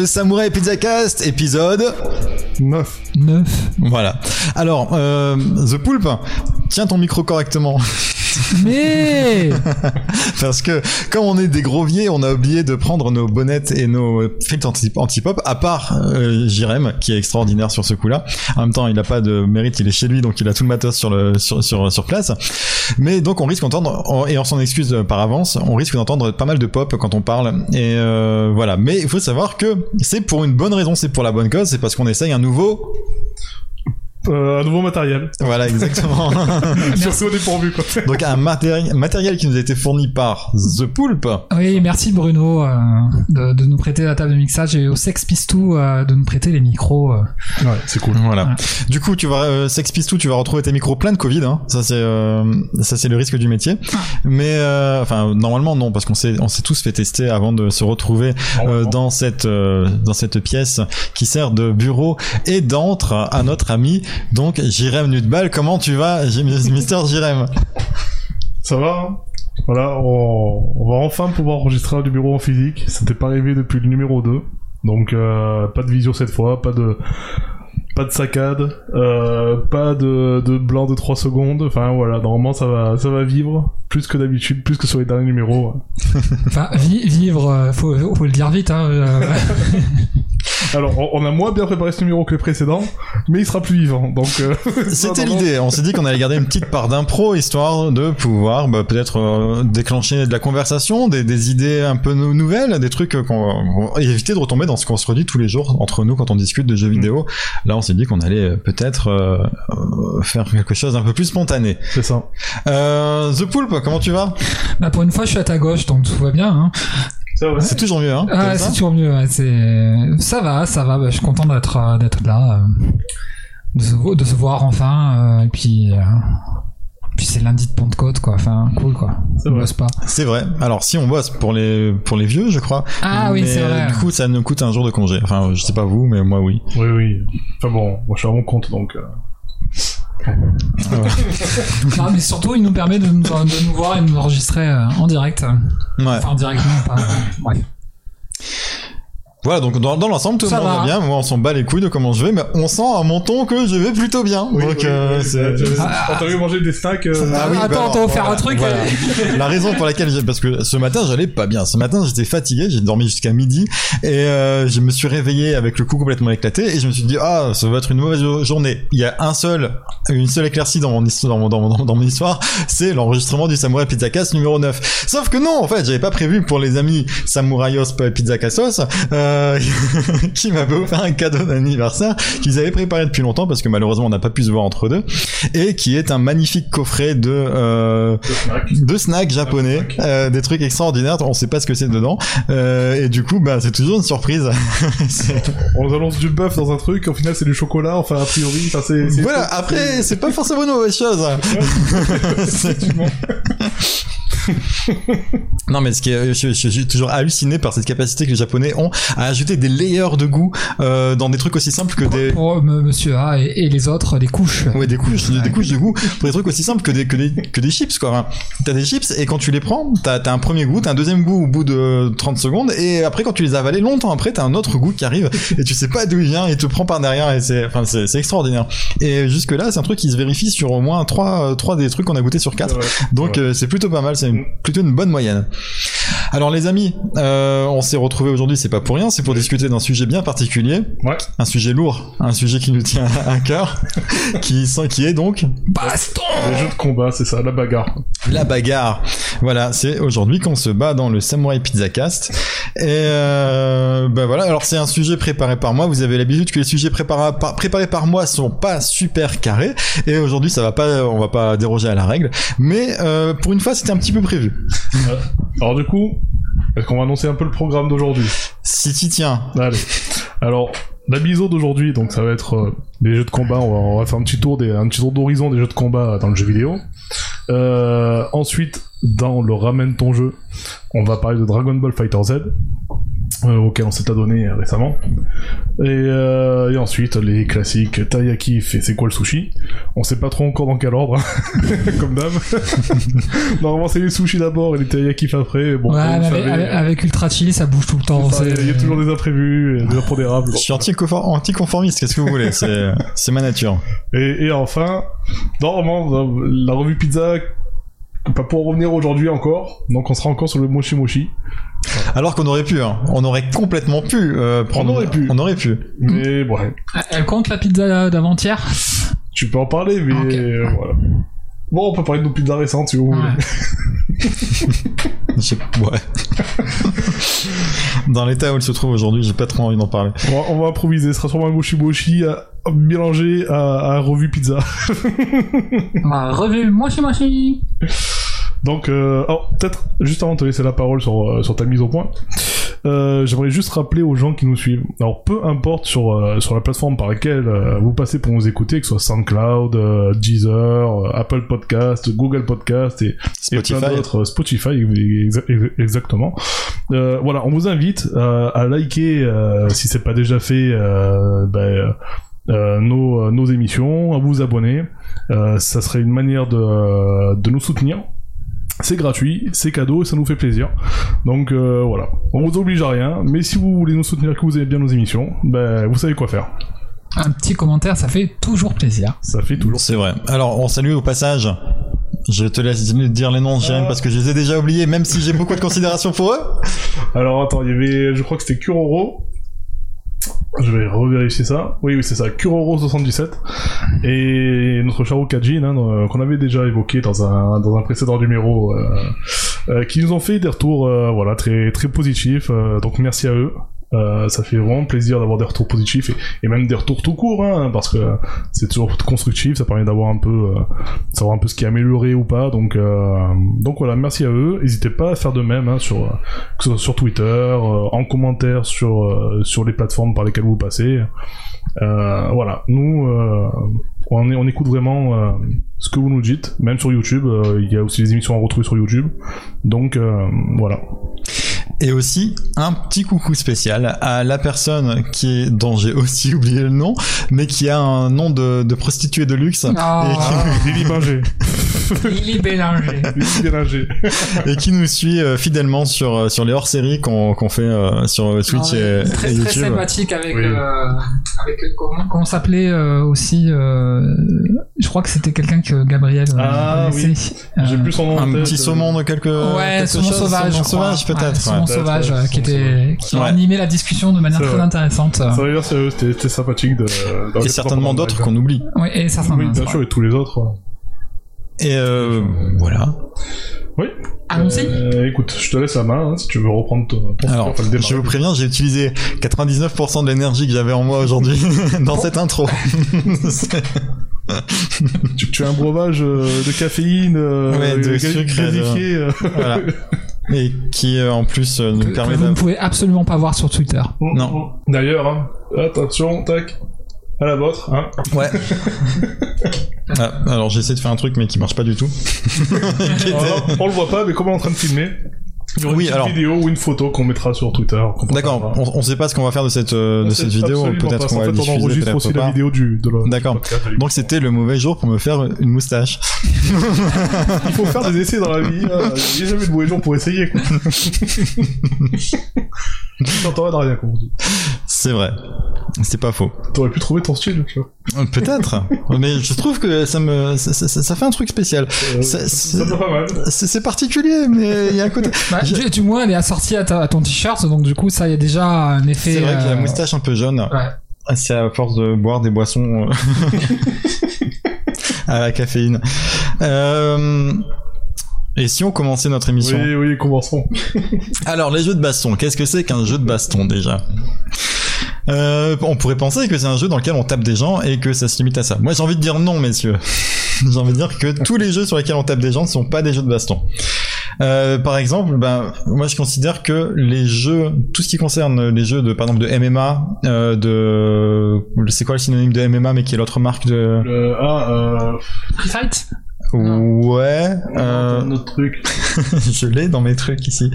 le Samurai Pizza Cast épisode 9. 9. Voilà. Alors, euh, The Poulpe, tiens ton micro correctement. Mais Parce que, comme on est des gros vieux, on a oublié de prendre nos bonnettes et nos filtres anti- anti-pop, à part euh, Jirem, qui est extraordinaire sur ce coup-là. En même temps, il a pas de mérite, il est chez lui, donc il a tout le matos sur, le, sur, sur, sur place. Mais donc, on risque d'entendre, et on s'en excuse par avance, on risque d'entendre pas mal de pop quand on parle. Et euh, voilà. Mais il faut savoir que c'est pour une bonne raison, c'est pour la bonne cause, c'est parce qu'on essaye un nouveau... nouveau. Euh, un nouveau matériel. Voilà, exactement. Surtout au dépourvu, quoi. donc, un matéri- matériel qui nous a été fourni par The Poulpe. oui, merci Bruno euh, de, de nous prêter la table de mixage et au Sex Pistou euh, de nous prêter les micros. euh. Ouais, c'est cool. Voilà. Ouais. Du coup, tu vas euh, Sex Pistou, tu vas retrouver tes micros pleins de Covid. Hein. Ça c'est euh, ça c'est le risque du métier. Mais euh, enfin normalement non parce qu'on s'est on s'est tous fait tester avant de se retrouver euh, dans cette euh, dans cette pièce qui sert de bureau et d'antre à notre ami donc Jirem Nudbal. Comment tu vas, Mister Jirem Ça va hein? Voilà, on, on va enfin pouvoir enregistrer du bureau en physique. Ça n'était pas arrivé depuis le numéro 2. Donc, euh, pas de visio cette fois, pas de... Pas de saccade, euh, pas de, de blanc de 3 secondes. Enfin voilà, normalement ça va, ça va vivre plus que d'habitude, plus que sur les derniers numéros. Enfin, vi- vivre, euh, faut, faut le dire vite. Hein, euh, Alors on, on a moins bien préparé ce numéro que le précédent, mais il sera plus vivant. Donc euh, C'était l'idée. On s'est dit qu'on allait garder une petite part d'impro histoire de pouvoir bah, peut-être euh, déclencher de la conversation, des, des idées un peu nou- nouvelles, des trucs qu'on qu'on- et éviter de retomber dans ce qu'on se redit tous les jours entre nous quand on discute de jeux vidéo. Là, on s'est dit qu'on allait euh, peut-être euh, euh, faire quelque chose d'un peu plus spontané. C'est ça. Euh, The Poulpe, comment tu vas? Bah, pour une fois, je suis à ta gauche, donc tout va bien. Hein. C'est toujours mieux, hein Ah, c'est toujours mieux. ouais, c'est ça va, ça va. bah, je suis content d'être euh, d'être là, euh, de, se, vo- de se voir enfin. euh, et puis, euh, puis c'est lundi de Pentecôte, quoi. Enfin, cool, quoi. C'est On vrai. bosse pas. C'est vrai. Alors, si on bosse pour les pour les vieux, je crois. Ah oui, c'est vrai. Du coup, ça nous coûte un jour de congé. Enfin, je sais pas vous, mais moi, oui. Oui, oui. Enfin bon, moi je suis à mon compte donc. Euh, Non, mais surtout, il nous permet de nous, de nous voir et de nous enregistrer euh, en direct. Ouais. Enfin, en direct, non, pas. Bref. Voilà, donc dans, dans l'ensemble, tout le monde va. va bien. Moi, on s'en bat les couilles de comment je vais, mais on sent à mon ton que je vais plutôt bien. Oui, donc, oui, euh, c'est- bah, Ah, manger des snacks. euh, Ah oui, bah Attends, alors, t'as offert voilà, un truc voilà. La raison pour laquelle j'ai, parce que ce matin, j'allais pas bien. Ce matin, j'étais fatigué, j'ai dormi jusqu'à midi, et euh, je me suis réveillé avec le cou complètement éclaté, et je me suis dit, ah, ça va être une mauvaise journée. Il y a un seul, une seule éclaircie dans mon histoire, dans mon, dans mon, dans mon histoire, c'est l'enregistrement du Samurai Pizza Cast numéro 9. Sauf que non, en fait, j'avais pas prévu pour les amis Samuraios Pizza Cassos, euh, qui m'avaient offert un cadeau d'anniversaire qu'ils avaient préparé depuis longtemps parce que malheureusement on n'a pas pu se voir entre deux et qui est un magnifique coffret de euh, de snacks. japonais, euh, des trucs extraordinaires, on sait pas ce que c'est dedans, euh, et du coup, bah, c'est toujours une surprise. On nous annonce du bœuf dans un truc, au final c'est du chocolat, enfin a priori, enfin c'est. c'est- voilà, après, c'est pas forcément une mauvaise chose. Non, mais ce qui est, je, je- je suis toujours halluciné par cette capacité que les Japonais ont à ajouter des layers de goût euh, dans des trucs aussi simples que pour, des pour, monsieur A et, et les autres, des couches. Ouais, des couches, des couches de goût pour des trucs aussi simples que des, que des, que des chips, quoi. Enfin, T'as des chips et quand tu les prends, t'as as un premier goût, t'as un deuxième goût au bout de 30 secondes et après quand tu les as avalés longtemps après, t'as un autre goût qui arrive et tu sais pas d'où il vient et te prend par derrière et c'est, enfin, c'est c'est extraordinaire. Et jusque là, c'est un truc qui se vérifie sur au moins trois, trois des trucs qu'on a goûté sur quatre. Ouais. Donc Ouais. euh, c'est plutôt pas mal, c'est une- plutôt une bonne moyenne. Alors les amis, euh, on s'est retrouvés aujourd'hui, c'est pas pour rien, c'est pour discuter d'un sujet bien particulier, Ouais. un sujet lourd, un sujet qui nous tient à cœur, qui, qui est donc Baston Les jeux de combat, c'est ça, la bagarre. la bagarre. Voilà, c'est aujourd'hui qu'on se bat dans le Samurai Pizza Cast. Et euh, ben voilà, alors c'est un sujet préparé par moi. Vous avez l'habitude que les sujets préparés par, préparés par moi sont pas super carrés. Et aujourd'hui, ça va pas, on va pas déroger à la règle. Mais euh, pour une fois, c'était un petit peu prévu. Alors du coup, est-ce qu'on va annoncer un peu le programme d'aujourd'hui Si t'y tiens. Allez. Alors, la biseau d'aujourd'hui, donc ça va être euh, des jeux de combat. On va, on va faire un petit tour des, un petit tour d'horizon des jeux de combat dans le jeu vidéo. Euh, ensuite, dans le ramène ton jeu, on va parler de Dragon Ball Fighter Z. euh, auquel on s'est adonné euh, récemment. Et, euh, et ensuite, les classiques taiyaki fait c'est quoi le sushi? On sait pas trop encore dans quel ordre, comme d'hab. Normalement, c'est les sushis d'abord et les taiyaki après. Bon, ouais, mais avec, savez, avec- avec Ultra Chili, ça bouge tout le temps. il y a toujours des imprévus, et des impondérables. Je suis anticonfor- anticonformiste, qu'est-ce que vous voulez? C'est c'est ma nature. Et, et enfin, normalement, la revue pizza pas pour revenir aujourd'hui encore, donc on sera encore sur le mochi mochi. Alors qu'on aurait pu, hein. on aurait complètement pu euh, prendre. On aurait pu. On aurait pu. Mais ouais, Elle compte la pizza d'avant-hier tu peux en parler, mais euh, voilà. Bon, on peut parler de nos pizzas récentes si vous voulez. Ouais. J'ai- Ouais. Dans l'état où il se trouve aujourd'hui, j'ai pas trop envie d'en parler. On, va, on va improviser, ce sera sûrement un mochi mochi à- à mélangé à, à un revue pizza. Bah, revue, mochi mochi Donc, euh, alors, peut-être, juste avant de te laisser la parole sur, euh, sur ta mise au point, euh, j'aimerais juste rappeler aux gens qui nous suivent. Alors, peu importe sur, euh, sur la plateforme par laquelle euh, vous passez pour nous écouter, que ce soit SoundCloud, euh, Deezer, euh, Apple Podcast, Google Podcast et, et Spotify. plein d'autres, euh, Spotify, exa- ex- exactement. Euh, voilà, on vous invite euh, à liker, euh, si c'est pas déjà fait, euh, ben, euh, nos, nos émissions, à vous abonner. Euh, ça serait une manière de, de nous soutenir. C'est gratuit, c'est cadeau et ça nous fait plaisir. Donc euh, voilà, on vous oblige à rien, mais si vous voulez nous soutenir, que vous aimez bien nos émissions, ben vous savez quoi faire. Un petit commentaire, ça fait toujours plaisir. Ça fait toujours. C'est vrai. Alors, on salue au passage. Je te laisse dire les noms, Jérém, Ah. parce que je les ai déjà oubliés, même si j'ai beaucoup de considération pour eux. Alors attends, il y avait, je crois que c'était Kuroro. Je vais revérifier ça. Oui, oui, c'est ça, Kuroro77. Et notre Charo Kajin, hein, euh, qu'on avait déjà évoqué dans un, dans un précédent numéro, euh, euh, qui nous ont fait des retours voilà, très, très positifs. donc merci à eux. Euh, ça fait vraiment plaisir d'avoir des retours positifs et, et même des retours tout court, hein, parce que c'est toujours constructif, ça permet d'avoir un peu, euh, savoir un peu ce qui est amélioré ou pas. Donc, euh, donc voilà, merci à eux. N'hésitez pas à faire de même hein, sur, que ce soit sur Twitter, euh, en commentaire sur, euh, sur les plateformes par lesquelles vous passez. Euh, voilà, nous, euh, on, est, on écoute vraiment euh, ce que vous nous dites, même sur YouTube. euh, Il y a aussi des émissions à retrouver sur YouTube. Donc euh, voilà. Et aussi, un petit coucou spécial à la personne qui est, dont j'ai aussi oublié le nom, mais qui a un nom de, de prostituée de luxe. Ah. Et qui- Ah, Lily Binger. Lily Bélinger. Lily Binger. et qui nous suit euh, fidèlement sur euh, sur les hors-séries qu'on qu'on fait euh, sur Twitch et, très, et très YouTube. sympathique avec, Oui. euh, avec comment, comment s'appelait euh, aussi euh, je crois que c'était quelqu'un que Gabriel euh, Ah, connaissait. J'ai Euh, plus son nom. Un tête, petit euh, saumon de quelque Ouais, quelque Saumon chose, Sauvage, Saumon sauvage peut-être. Ouais, Saumon Sauvage, ouais, qui Saumon était, Sauvage. qui a Ouais. animé la discussion de manière très vrai. intéressante. Ça veut dire que c'était sympathique de. Et certainement d'autres qu'on oublie. Oui, et certains. Oui, bien sûr, et tous les autres. Et euh, voilà. Oui. Allons-y. Euh, écoute, je te laisse la main hein, si tu veux reprendre ton. ton Alors, enfin, le démarrer. je vous préviens, j'ai utilisé 99% de l'énergie que j'avais en moi aujourd'hui dans cette intro. Tu, tu as un breuvage euh, de caféine, euh, Ouais, de sucre, euh, voilà. Et qui euh, en plus euh, nous Que, permet que vous ne de... pouvez absolument pas voir sur Twitter. Non. D'ailleurs, hein, attention, tac, à la vôtre. Hein. Ouais. Ah, alors j'essaie de faire un truc mais qui marche pas du tout. Qui était- Alors, on le voit pas, mais comme on est en train de filmer, il y aura Oui, une alors- vidéo ou une photo qu'on mettra sur Twitter. D'accord, on, on sait pas ce qu'on va faire de cette, euh, de C'est cette vidéo, peut-être qu'on va fait, on diffuser, enregistre peut-être aussi la vidéo du, D'accord. Donc c'était le mauvais jour pour me faire une moustache. Il faut faire des essais dans la vie. hein. Il n'y a jamais de mauvais jour pour essayer. Quoi. T'entends rien, comme on dit. C'est vrai. C'est pas faux. T'aurais pu trouver ton style, tu vois. Euh, Peut-être. mais je trouve que ça me, ça, ça- ça fait un truc spécial. Euh, Ça- ça c'est- ça pas mal. C'est c'est particulier, mais il y a un côté. Bah, du, du moins, elle est assortie à, ta- à ton t-shirt, donc du coup, ça y a déjà un effet. C'est vrai que la euh, moustache un peu jaune, Ouais. c'est à force de boire des boissons euh, à la caféine. Euh, Et si on commençait notre émission Oui, oui, commençons. Alors, les jeux de baston, qu'est-ce que c'est qu'un jeu de baston déjà? Euh, On pourrait penser que c'est un jeu dans lequel on tape des gens et que ça se limite à ça. Moi, j'ai envie de dire non, messieurs. j'ai envie de dire que tous les jeux sur lesquels on tape des gens ne sont pas des jeux de baston. Euh, par exemple, ben, moi je considère que les jeux, tout ce qui concerne les jeux de, par exemple, de MMA, euh, de, c'est quoi le synonyme de MMA, mais qui est l'autre marque de, Le, ah, euh, Free Fight? Ouais, euh, un autre truc. je l'ai dans mes trucs ici.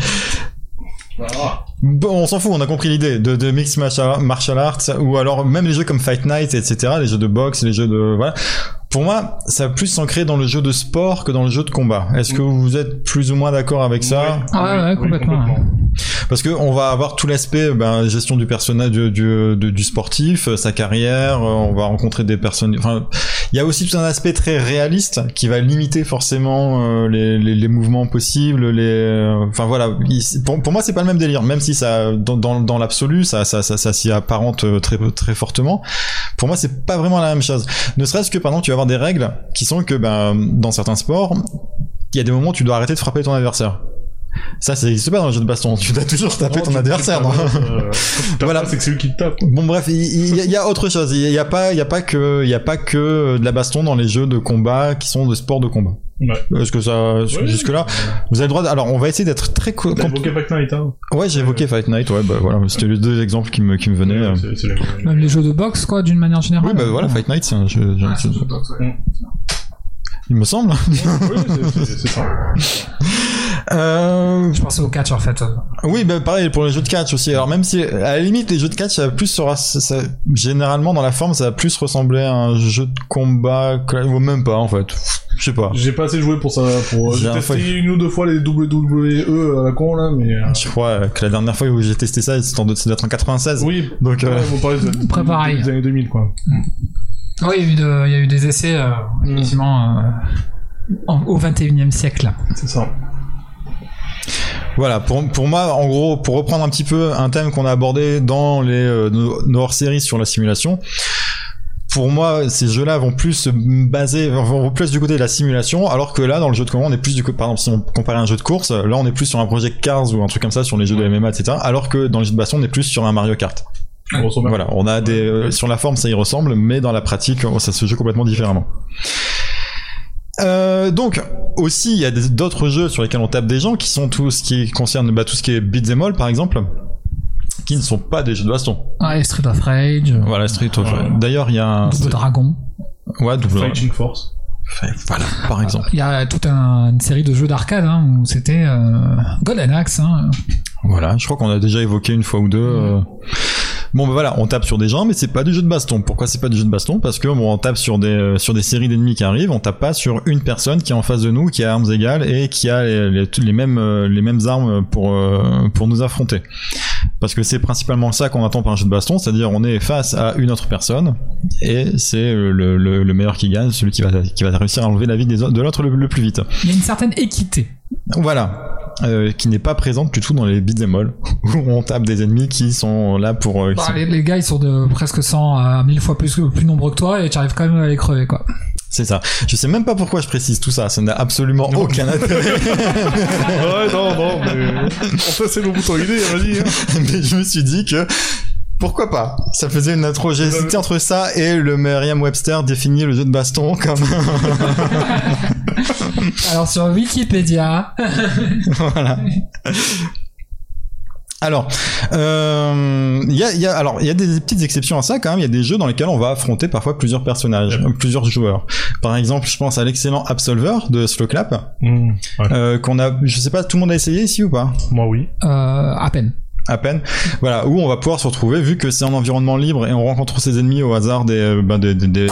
Ah, Bon, on s'en fout, on a compris l'idée de, de mix martial martial arts ou alors même les jeux comme Fight Night, etc., les jeux de boxe, les jeux de voilà. Pour moi, ça va plus s'ancrer dans le jeu de sport que dans le jeu de combat. Est-ce que vous êtes plus ou moins d'accord avec ça Ah ouais, ouais, Oui, complètement. Parce que on va avoir tout l'aspect ben, gestion du personnage du, du, du- du sportif, euh, sa carrière, euh, on va rencontrer des personnes. Enfin, il y a aussi tout un aspect très réaliste qui va limiter forcément euh, les, mouvements possibles. Les, euh, enfin voilà, il- pour, moi c'est pas le même délire, même si ça dans, l'absolu ça s'y apparente euh, très très fortement. Pour moi c'est pas vraiment la même chose. Ne serait-ce que exemple tu vas avoir des règles qui sont que ben dans certains sports il y a des moments où tu dois arrêter de frapper ton adversaire. Ça, ça n'existe pas dans le jeu de baston. Tu dois toujours taper ton adversaire. non Euh, Voilà. c'est que c'est lui qui te tape. Bon bref, il y, a- il y a autre chose. Il y a pas, il y a pas que, il y a pas que de la baston dans les jeux de combat qui sont de sport de combat. Ouais. Est-ce que ça, Ouais. jusque là, vous avez le droit. de- Alors, on va essayer d'être très. comp- évoqué Fight Night, hein Ouais, j'ai évoqué Fight Night. Ouais, bah voilà, c'était les deux exemples qui me qui me venaient. euh. C'est- c'est les- Même les jeux de boxe, quoi, d'une manière générale. Oui, bah voilà, Fight Night, c'est un jeu. jeu- Ouais, c'est jeu- un jeu de boxe, ouais. Il me semble. Oui, c'est- c'est c'est ça. Euh, Je pensais au catch en fait. Oui, bah pareil pour les jeux de catch aussi. Alors même si à la limite les jeux de catch, ça va plus sera ça, généralement dans la forme, ça va plus ressembler à un jeu de combat que- ou même pas en fait. Je sais pas. J'ai pas assez joué pour ça. Pour... J'ai testé une ou deux fois les WWE à la con là, mais. euh, Je crois que la dernière fois où j'ai testé ça, c'était en- en 96. Oui, Donc euh, ouais, vous parlez de, pareil. des années 2000 quoi. Oui, il y a eu, de- il y a eu des essais, euh, effectivement, euh, en- au 21 e siècle. C'est ça. Voilà, pour, pour moi, en gros, pour reprendre un petit peu un thème qu'on a abordé dans les euh, nos, hors-séries sur la simulation, pour moi, ces jeux-là vont plus se baser, vont plus du côté de la simulation, alors que là, dans le jeu de combat, on est plus du côté, par exemple, si on compare un jeu de course, là, on est plus sur un Project Cars ou un truc comme ça, sur les jeux de MMA, etc., alors que dans les jeux de baston, on est plus sur un Mario Kart. Voilà, on a des, euh, sur la forme, ça y ressemble, mais dans la pratique, oh, ça se joue complètement différemment. Euh, donc aussi il y a d'autres jeux sur lesquels on tape des gens qui sont tout ce qui concerne bah, tout ce qui est beat'em all par exemple qui ne sont pas des jeux de baston. Ouais, Street of Rage, euh, Voilà Street of Ouais. D'ailleurs il y a un Double Dragon. ouais double Fighting Force. Voilà par exemple. Il y a toute un- une série de jeux d'arcade hein, où c'était euh, Golden Axe. Hein. Voilà, je crois qu'on a déjà évoqué une fois ou deux. euh. Bon, ben voilà, on tape sur des gens, mais c'est pas du jeu de baston. Pourquoi c'est pas du jeu de baston? Parce que bon, on tape sur des euh, sur des séries d'ennemis qui arrivent, on tape pas sur une personne qui est en face de nous, qui a armes égales et qui a les, les, les mêmes euh, les mêmes armes pour euh, pour nous affronter. Parce que c'est principalement ça qu'on attend par un jeu de baston, c'est-à-dire on est face à une autre personne et c'est le, le, le meilleur qui gagne, celui qui va qui va réussir à enlever la vie des de l'autre le, le plus vite. Il y a une certaine équité. Voilà. Euh, qui n'est pas présente du tout dans les beat'em all où on tape des ennemis qui sont là pour euh, qui Bah, sont- les, les gars, ils sont de presque 100 à 1000 fois plus, plus nombreux que toi et tu arrives quand même à les crever, quoi. c'est ça je sais même pas pourquoi je précise tout ça ça n'a absolument aucun intérêt ouais, non, non, mais. Enfin, c'est le bouton idée, vas-y. Hein. mais je me suis dit que pourquoi pas? Ça faisait une intro. J'ai hésité entre ça et le Merriam-Webster définit le jeu de baston comme. Alors sur Wikipédia, voilà. Alors, euh, il y a, il y a, alors il y a des petites exceptions à ça quand même. Il y a des jeux dans lesquels on va affronter parfois plusieurs personnages, euh, plusieurs joueurs. Par exemple, je pense à l'excellent Absolver de Slowclap, Mmh, ouais. euh, qu'on a, je sais pas, tout le monde a essayé ici ou pas? Moi, oui. euh, à peine. À peine. Voilà, où on va pouvoir se retrouver, vu que c'est en environnement libre et on rencontre ses ennemis au hasard des, euh, ben, des, des, des,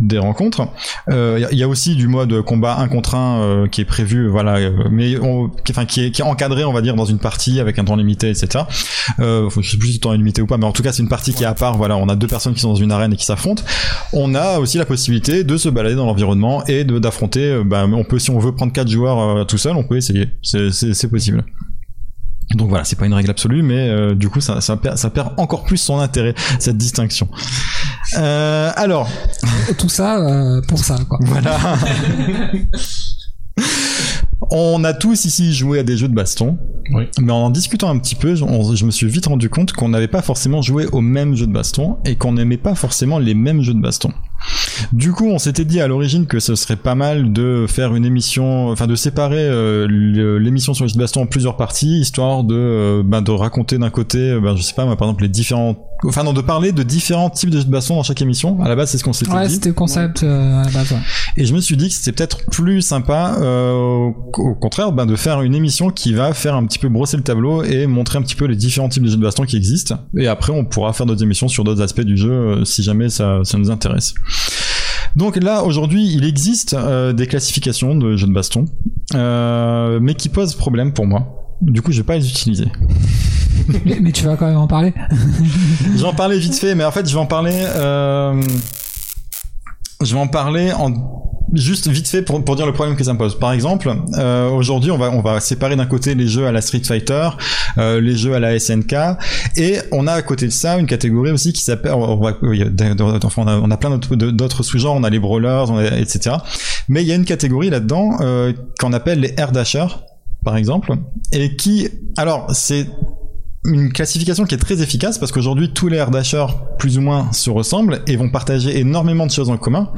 des rencontres. Euh, Il y a- il y, a aussi du mode combat un contre un euh, qui est prévu, voilà, euh, mais on, qui, enfin, qui est, qui est encadré, on va dire, dans une partie avec un temps limité, etc. Euh, je sais plus si le temps limité ou pas, mais en tout cas c'est une partie qui est à part. Voilà, on a deux personnes qui sont dans une arène et qui s'affrontent. On a aussi la possibilité de se balader dans l'environnement et d'affronter. euh, ben, on peut, si on veut prendre quatre joueurs euh, tout seul, on peut essayer. C'est possible. Donc voilà, c'est pas une règle absolue, mais euh, du coup, ça, ça, perd, ça perd encore plus son intérêt, cette distinction. Euh, alors, Tout ça euh, pour ça, quoi. voilà. On a tous ici joué à des jeux de baston, Oui. mais en en discutant un petit peu, je, on- je me suis vite rendu compte qu'on n'avait pas forcément joué aux mêmes jeux de baston et qu'on n'aimait pas forcément les mêmes jeux de baston. Du coup, on s'était dit à l'origine que ce serait pas mal de faire une émission, enfin de séparer euh, l'émission sur les jeux de baston en plusieurs parties, histoire de, euh, ben, de raconter d'un côté, euh, ben, je sais pas, moi, par exemple les différents, enfin non, de parler de différents types de jeux de baston dans chaque émission. À la base, c'est ce qu'on s'était Ouais, dit. c'était le concept euh, à la base. ouais. Et je me suis dit que c'était peut-être plus sympa, euh, au contraire, ben, de faire une émission qui va faire un petit peu brosser le tableau et montrer un petit peu les différents types de jeux de baston qui existent. Et après, on pourra faire d'autres émissions sur d'autres aspects du jeu si jamais ça, ça nous intéresse. Donc là, aujourd'hui, il existe euh, des classifications de jeux de baston, euh, mais qui posent problème pour moi. Du coup, je vais pas les utiliser. mais, mais tu vas quand même en parler. J'en parlais vite fait, mais en fait, je vais en parler. Euh... Je vais en parler en juste vite fait pour, pour dire le problème que ça me pose. Par exemple, euh, aujourd'hui, on va on va séparer d'un côté les jeux à la Street Fighter, euh, les jeux à la SNK, et on a à côté de ça une catégorie aussi qui s'appelle. On, on a, on a plein d'autres sous-genres. On a les brawlers, etc. Mais il y a une catégorie là-dedans euh, qu'on appelle les air dashers, par exemple, et qui, alors, c'est une classification qui est très efficace parce qu'aujourd'hui tous les air dashers plus ou moins se ressemblent et vont partager énormément de choses en commun.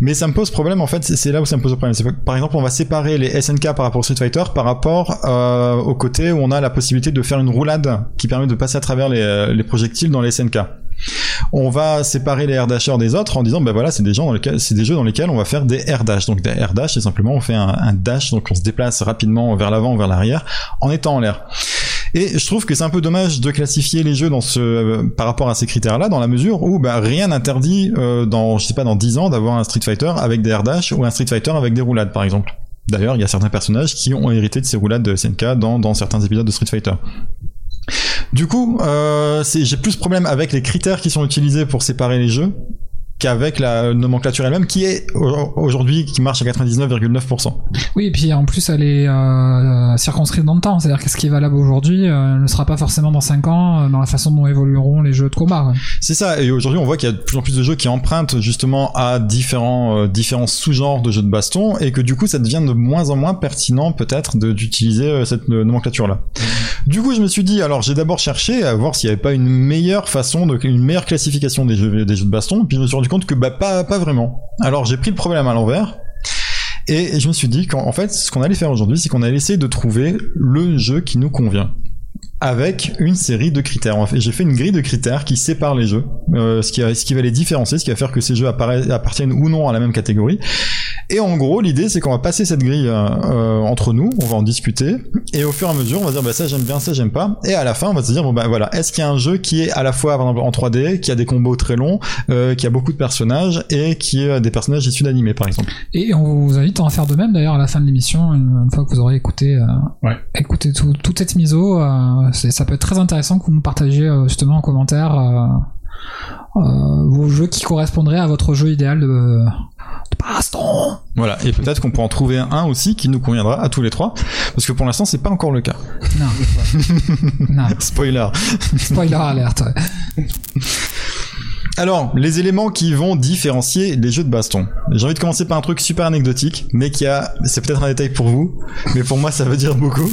Mais ça me pose problème en fait, c'est- là où ça me pose problème. Par exemple, on va séparer les SNK par rapport au Street Fighter par rapport euh, au côté où on a la possibilité de faire une roulade qui permet de passer à travers les, euh, les projectiles dans les SNK. On va séparer les air dashers des autres en disant ben voilà c'est des jeux dans lesquels on va faire des air dash donc des air dash c'est simplement on fait un, un dash donc on se déplace rapidement vers l'avant ou vers l'arrière en étant en l'air et je trouve que c'est un peu dommage de classifier les jeux dans ce, euh, par rapport à ces critères-là, dans la mesure où bah, rien n'interdit euh, dans, je sais pas, dans 10 ans d'avoir un Street Fighter avec des air dash ou un Street Fighter avec des roulades, par exemple. D'ailleurs, il y a certains personnages qui ont hérité de ces roulades de SNK dans, dans certains épisodes de Street Fighter. Du coup, euh, j'ai plus problème avec les critères qui sont utilisés pour séparer les jeux qu'avec la nomenclature elle-même qui est au- aujourd'hui qui marche à 99,9%. Oui, et puis en plus, elle est euh, circonscrite dans le temps. C'est-à-dire que ce qui est valable aujourd'hui euh, ne sera pas forcément dans 5 ans euh, dans la façon dont évolueront les jeux de combat. C'est ça, et aujourd'hui on voit qu'il y a de plus en plus de jeux qui empruntent justement à différents, euh, différents sous-genres de jeux de baston, et que du coup ça devient de moins en moins pertinent peut-être d'utiliser euh, cette euh, nomenclature-là. Du coup je me suis dit, alors j'ai d'abord cherché à voir s'il n'y avait pas une meilleure façon, de, une meilleure classification des jeux, des jeux de baston, puis je me suis rendu compte que bah pas, pas vraiment. Alors j'ai pris le problème à l'envers, et je me suis dit qu'en en fait, ce qu'on allait faire aujourd'hui, c'est qu'on allait essayer de trouver le jeu qui nous convient. Avec une série de critères. J'ai fait une grille de critères qui sépare les jeux, euh, ce, qui va, ce qui va les différencier, ce qui va faire que ces jeux appartiennent ou non à la même catégorie. Et en gros, l'idée, c'est qu'on va passer cette grille euh, euh, entre nous, on va en discuter, et au fur et à mesure, on va dire bah ça j'aime bien, ça j'aime pas, et à la fin, on va se dire bon bah voilà, est-ce qu'il y a un jeu qui est à la fois par exemple en 3D, qui a des combos très longs, euh, qui a beaucoup de personnages et qui a des personnages issus d'animés par exemple? Et on vous invite à en faire de même d'ailleurs à la fin de l'émission, une fois que vous aurez écouté, euh, Ouais. écouté tout- toute cette mise au, euh, c'est- ça peut être très intéressant que vous nous partagiez euh, justement en commentaire euh, euh, vos jeux qui correspondraient à votre jeu idéal de, de baston. Voilà, et peut-être qu'on pourra en trouver un aussi qui nous conviendra à tous les trois, parce que pour l'instant c'est pas encore le cas. Non. non. Spoiler. Spoiler alerte. Alors, les éléments qui vont différencier les jeux de baston. J'ai envie de commencer par un truc super anecdotique, mais qui a, c'est peut-être un détail pour vous, mais pour moi ça veut dire beaucoup.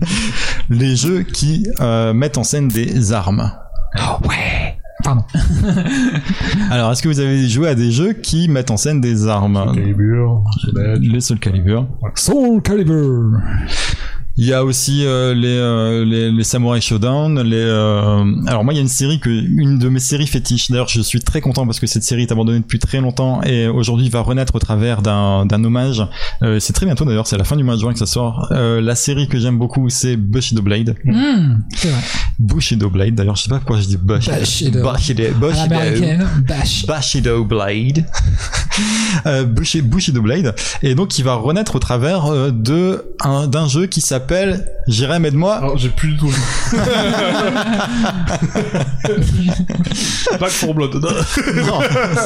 les jeux qui euh, mettent en scène des armes. Oh, ouais. Pardon. Alors, est-ce que vous avez joué à des jeux qui mettent en scène des armes Calibur, Soul Edge. Les Soul Calibur. Soul Calibur. Il y a aussi euh, les, euh, les les Samurai Showdown. Les euh, alors moi il y a une série que une de mes séries fétiches. D'ailleurs je suis très content parce que cette série est abandonnée depuis très longtemps et aujourd'hui va renaître au travers d'un d'un hommage. Euh, c'est très bientôt d'ailleurs, c'est à la fin du mois de juin que ça sort. Euh, la série que j'aime beaucoup c'est Bushido Blade. Hmm, c'est vrai. Bushido Blade. D'ailleurs je sais pas pourquoi je dis Bushido. Bushido. Bushido. Bushido. bash. Bushido Blade. Bushi- Bushido Blade. Et donc, il va renaître au travers euh, de un- d'un jeu qui s'appelle Jérém, aide-moi. Alors, j'ai plus du tout le nom. Back for Blood. Non,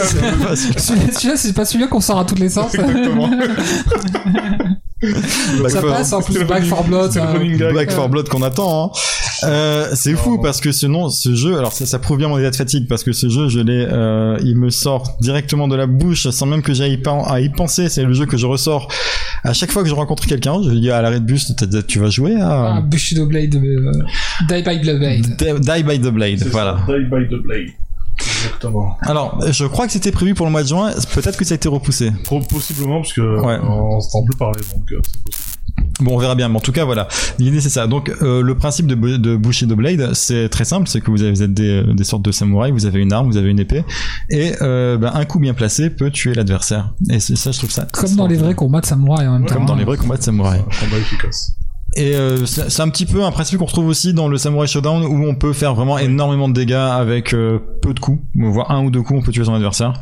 c'est pas celui-là. Celui- Celui-là, c'est pas celui-là qu'on sort à tous les sens. Exactement. Back ça for- passe en plus Back running- for Blood. gag. Back for Blood qu'on attend. Hein. Euh, c'est fou parce que ce nom, ce jeu, alors ça, ça prouve bien mon état de fatigue parce que ce jeu, je l'ai, euh, il me sort directement de la bouche sans même que j'aille à y penser. C'est le jeu que je ressors à chaque fois que je rencontre quelqu'un. Je lui dis à l'arrêt de bus, tu vas jouer Ah, à Bushido Blade, euh, Die by the Blade. Die by the Blade. Voilà. Die by the Blade. Exactement. Alors, je crois que c'était prévu pour le mois de juin. Peut-être que ça a été repoussé. Possiblement, parce que Ouais. euh, on s'entend plus parler, donc euh, c'est possible. Bon, on verra bien. Mais en tout cas, voilà. L'idée, c'est ça. Donc, euh, le principe de, de Bushido Blade, c'est très simple. C'est que vous, avez, vous êtes des, des sortes de samouraïs. Vous avez une arme, vous avez une épée. Et euh, ben, un coup bien placé peut tuer l'adversaire. Et c'est ça, je trouve ça. Comme dans les vrais combats de samouraï en même temps. Comme dans hein. les vrais combats de samouraï. Un combat efficace. Et euh, c'est un petit peu un principe qu'on retrouve aussi dans le Samurai Showdown où on peut faire vraiment énormément de dégâts avec euh, peu de coups, voire un ou deux coups, on peut tuer son adversaire.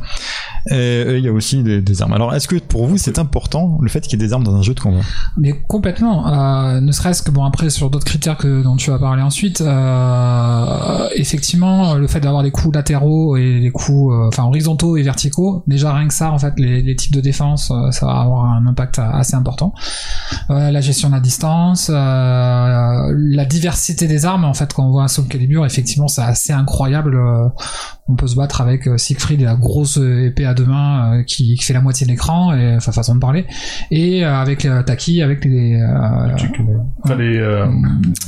Et il y a aussi des, armes. Alors, est-ce que pour vous c'est important le fait qu'il y ait des armes dans un jeu de combat? Mais complètement. Euh, ne serait-ce que bon après sur d'autres critères que dont tu vas parler ensuite. Euh, effectivement, le fait d'avoir des coups latéraux et des coups euh, enfin horizontaux et verticaux, déjà rien que ça en fait les, types de défense, ça va avoir un impact assez important. La gestion de la distance, la diversité des armes en fait quand on voit un Soul Calibur, effectivement c'est assez incroyable. on peut se battre avec Siegfried et la grosse épée à deux mains euh, qui, qui fait la moitié de l'écran, et enfin façon de parler, et euh, avec euh, Taki, avec les, euh, Enfin, les, euh,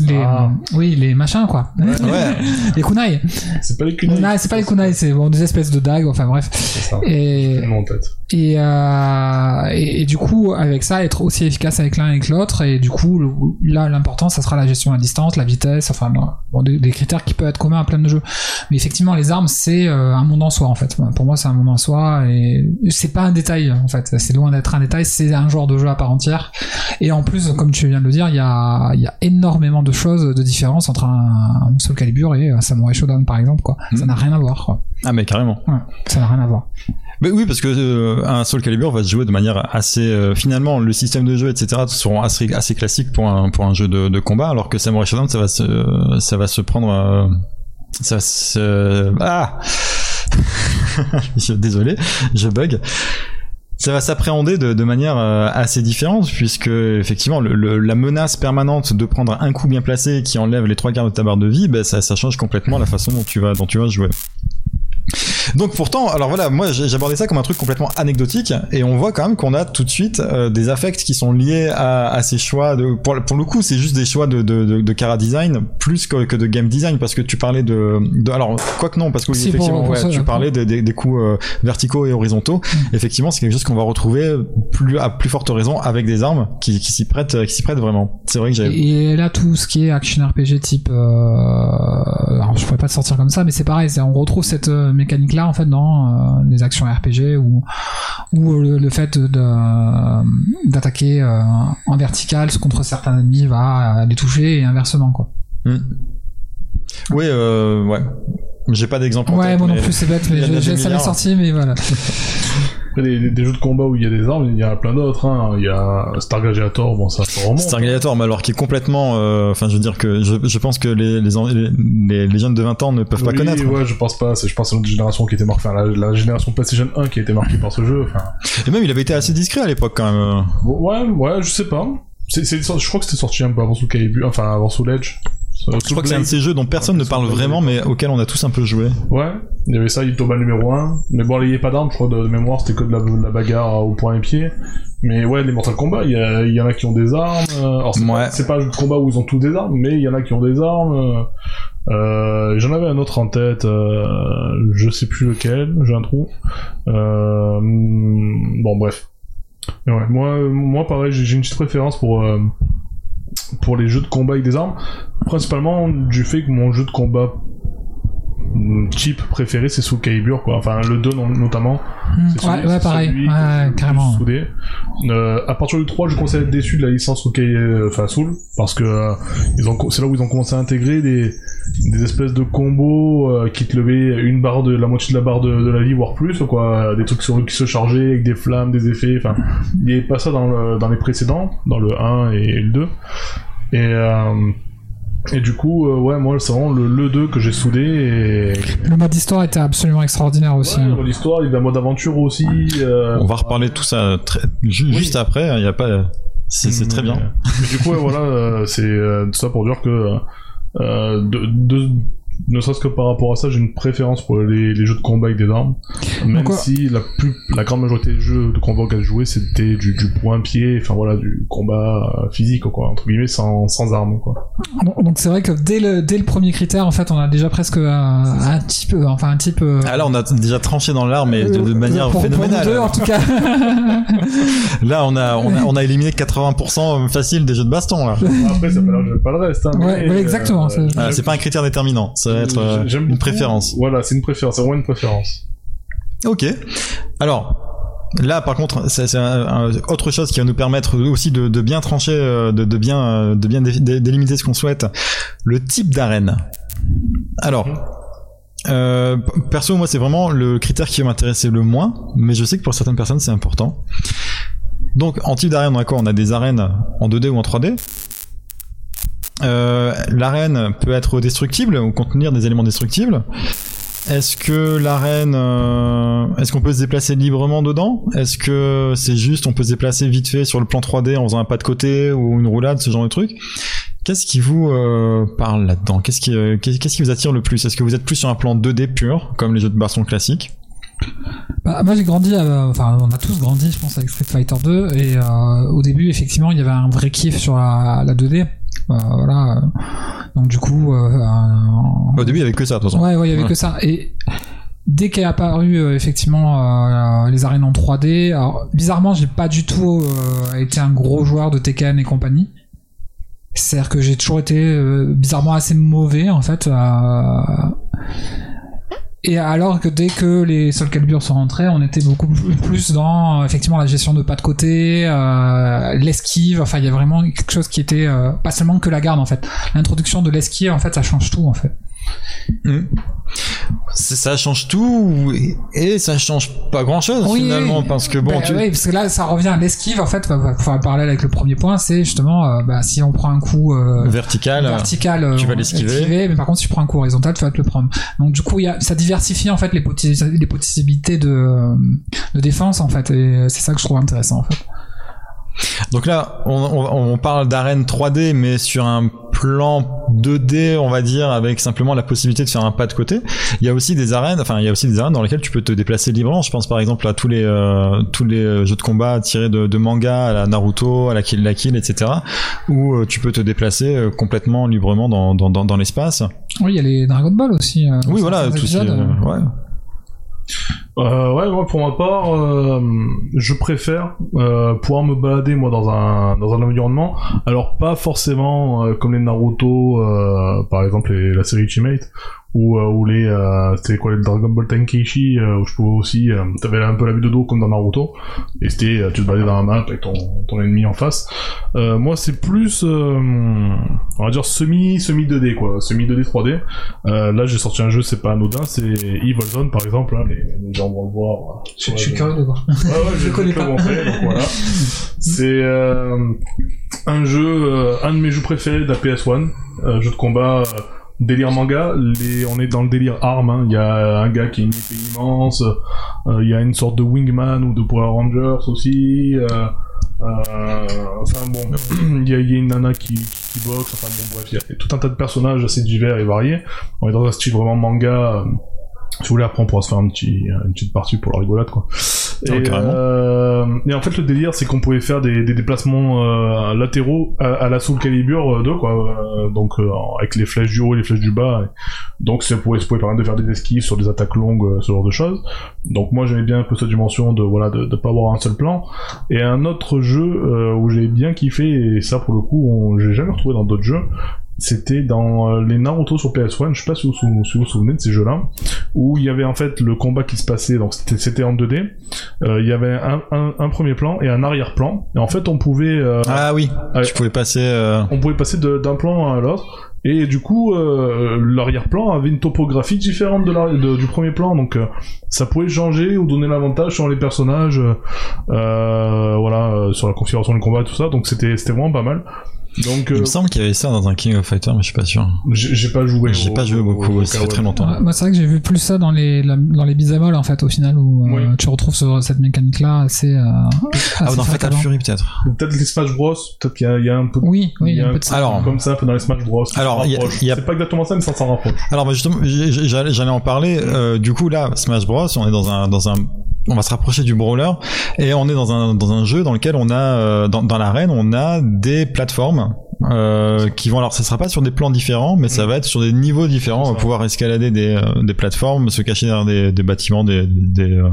les Ah. oui les machins quoi, Ouais. les kunai. c'est pas les kunai. Non, c'est pas les kunai, c'est bon des espèces de dagues, enfin bref. C'est ça. Et Non, en tête. et, euh, et, et du coup, avec ça, être aussi efficace avec l'un et avec l'autre. Et du coup, le- là, l'important, ça sera la gestion à distance, la vitesse, enfin, bon, des, des critères qui peuvent être communs à plein de jeux. Mais effectivement, les armes, c'est euh, un monde en soi, en fait. Pour moi, c'est un monde en soi. Et c'est pas un détail, en fait. C'est loin d'être un détail. C'est un genre de jeu à part entière. Et en plus, comme tu viens de le dire, il y a, il y a énormément de choses de différence entre un, un Soul Calibur et un Samurai Shodown, par exemple, quoi. Ça n'a rien à voir, quoi. Ah mais carrément. Ouais, ça n'a rien à voir. Mais oui, parce que euh, un Soul Calibur va se jouer de manière assez. euh, finalement, le système de jeu, etc., seront assez, assez classiques pour un pour un jeu de, de combat, alors que Samurai Shodown, ça va se ça va se prendre. euh, ça va se ah. Désolé, je bug. Ça va s'appréhender de, manière euh, assez différente puisque effectivement la menace permanente de prendre un coup bien placé qui enlève les trois quarts de ta barre de vie, ben, ça, change complètement la façon dont tu vas jouer. Donc pourtant, alors voilà, moi j'ai j'ai abordé ça comme un truc complètement anecdotique et on voit quand même qu'on a tout de suite euh, des affects qui sont liés à, à ces choix de pour, pour le coup c'est juste des choix de de, de, de cara design plus que, que de game design parce que tu parlais de, de alors quoi que non parce que oui, effectivement ouais, ça, tu d'accord. parlais des, des, des coups euh, verticaux et horizontaux effectivement c'est quelque chose qu'on va retrouver plus à plus forte raison avec des armes qui, qui s'y prêtent qui s'y prêtent vraiment c'est vrai que j'avais Et là, tout ce qui est action RPG type, euh, alors je pourrais pas te sortir comme ça, mais c'est pareil. c'est- On retrouve cette euh, mécanique-là en fait dans euh, les actions RPG ou ou le, le fait de- de- d'attaquer euh, en vertical contre certains ennemis va euh, les toucher et inversement quoi. oui euh, ouais j'ai pas d'exemple Ouais, moi non plus c'est bête, mais je- ça m'est sorti, mais voilà. Après, des, jeux de combat où il y a des armes, il y en a plein d'autres. Hein. Il y a Star Gladiator, bon, ça, ça remonte. Gladiator, mais alors qui est complètement, euh, enfin, je veux dire que je, je pense que les, les, les, jeunes de 20 ans ne peuvent pas connaître. Ouais, je pense pas. C'est, je pense à notre génération qui était marquée, enfin, la, la génération PlayStation 1 qui a été marquée par ce jeu. Et même, il avait été assez discret à l'époque quand même. bon, ouais, ouais, je sais pas. C'est, c'est, je crois que c'était sorti un peu avant Soul Calibur, enfin avant Soul Edge. Je crois que c'est un de ces jeux dont personne ne parle vraiment, mais auquel on a tous un peu joué. Ouais, il y avait ça, Itoba numéro 1. Mais bon, il n'y avait pas d'armes, je crois, de, de mémoire, c'était que de la, de la bagarre au point et pied. Mais ouais, les Mortal Kombat, il y, il en a qui ont des armes. euh, Alors, c'est, Ouais. pas, un jeu de combat où ils ont tous des armes, mais il y en a qui ont des armes. euh, Euh, j'en avais un autre en tête, euh, je sais plus lequel, j'ai un trou. Bon, bref. Ouais, moi, moi, pareil, j'ai une petite préférence pour pour les jeux de combat avec des armes, principalement du fait que mon jeu de combat hmm, cheap préféré c'est Soul Calibur quoi. Enfin le 2 non- notamment. Hmm, c'est celui- ouais, ouais, pareil, celui ouais, carrément. soudé. Euh, à partir du 3 je commence à être déçu de la licence Calibur, euh, enfin Soul parce que euh, ils ont co- c'est là où ils ont commencé à intégrer des des espèces de combos euh, qui te levaient une barre de la moitié de la barre de, de la vie voire plus quoi. Des trucs sur qui se chargeaient avec des flammes des effets enfin il n'y avait pas ça dans le, dans les précédents dans le 1 et le 2 et et du coup, euh, ouais, moi, c'est vraiment le, le 2 que j'ai soudé et... Le mode histoire était absolument extraordinaire aussi. Ouais, le mode histoire, il y a un mode aventure aussi. euh, On va reparler de tout ça très, Oui. juste après. Il y a pas, c'est c'est très bien. Mais, mais du coup, ouais, voilà, euh, c'est euh, tout ça pour dire que euh, de, de- ne serait-ce que par rapport à ça, j'ai une préférence pour les, les jeux de combat avec des armes. Même Pourquoi si la plus, la grande majorité des jeux de combat auxquels je jouais, c'était du, du point-pied, enfin voilà, du combat euh, physique, quoi, entre guillemets, sans, sans armes, quoi. Donc c'est vrai que dès le, dès le premier critère, en fait, on a déjà presque un, un type, enfin un type. euh, Ah là, on a déjà tranché dans l'arme, mais de, de euh, manière pour- pour phénoménale. deux, en tout cas. Là, on a, on a, on a éliminé 80% facile des jeux de baston, là. Après, ça pas, pas le reste, hein. Ouais, mais, ouais, exactement, c'est- Ah, pas un critère déterminant, ça va être euh, une beaucoup- préférence. Voilà, c'est une préférence, c'est vraiment une préférence. Ok. Alors. Là, par contre, c'est autre chose qui va nous permettre aussi de, de bien trancher, euh, de, de bien, euh, de bien dé- dé- délimiter ce qu'on souhaite. Le type d'arène. Alors, euh, p- perso, moi, c'est vraiment le critère qui va m'intéresser le moins, mais je sais que pour certaines personnes, c'est important. Donc, en type d'arène, on a quoi? On a des arènes en 2D ou en 3D. Euh, L'arène peut être destructible ou contenir des éléments destructibles. Est-ce que l'arène, euh, est-ce qu'on peut se déplacer librement dedans? Est-ce que c'est juste on peut se déplacer vite fait sur le plan 3D en faisant un pas de côté ou une roulade, ce genre de truc? Qu'est-ce qui vous euh, parle là-dedans? Qu'est-ce qui, euh, qu'est- qu'est-ce qui vous attire le plus? Est-ce que vous êtes plus sur un plan 2D pur, comme les jeux de baston classiques? Bah, moi j'ai grandi, enfin on a tous grandi je pense avec Street Fighter 2 et euh, au début effectivement il y avait un vrai kiff sur la 2D. Euh, voilà. Donc du coup, euh, euh, Au début, il y avait que ça, de toute façon. ouais, ouais, il y avait Ouais. que ça. Et dès qu'est apparu euh, effectivement euh, les arènes en 3D, alors bizarrement j'ai pas du tout euh, été un gros joueur de Tekken et compagnie. C'est-à-dire que j'ai toujours été bizarrement assez mauvais en fait. Et alors que dès que les Soul Calibur sont rentrés, on était beaucoup plus dans effectivement la gestion de pas de côté, euh, l'esquive. Enfin, il y a vraiment quelque chose qui était euh, pas seulement que la garde en fait. L'introduction de l'esquive, en fait, ça change tout en fait. Hmm. Ça change tout et ça change pas grand-chose Oui, finalement oui. parce que bon, Bah, tu... ouais, parce que là, ça revient à l'esquive en fait. Enfin, parallèle avec le premier point, c'est justement euh, bah, si on prend un coup euh, vertical. vertical, euh, tu vas l'esquiver. esquiver, mais par contre, si tu prends un coup horizontal, tu vas te le prendre. Donc, du coup, il y a, ça diversifie en fait les, possi- les possibilités de, de défense en fait, et c'est ça que je trouve intéressant en fait. Donc là, on, on- on parle d'arène 3D, mais sur un plan 2D, on va dire, avec simplement la possibilité de faire un pas de côté. Il y a aussi des arènes, enfin, il y a aussi des arènes dans lesquelles tu peux te déplacer librement. Je pense par exemple à tous les euh, tous les euh, jeux de combat tirés de, de manga, à la Naruto, à la Kill la Kill, etc., où euh, tu peux te déplacer euh, complètement librement dans dans, dans, dans l'espace. Oui, il y a les Dragon Ball aussi. euh, Oui, voilà, tout ouais. Euh, ouais, moi pour ma part, euh, je préfère euh, pouvoir me balader moi dans un dans un environnement. Alors pas forcément euh, comme les Naruto, par exemple les- la série Ultimate, ou euh, ou les euh, c'était quoi les Dragon Ball Tenkaichi, euh, où je pouvais aussi, euh, t'avais un peu la vue de dos comme dans Naruto, et c'était euh, tu te baladais dans la map avec ton ton ennemi en face. Euh, moi c'est plus, euh, on va dire semi semi 2D quoi, semi 2D 3D. Euh, là j'ai sorti un jeu, c'est pas anodin, c'est Evil Zone par exemple, hein, les, les gens vont le voir. Je, Ouais, suis curieux de voir. Ouais, ouais, je, Je connais pas. montrer, donc voilà. C'est euh, un jeu, euh, un de mes jeux préférés de la PS1, euh, jeu de combat, euh, délire manga. Les, on est dans le délire arme. hein. Il y a un gars qui a une épée immense. euh, Il y a une sorte de wingman ou de Power Rangers aussi. euh, euh, enfin bon, il y, a, y a une nana qui, qui, qui boxe. Enfin bon, bref, il y a tout un tas de personnages assez divers et variés. On est dans un style vraiment manga. euh, si vous voulez, après, on pourra se faire un petit, une petite partie pour la rigolade, quoi. Et, Ouais, carrément. euh, et en fait, le délire, c'est qu'on pouvait faire des, des déplacements euh, latéraux à, à la Soul Calibur euh, 2, quoi. euh, donc, euh, avec les flèches du haut et les flèches du bas. Et donc, ça pouvait, ça pouvait permettre de faire des esquives sur des attaques longues, euh, ce genre de choses. Donc, moi, j'aimais bien un peu cette dimension de, voilà, de, de pas avoir un seul plan. Et un autre jeu euh, où j'ai bien kiffé, et ça, pour le coup, on- j'ai jamais retrouvé dans d'autres jeux, c'était dans euh, les Naruto sur PS1, je sais pas si vous si vous souvenez de ces jeux-là, où il y avait en fait le combat qui se passait, donc c'était en 2D, euh, il y avait un, un, un premier plan et un arrière-plan, et en fait on pouvait, euh, Ah oui, tu pouvais passer. euh, on pouvait passer d'un plan à l'autre, et du coup euh, l'arrière-plan avait une topographie différente de l'arri- de- du premier plan, donc euh, ça pouvait changer ou donner l'avantage sur les personnages, euh, voilà, sur la configuration du combat et tout ça, donc c'était c'était vraiment pas mal. Donc, Il euh, me semble qu'il y avait ça dans un King of Fighters, mais je suis pas sûr. j'ai j'ai pas joué. J'ai pas joué au- beaucoup, au- ça fait très longtemps. Ouais, moi, c'est vrai que j'ai vu plus ça dans les la- dans les bisamol en fait au final où euh, Oui. tu retrouves ce- cette mécanique là assez. euh, Ah, dans Fatal. Fury peut-être. Ou Peut-être les Smash Bros. Peut-être qu'il y, a- il y a un peu. Oui, oui, il y a un peu de ça. Alors, comme ça, un peu dans les Smash Bros. Alors, C'est pas exactement ça, mais ça s'en rapproche. Alors bah justement, j'allais j'allais en parler. Euh, du coup là, Smash Bros, on est dans un dans un on va se rapprocher du brawler et on est dans un dans un jeu dans lequel on a euh, dans dans l'arène on a des plateformes euh, qui vont alors ça sera pas sur des plans différents mais ça va être sur des niveaux différents on va pouvoir escalader des euh, des plateformes se cacher derrière des, des bâtiments des des, euh,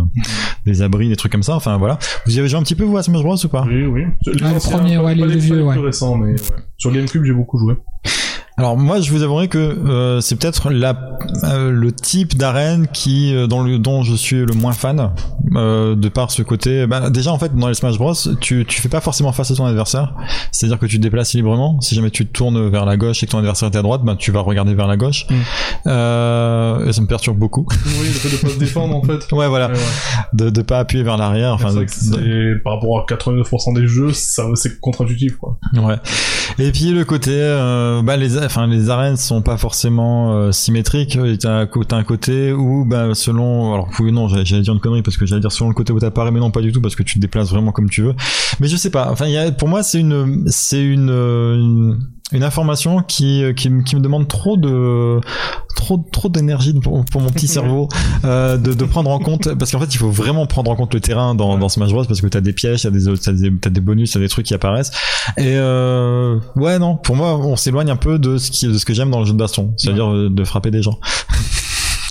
des abris des trucs comme ça enfin voilà vous y avez joué un petit peu vous à Smash Bros ou pas? Oui, oui. Ah, le anciens, premier, ouais, les- les vieux, ouais. récents, mais ouais. Sur GameCube, j'ai beaucoup joué. Alors moi, je vous avouerai que euh, c'est peut-être la euh, le type d'arène qui euh, dans le dont je suis le moins fan euh, de par ce côté. Bah, déjà en fait dans les Smash Bros, tu tu fais pas forcément face à ton adversaire. C'est-à-dire que tu te déplaces librement. Si jamais tu te tournes vers la gauche et que ton adversaire est à droite, bah tu vas regarder vers la gauche. Mm. Euh, et ça me perturbe beaucoup. Oui, le fait de pas se défendre, en fait. ouais voilà, Ouais, ouais. de de pas appuyer vers l'arrière. Enfin de- par rapport à 89% des jeux, ça, c'est contre-intuitif, quoi. Ouais. Et puis le côté, euh, bah les, enfin les arènes sont pas forcément euh, symétriques. T'as un un côté où, bah selon, alors oui non, j'allais dire une connerie parce que j'allais dire selon le côté où t'apparais, mais non pas du tout parce que tu te déplaces vraiment comme tu veux. Mais je sais pas. Enfin, y a, pour moi c'est une, c'est une, euh, une une information qui, qui, me- qui me demande trop de trop trop d'énergie pour, pour mon petit cerveau euh, de, de prendre en compte parce qu'en fait il faut vraiment prendre en compte le terrain dans, dans Smash Bros parce que t'as des pièges t'as des t'as des, t'as des bonus t'as des trucs qui apparaissent. Et euh, ouais non pour moi on s'éloigne un peu de ce qui de ce que j'aime dans le jeu de baston c'est-à-dire euh, de frapper des gens.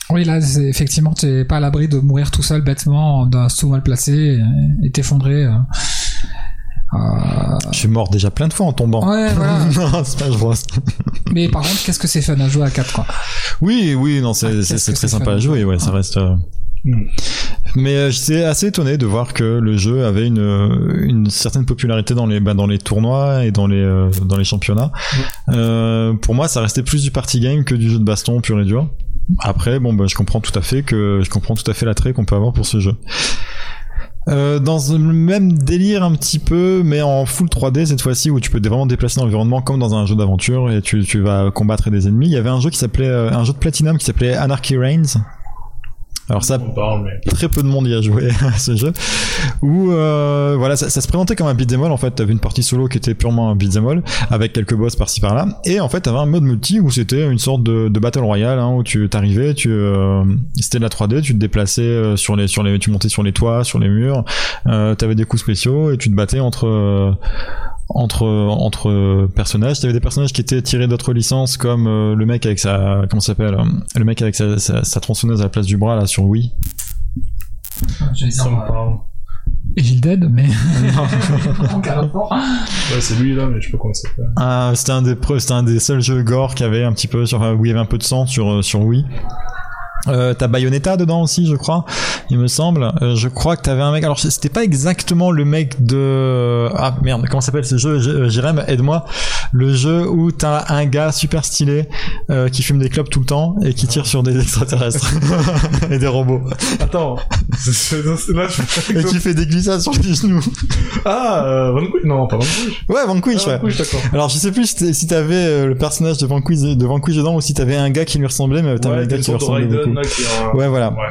Oui, là, effectivement, t'es pas à l'abri de mourir tout seul bêtement d'un saut mal placé et- et t'effondrer. Euh. Je suis mort déjà plein de fois en tombant Ouais, voilà. non Smash Bros Mais par contre, qu'est-ce que c'est fun à jouer à 4 quoi? oui oui non c'est très sympa à jouer ouais ça Ah. reste euh, Mm. Mais euh, j'étais assez étonné de voir que le jeu avait une, une certaine popularité dans les bah, dans les tournois et dans les euh, dans les championnats. Euh, pour moi, ça restait plus du party game que du jeu de baston pur et dur. Après, bon, bah, je comprends tout à fait que je comprends tout à fait l'attrait qu'on peut avoir pour ce jeu. Euh, dans le même délire un petit peu, mais en full 3D cette fois-ci, où tu peux vraiment déplacer l'environnement comme dans un jeu d'aventure et tu, tu vas combattre des ennemis. Il y avait un jeu qui s'appelait euh, un jeu de Platinum qui s'appelait Anarchy Reigns. Alors ça, On parle, mais. très peu de monde y a joué à ce jeu où euh, voilà ça, ça se présentait comme un beat'em all en fait t'avais une partie solo qui était purement un beat'em all avec quelques boss par-ci par-là et en fait t'avais un mode multi où c'était une sorte de, de battle royale hein, où tu t'arrivais tu euh, c'était de la 3D tu te déplaçais euh, sur les sur les tu montais sur les toits sur les murs euh, t'avais des coups spéciaux et tu te battais entre euh, entre entre personnages t'avais des personnages qui étaient tirés d'autres licences comme euh, le mec avec sa comment s'appelle euh, le mec avec sa, sa, sa tronçonneuse à la place du bras là sur Wii Ça me parle. Evil Dead, mais. Ouais, c'est lui là, mais je sais pas comment il s'appelle. Ah, c'était un des c'était un des seuls jeux gore qui avait un petit peu sur enfin, où il y avait un peu de sang sur euh, sur Wii. Euh, t'as Bayonetta dedans aussi, je crois, il me semble. Euh, je crois que t'avais un mec. Alors c'était pas exactement le mec de ah merde, comment s'appelle ce jeu? Euh, Jérém, aide-moi. Le jeu où t'as un gars super stylé euh, qui fume des clopes tout le temps et qui tire sur des extraterrestres et des robots Attends. Là, je... et qui fait des glissades sur les genoux. Ah, euh, Vanquish Non, pas Vanquish. Ouais, Vanquish, Ah, ouais. Vanquish, d'accord. Alors je sais plus si t'avais euh, le personnage de Vanquish, de Vanquish dedans ou si t'avais un gars qui lui ressemblait, mais t'avais Ouais, un gars qui lui ressemblait Raiden qui un- Ouais, voilà. Ouais.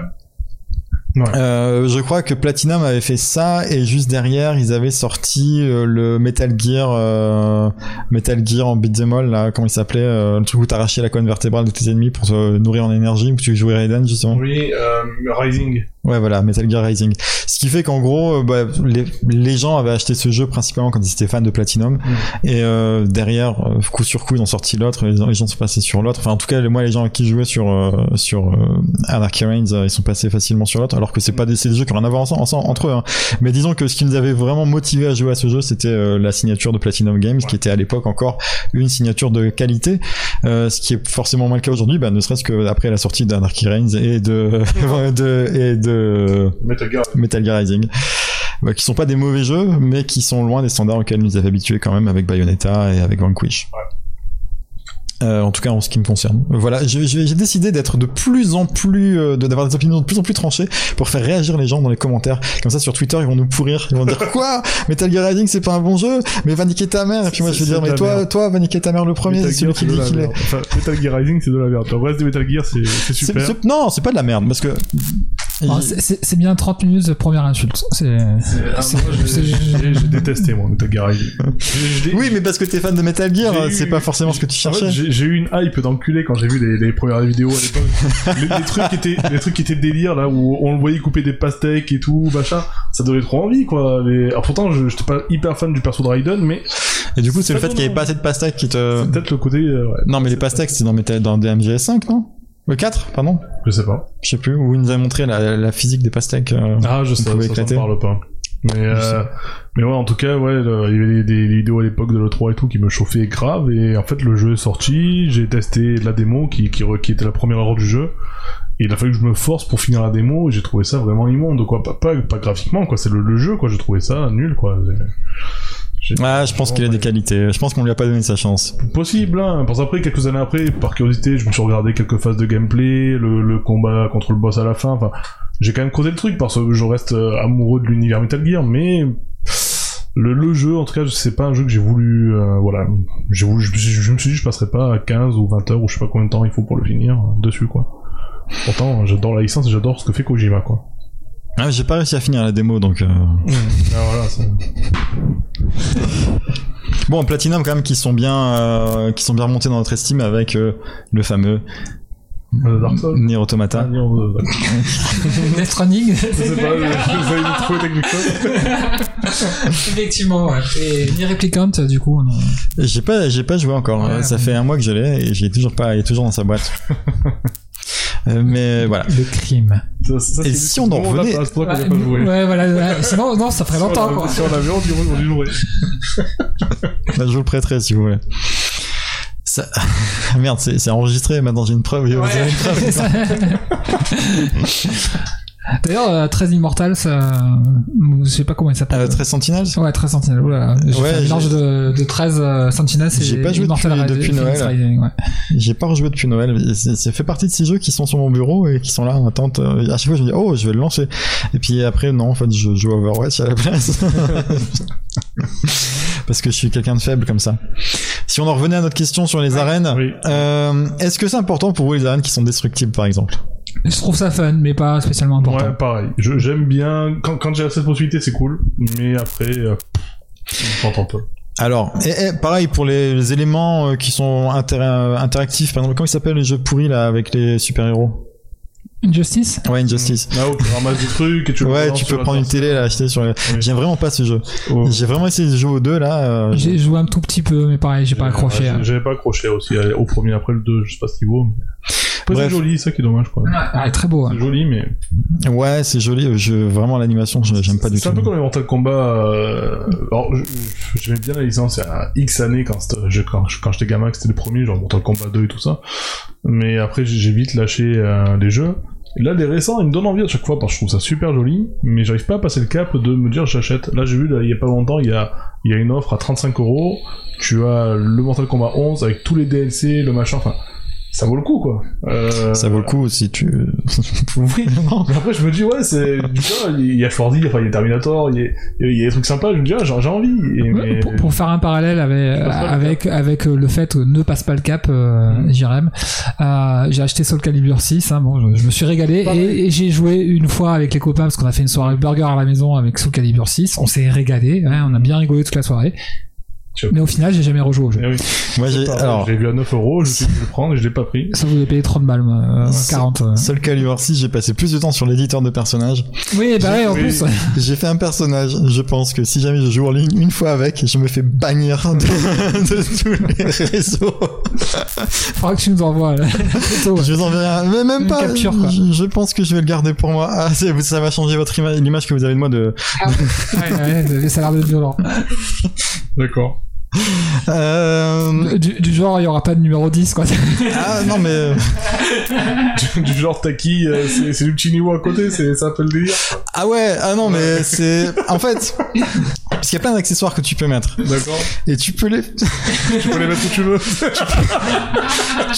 Euh, je crois que Platinum avait fait ça et juste derrière ils avaient sorti euh, le Metal Gear, euh, Metal Gear en beat'em all là, comment il s'appelait, euh, le truc où t'arrachais la colonne vertébrale de tes ennemis pour te nourrir en énergie, où tu jouais Raiden justement. Oui, euh, Rising. Ouais, voilà, Metal Gear Rising. Ce qui fait qu'en gros, euh, bah, les, les gens avaient acheté ce jeu principalement quand ils étaient fans de Platinum. Et euh, derrière, euh, coup sur coup, ils ont sorti l'autre, les, les gens sont passés sur l'autre. Enfin, en tout cas, moi, les gens qui jouaient sur euh, sur euh, Anarchy Reigns, euh, ils sont passés facilement sur l'autre, alors que c'est pas des, c'est des jeux qui ont rien à voir ensemble, ensemble- entre eux. hein. Mais disons que ce qui nous avait vraiment motivé à jouer à ce jeu, c'était euh, la signature de Platinum Games, qui était à l'époque encore une signature de qualité, euh, ce qui est forcément moins le cas aujourd'hui, bah, ne serait-ce que après la sortie d'Anarchy Reigns et de, de et de Metal Gear. Metal Gear Rising. Bah, qui sont pas des mauvais jeux, mais qui sont loin des standards auxquels nous avait habitués quand même avec Bayonetta et avec Vanquish. Euh, en tout cas en ce qui me concerne. Voilà, j'ai décidé d'être de plus en plus, euh, de- d'avoir des opinions de plus en plus tranchées pour faire réagir les gens dans les commentaires. Comme ça sur Twitter ils vont nous pourrir, ils vont dire quoi? Metal Gear Rising c'est pas un bon jeu, mais va niquer ta mère. Et puis moi je vais dire mais toi, merde. toi va niquer ta mère le premier, Metal c'est celui Gear, qui dit qu'il est. merde. Enfin, Metal Gear Rising, c'est de la merde. Le reste de Metal Gear, c'est super. non, c'est pas de la merde parce que. Ah, c'est- bien 30 minutes de première insulte. C'est. J'ai- détesté, moi, Metal Gear Oui, mais parce que t'es fan de Metal Gear, c'est pas forcément ce que tu cherchais. j'ai eu une hype d'enculé quand j'ai vu les, les premières vidéos à l'époque. les, les trucs qui étaient, les trucs qui étaient délire là où on le voyait couper des pastèques et tout, machin. Ça donnait trop envie quoi. Alors, pourtant, je j'étais pas hyper fan du perso de Raiden, mais Et du coup, c'est le fait qu'il y ait donne pas assez de pastèques qui te. c'est peut-être le côté. euh, ouais. Non, mais les pastèques, c'est dans, Metal- dans DMGS5, non? Le 4, pardon Je sais pas. Je sais plus, où il nous a montré la, la physique des pastèques. euh. Ah, je sais, ça, ça éclater. me parle pas. Mais, euh, mais ouais, en tout cas, ouais, le- il y avait des, des vidéos à l'époque de l'E3 et tout qui me chauffaient grave, et en fait, le jeu est sorti, j'ai testé la démo qui, qui, qui était la première heure du jeu, et il a fallu que je me force pour finir la démo, et j'ai trouvé ça vraiment immonde, quoi. Pas, pas, pas graphiquement, quoi, c'est le, le jeu, quoi, j'ai trouvé ça nul, quoi. Ah, je pense qu'il a des qualités. Je pense qu'on lui a pas donné sa chance. Possible, hein. Parce après, quelques années après, par curiosité, je me suis regardé quelques phases de gameplay, le, le combat contre le boss à la fin. Enfin, j'ai quand même creusé le truc parce que je reste euh, amoureux de l'univers Metal Gear, mais le, le jeu, en tout cas, c'est pas un jeu que j'ai voulu. euh, voilà, j'ai voulu. Je, je- je me suis dit, je passerai pas à 15 ou 20 heures ou je sais pas combien de temps il faut pour le finir euh, dessus, quoi. Pourtant, j'adore la licence et j'adore ce que fait Kojima, quoi. Ah, j'ai pas réussi à finir la démo, donc. euh, Ah, voilà, c'est- Bon, Platinum quand même qui sont bien, euh, qui sont bien remontés dans notre estime avec euh, le fameux Euh, Dark Souls. Nier Automata. d'accord. Death Running. je sais pas, vous avez trouvé quelque chose Effectivement, ouais. Et ni Replicant, du coup, J'ai pas, j'ai pas joué encore. Ouais, ça fait un mois que je l'ai et j'ai toujours pas, il est toujours dans sa boîte. Euh, mais voilà. le crime. Ça- ça, Et si on en revenait- Ouais, ouais, voilà, ouais. Sinon, non, ça ferait longtemps, quoi. Si on l'avait, on dirait on y jouerait. Là, je vous le prêterai si vous voulez. Ça... Merde, c'est c'est enregistré. Maintenant, j'ai une preuve. Vous avez une preuve. D'ailleurs, euh, 13 Immortal, ça... je sais pas comment il s'appelle. Euh, 13 Sentinels? Ouais, 13 Sentinelles. Oula, j'ai Ouais, fait un mélange de, de 13 euh, Sentinelles et J'ai pas joué Immortal depuis- Noël. Ouais. J'ai pas rejoué depuis Noël. C'est- Ça fait partie de ces jeux qui sont sur mon bureau et qui sont là en attente. Euh, À chaque fois, je me dis, oh, je vais le lancer. Et puis après, non, en fait, je joue à Overwatch à la place. Parce que je suis quelqu'un de faible comme ça. Si on en revenait à notre question sur les arènes, Oui. euh, est-ce que c'est important pour vous les arènes qui sont destructibles, par exemple? Je trouve ça fun, mais pas spécialement important. Ouais, pareil. Je- J'aime bien. Quand, quand j'ai cette possibilité, c'est cool. Mais après, euh, pff, j'entends peu. Alors, et, et pareil pour les, les éléments euh, qui sont inter- euh, interactifs. Par exemple, comment il s'appelle les jeux pourris là avec les super-héros? Injustice? Ouais, Injustice. Là où tu ramasses des trucs et tu Ouais, tu peux prendre une télé là, acheter sur. les- Oui. J'aime vraiment pas ce jeu. Oh. J'ai vraiment essayé de jouer aux deux là. euh, J'ai joué un tout petit peu, mais pareil, j'ai pas accroché. Hein. j'ai- J'avais pas accroché aussi au premier, après le 2, je sais pas ce qu'il vaut. Mais... Après, Bref. c'est joli, ça qui est dommage, quoi. Ah, très beau. hein. C'est joli, mais. Ouais, c'est joli. Je, vraiment l'animation, je- j'aime pas du tout. C'est un peu comme les Mortal Kombat. Euh... Alors, je- je- j'aimais bien la licence il y a X années quand, je- quand, je- quand j'étais gamin, que c'était le premier, genre Mortal Kombat 2 et tout ça. Mais après, j'ai j'ai vite lâché euh, les jeux. Et là, les récents, ils me donnent envie à chaque fois parce que je trouve ça super joli, mais j'arrive pas à passer le cap de me dire j'achète. Là, j'ai vu, là, il y a pas longtemps, il y a, il y a une offre à 35 euros. Tu as le Mortal Kombat 11 avec tous les DLC, le machin, enfin. Ça vaut le coup, quoi. Euh, Ça vaut le coup si tu. oui, non, mais après je me dis, ouais, c'est. Du coup, il y a Schwarzy, enfin, il y a Terminator, il y a, il y a des trucs sympas, je me dis, ah, j'ai envie. Et, Ouais, mais... pour, pour faire un parallèle avec le avec avec euh, le fait que ne passe pas le cap euh, Mm. Jérém euh, j'ai acheté Soul Calibur 6 hein, bon je, je me suis régalé et, et j'ai joué une fois avec les copains parce qu'on a fait une soirée burger à la maison avec Soul Calibur 6 on s'est régalé hein, on a bien rigolé toute la soirée mais au final j'ai jamais rejoué au jeu oui. Moi, j'ai. Pareil, Alors, vu à 9 euros, je suis le prendre et je l'ai pas pris. ça vous avez payé 30 balles euh, C'est- 40 euh. Seul Calibur 6, j'ai passé plus de temps sur l'éditeur de personnages. oui bah ouais en Oui. plus J'ai fait un personnage. Je pense que si jamais je joue en ligne une fois avec, je me fais bannir de, de tous les réseaux. faudra que tu nous envoies ouais. Je vous enverrai un, mais même Une pas. capture, quoi. je, je pense que je vais le garder pour moi. Ah, c'est- ça va changer votre image, l'image que vous avez de moi de. Ouais, ouais, ça a l'air d'être violent D'accord. Euh... du, du genre il y aura pas de numéro 10 quoi Ah non mais du, du genre Taki, euh, c'est du petit niveau à côté, c'est un peu le délire. ah ouais ah non mais c'est en fait Parce qu'il y a plein d'accessoires que tu peux mettre. D'accord. Et tu peux les, Tu peux les mettre où tu veux.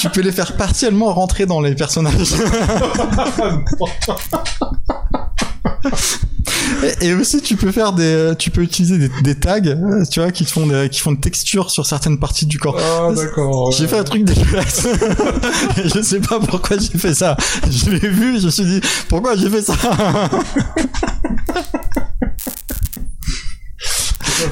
tu peux les faire partiellement rentrer dans les personnages. Et, et aussi, tu peux faire des, tu peux utiliser des, des tags, euh, tu vois, qui font des, qui font une texture sur certaines parties du corps. Ah, d'accord. J'ai fait un truc dégueulasse. Je sais pas pourquoi j'ai fait ça. Je l'ai vu, je me suis dit, pourquoi j'ai fait ça?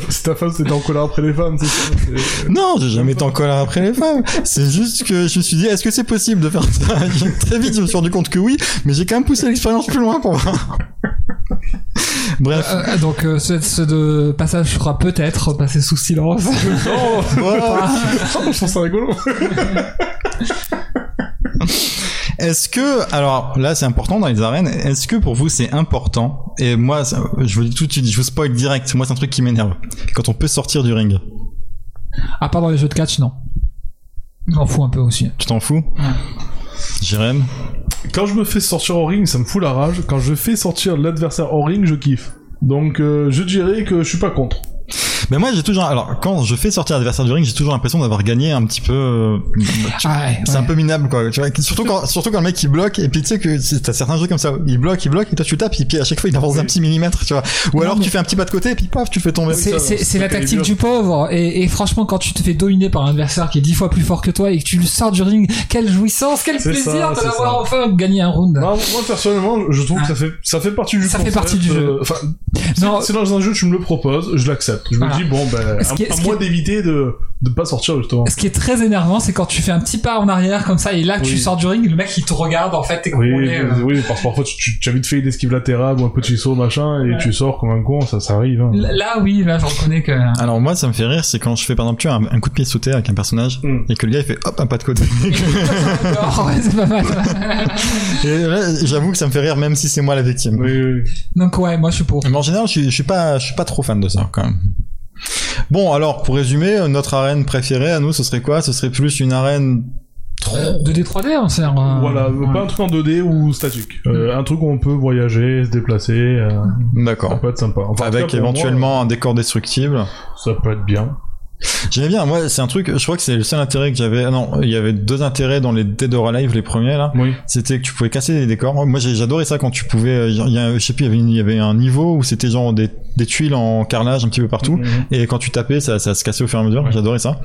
Si ta femme c'était en colère après les femmes, c'est ça. c'est- Non, j'ai jamais été en colère après les femmes. C'est juste que je me suis dit, est-ce que c'est possible de faire ça Très vite, je me suis rendu compte que oui, mais j'ai quand même poussé l'expérience plus loin pour voir. Bref. Euh, donc euh, ce, ce de passage fera peut-être passer sous silence. Oh, Voilà. je trouve ça rigolo. Est-ce que, alors là c'est important dans les arènes, est-ce que pour vous c'est important, et moi ça- je vous dis tout de suite, je vous spoil direct, moi c'est un truc qui m'énerve, quand on peut sortir du ring. À part dans les jeux de catch, non. Je m'en fous un peu aussi. Tu t'en fous? Jérém? Quand je me fais sortir au ring, ça me fout la rage. Quand je fais sortir l'adversaire au ring, je kiffe. Donc euh, je dirais que je suis pas contre. Mais moi j'ai toujours, alors quand je fais sortir l'adversaire du ring, j'ai toujours l'impression d'avoir gagné un petit peu... euh, Ah ouais, C'est ouais. un peu minable quoi, tu vois, surtout quand, surtout quand le mec il bloque, et puis tu sais que c'est- t'as certains jeux comme ça, il bloque, il bloque, et toi tu tapes, et puis à chaque fois il avance d'un petit millimètre, tu vois. Ou Non, alors mais- tu fais un petit pas de côté, et puis paf, tu fais tomber. C'est, la tactique du pauvre et, et franchement quand tu te fais dominer par un adversaire qui est dix fois plus fort que toi et que tu le sors du ring quelle jouissance quel C'est plaisir ça, de l'avoir enfin gagné un round Non, moi personnellement, je trouve que ça fait ça fait partie du Ça fait partie du jeu. euh, Enfin, Non. c'est dans un jeu, tu me le proposes, je l'accepte. Je Voilà. me dis bon ben, qui à, qui moi d'éviter de de pas sortir justement. ce qui est très énervant c'est quand tu fais un petit pas en arrière comme ça et là tu sors du ring le mec il te regarde en fait t'es Oui, euh. oui, parce que parfois tu, tu, tu as vite fait une esquive latérale ou un petit saut machin et Ouais. tu sors comme un con, ça, ça arrive. Hein. Là oui là je reconnais que Alors moi ça me fait rire, c'est quand je fais par exemple tu vois, un, un coup de pied sauté avec un personnage, Mm. et que le gars il fait hop un pas de côté. C'est pas mal j'avoue que ça me fait rire même si c'est moi la victime. Oui, oui. donc ouais moi je suis pour Mais en général je je suis pas, je suis pas trop fan de ça quand même. Bon alors pour résumer, notre arène préférée à nous ce serait quoi? Ce serait plus une arène Euh, 2D 3D on sert euh, Voilà, ouais. pas un truc en 2D ou statique. Euh, un truc où on peut voyager, se déplacer, euh, ça D'accord. peut être sympa. Enfin, Avec cas, éventuellement un décor destructible. ça peut être bien. J'aimais bien, moi c'est un truc, je crois que c'est le seul intérêt que j'avais. ah Non, il y avait deux intérêts dans les Dead or Alive, les premiers là. Oui. C'était que tu pouvais casser les décors. Moi j'ai- j'adorais ça quand tu pouvais. euh, Il y a, je sais plus, il y avait, une- il y avait un niveau où c'était genre des, des tuiles en carrelage un petit peu partout. Mhm. Et quand tu tapais, ça, ça se cassait au fur et à mesure. Ouais. J'adorais ça.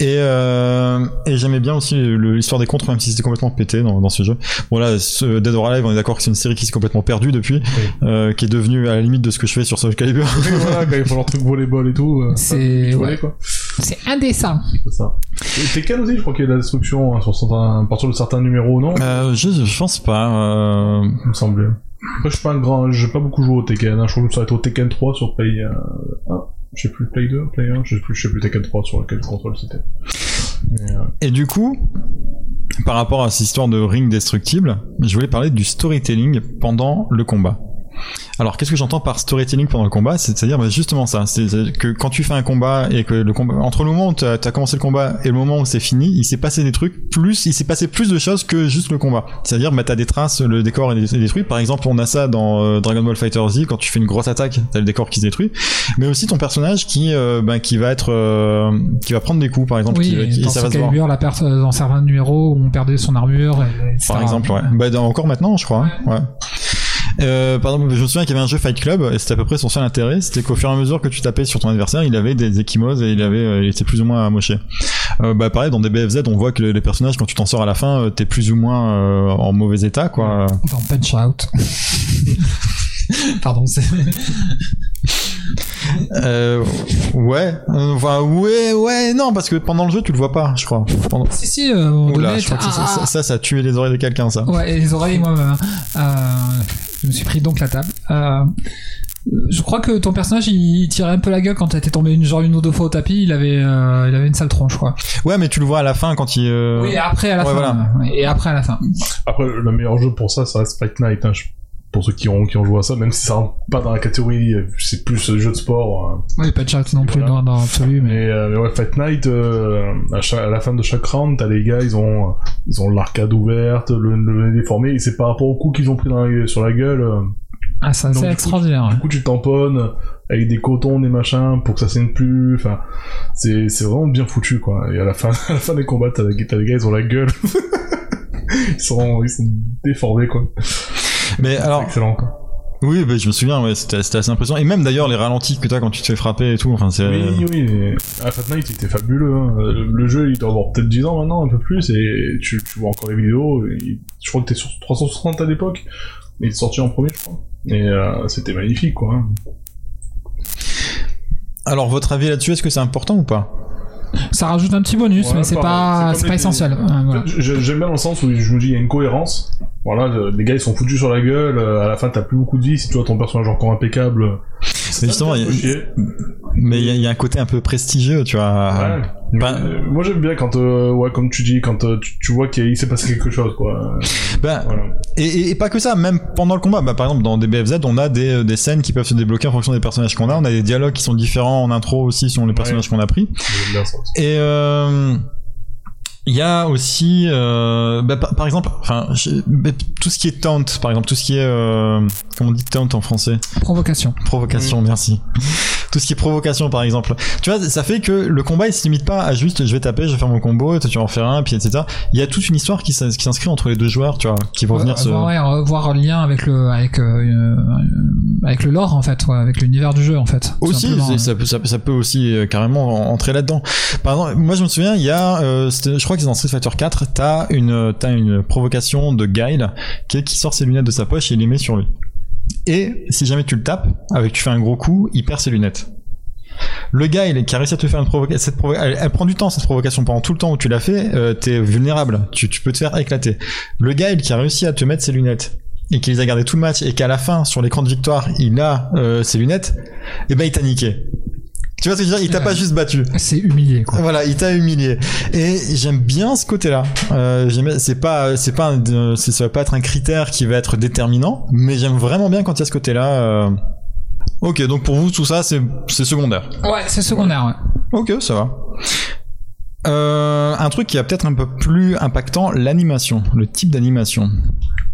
Et, euh, et j'aimais bien aussi l'histoire des contres, même si c'était complètement pété dans, dans ce jeu. Bon là, ce Dead or Alive, on est d'accord que c'est une série qui s'est complètement perdue depuis, euh, qui est devenue à la limite de ce que je fais sur Soul Calibur. Oui, voilà, quand il faut leur truc volleyball et tout. euh, C'est- ouais. quoi. c'est indécent C'est ça. Et Tekken aussi, je crois qu'il y a de la destruction hein, sur certains, à partir de certains numéros, non? Euh, je, je pense pas. Euh... Il me semblait. Après, je suis pas un grand, j'ai pas beaucoup joué au Tekken. Hein. Je crois que ça va être au Tekken 3 sur Play. Euh... Ah, je sais plus Play 2, Play 1, je sais plus, je sais plus Tekken 3 sur lequel console c'était. Euh, Et du coup, par rapport à cette histoire de ring destructible, je voulais parler du storytelling pendant le combat. Alors, qu'est-ce que j'entends par storytelling pendant le combat C'est-à-dire bah, justement ça, c'est que quand tu fais un combat et que le combat, entre le moment où tu as, commencé le combat et le moment où c'est fini, il s'est passé des trucs plus, il s'est passé plus de choses que juste le combat. C'est-à-dire, bah, t'as des traces, le décor est détruit. Par exemple, on a ça dans euh, Dragon Ball Fighter Z quand tu fais une grosse attaque, t'as le décor qui se détruit, mais aussi ton personnage qui, euh, bah, qui va être, euh, qui va prendre des coups, par exemple, qui, oui qui- dans ça va se voir. Calibur la perte dans certains numéros où on perdait son armure et. Par exemple, ouais. Bah, dans- encore maintenant, je crois. hein. Ouais. Euh, par exemple, je me souviens qu'il y avait un jeu Fight Club, et c'était à peu près son seul intérêt, c'était qu'au fur et à mesure que tu tapais sur ton adversaire, il avait des échymoses et il avait, euh, il était plus ou moins amoché. Euh, bah pareil, dans des BFZ, on voit que les personnages, quand tu t'en sors à la fin, euh, t'es plus ou moins euh, en mauvais état, quoi. dans Punch Out pardon c'est Euh, ouais, euh, enfin, ouais, ouais, non, parce que pendant le jeu, tu le vois pas, je crois. Pendant... si si euh, Oula, je crois que ça, ah, ça, ça, ça a tué les oreilles de quelqu'un, ça. Ouais, les oreilles, moi-même. Euh, je me suis pris donc la table. Euh, je crois que ton personnage, il, il tirait un peu la gueule quand t'étais tombé une, genre une ou deux fois au tapis. Il avait, euh, il avait une sale tronche, quoi. Ouais, mais tu le vois à la fin quand il. euh, Oui, et après à la ouais, fin. voilà. Et après à la fin. Après, le meilleur jeu pour ça, ça reste Fight Night. Hein. je- Pour ceux qui ont, qui ont joué à ça, même si ça rentre pas dans la catégorie, euh, c'est plus euh, jeu de sport. hein. Oui, pas de chat non plus Voilà. dans, dans l'absolu, mais. Euh, mais ouais, Fight Night, euh, à, chaque- à la fin de chaque round, t'as les gars, ils ont, ils ont l'arcade ouverte, le, le nez déformé, et c'est par rapport au coup qu'ils ont pris dans la- sur la gueule, Ah, ça, c'est du coup, extraordinaire. Du coup, tu tamponnes avec des cotons, des machins, pour que ça saigne plus. Enfin, c'est, c'est vraiment bien foutu, quoi. Et à la fin, à la fin des combats, t'as, t'as des gars, ils ont la gueule. ils sont, ils sont déformés, quoi. Mais alors, C'est excellent, quoi. oui, bah, je me souviens, ouais, c'était assez impressionnant. Et même d'ailleurs, les ralentis que t'as quand tu te fais frapper et tout, enfin, c'est. Oui, oui, mais à Fat Night, il était fabuleux. Hein. Le le jeu, il doit avoir peut-être 10 ans maintenant, un peu plus, et tu, tu vois encore les vidéos. et je crois que t'es sur 360 à l'époque, mais il est sorti en premier, je crois. Et euh, c'était magnifique, quoi. hein. Alors, votre avis là-dessus, est-ce que c'est important ou pas? Ça rajoute un petit bonus, Ouais, mais c'est pas, pas essentiel. Ouais, voilà. Je- J'aime bien dans le sens où je me dis, il y a une cohérence. Voilà, le- les gars, ils sont foutus sur la gueule. euh, À la fin, t'as plus beaucoup de vie. Si tu vois ton personnage encore impeccable. Mais justement, il y a-. Mais il y, a- il y a un côté un peu prestigieux, tu vois. Ouais. Euh, moi, j'aime bien quand, euh, ouais, comme tu dis, quand euh, tu, tu vois qu'il il s'est passé quelque chose, quoi. Euh, Voilà. Et, et- et pas que ça, même pendant le combat. Bah, par exemple, dans DBFZ, on a des, des scènes qui peuvent se débloquer en fonction des personnages qu'on a. On a des dialogues qui sont différents en intro aussi selon les personnages qu'on a pris. Et euh, il y a aussi, euh, bah, par, par exemple, enfin, je- bah, tout ce qui est taunt, par exemple, tout ce qui est, euh, comment on dit taunt en français? Provocation. Provocation, merci. Tout ce qui est provocation, par exemple. Tu vois, ça fait que le combat, il se limite pas à juste, je vais taper, je vais faire mon combo, toi tu vas en faire un, puis etc. Il y a toute une histoire qui s'ins- qui s'inscrit entre les deux joueurs, tu vois, qui vont venir se... ouais, voir le lien avec le, avec, euh, euh, avec le lore, en fait, ouais, avec l'univers du jeu, en fait. Aussi, simplement, ça, peut, ça, peut- ça peut aussi euh, carrément en- entrer là-dedans. Par exemple, moi je me souviens, il y a, euh, je crois que c'est dans Street Fighter 4, t'as une, t'as une provocation de Guile qui, qui sort ses lunettes de sa poche et il les met sur lui. Et si jamais tu le tapes, avec tu fais un gros coup, il perd ses lunettes. Le Guile qui a réussi à te faire une provocation, elle, prend du temps cette provocation pendant tout le temps où tu l'as fait, euh, t'es vulnérable, tu, peux te faire éclater. Le Guile qui a réussi à te mettre ses lunettes et qui les a gardées tout le match et qu'à la fin sur l'écran de victoire il a euh, ses lunettes, et ben il t'a niqué. Tu vois ce que je veux dire? Il t'a pas juste battu. C'est humilié, quoi. Voilà, il t'a humilié. Et j'aime bien ce côté-là. Euh, c'est pas, c'est pas, un- ça va pas être un critère qui va être déterminant, mais j'aime vraiment bien quand il y a ce côté-là. euh. Ok, donc pour vous tout ça c'est, secondaire. Ouais, c'est secondaire, ouais. Ok, ça va. Euh, un truc qui est peut-être un peu plus impactant, l'animation, le type d'animation.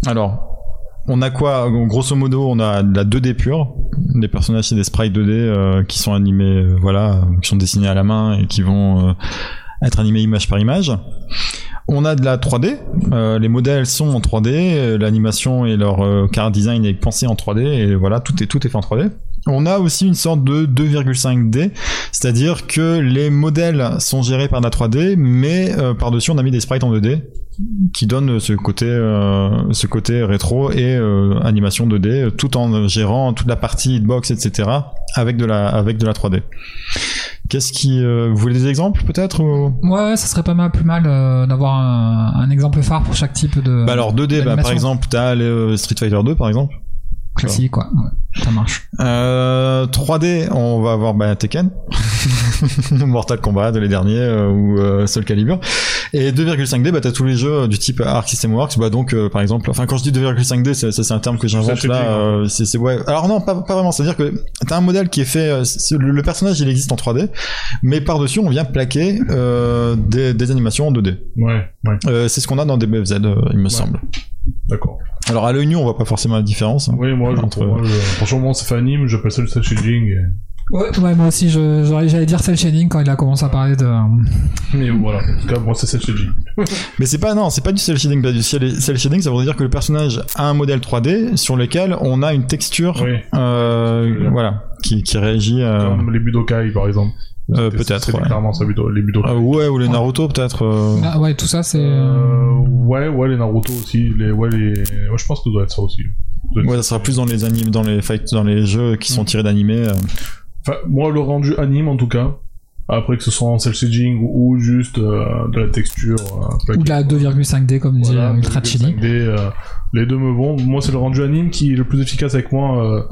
Alors, on a quoi? Grosso modo, on a de la 2D pure, des personnages c'est des sprites 2D euh, qui sont animés, euh, voilà, qui sont dessinés à la main et qui vont euh, être animés image par image. On a de la 3D, euh, les modèles sont en 3D, euh, l'animation et leur car design est pensé en 3D et voilà, tout est tout est fait en 3D. On a aussi une sorte de 2,5D, c'est-à-dire que les modèles sont gérés par la 3D, mais par-dessus on a mis des sprites en 2D qui donnent ce côté, euh, ce côté rétro et euh, animation 2D, tout en gérant toute la partie hitbox, etc. avec de la, avec de la 3D. Qu'est-ce qui, euh, vous voulez des exemples peut-être ou... Ouais, ça serait pas mal, plus mal euh, d'avoir un, un exemple phare pour chaque type de Bah alors 2D, bah, par exemple, t'as euh, Street Fighter 2 par exemple. Classique, quoi. Ouais, ça marche. Euh, 3D, on va avoir bah, Tekken, Mortal Kombat, les derniers, euh, ou euh, Soul Calibur. Et 2,5D, bah, t'as tous les jeux du type Arc System Works, bah, donc euh, par exemple, enfin quand je dis 2,5D, c'est, ça, c'est un terme que j'invente là. euh, c'est, c'est ouais. Alors non, pas, pas vraiment. C'est-à-dire que t'as un modèle qui est fait, euh, c'est- le, le personnage il existe en 3D, mais par dessus on vient plaquer euh, des, des animations en 2D. Ouais, ouais, Euh, c'est ce qu'on a dans DBFZ, euh, il me semble. d'accord. Alors à l'œil nu, on voit pas forcément la différence. hein. Oui, moi, je, Entre- moi, je, franchement, moi, ça fait anime, j'appelle ça le cel shading. Et... Ouais, ouais, moi aussi, j'allais dire cel shading quand il a commencé à parler de. Mais voilà, en tout cas, moi, c'est cel shading. Mais c'est pas non, c'est pas du cel shading, pas du cel cel shading, ça veut dire que le personnage a un modèle 3D sur lequel on a une texture, Oui, euh, voilà, qui, qui réagit. euh, comme les Budokai, par exemple. Euh, peut-être, ouais. clairement ça, les Budokai. euh, ouais, ou les Naruto peut-être. euh, Ah, ouais, tout ça, c'est. Euh, ouais, ouais, les Naruto aussi. Les, ouais, les... ouais, je pense que ça doit être ça aussi. Ouais, ça sera plus dans les animes, dans les fights, dans les jeux qui sont tirés d'animés. Enfin, moi, le rendu anime, en tout cas. Après que ce soit en cel shading ou, ou juste euh, de la texture. euh, Ou de la 2,5D, comme dit Voilà, euh, Ultra Chili. 5D, euh, les deux me vont. Moi, c'est le rendu anime qui est le plus efficace avec moi. euh,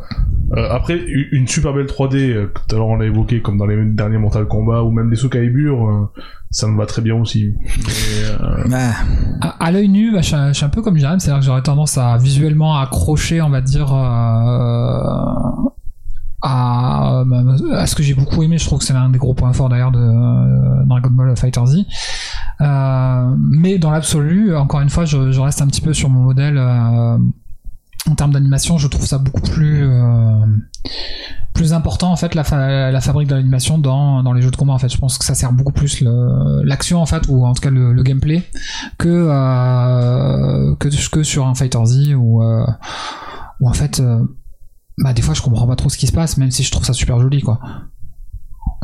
euh, après, une super belle 3D, euh, tout à l'heure on l'a évoqué, comme dans les derniers Mortal Kombat ou même des Soul Calibur, euh, ça me va très bien aussi. Mais, euh, À, à l'œil nu, bah, je, suis un- je suis un peu comme Jérém, c'est-à-dire que j'aurais tendance à visuellement accrocher, on va dire, euh, à, à ce que j'ai beaucoup aimé. Je trouve que c'est l'un des gros points forts d'ailleurs de euh, Dragon Ball Fighter Z. Euh, mais dans l'absolu, encore une fois, je, reste un petit peu sur mon modèle. euh, en termes d'animation, je trouve ça beaucoup plus euh, plus important en fait la, la fabrique de l'animation dans, dans les jeux de combat en fait. Je pense que ça sert beaucoup plus l'action en fait ou en tout cas le, gameplay que euh, que que sur un Fighter Z ou euh, où en fait bah des fois je comprends pas trop ce qui se passe même si je trouve ça super joli quoi.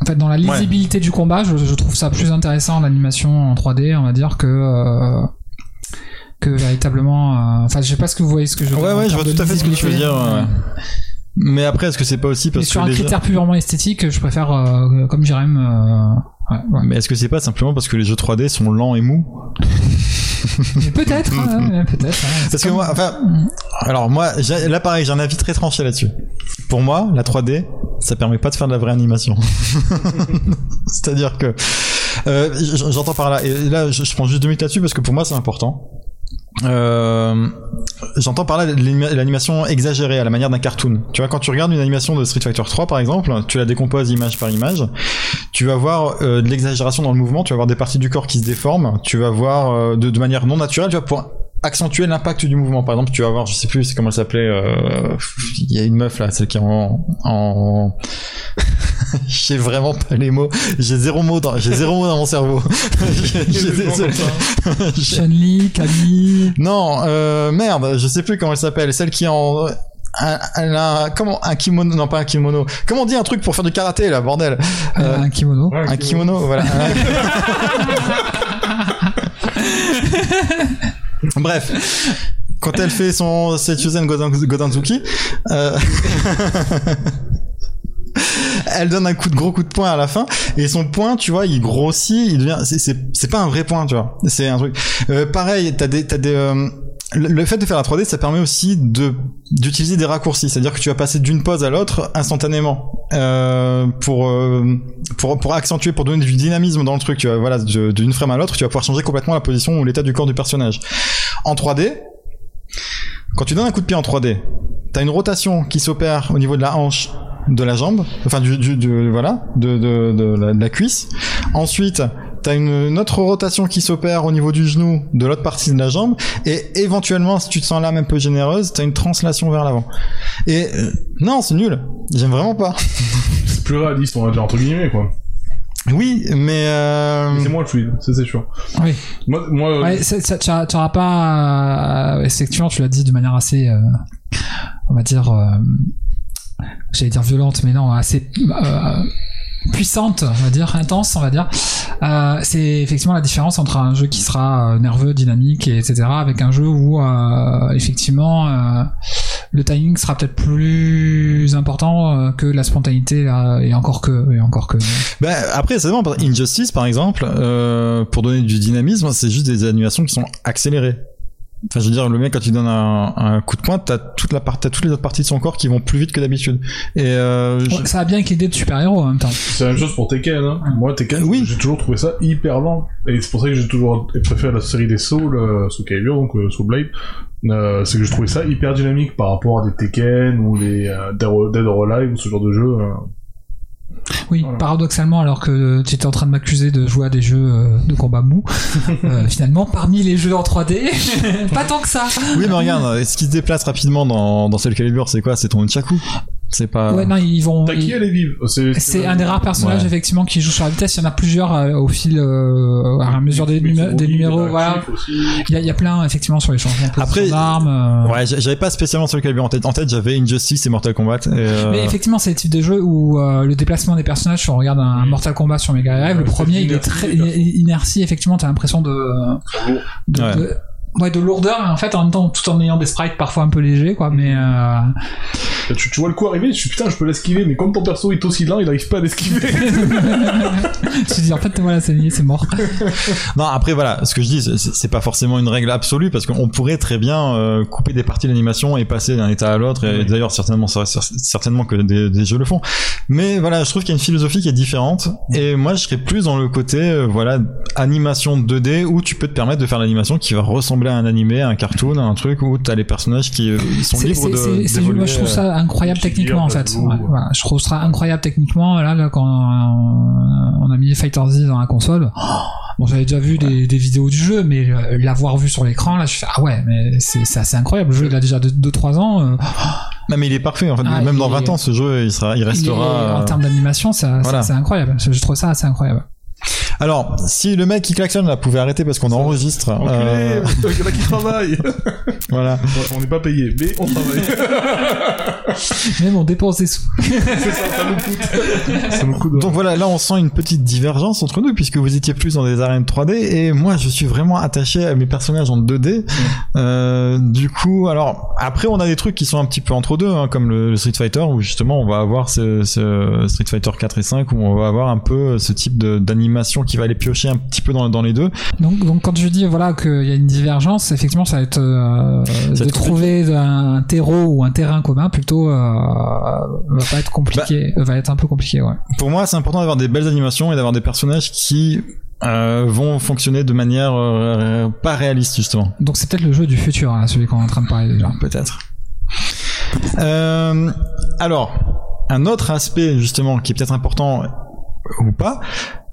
En fait, dans la lisibilité du combat, je, je trouve ça plus intéressant l'animation en 3D, on va dire, que euh, que véritablement. euh, Enfin, je sais pas ce que vous voyez ce que je veux dire. Ouais, je vois tout à fait ce que tu veux dire. ouais, ouais. Mais après, est-ce que c'est pas aussi parce sur que un les critère purement esthétique, je préfère euh, comme Jérém. Euh, ouais, ouais. Mais est-ce que c'est pas simplement parce que les jeux 3D sont lents et mous peut-être, hein, ouais, peut-être. hein. Parce que moi, enfin, alors moi, là pareil, j'ai un avis très tranché là-dessus. Pour moi, la 3D, ça permet pas de faire de la vraie animation. C'est-à-dire que euh, j'entends par là, et là, je, je prends juste deux minutes là-dessus parce que pour moi, c'est important. Euh, j'entends par là l'anima- l'animation exagérée à la manière d'un cartoon. Tu vois, quand tu regardes une animation de Street Fighter 3 par exemple, tu la décomposes image par image, tu vas voir euh, de l'exagération dans le mouvement, tu vas voir des parties du corps qui se déforment, tu vas voir euh, de, de manière non naturelle, tu vas pouvoir accentuer l'impact du mouvement. Par exemple, tu vas voir, je sais plus c'est comment elle s'appelait, euh, il y a une meuf là, celle qui est en, en... j'ai vraiment pas les mots, j'ai zéro mot dans, j'ai zéro mot dans mon cerveau. Chun-Li, Camille. non, euh, merde, je sais plus comment elle s'appelle, celle qui est en un, elle a comment un kimono non pas un kimono comment on dit un truc pour faire du karaté là bordel? Euh, un kimono. Ouais, un kimono voilà bref quand elle fait son Godan- Godanzuki euh, elle donne un coup de gros coup de poing à la fin et son poing tu vois il grossit il devient c'est c'est c'est pas un vrai point tu vois c'est un truc euh, pareil t'as des t'as des euh, le fait de faire la 3D, ça permet aussi de d'utiliser des raccourcis, c'est-à-dire que tu vas passer d'une pose à l'autre instantanément euh, pour euh, pour pour accentuer, pour donner du dynamisme dans le truc. Tu vois, voilà, d'une frame à l'autre, tu vas pouvoir changer complètement la position ou l'état du corps du personnage. En 3D, quand tu donnes un coup de pied en 3D, t'as une rotation qui s'opère au niveau de la hanche, de la jambe, enfin du, du, du- voilà, de, de, de, la, cuisse. Ensuite, t'as une, une autre rotation qui s'opère au niveau du genou, de l'autre partie de la jambe, et éventuellement, si tu te sens l'âme un peu généreuse, t'as une translation vers l'avant. Et euh, non, c'est nul. J'aime vraiment pas. C'est plus réaliste, on va dire, entre guillemets, quoi. Oui, mais euh... Mais C'est moins fluide, ça c'est sûr. Oui. Moi, moi euh, Ouais, c'est- ça- tu auras- tu auras pas. euh, effectivement, tu l'as dit de manière assez. euh, on va dire. euh, J'allais dire violente, mais non, assez. Puissante, on va dire, intense, on va dire. Euh, c'est effectivement la différence entre un jeu qui sera euh, nerveux, dynamique, et etc., avec un jeu où euh, effectivement euh, le timing sera peut-être plus important euh, que la spontanéité là, et encore que, et encore que. Ben, après, c'est vraiment Injustice, par exemple, euh, pour donner du dynamisme, c'est juste des animations qui sont accélérées. Enfin, je veux dire, le mec, quand il donne un, un coup de poing, t'as toute la part, toutes les autres parties de son corps qui vont plus vite que d'habitude. Et euh, je- Ouais, ça va bien avec l'idée de super-héros en même temps. c'est la même chose pour Tekken. Hein. Moi, Tekken, Oui. j'ai toujours trouvé ça hyper lent. Et c'est pour ça que j'ai toujours préféré la série des Soul, euh, Soul Calibur, donc euh, Soul Blade. Euh, c'est que je trouvais ça hyper dynamique par rapport à des Tekken ou des euh, Dead or- Dead or Alive ou ce genre de jeu. Oui, Voilà. paradoxalement, alors que tu étais en train de m'accuser de jouer à des jeux euh, de combat mou, euh, finalement, parmi les jeux en 3D, pas tant que ça. oui, mais regarde, ce qui se déplace rapidement dans, dans Soul Calibur, c'est quoi? C'est ton Chaku. C'est pas. Ouais, non, ils vont. Taki, ils- elle est vive. C'est un des rares personnages Ouais. effectivement qui joue sur la vitesse. Il y en a plusieurs euh, au fil, euh, à mesure des, numé- des numéros. Voilà. Il y, a, il y a plein effectivement sur les changements Après, d'armes. euh. Ouais, j'a- j'avais pas spécialement Soul Calibur en tête. En tête, j'avais Injustice et Mortal Kombat. Et, euh, Mais effectivement, c'est le type de jeu où euh, le déplacement des personnages, si on regarde un Oui. Mortal Kombat sur Mega Drive, le premier, il est très inertie. Effectivement, t'as l'impression de, de, Ouais. de- ouais, de lourdeur, mais en fait, en même temps, tout en ayant des sprites parfois un peu légers, quoi. Mais euh, Tu, tu vois le coup arriver, je suis putain, je peux l'esquiver, mais comme ton perso est aussi lent, il arrive pas à l'esquiver. tu dis en fait, voilà, c'est c'est mort. Non, après voilà, ce que je dis, c'est- pas forcément une règle absolue parce qu'on pourrait très bien euh, couper des parties de l'animation et passer d'un état à l'autre. Et Oui. d'ailleurs, certainement, ça- certainement que des, des jeux le font. Mais voilà, je trouve qu'il y a une philosophie qui est différente. Et moi, je serais plus dans le côté, euh, voilà, animation 2D où tu peux te permettre de faire l'animation qui va ressembler à un animé, à un cartoon, à un truc où t'as les personnages qui euh, sont libres de. c'est- moi, je trouve euh, ça incroyable figure, techniquement en fait. Ouais, ouais. je trouve ça incroyable techniquement. Là, là quand euh, on a mis Fighter Z dans la console, oh, Bon, j'avais déjà vu des, des vidéos du jeu, mais euh, l'avoir vu sur l'écran, là, je fais ah ouais, mais c'est assez incroyable. Le jeu, il a déjà 2-3 ans. euh, Non, mais il est parfait. En fait. Ah, Même dans 20 est- ans, ce jeu, il sera, il il est- restera. en euh, termes d'animation, voilà. c'est incroyable. Je trouve ça assez incroyable. Alors, si le mec qui klaxonne là pouvait arrêter parce qu'on enregistre, Enculé, euh, il y en a qui travaillent. voilà. On n'est pas payé, mais on travaille. Même on dépense des sous. c'est ça, ça nous coûte. ça nous coûte. Donc voilà, là on sent une petite divergence entre nous puisque vous étiez plus dans des arènes 3D et moi je suis vraiment attaché à mes personnages en 2D. Euh, du coup, alors après on a des trucs qui sont un petit peu entre deux, hein, comme le, le Street Fighter où justement on va avoir ce, ce Street Fighter 4 et 5 où on va avoir un peu ce type de- d'animation qui va aller piocher un petit peu dans, dans les deux. Donc, donc quand je dis voilà qu'il y a une divergence, effectivement, ça va être euh, de trouver un, terreau ou un terrain commun plutôt euh, va pas être compliqué, Bah. va être un peu compliqué, ouais. Pour moi, c'est important d'avoir des belles animations et d'avoir des personnages qui euh, vont fonctionner de manière euh, pas réaliste justement. Donc c'est peut-être le jeu du futur, là, celui qu'on est en train de parler déjà. peut-être. Euh, alors, un autre aspect justement qui est peut-être important ou pas,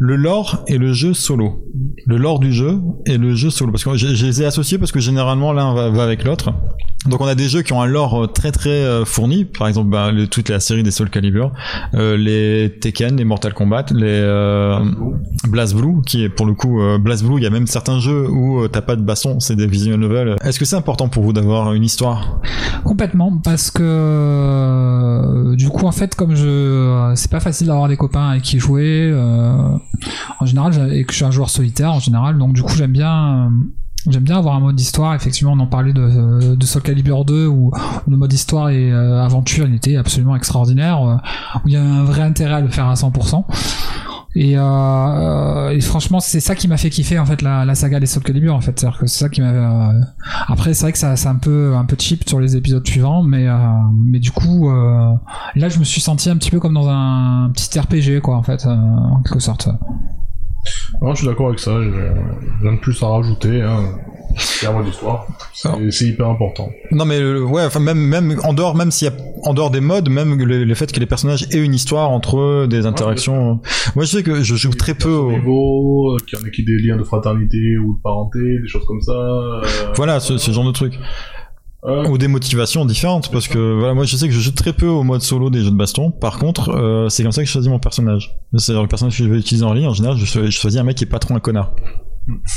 le lore et le jeu solo. Le lore du jeu et le jeu solo. Parce que je, les ai associés parce que généralement l'un va, avec l'autre. Donc on a des jeux qui ont un lore euh, très très euh, fourni, par exemple bah, toute la série des Soul Calibur, euh, les Tekken, les Mortal Kombat, les euh, Blast Blue, qui est pour le coup euh, Blast Blue, il y a même certains jeux où t'as pas de baston, c'est des visual novels. Est-ce que c'est important pour vous d'avoir une histoire? Complètement, parce que du coup en fait comme je c'est pas facile d'avoir des copains avec qui jouer en général et que je suis un joueur solitaire en général, donc du coup j'aime bien euh, J'aime bien avoir un mode histoire. Effectivement, on en parlait de, de Soul Calibur 2 où le mode histoire et euh, aventure, il était absolument extraordinaire. euh, où il y a un vrai intérêt à le faire à 100%. Et, euh, et franchement, c'est ça qui m'a fait kiffer en fait la, saga des Soul en fait. C'est-à-dire que c'est ça qui euh, Après, c'est vrai que ça, c'est un peu un peu cheap sur les épisodes suivants, mais euh, mais du coup, euh, là, je me suis senti un petit peu comme dans un petit RPG quoi en fait, euh, en quelque sorte. Non, je suis d'accord avec ça. Rien de plus à rajouter. Hein. C'est un mode d'histoire. C'est c'est hyper important. Non mais euh, ouais, enfin même même en dehors, même s'il y a en dehors des modes, même le, le fait que les personnages aient une histoire entre eux, des interactions. Moi, je sais que je joue très peu. Au... Niveau, qu'il y en a qui des liens de fraternité ou de parenté, des choses comme ça. euh, Voilà, ce, ce genre de trucs. euh, Ou des motivations différentes, parce que voilà, moi je sais que je joue très peu au mode solo des jeux de baston. Par contre, euh, c'est comme ça que je choisis mon personnage. C'est-à-dire le personnage que je vais utiliser en ligne, en général, je choisis un mec qui est pas trop un connard.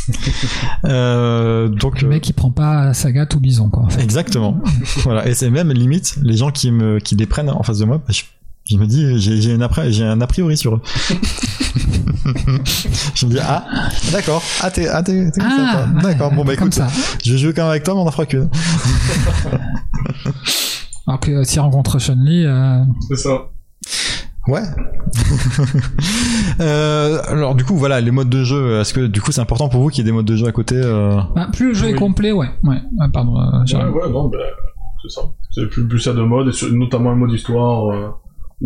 euh, donc Le euh, mec, il prend pas Saga tout bison quoi. En fait. exactement. voilà, et c'est même limite les gens qui me qui les prennent en face de moi. bah, Je, je me dis j'ai après j'ai un a priori sur eux. je me dis ah d'accord ah t'es ah comme ça, Ah, d'accord bon bah comme écoute ça. je vais jouer quand même avec toi mais on en fera que Alors que euh, s'il rencontre Chun-Li, euh, C'est ça. Ouais. euh, alors du coup voilà les modes de jeu. Est-ce que du coup c'est important pour vous qu'il y ait des modes de jeu à côté euh... bah, plus le jeu est complet, ouais. ouais. Ah, pardon. euh, Ouais, ouais, non, ben, c'est ça. C'est plus, plus ça de mode, et sur- notamment un mode histoire, euh,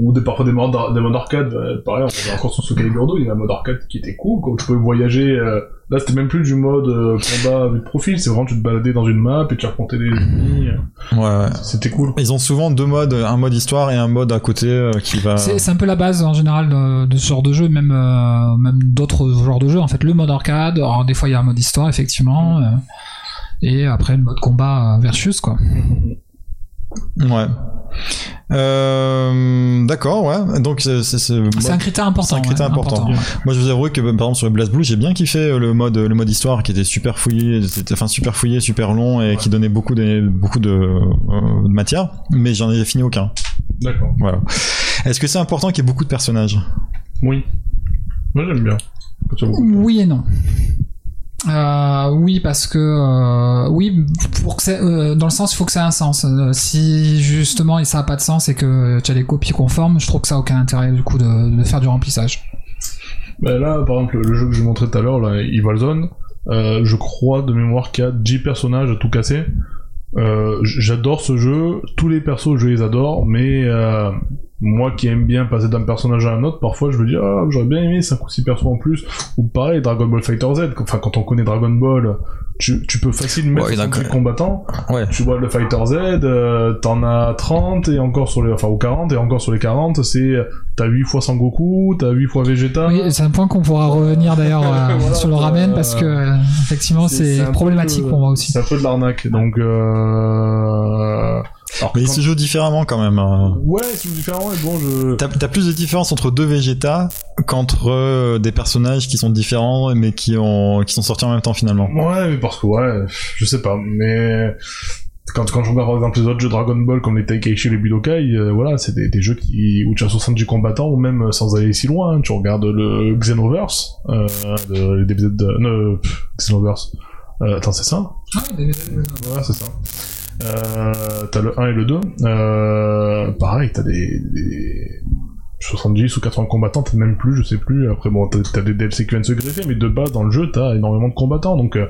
ou des, parfois des modes, des modes arcade, ben, pareil, on est encore sur ce Calibur 2, il y avait un mode arcade qui était cool, quoi, où tu pouvais voyager, euh, là c'était même plus du mode euh, combat avec profil, c'est vraiment tu te baladais dans une map et tu affrontais des ennemis, euh, Ouais, ouais. c'était cool. Ils ont souvent deux modes, un mode histoire et un mode à côté euh, qui va. C'est un peu la base en général de, de ce genre de jeu, même euh, même d'autres genres de jeux. En fait, le mode arcade. Alors des fois il y a un mode histoire effectivement, euh, et après le mode combat versus quoi. Ouais. Euh, D'accord, ouais. Donc c'est un critère important. c'est un critère ouais, important. ouais. moi, je vous avoue que par exemple sur le Blast Blue, j'ai bien kiffé euh, le mode le mode histoire qui était super fouillé, c'était enfin super fouillé, super long et qui donnait beaucoup de beaucoup de, euh, de matière, mais j'en ai fini aucun. D'accord. Voilà. Est-ce que c'est important qu'il y ait beaucoup de personnages? Oui. Moi j'aime bien. Oui et non. Euh, oui parce que euh, oui pour que euh, dans le sens il faut que ça ait un sens. Si justement ça a pas de sens et que tu as des copies conformes je trouve que ça a aucun intérêt du coup de, faire du remplissage. Ben là, par exemple, le jeu que je vous montrais tout à l'heure, là, Evil Zone, euh, je crois de mémoire qu'il y a 10 personnages à tout casser. J'adore ce jeu, tous les persos je les adore, mais moi qui aime bien passer d'un personnage à un autre, parfois je me dis ah j'aurais bien aimé 5 ou 6 persos en plus, ou pareil Dragon Ball Fighter Z, enfin quand on connaît Dragon Ball tu, tu peux facilement mettre Ouais, 68 quand- combattants. Ouais. Tu vois le Fighter Z, euh, t'en as 30 et encore sur les, enfin, ou 40 et encore sur les 40, c'est, t'as 8 fois Sangoku, t'as 8 fois Vegeta. Oui, c'est un point qu'on pourra revenir d'ailleurs euh, Voilà, sur le ramen euh, parce que euh, effectivement c'est un peu- problématique pour moi aussi. C'est un peu de l'arnaque. Donc, euh... alors Mais il quand- se joue différemment quand même. euh. Ouais, c'est différent, et bon, je... T'as t'as plus de différence entre deux Vegeta qu'entre euh, des personnages qui sont différents mais qui ont qui sont sortis en même temps finalement. Ouais, mais parce que, ouais, je sais pas, mais... Quand, quand je regarde par exemple les autres jeux Dragon Ball comme les Taikaichi et les Budokai, euh, voilà, c'est des, des jeux qui, où tu as 70 combattants ou même euh, sans aller si loin, hein, tu regardes le Xenoverse, euh, de, les DBZ de, non, pff, Xenoverse, euh, attends c'est ça? Ouais, c'est ça. Euh, t'as le 1 et le 2. Euh, pareil, t'as des, des 70 ou 80 combattants, t'as même plus, je sais plus. Après, bon, t'as, des DLC qui se greffer, mais de base, dans le jeu, t'as énormément de combattants. Donc, euh,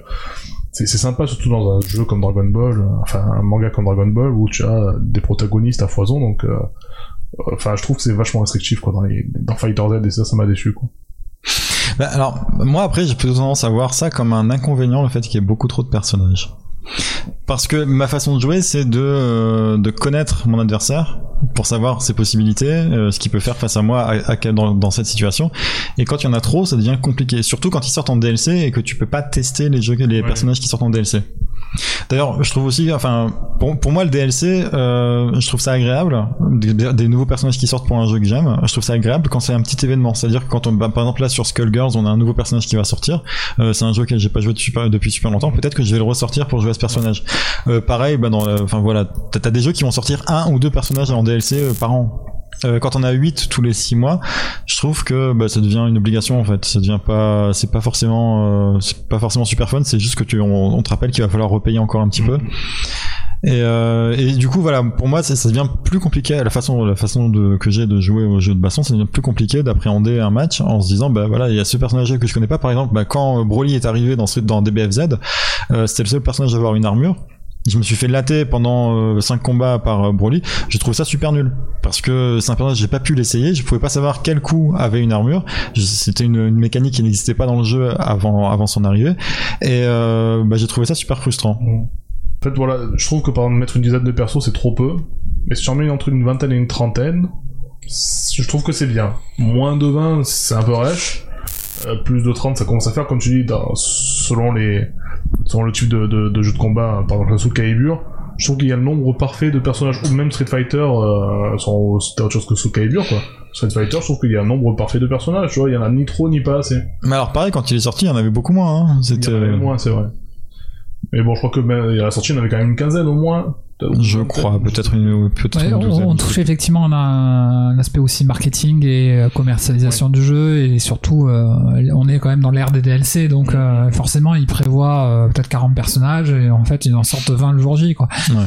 c'est, sympa, surtout dans un jeu comme Dragon Ball, enfin, un manga comme Dragon Ball, où tu as des protagonistes à foison. Donc, euh, enfin, je trouve que c'est vachement restrictif, quoi, dans, les, dans Fighter Z, et ça, ça m'a déçu, quoi. Bah, alors moi après j'ai plutôt tendance à voir ça comme un inconvénient le fait qu'il y ait beaucoup trop de personnages. Parce que ma façon de jouer c'est de euh, de connaître mon adversaire pour savoir ses possibilités, euh, ce qu'il peut faire face à moi à, à quel- dans, dans cette situation. Et quand il y en a trop, ça devient compliqué. Surtout quand ils sortent en DLC et que tu peux pas tester les jeux, les Ouais. personnages qui sortent en DLC. D'ailleurs, je trouve aussi, enfin, pour, moi, le DLC, euh, je trouve ça agréable. Des, nouveaux personnages qui sortent pour un jeu que j'aime, je trouve ça agréable quand c'est un petit événement. C'est-à-dire que quand on, bah, par exemple là sur Skullgirls, on a un nouveau personnage qui va sortir. Euh, c'est un jeu que j'ai pas joué depuis super, longtemps. Peut-être que je vais le ressortir pour jouer à ce personnage. Euh, pareil, bah enfin voilà, t'as des jeux qui vont sortir un ou deux personnages en DLC par an. Euh, quand on a 8 tous les 6 mois, je trouve que bah, ça devient une obligation en fait. Ça devient pas, c'est pas forcément, euh, c'est pas forcément super fun. C'est juste que tu, on, on te rappelle qu'il va falloir repayer encore un petit peu. Et, euh, et du coup voilà, pour moi ça, ça devient plus compliqué. La façon, la façon de, que j'ai de jouer au jeu de baston, ça devient plus compliqué d'appréhender un match en se disant bah voilà, il y a ce personnage que je connais pas. Par exemple, bah, quand Broly est arrivé dans dans DBFZ, euh, c'était le seul personnage à avoir une armure. Je me suis fait latter pendant 5 combats par euh, Broly. Je trouve ça super nul parce que c'est un personnage j'ai pas pu l'essayer. Je pouvais pas savoir quel coup avait une armure. C'était une, mécanique qui n'existait pas dans le jeu avant avant son arrivée. Et euh, bah, j'ai trouvé ça super frustrant. En fait, voilà, je trouve que par exemple, mettre une dizaine de persos, c'est trop peu. Mais si tu en mets entre une vingtaine et une trentaine, je trouve que c'est bien. Moins de 20, c'est un peu rêche. Euh, plus de 30, ça commence à faire, comme tu dis, dans- selon les, selon le type de, de, de jeu de combat, par exemple, sous Calibur. Je trouve qu'il y a le nombre parfait de personnages, ou même Street Fighter, euh, sans- c'était autre chose que Calibur, quoi. Street Fighter, je trouve qu'il y a un nombre parfait de personnages, tu vois, il y en a ni trop ni pas assez. Mais alors pareil, quand il est sorti, il y en avait beaucoup moins. Hein. Il y C'était, en avait moins, c'est vrai. Mais bon, je crois que ben, à la sortie, il y en avait quand même une quinzaine au moins. je crois, peut-être une, peut-être Ouais, une on, douzaine. on touche effectivement à un, un aspect aussi marketing et euh, commercialisation du jeu et surtout euh, on est quand même dans l'ère des DLC donc euh, forcément ils prévoient euh, peut-être 40 personnages et en fait ils en sortent 20 le jour J quoi. Ouais.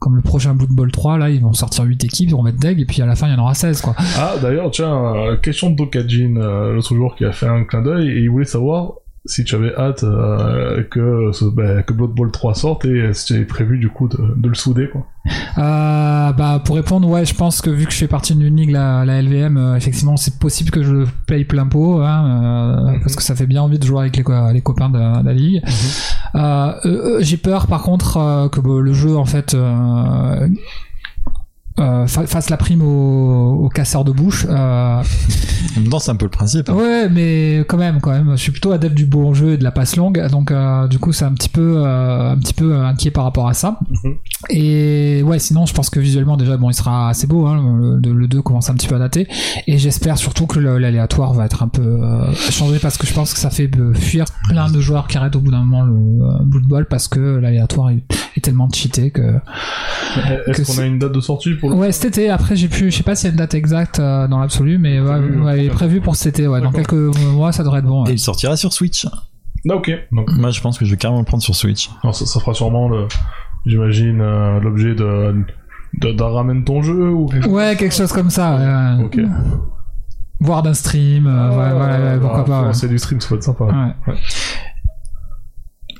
Comme le prochain Blood Bowl 3 là ils vont sortir 8 équipes, ils vont mettre Deg et puis à la fin il y en aura 16 quoi. Ah, d'ailleurs, tiens, euh, question de Dokajin, euh, l'autre jour, qui a fait un clin d'œil, et il voulait savoir si tu avais hâte euh, que, bah, que Blood Bowl 3 sorte, et si tu avais prévu, du coup, de, de le souder, quoi. Euh, bah pour répondre ouais je pense que vu que je fais partie d'une ligue la, la LVM euh, effectivement c'est possible que je le paye plein pot hein, euh, Mhm. parce que ça fait bien envie de jouer avec les, les copains de, de la ligue Euh, euh, euh, j'ai peur par contre euh, que bah, le jeu en fait euh, euh, fa- fasse la prime aux, aux casseurs de bouche euh, En même temps, c'est un peu le principe. Ouais, mais quand même, quand même, je suis plutôt adepte du bon jeu et de la passe longue, donc euh, du coup, c'est un petit peu, euh, un petit peu inquiet par rapport à ça. Mhm. Et ouais, sinon, je pense que visuellement déjà, bon, il sera assez beau. Hein, le, le 2 commence un petit peu à dater, et j'espère surtout que l'aléatoire va être un peu euh, changé parce que je pense que ça fait euh, fuir plein de joueurs qui arrêtent au bout d'un moment le euh, Blood Bowl parce que l'aléatoire est, est tellement cheaté que. Est-ce qu'on a une date de sortie pour le... Ouais, cet été. Après, j'ai pu, je sais pas s'il y a une date exacte euh, dans l'absolu, mais ouais, Prévu, ouais, il est prévu pour cet été. Ouais, dans D'accord. quelques mois, ça devrait être bon. Et ouais. il sortira sur Switch. Ah, ok. Donc, Moi, je pense que je vais carrément le prendre sur Switch. alors, ça, ça fera sûrement, le, j'imagine, euh, l'objet de, de, d'un ramène ton jeu, ou quelque chose Ouais, quelque chose comme ça. ouais. Ok. Voire d'un stream. euh, ouais, ouais, ouais, pourquoi Ah, pas. ouais. C'est du stream, ça peut être sympa. Ouais.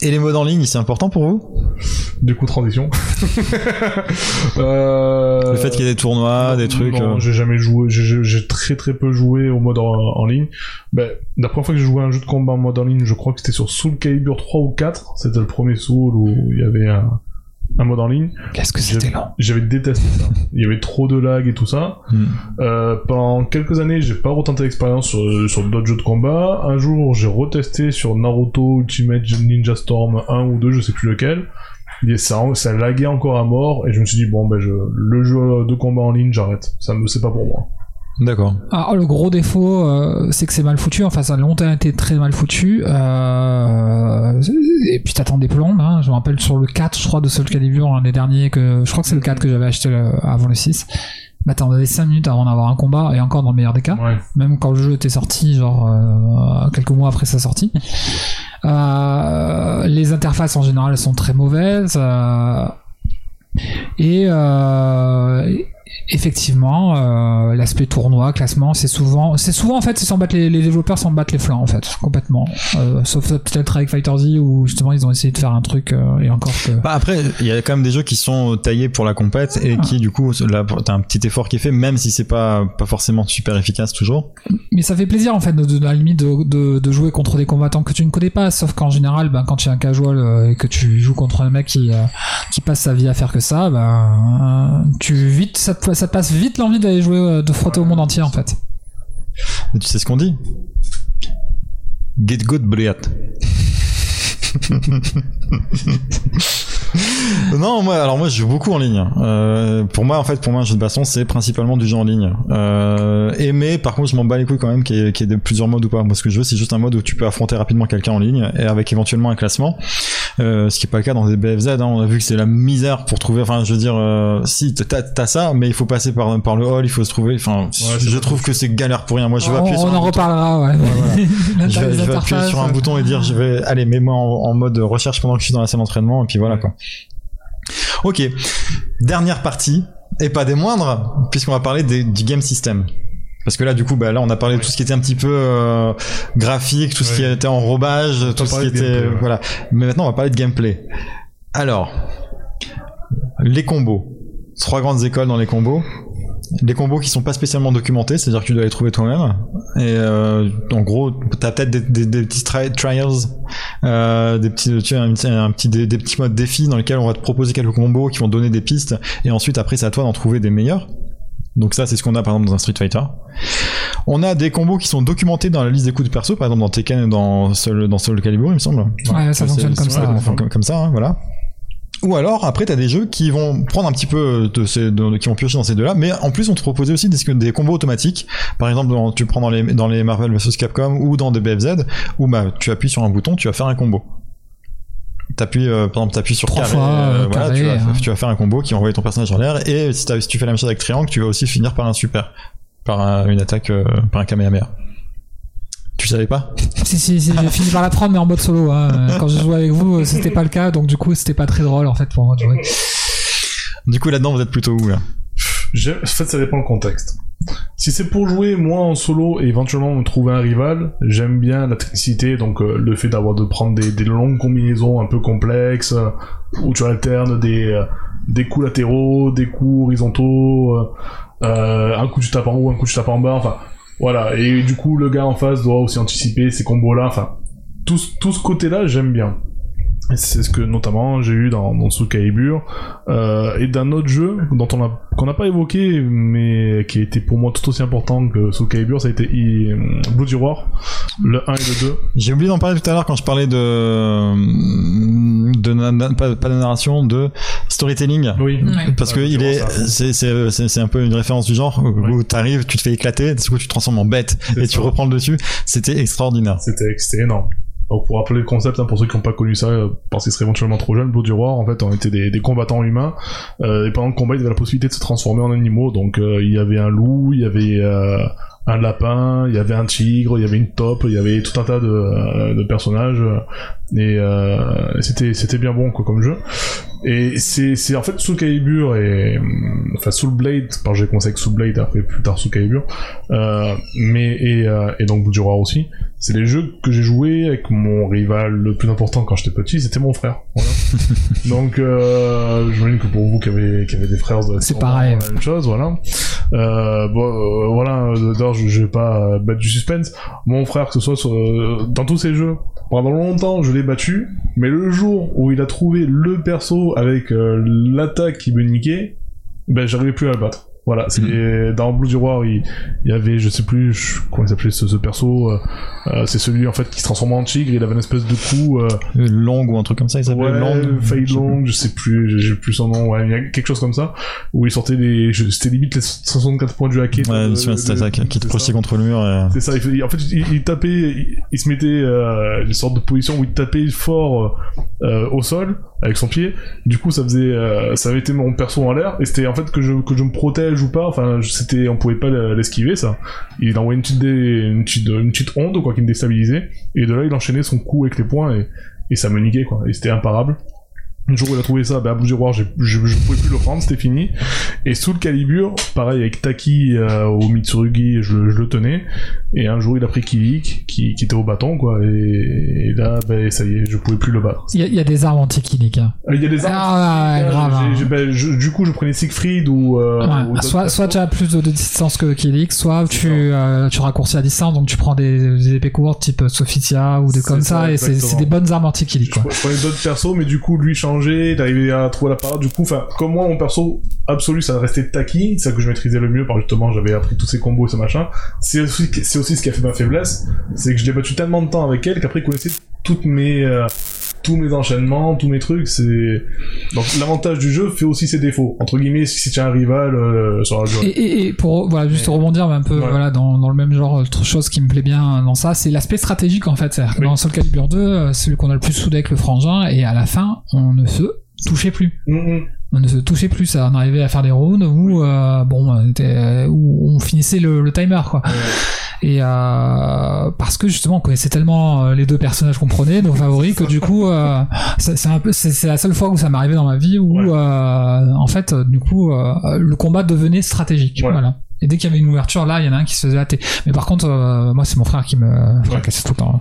Et les modes en ligne, c'est important pour vous? Du coup, transition. euh... Le fait qu'il y ait des tournois, des trucs. Non, euh, j'ai jamais joué. j'ai- très très peu joué au mode en, en ligne. Ben, la première fois que j'ai joué à un jeu de combat en mode en ligne, je crois que c'était sur Soul Calibur 3 ou 4. C'était le premier Soul où il y avait un, un mode en ligne. Qu'est-ce que c'était lent J'avais détesté ça. Il y avait trop de lag et tout ça. Hmm. Euh, pendant quelques années, j'ai pas retenté l'expérience sur, sur d'autres jeux de combat. Un jour, j'ai retesté sur Naruto Ultimate Ninja Storm 1 ou 2, je sais plus lequel. Et ça, ça laguait encore à mort, et je me suis dit, bon, ben, je, le jeu de combat en ligne, j'arrête. Ça me, c'est pas pour moi. D'accord. Ah, le gros défaut, euh, c'est que c'est mal foutu. Enfin, ça a longtemps été très mal foutu. Euh, et puis t'attends des plombes. Hein. Je me rappelle sur le 4, je crois, de Soul Calibur, un des derniers que je crois que c'est le 4 que j'avais acheté le- avant le 6. Bah, t'attendais 5 minutes avant d'avoir un combat, et encore dans le meilleur des cas. Ouais. même quand le jeu était sorti, genre euh, quelques mois après sa sortie. Euh, les interfaces en général sont très mauvaises. euh, et euh, effectivement, euh, l'aspect tournoi, classement, c'est souvent, c'est souvent en fait, s'en battent les, les développeurs s'en battent les flancs en fait, complètement. Euh, sauf peut-être avec Fighter Z où justement ils ont essayé de faire un truc euh, et encore que. Bah après, il y a quand même des jeux qui sont taillés pour la compète et qui du coup, là, t'as un petit effort qui est fait, même si c'est pas pas forcément super efficace toujours. Mais ça fait plaisir en fait, de, la limite de, de, de jouer contre des combattants que tu ne connais pas, sauf qu'en général, ben, quand tu es un casual et que tu joues contre un mec qui, qui passe sa vie à faire que ça, ben, tu vite, ça, ça te passe vite l'envie d'aller jouer, euh, de frotter au monde entier en fait. Mais tu sais ce qu'on dit? Get good, Briat. non, moi, alors moi, je joue beaucoup en ligne. Euh, pour moi, en fait, pour moi, un jeu de baston, c'est principalement du jeu en ligne. Euh, et mais, par contre, je m'en bats les couilles quand même qu'il y, ait- qu'il y ait de plusieurs modes ou pas. Moi, ce que je veux, c'est juste un mode où tu peux affronter rapidement quelqu'un en ligne et avec éventuellement un classement. Euh, ce qui est pas le cas dans des BFZ. Hein. On a vu que c'est la misère pour trouver. Enfin, je veux dire, euh, si t'as t'as ça, mais il faut passer par par le hall, il faut se trouver. Enfin, je trouve que c'est galère pour rien. Moi, je vais on appuyer on sur un en bouton. reparlera, ouais. voilà. je vais, Les je vais appuyer sur un bouton et dire je vais allez mets-moi en, en mode recherche pendant que je suis dans la salle d'entraînement et puis voilà quoi. Ok, dernière partie et pas des moindres puisqu'on va parler des- du game system. Parce que là, du coup, bah, là, on a parlé de tout ce qui était un petit peu euh, graphique, tout ce qui était enrobage, On tout ce qui était gameplay, ouais. voilà. Mais maintenant, on va parler de gameplay. Alors, les combos. Trois grandes écoles dans les combos. Les combos qui sont pas spécialement documentés, c'est-à-dire que tu dois les trouver toi-même. Et euh, en gros, t'as peut-être des, des, des petits tri- trials, euh, des petits, tu un, un petit, des, des petits modes défis dans lesquels on va te proposer quelques combos qui vont donner des pistes. Et ensuite, après, c'est à toi d'en trouver des meilleurs. Donc ça, c'est ce qu'on a par exemple dans un Street Fighter. On a des combos qui sont documentés dans la liste des coups de perso, par exemple dans Tekken et dans Soul, dans Soul Calibur, il me semble. Ouais, ça fonctionne comme ça. comme, comme ça, hein, voilà. Ou alors, après, t'as des jeux qui vont prendre un petit peu de ces, de- qui vont piocher dans ces deux-là, mais en plus, on te proposait aussi des, des combos automatiques. Par exemple, dans- tu prends dans les, dans les Marvel vs Capcom ou dans des BFZ, où bah, tu appuies sur un bouton, tu vas faire un combo. T'appuies, euh, par exemple, t'appuies sur Trois carré, fois, euh, voilà, carré, tu, vas, hein. tu vas faire un combo qui va envoyer ton personnage en l'air, et si, tu fais la même chose avec triangle, tu vas aussi finir par un super, par un- une attaque, euh, par un Kamehameha. Tu savais pas? Si, si, si, j'ai fini par l'apprendre, mais en mode solo. Hein. Euh, Quand je jouais avec vous, euh, c'était pas le cas, donc du coup, c'était pas très drôle en fait pour moi de jouer. Du coup, là-dedans, vous êtes plutôt où là? En fait, ça dépend le contexte. Si c'est pour jouer moi en solo et éventuellement me trouver un rival, j'aime bien la technicité, donc euh, le fait d'avoir de prendre des, des longues combinaisons un peu complexes euh, où tu alternes des euh, des coups latéraux, des coups horizontaux, un coup tu tapes en haut, un coup tu tapes en bas, enfin voilà. Et du coup le gars en face doit aussi anticiper ces combos-là, enfin tout, tout ce côté-là j'aime bien. Et C'est ce que notamment j'ai eu dans, dans Soul Calibur euh, et d'un autre jeu dont on a qu'on n'a pas évoqué mais qui a été pour moi tout aussi important que Soul Calibur, ça a été I- Blue du War, le 1 et le 2. J'ai oublié d'en parler tout à l'heure quand je parlais de, de na- na- pas, pas de narration, de storytelling. Oui. Ouais. Parce que Ouais, il c'est est, c'est, c'est, c'est, c'est un peu une référence du genre où t'arrives, tu te fais éclater, du coup tu te transformes en bête et tu reprends le dessus. C'était extraordinaire. C'était c'était énorme. Donc pour rappeler le concept, hein, pour ceux qui n'ont pas connu ça, euh, parce qu'ils seraient éventuellement trop jeunes, Blue du en fait, on était des, combattants humains, euh, et pendant le combat, ils avaient la possibilité de se transformer en animaux, donc euh, il y avait un loup, il y avait euh, un lapin, il y avait un tigre, il y avait une taupe, il y avait tout un tas de, euh, de personnages, et c'était c'était bien bon quoi comme jeu. Et c'est, en fait Soul Calibur et hum, enfin Soul Blade, que j'ai commencé avec Soul Blade après plus tard Soul Calibur, euh, mais et, euh, et donc Roi aussi. C'est les jeux que j'ai joué avec mon rival le plus important quand j'étais petit, c'était mon frère. Voilà. donc euh, j'imagine que pour vous qui avez qui avez des frères, C'est pareil. La même chose, voilà. Euh, bon, euh, voilà. D'ailleurs, je, je vais pas euh, battre du suspense. Mon frère, que ce soit sur, euh, dans tous ces jeux, pendant longtemps, je l'ai battu, mais le jour où il a trouvé le perso avec euh, l'attaque qui me niquait, ben j'arrivais plus à le battre. Voilà, c'est dans Blue du Roi, il, il y avait, je sais plus je- comment il s'appelait ce, ce perso. euh, euh, c'est celui en fait qui se transformait en tigre. Il avait une espèce de coup. Euh, Long ou un truc comme ça, il s'appelait ouais, Long. Fade Long, je sais plus, j'ai- plus son nom. Ouais, il y a quelque chose comme ça où il sortait je- c'était limite les 64 points du hacker. Ouais, souviens, c'était de- ça, qui te projetait contre le mur. Et... C'est ça, il en fait, il, il tapait, il, se mettait euh, une sorte de position où il tapait fort euh, au sol avec son pied. Du coup, ça faisait, euh, ça avait été mon perso en l'air, et c'était en fait que je que je me protège ou pas. Enfin, c'était, on pouvait pas l'esquiver ça. Il envoyait une petite, dé- une petite, une petite onde quoi qui me déstabilisait, et de là il enchaînait son coup avec les poings et, et ça me niquait quoi. Et c'était imparable. Le jour où il a trouvé ça, bah, à bout du je, je pouvais plus le prendre, c'était fini. Et sous le Calibur, pareil avec Taki euh, au Mitsurugi, je, je le tenais. Et un jour, il a pris Kilik, qui, qui était au bâton, quoi. Et, et là, ben, ça y est, je pouvais plus le battre. Il y, a- il y a des armes anti-Killik. Hein. Euh, Il y a des armes. Ah, ouais, euh, grave. hein. ben, je- du coup, je prenais Siegfried ou. euh, Ouais, ou d'autres soit, tu as plus de, de distance que Killik, soit tu, euh, tu raccourcis la distance, donc tu prends des, des épées courtes type Sophitia ou des comme ça, ça, et c'est des bonnes armes anti-Killik. Je Quoi. pre- prenais d'autres persos, mais du coup, lui changeait, il arrivait à trouver la parade. Du coup, enfin, comme moi, mon perso absolu, ça restait Taki, c'est ça que je maîtrisais le mieux, que justement, j'avais appris tous ces combos et ce machin. C'est aussi, c'est aussi ce qui a fait ma faiblesse, c'est que je l'ai battu tellement de temps avec elle qu'après, il connaissait toutes mes, euh, tous mes enchaînements, tous mes trucs, c'est... Donc, l'avantage du jeu fait aussi ses défauts. Entre guillemets, si tu as un rival euh, sur la durée. Et, et, et pour voilà juste rebondir un peu Ouais. voilà dans, dans le même genre autre chose qui me plaît bien dans ça c'est l'aspect stratégique en fait Oui. dans Soul Calibur 2 euh, celui qu'on a le plus soudé avec le frangin et à la fin on ne se touchait plus Mm. On ne se touchait plus ça on arrivait à faire des rounds où euh, bon on était- où on finissait le, le timer quoi. Et euh, parce que justement on connaissait tellement euh, les deux personnages qu'on prenait nos favoris que du coup euh, c'est c'est un peu c'est c'est la seule fois où ça m'est arrivé dans ma vie où Ouais. euh, en fait euh, du coup euh, le combat devenait stratégique Ouais. voilà. Et dès qu'il y avait une ouverture là il y en a un qui se faisait hâter mais par contre euh, moi c'est mon frère qui me fracassait tout le temps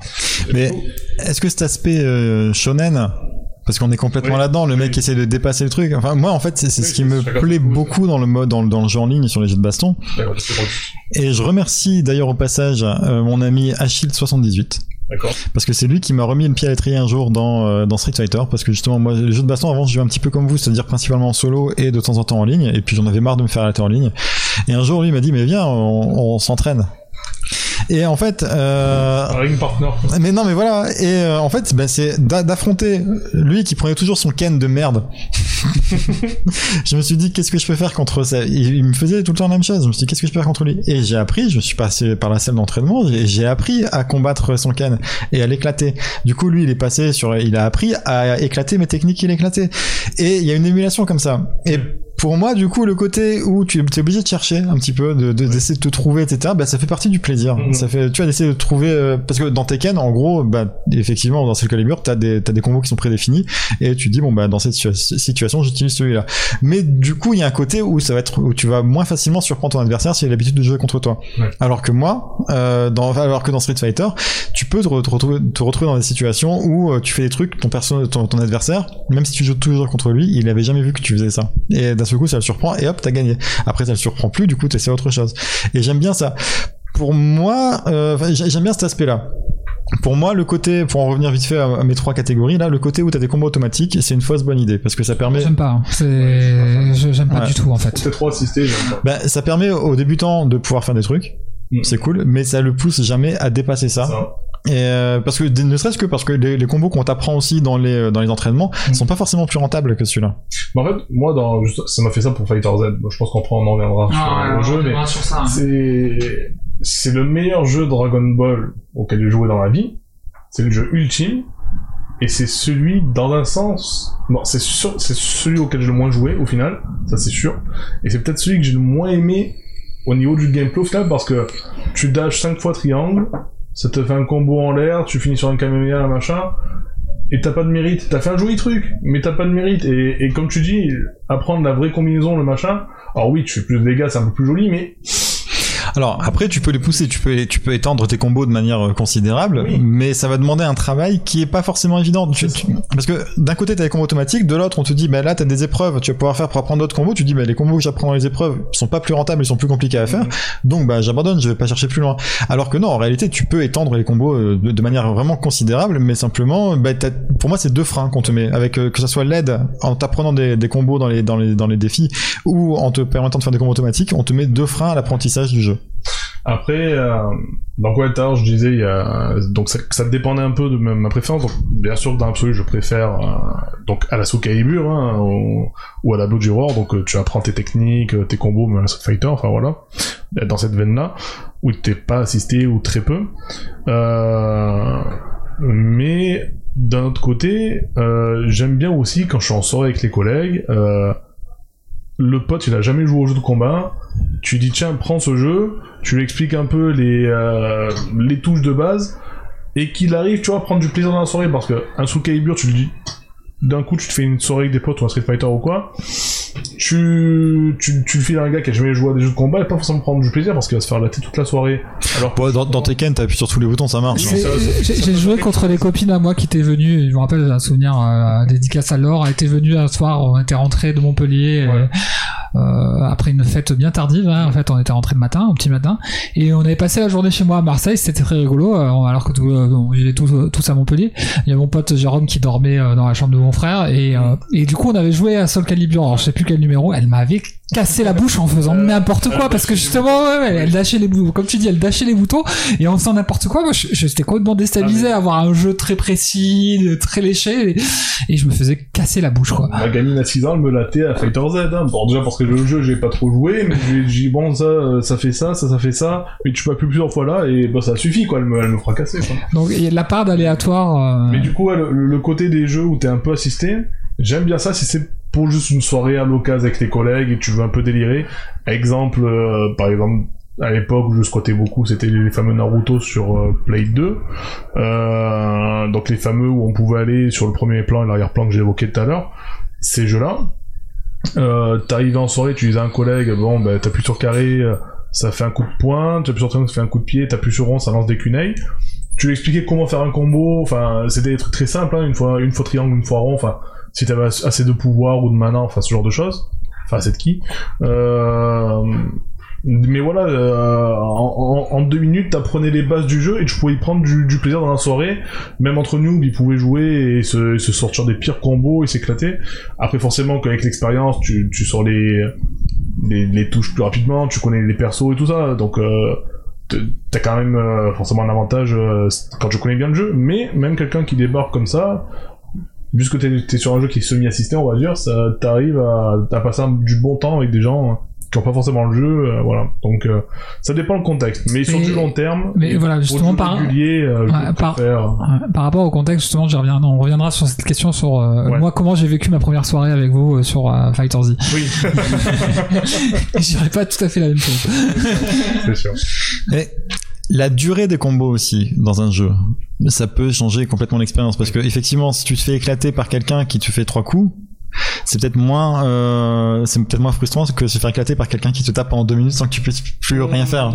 Mais est-ce que cet aspect euh, shonen, parce qu'on est complètement Oui. là-dedans, le mec Oui. essaie de dépasser le truc. Enfin, moi, en fait, c'est Oui, ce qui me plaît beaucoup dans le mode, dans, le- dans le jeu en ligne et sur les jeux de baston. Et je remercie d'ailleurs au passage euh, mon ami Achille78. D'accord. Parce que c'est lui qui m'a remis le pied à l'étrier un jour dans, euh, dans Street Fighter. Parce que justement, moi, les jeux de baston, avant, je jouais un petit peu comme vous, c'est-à-dire principalement en solo et de temps en temps en ligne. Et puis j'en avais marre de me faire arrêter en ligne. Et un jour, lui m'a dit, mais viens, on, on s'entraîne. Et en fait, euh, ring partner. mais non, mais voilà. Et euh, en fait, ben, c'est d'a- d'affronter lui qui prenait toujours son Ken de merde. je me suis dit, qu'est-ce que je peux faire contre ça? Il, il me faisait tout le temps la même chose. Je me suis dit, qu'est-ce que je peux faire contre lui? Et j'ai appris, je suis passé par la salle d'entraînement, j'ai appris à combattre son Ken et à l'éclater. Du coup, lui, il est passé sur, il a appris à éclater mes techniques qu'il éclatait. Et il y a une émulation comme ça. Et pour moi, du coup, le côté où tu es obligé de chercher un petit peu, de, de- d'essayer de te trouver, etc., bah, ça fait partie du plaisir. Mhm. Ça fait, tu vois, d'essayer de trouver, euh, parce que dans Tekken, en gros, bah, effectivement, dans Soul Calibur, t'as des, t'as des combos qui sont prédéfinis, et tu dis, bon, bah, dans cette situa- situation, j'utilise celui-là. Mais du coup, il y a un côté où ça va être, où tu vas moins facilement surprendre ton adversaire s'il a l'habitude de jouer contre toi. Ouais. Alors que moi, euh, dans, alors que dans Street Fighter, tu peux te, re- te retrouver, te retrouver dans des situations où euh, tu fais des trucs, ton perso, ton, ton adversaire, même si tu joues toujours contre lui, il avait jamais vu que tu faisais ça. Et d'un seul coup, ça le surprend, et hop, t'as gagné. Après, ça le surprend plus, du coup, t'essaies autre chose. Et j'aime bien ça. Pour moi, euh, j'aime bien cet aspect-là. Pour moi, le côté, pour en revenir vite fait à, mes trois catégories, là, le côté où t'as des combos automatiques, c'est une fausse bonne idée, parce que ça permet, j'aime pas hein. c'est j'aime pas Ouais. du tout en fait C'était trop assisté, j'aime pas. bah, ça permet aux débutants de pouvoir faire des trucs. Mm. C'est cool, mais ça le pousse jamais à dépasser ça. Ça. Et euh, parce que ne serait-ce que parce que les, les combos qu'on t'apprend aussi dans les euh, dans les entraînements Mm. sont pas forcément plus rentables que celui-là. Mais en fait, moi, dans, juste- ça m'a fait ça pour Fighter Z. Bon, Je pense qu'on on en reviendra Ah, sur le jeu, mais c'est, c'est le meilleur jeu Dragon Ball auquel j'ai joué dans la vie. C'est le jeu ultime. Et c'est celui, dans un sens, non, c'est sûr, c'est celui auquel j'ai le moins joué, au final. Ça, c'est sûr. Et c'est peut-être celui que j'ai le moins aimé au niveau du gameplay, au final, parce que tu dashes 5 fois triangle, ça te fait un combo en l'air, tu finis sur un Kamehameha, machin. et t'as pas de mérite. T'as fait un joli truc, mais t'as pas de mérite. Et, et comme tu dis, apprendre la vraie combinaison, le machin. Alors oui, tu fais plus de dégâts, c'est un peu plus joli, mais Alors après, tu peux les pousser, tu peux, tu peux étendre tes combos de manière euh, considérable, Oui. mais ça va demander un travail qui est pas forcément évident. Tu- C'est tu- parce que d'un côté, t'as les combos automatiques, de l'autre, on te dit, bah là, t'as des épreuves, tu vas pouvoir faire pour apprendre d'autres combos. Tu dis, bah les combos que j'apprends dans les épreuves sont pas plus rentables, ils sont plus compliqués à faire, donc bah j'abandonne, je vais pas chercher plus loin. Alors que non, en réalité, tu peux étendre les combos euh, de, de manière vraiment considérable, mais simplement, bah, pour moi, c'est deux freins qu'on te met, avec euh, que ça soit l'aide en t'apprenant des, des combos dans les, dans les dans les défis ou en te permettant de faire des combos automatiques, on te met deux freins à l'apprentissage du jeu. Après, euh, donc ouais, l'heure, je disais, donc ça, dépendait un peu de ma, préférence. Bien sûr, dans l'absolu, je préfère euh, donc à la Soul ou, à la Blood Roar. Donc, euh, tu apprends tes techniques, euh, tes combos, même à Street Fighter, enfin voilà, dans cette veine-là, où t'es pas assisté ou très peu. Mais d'un autre côté, j'aime bien aussi quand je suis en soirée avec les collègues. Le pote, il a jamais joué au jeu de combat. Tu dis tiens, prends ce jeu. Tu lui expliques un peu les euh, les touches de base et qu'il arrive, tu vois, à prendre du plaisir dans la soirée parce que un Soul Calibur, tu le dis. D'un coup, tu te fais une soirée avec des potes ou un Street Fighter ou quoi. Tu, tu, tu le files à un gars qui a jamais joué à des jeux de combat et pas forcément prendre du plaisir parce qu'il va se faire latter toute la soirée. Alors, Bon, dans, dans Tekken, t'appuies sur tous les boutons, ça marche. J'ai j'ai ça- joué contre des copines à moi qui étaient venues, je me rappelle un souvenir euh, dédicace à Laure, elle était venue un soir, on était rentré de Montpellier Ouais. Après une fête bien tardive, hein, en fait on était rentré le matin, au petit matin, et on avait passé la journée chez moi à Marseille, c'était très rigolo, euh, alors que tout, euh, on vivait tous, tous à Montpellier, il y a mon pote Jérôme qui dormait euh, dans la chambre de mon frère, et, euh, et du coup on avait joué à Soul Calibur, alors je sais plus quel numéro, elle m'avait cassé la bouche en faisant n'importe quoi, parce que justement, ouais, ouais, elle dashait les boutons, comme tu dis, elle dashait les boutons, et en faisant n'importe quoi, moi, j'étais complètement déstabilisé à avoir un jeu très précis, très léché, et, et je me faisais casser la bouche, quoi. Ma gamine à 6 ans, elle me lattait à Fighter Z. Hein. Bon, déjà parce que le jeu, j'ai pas trop joué, mais j'ai dit, bon, ça, euh, ça fait ça, ça, ça fait ça, mais tu peux plus plusieurs fois là, et bah, ça suffit, quoi, elle me, elle me fera casser, quoi. Donc, il y a de la part d'aléatoire, euh, Mais du coup, ouais, le, le côté des jeux où t'es un peu assisté, j'aime bien ça si c'est pour juste une soirée à l'occasion avec tes collègues et tu veux un peu délirer. Exemple, euh, par exemple, à l'époque où je squattais beaucoup, c'était les fameux Naruto sur euh, Play 2. Euh, donc les fameux où on pouvait aller sur le premier plan et l'arrière-plan que évoqué tout à l'heure. Ces jeux-là. Euh, T'arrives en soirée, tu dis à un collègue, bon, bah, t'appuies sur carré, euh, ça fait un coup de poing, t'appuies sur triangle, ça fait un coup de pied, t'appuies sur rond, ça lance des kunai tu lui expliquais comment faire un combo, enfin, c'était des trucs très simples, hein, une fois, une fois triangle, une fois rond, enfin, si t'avais ass- assez de pouvoir ou de mana, enfin, ce genre de choses. Enfin, assez de ki. Euh, mais voilà, euh, en, deux minutes, t'apprenais les bases du jeu et tu pouvais y prendre du, plaisir dans la soirée. Même entre nous, ils pouvaient jouer et se, sortir des pires combos et s'éclater. Après, forcément, qu'avec l'expérience, tu, sors les, touches plus rapidement, tu connais les persos et tout ça, donc euh, t'as quand même euh, forcément un avantage quand tu connais bien le jeu, mais même quelqu'un qui débarque comme ça, puisque t'es es sur un jeu qui est semi-assisté, on va dire, ça t'arrive à, à passer un- du bon temps avec des gens euh, qui ont pas forcément le jeu, euh, voilà. Donc euh, ça dépend le contexte, mais, sur Mais- du long terme, mais voilà, justement, par- régulier, euh, je Ouais, par- préfère. Ouais, Par rapport au contexte, justement, j'y reviens, on reviendra sur cette question sur euh, Ouais. moi comment j'ai vécu ma première soirée avec vous euh, sur euh, Fighter Z. Oui, Je dirais pas tout à fait la même chose. c'est sûr. Et la durée des combos aussi dans un jeu, ça peut changer complètement l'expérience parce que effectivement, si tu te fais éclater par quelqu'un qui te fait trois coups, c'est peut-être moins, euh, c'est peut-être moins frustrant que se faire éclater par quelqu'un qui te tape en deux minutes sans que tu puisses plus rien faire.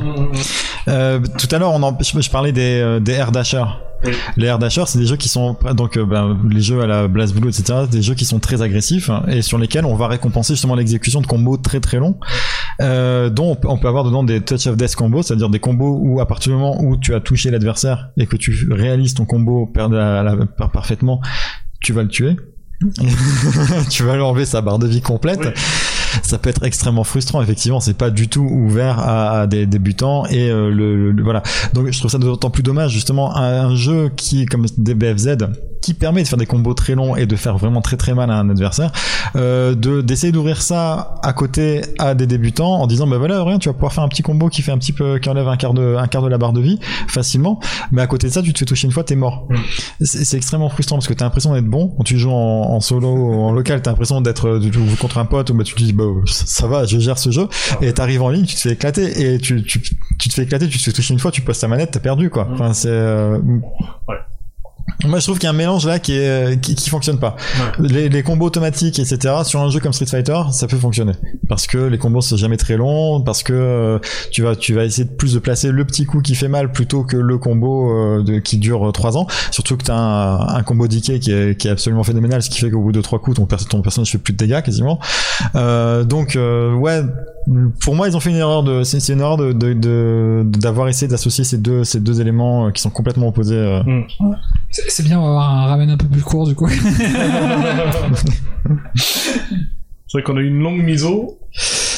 Euh, tout à l'heure, on en, je, je parlais des, euh, des air dashers. Oui. Les air dashers, c'est des jeux qui sont donc euh, ben, les jeux à la Blast Blue, etc. Des jeux qui sont très agressifs hein, et sur lesquels on va récompenser justement l'exécution de combos très très longs, euh, dont on peut, avoir dedans des touch of death combos, c'est-à-dire des combos où à partir du moment où tu as touché l'adversaire et que tu réalises ton combo parfaitement, tu vas le tuer. tu vas lui enlever sa barre de vie complète. Oui. Ça peut être extrêmement frustrant, effectivement. C'est pas du tout ouvert à, à des débutants et euh, le, le- voilà. Donc je trouve ça d'autant plus dommage justement un, un jeu qui comme DBFZ qui permet de faire des combos très longs et de faire vraiment très très mal à un adversaire, euh, de d'essayer d'ouvrir ça à côté à des débutants en disant bah voilà rien tu vas pouvoir faire un petit combo qui fait un petit peu qui enlève un quart de un quart de la barre de vie facilement, mais à côté de ça tu te fais toucher une fois t'es mort. Mm. C'est extrêmement frustrant parce que t'as l'impression d'être bon. Quand tu joues en, en solo ou en local t'as l'impression d'être euh, contre un pote ou bah tu te dis bah ça, ça va je gère ce jeu. Et t'arrives en ligne tu te fais éclater. Et tu, tu, tu te fais éclater tu te fais toucher une fois tu poses ta manette t'as perdu quoi. Enfin c'est euh, Moi, je trouve qu'il y a un mélange là qui est qui, qui fonctionne pas. Les, les combos automatiques, etc. Sur un jeu comme Street Fighter, ça peut fonctionner parce que les combos sont jamais très longs, parce que euh, tu vas tu vas essayer de plus de placer le petit coup qui fait mal plutôt que le combo euh, de, qui dure 3 ans. Surtout que t'as un, un combo d'Ike qui est, qui est absolument phénoménal, ce qui fait qu'au bout de trois coups, ton, ton personnage fait plus de dégâts quasiment. Euh, donc euh, ouais, pour moi, ils ont fait une erreur de c'est une erreur de de- de- d'avoir essayé d'associer ces deux ces deux éléments euh, qui sont complètement opposés. euh. C'est bien, on va avoir un ramen un peu plus court du coup. C'est vrai qu'on a eu une longue miso,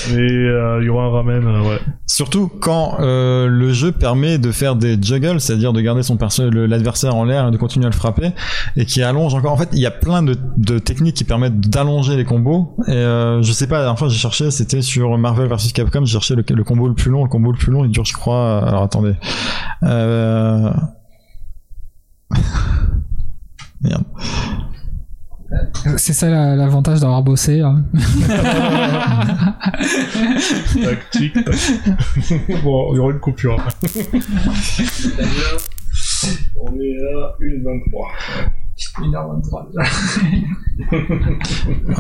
et euh, il y aura un ramen, euh, ouais. Surtout quand euh, le jeu permet de faire des juggles, c'est-à-dire de garder son l'adversaire en l'air et de continuer à le frapper, et qui allonge encore. En fait, il y a plein de, de techniques qui permettent d'allonger les combos. Et euh, je sais pas, la dernière fois j'ai cherché, c'était sur Marvel vs Capcom, j'ai cherché le, le combo le plus long. Le combo le plus long, il dure, je crois. Alors attendez. Euh... Merde. C'est ça la- l'avantage d'avoir bossé. hein. Tac, tic, tac. bon, il y aura une coupure. On est à 1h23.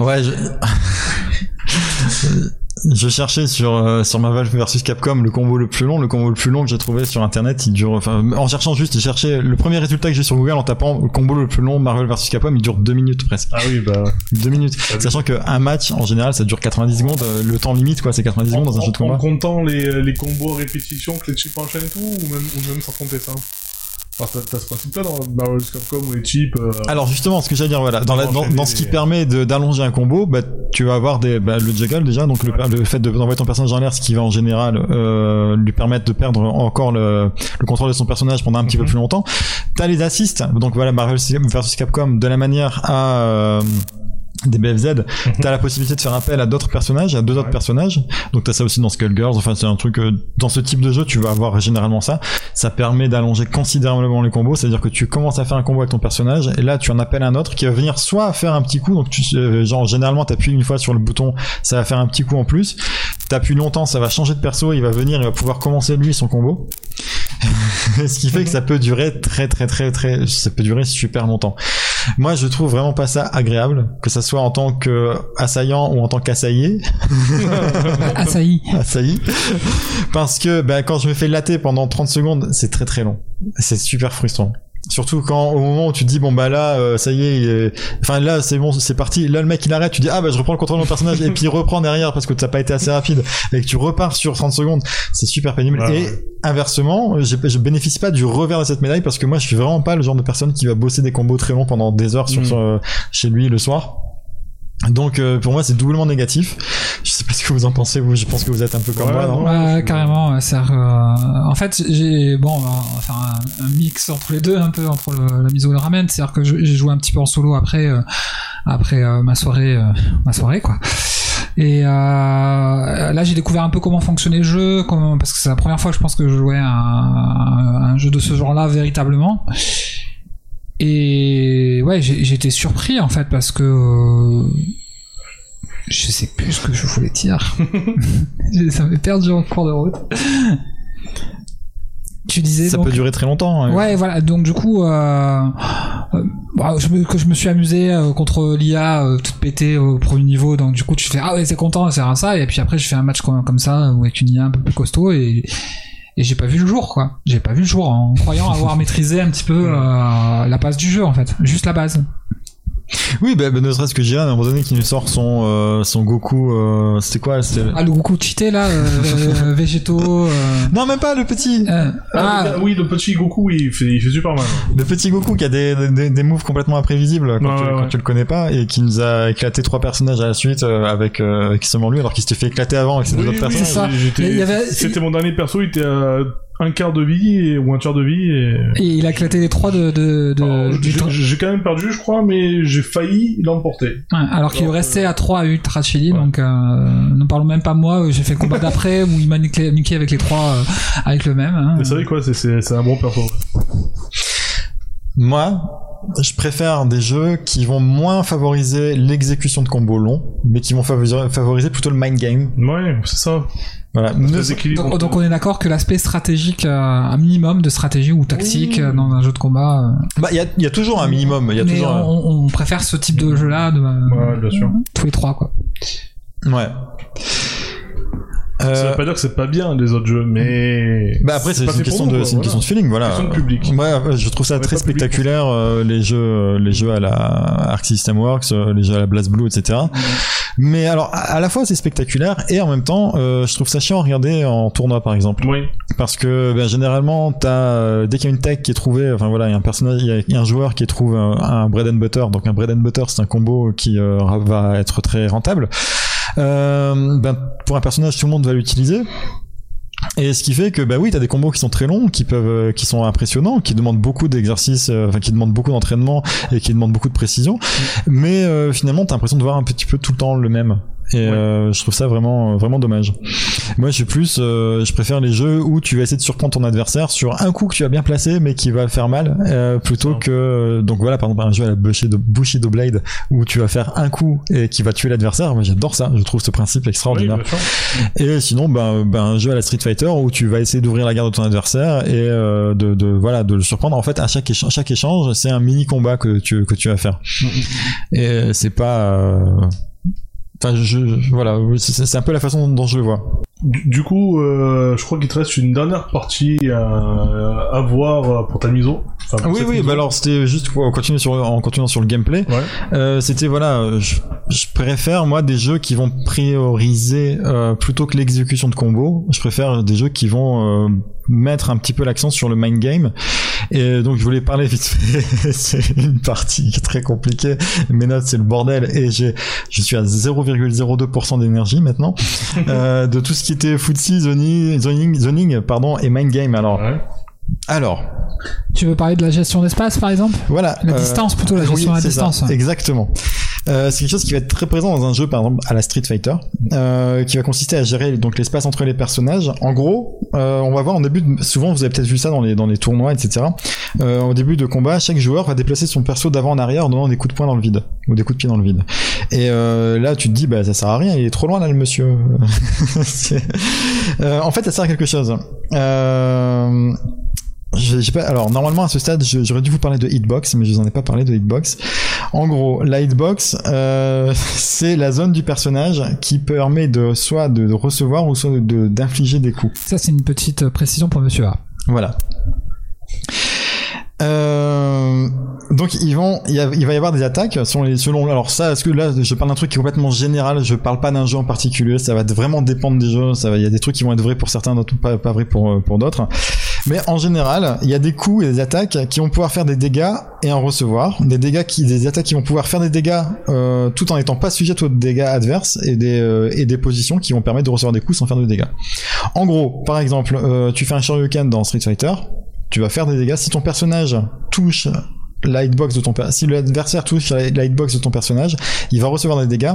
Ouais, je... je cherchais sur euh, sur Marvel vs Capcom le combo le plus long, le combo le plus long que j'ai trouvé sur internet, il dure enfin en cherchant juste, j'ai cherché le premier résultat que j'ai sur Google en tapant le combo le plus long Marvel vs Capcom, il dure deux minutes presque. Ah oui, bah. Deux minutes. Sachant que un match en général ça dure 90 secondes, euh, le temps limite quoi, c'est 90 secondes dans un jeu de en, en combat. comptant les, les combos à répétition et tout, ou même, ou même sans compter ça? Enfin, t'as- t'as ce principe-là dans Marvel vs Capcom où les chips. euh, Alors justement, ce que j'allais dire, voilà, dans, la, dans, dans ce qui les- permet de- d'allonger un combo, bah, tu vas avoir des, bah, le juggle déjà, donc le, le fait de- d'envoyer ton personnage en l'air, ce qui va en général euh, lui permettre de perdre encore le, le contrôle de son personnage pendant un petit peu plus longtemps. T'as les assists, donc voilà, Marvel vs Capcom, de la manière à euh, des BFZ, t'as la possibilité de faire appel à d'autres personnages, à deux autres Ouais. personnages. Donc t'as ça aussi dans Skullgirls. Enfin, c'est un truc euh, dans ce type de jeu, tu vas avoir généralement ça. Ça permet d'allonger considérablement les combos, c'est-à-dire que tu commences à faire un combo avec ton personnage et là tu en appelles un autre qui va venir soit faire un petit coup, donc tu, euh, genre généralement t'appuies une fois sur le bouton, ça va faire un petit coup en plus. T'appuies longtemps, ça va changer de perso, il va venir, il va pouvoir commencer lui son combo. Ce qui fait que ça peut durer très très très très, ça peut durer super longtemps. Moi, je trouve vraiment pas ça agréable, que ça soit en tant que assaillant ou en tant qu'assaillé. Assailli. assailli. Parce que bah, quand je me fais latter pendant 30 secondes, c'est très très long. C'est super frustrant. Surtout quand au moment où tu te dis bon bah là euh, ça y est, enfin là c'est bon c'est parti. Là le mec il arrête tu dis ah bah je reprends le contrôle de mon personnage. Et puis il reprend derrière parce que t'as pas été assez rapide. Et que tu repars sur 30 secondes. C'est super pénible. Et inversement je, je bénéficie pas du revers de cette médaille parce que moi je suis vraiment pas le genre de personne qui va bosser des combos très longs pendant des heures sur, Mm. sur, chez lui le soir donc euh, pour moi c'est doublement négatif je sais pas ce que vous en pensez vous je pense que vous êtes un peu comme Ouais, moi non. Ouais, c'est- carrément. que, euh, en fait, j'ai bon, faire un, un mix entre les deux, un peu entre le- la mise au ramen. C'est-à-dire que je- j'ai joué un petit peu en solo après, euh, après euh, ma soirée, euh, ma soirée quoi. Et euh, là, j'ai découvert un peu comment fonctionnait le jeu, comment, parce que c'est la première fois que je pense que je jouais à un, un jeu de ce genre-là véritablement. Et ouais, été surpris en fait parce que euh, je sais plus ce que je voulais dire. Ça m'est perdu en cours de route. Tu disais ça donc... peut durer très longtemps hein. Ouais, voilà. Donc du coup, euh, euh, bah, je me, que je me suis amusé euh, contre l'IA toute pétée au premier niveau. Donc du coup, tu fais ah ouais, c'est content, c'est ça. Et puis après, je fais un match comme, comme ça avec une IA un peu plus costaud et et j'ai pas vu le jour quoi. J'ai pas vu le jour en croyant avoir maîtrisé un petit peu euh, la base du jeu en fait, juste la base. Oui, bah, bah, ne serait-ce que Jiren, à un moment donné, qui nous sort son, euh, son Goku, euh, c'était quoi c'était... Ah le Goku cheaté là, euh, euh, végétaux. euh, Non, même pas le petit, euh, Ah, ah, oui, le petit Goku, oui, il fait, il fait super mal. le petit Goku qui a des, des, des moves complètement imprévisibles quand, Ouais, tu, ouais, quand ouais. tu le connais pas et qui nous a éclaté trois personnages à la suite euh, avec, euh, avec seulement lui alors qu'il s'était fait éclater avant avec ses deux Oui, autres oui, personnages. avait- C'était mon dernier perso, il était à un quart de vie et- ou un tiers de vie et. et il a éclaté les trois de, de, de Alors, du j'ai- temps. J'ai quand même perdu, je crois, mais j'ai failli l'emporter. Ouais, alors qu'il restait à 3 à Ultra Chili, ouais. donc euh, ne parlons même pas moi, euh, j'ai fait le combat d'après où il m'a niqué, niqué avec les trois euh, avec le même. Hein. Vous savez quoi, c'est- c'est c'est un bon perso. Moi, je préfère des jeux qui vont moins favoriser l'exécution de combos longs, mais qui vont favoriser, favoriser plutôt le mind game. Ouais, c'est ça. Voilà. Ne- Donc, on est d'accord que l'aspect stratégique, euh, un minimum de stratégie ou tactique Oui. euh, dans un jeu de combat. euh, Bah, il y a, il y a toujours un minimum. Il y a mais toujours. un- on, on préfère ce type de jeu-là, de, Ouais, bien sûr. tous les trois quoi. Ouais. Ça veut pas dire que c'est pas bien les autres jeux, mais. Bah après c'est une question nous, de c'est une voilà. question de feeling voilà. Question de public. Ouais, je trouve ça très public spectaculaire euh, les jeux les jeux à la Arc System Works, les jeux à la BlazBlue etc. Mais alors à à la fois c'est spectaculaire et en même temps euh, je trouve ça chiant à regarder en tournoi par exemple. Oui. parce que ben, généralement t'as euh, dès qu'il y a une tech qui est trouvée enfin voilà il y a un personnage il y a- il y, a un joueur qui trouve un, un bread and butter. Donc un bread and butter c'est un combo qui euh, va être très rentable. Euh, ben, pour un personnage tout le monde va l'utiliser et ce qui fait que bah oui, t'as des combos qui sont très longs, qui peuvent, euh, qui sont impressionnants, qui demandent beaucoup d'exercices, euh, enfin qui demandent beaucoup d'entraînement et qui demandent beaucoup de précision. Mais euh, finalement, t'as l'impression de voir un petit peu tout le temps le même. Et euh, je trouve ça vraiment, vraiment dommage. Moi, je suis plus, euh, je préfère les jeux où tu vas essayer de surprendre ton adversaire sur un coup que tu as bien placé, mais qui va faire mal, euh, plutôt que donc voilà, par exemple un jeu à la Bushido, Bushido Blade où tu vas faire un coup et qui va tuer l'adversaire. Moi, j'adore ça. Je trouve ce principe extraordinaire. Et sinon, ben, ben, un jeu à la Street Fighter où tu vas essayer d'ouvrir la garde de ton adversaire et euh, de, de voilà de le surprendre. En fait, à chaque échange, chaque échange, c'est un mini combat que tu que tu vas faire. Et c'est pas. Enfin, je, je- voilà, c'est un peu la façon dont je le vois. Du, coup, euh, je crois qu'il te reste une dernière partie à, à voir pour ta miso. Enfin, pour oui, oui. miso. Bah alors, c'était juste en continuant sur en continuant sur le gameplay. Ouais. Euh, c'était voilà, je, je préfère moi des jeux qui vont prioriser euh, plutôt que l'exécution de combos. Je préfère des jeux qui vont mettre un petit peu l'accent sur le mind game. Et donc je voulais parler vite fait. c'est une partie qui est très compliquée. Mes notes c'est le bordel et j'ai je suis à 0,02% d'énergie maintenant de tout ce qui était footsie, zoning, zoning, zoning, pardon et mind game. Alors Ouais. alors Tu veux parler de la gestion d'espace par exemple? Voilà. La euh, distance plutôt, la oui, gestion à la c'est ça, distance. Exactement. Euh, c'est quelque chose qui va être très présent dans un jeu, par exemple, à la Street Fighter, euh, qui va consister à gérer donc l'espace entre les personnages. En gros, euh, on va voir en début, de, souvent vous avez peut-être vu ça dans les dans les tournois, etc. Euh, au début de combat, chaque joueur va déplacer son perso d'avant en arrière en donnant des coups de poing dans le vide ou des coups de pied dans le vide. Et euh, là, tu te dis, bah ça sert à rien, il est trop loin là le monsieur. En fait, ça sert à quelque chose. Euh, j'ai pas, alors normalement à ce stade j'aurais dû vous parler de hitbox mais je vous en ai pas parlé de hitbox. En gros la hitbox euh, c'est la zone du personnage qui permet de soit de, de recevoir ou soit de- d'infliger des coups. Ça c'est une petite euh, précision pour Monsieur A. Voilà. Euh, donc ils vont, il, y a- il va y avoir des attaques selon les, selon. Alors ça, est-ce que là, je parle d'un truc qui est complètement général. Je parle pas d'un jeu en particulier. Ça va vraiment dépendre des jeux. Ça va, il y a des trucs qui vont être vrais pour certains, d'autres pas, pas vrais pour pour d'autres. Mais en général, il y a des coups et des attaques qui vont pouvoir faire des dégâts et en recevoir. Des dégâts des attaques qui vont pouvoir faire des dégâts euh, tout en étant pas sujettes aux dégâts adverses et des euh, positions qui vont permettre de recevoir des coups sans faire de dégâts. En gros, par exemple, euh, tu fais un Shoryuken dans Street Fighter, tu vas faire des dégâts. Si ton personnage touche la hitbox de ton si l'adversaire touche la, hitbox de ton personnage, il va recevoir des dégâts.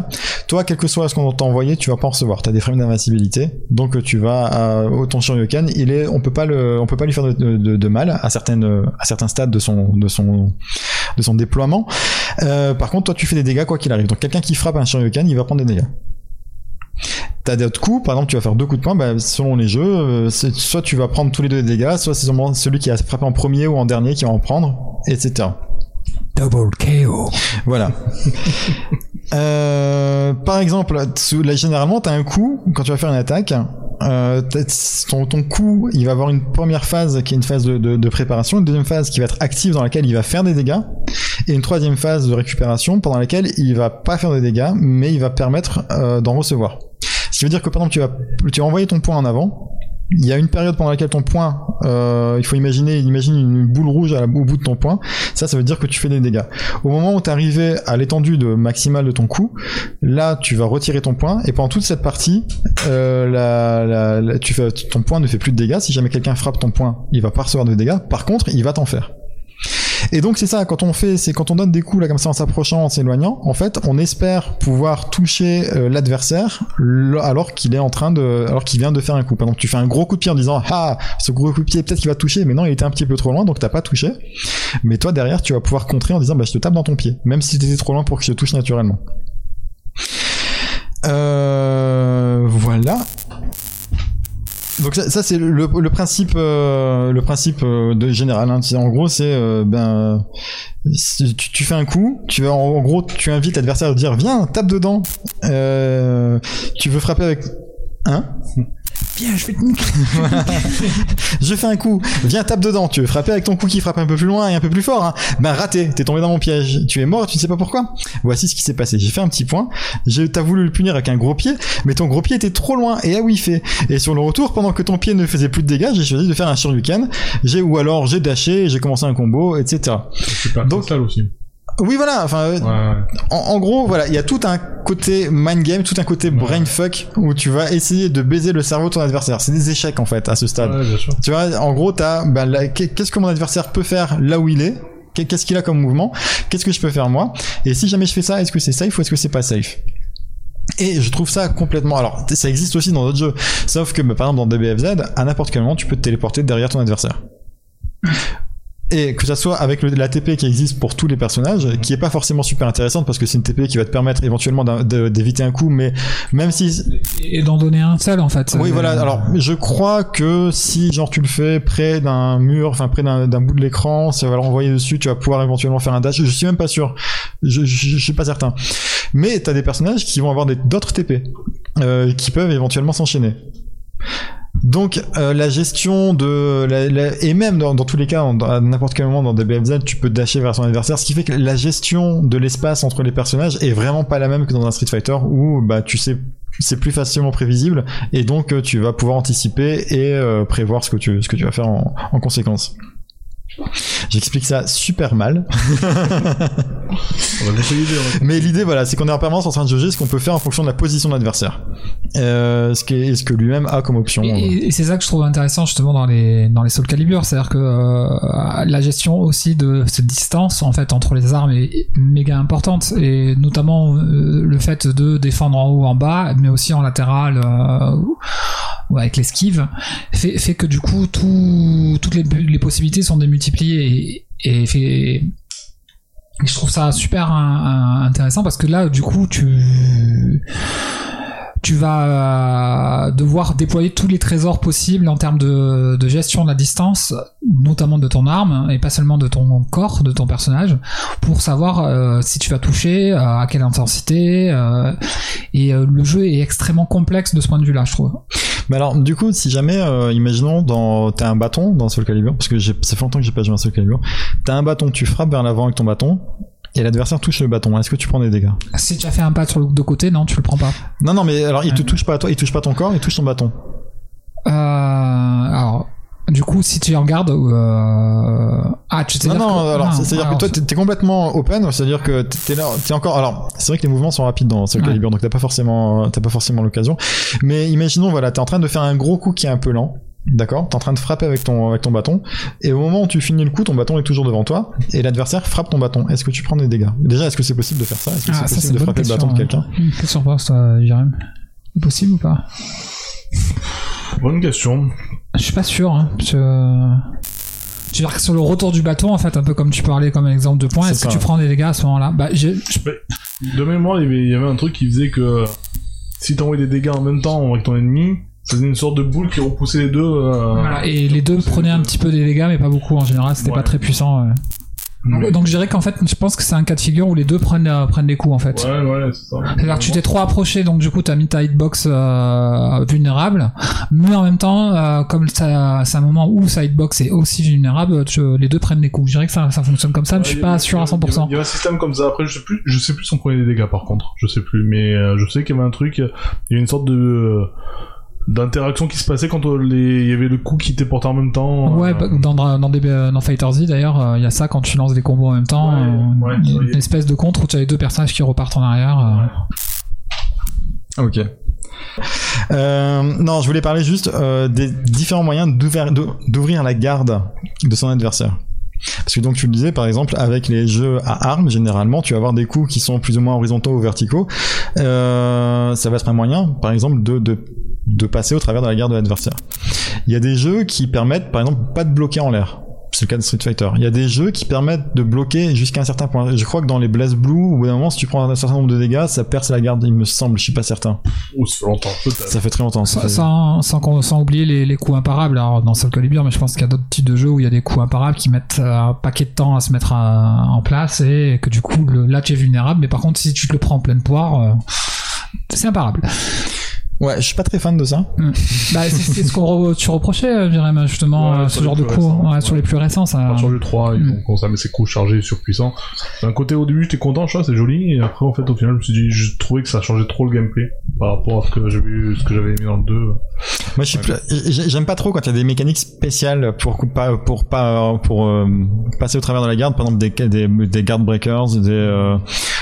Toi, quel que soit ce qu'on t'a envoyé, tu vas pas en recevoir. T'as des frames d'invincibilité, donc tu vas à, au ton Shoryuken, il est, on peut pas le, on peut pas lui faire de, de- de mal à certaines, à certains stades de son, de son, de son déploiement. Euh, par contre, toi, tu fais des dégâts quoi qu'il arrive. Donc quelqu'un qui frappe un Shoryuken, il va prendre des dégâts. T'as d'autres coups, par exemple, tu vas faire deux coups de poing, bah, selon les jeux, euh, soit tu vas prendre tous les deux des dégâts, soit c'est celui qui a frappé en premier ou en dernier qui va en prendre, etc. Double KO. Voilà. Euh, par exemple, là, généralement, t'as un coup, quand tu vas faire une attaque, euh, ton, coup, il va avoir une première phase qui est une phase de, préparation, une deuxième phase qui va être active dans laquelle il va faire des dégâts, et une troisième phase de récupération pendant laquelle il va pas faire de dégâts, mais il va permettre euh, d'en recevoir. Ce qui veut dire que par exemple, tu vas, tu vas envoyer ton point en avant, il y a une période pendant laquelle ton point, euh, il faut imaginer, imagine une boule rouge au bout de ton point. Ça, ça veut dire que tu fais des dégâts. Au moment où tu arrivé à l'étendue maximale de ton coup, là, tu vas retirer ton point et pendant toute cette partie, euh, la- la- tu fais, ton point ne fait plus de dégâts. Si jamais quelqu'un frappe ton point, il va pas recevoir de dégâts. Par contre, il va t'en faire. Et donc c'est ça, quand on fait, c'est quand on donne des coups là comme ça en s'approchant, en s'éloignant, en fait, on espère pouvoir toucher euh, l'adversaire alors qu'il est en train de, alors qu'il vient de faire un coup. Exemple, tu fais un gros coup de pied en disant ah ce gros coup de pied peut-être qu'il va toucher, mais non il était un petit peu trop loin donc t'as pas touché. Mais toi derrière tu vas pouvoir contrer en disant bah je te tape dans ton pied, même si t'étais trop loin pour je te touche naturellement. Euh, voilà. Donc ça, ça, c'est le, le principe, euh, le principe euh, de général. Hein. En gros, c'est euh, ben si tu, tu fais un coup, tu vas en, en gros, tu invites l'adversaire à dire viens, tape dedans. Euh, tu veux frapper avec hein? Viens, je vais te niquer. je fais un coup. Viens, tape dedans. Tu veux frapper avec ton coup qui frappe un peu plus loin et un peu plus fort. Hein. Ben raté. T'es tombé dans mon piège. Tu es mort. Tu ne sais pas pourquoi. Voici ce qui s'est passé. J'ai fait un petit point. J'ai- T'as voulu le punir avec un gros pied, mais ton gros pied était trop loin. Et ah oui, il fait. Et sur le retour, pendant que ton pied ne faisait plus de dégâts, j'ai choisi de faire un Shoryuken. J'ai ou alors j'ai dashé, j'ai commencé un combo, etc. Super Donc- cristal aussi. Oui, voilà. Enfin, euh, Ouais, ouais. en, en gros, voilà, il y a tout un côté mind game, tout un côté brain fuck où tu vas essayer de baiser le cerveau de ton adversaire. C'est des échecs en fait à ce stade. Ouais, bien sûr. Tu vois, en gros, t'as bah, qu'est- qu'est-ce que mon adversaire peut faire là où il est? Qu'est- Qu'est-ce qu'il a comme mouvement? Qu'est-ce que je peux faire moi? Et si jamais je fais ça, est-ce que c'est safe ou est-ce que c'est pas safe? Et je trouve ça complètement. Alors, ça existe aussi dans d'autres jeux. Sauf que, bah, par exemple, dans DBFZ, à n'importe quel moment, tu peux te téléporter derrière ton adversaire. Et que ça soit avec le- la TP qui existe pour tous les personnages, qui est pas forcément super intéressante parce que c'est une TP qui va te permettre éventuellement d'éviter un coup, mais même si Et d'en donner un seul, en fait. oui, Euh, voilà. Alors, je crois que si genre tu le fais près d'un mur, enfin près d'un bout de l'écran, ça va le renvoyer dessus. Tu vas pouvoir éventuellement faire un dash. Je suis même pas sûr. Je, je, je suis pas certain. Mais t'as des personnages qui vont avoir d'autres TP euh, qui peuvent éventuellement s'enchaîner. Donc euh, la gestion de la, la- et même dans, dans tous les cas à n'importe quel moment dans DBFZ tu peux dasher vers son adversaire ce qui fait que la gestion de l'espace entre les personnages est vraiment pas la même que dans un Street Fighter où bah tu sais c'est plus facilement prévisible et donc euh, tu vas pouvoir anticiper et euh, prévoir ce que tu ce que tu vas faire en, en conséquence. J'explique ça super mal, On va mais l'idée voilà, c'est qu'on est en permanence en train de juger ce qu'on peut faire en fonction de la position de l'adversaire, euh, ce qui est, ce que lui-même a comme option. Et, c'est ça que je trouve intéressant justement dans les dans les Soul Calibur, c'est-à-dire que euh, la gestion aussi de cette distance en fait entre les armes est méga importante. Et notamment euh, le fait de défendre en haut, en bas, mais aussi en latéral euh, ou- ou avec l'esquive, fait, fait que du coup tout, toutes les, les possibilités sont démultipliées et, je trouve ça super hein, intéressant parce que là du coup tu tu vas euh, devoir déployer tous les trésors possibles en termes de, gestion de la distance, notamment de ton arme, et pas seulement de ton corps, de ton personnage, pour savoir euh, si tu vas toucher, euh, à quelle intensité. et le jeu est extrêmement complexe de ce point de vue-là, je trouve. Mais alors, du coup, si jamais, imaginons, dans, t'as un bâton dans Soul Calibur, parce que ça fait longtemps que j'ai pas joué à Soul Calibur, t'as un bâton, tu frappes vers l'avant avec ton bâton, et l'adversaire touche le bâton. Est-ce que tu prends des dégâts Si tu as fait un pas sur le de côté, non, tu le prends pas. Non, non, mais alors, il te touche pas à toi, il touche pas ton corps, il touche ton bâton. Euh, alors, du coup, si tu regardes, euh... ah, tu sais Non, non, que- alors, c'est-à-dire que toi, t'es, complètement open, c'est-à-dire que t'es, là, t'es encore, alors, c'est vrai que les mouvements sont rapides dans Soul Ouais. Calibur, donc t'as pas forcément, t'as pas forcément l'occasion. Mais imaginons, voilà, t'es en train de faire un gros coup qui est un peu lent. D'accord. T'es en train de frapper avec ton, avec ton bâton, et au moment où tu finis le coup, ton bâton est toujours devant toi, et l'adversaire frappe ton bâton. Est-ce que tu prends des dégâts? Déjà, est-ce que c'est possible de faire ça? Est-ce que Ah, c'est possible de frapper le bâton de quelqu'un? Une question pour toi, Jérém? Possible ou pas? Bonne question. Je suis pas sûr. Hein, parce que... Tu veux dire que sur le retour du bâton, en fait, un peu comme tu parlais comme exemple de point, C'est est-ce que tu prends des dégâts à ce moment-là? Bah, j'ai- De mémoire, il y avait, il y avait un truc qui faisait que si t'envoyais des dégâts en même temps avec ton ennemi, faisait une sorte de boule qui repoussait les deux. euh, voilà, et les deux prenaient un petit peu des dégâts, mais pas beaucoup en général. C'était Ouais. pas très puissant. Donc je dirais qu'en fait, je pense que c'est un cas de figure où les deux prennent euh, prennent des coups en fait. Ouais, ouais, c'est ça. C'est-à-dire que tu t'es trop approché, donc du coup t'as mis ta hitbox euh, vulnérable, mais en même temps, euh, comme c'est un moment où sa hitbox est aussi vulnérable, tu- les deux prennent des coups. Je dirais que ça, ça fonctionne comme ça, mais je suis Ouais, il y pas sûr à il y avait- 100%. Il y avait un système comme ça. Après, je sais plus, je sais plus si on prenait des dégâts par contre. Je sais plus, mais euh, je sais qu'il y avait un truc, il y avait une sorte de d'interaction qui se passait quand euh, les, il y avait le coup qui était porté en même temps. Ouais, euh, bah, dans, dans, des, dans Fighter Z d'ailleurs, euh, il y a ça quand tu lances des combos en même temps, Ouais, euh, ouais, une espèce de contre où tu as les deux personnages qui repartent en arrière. euh. Ok. Euh, non, je voulais parler juste euh, des différents moyens d'ouvrir d'ouvrir la garde de son adversaire. Parce que donc tu le disais par exemple avec les jeux à armes généralement tu vas avoir des coups qui sont plus ou moins horizontaux ou verticaux. Euh, ça va être un moyen par exemple de, de de passer au travers de la garde de l'adversaire. Il y a des jeux qui permettent par exemple pas de bloquer en l'air. C'est le cas de Street Fighter. Il y a des jeux qui permettent de bloquer jusqu'à un certain point. Je crois que dans les Blaze Blue, au bout d'un moment, si tu prends un certain nombre de dégâts, ça perce la garde, il me semble, je suis pas certain. Ou ça fait longtemps. Ça fait très longtemps. ça Sans, fait- sans, sans qu'on- sans oublier les, les coups imparables alors dans Soul Calibur mais je pense qu'il y a d'autres types de jeux où il y a des coups imparables qui mettent euh, un paquet de temps à se mettre à- en place et que du coup le, là tu es vulnérable mais par contre si tu te le prends en pleine poire euh, c'est imparable Ouais, je suis pas très fan de ça. bah, c'est ce qu'on re- tu reprochais euh, Jérém justement Ouais, euh, ce genre de coups récents, ouais, ouais. sur les plus récents ça À du 3, ils Mm. font comme ça, mais c'est cool, chargé, surpuissant. D'un côté, au début, j'étais content, je vois, c'est joli, et après, en fait, au final, je me suis dit, je trouvais que ça changeait trop le gameplay par rapport à ce que vu, ce que j'avais mis dans le 2. Moi, je suis plus- j'ai- j'aime pas trop quand il y a des mécaniques spéciales pour pas pour pas pour euh, passer au travers de la garde, par exemple des des, des guard breakers, des euh,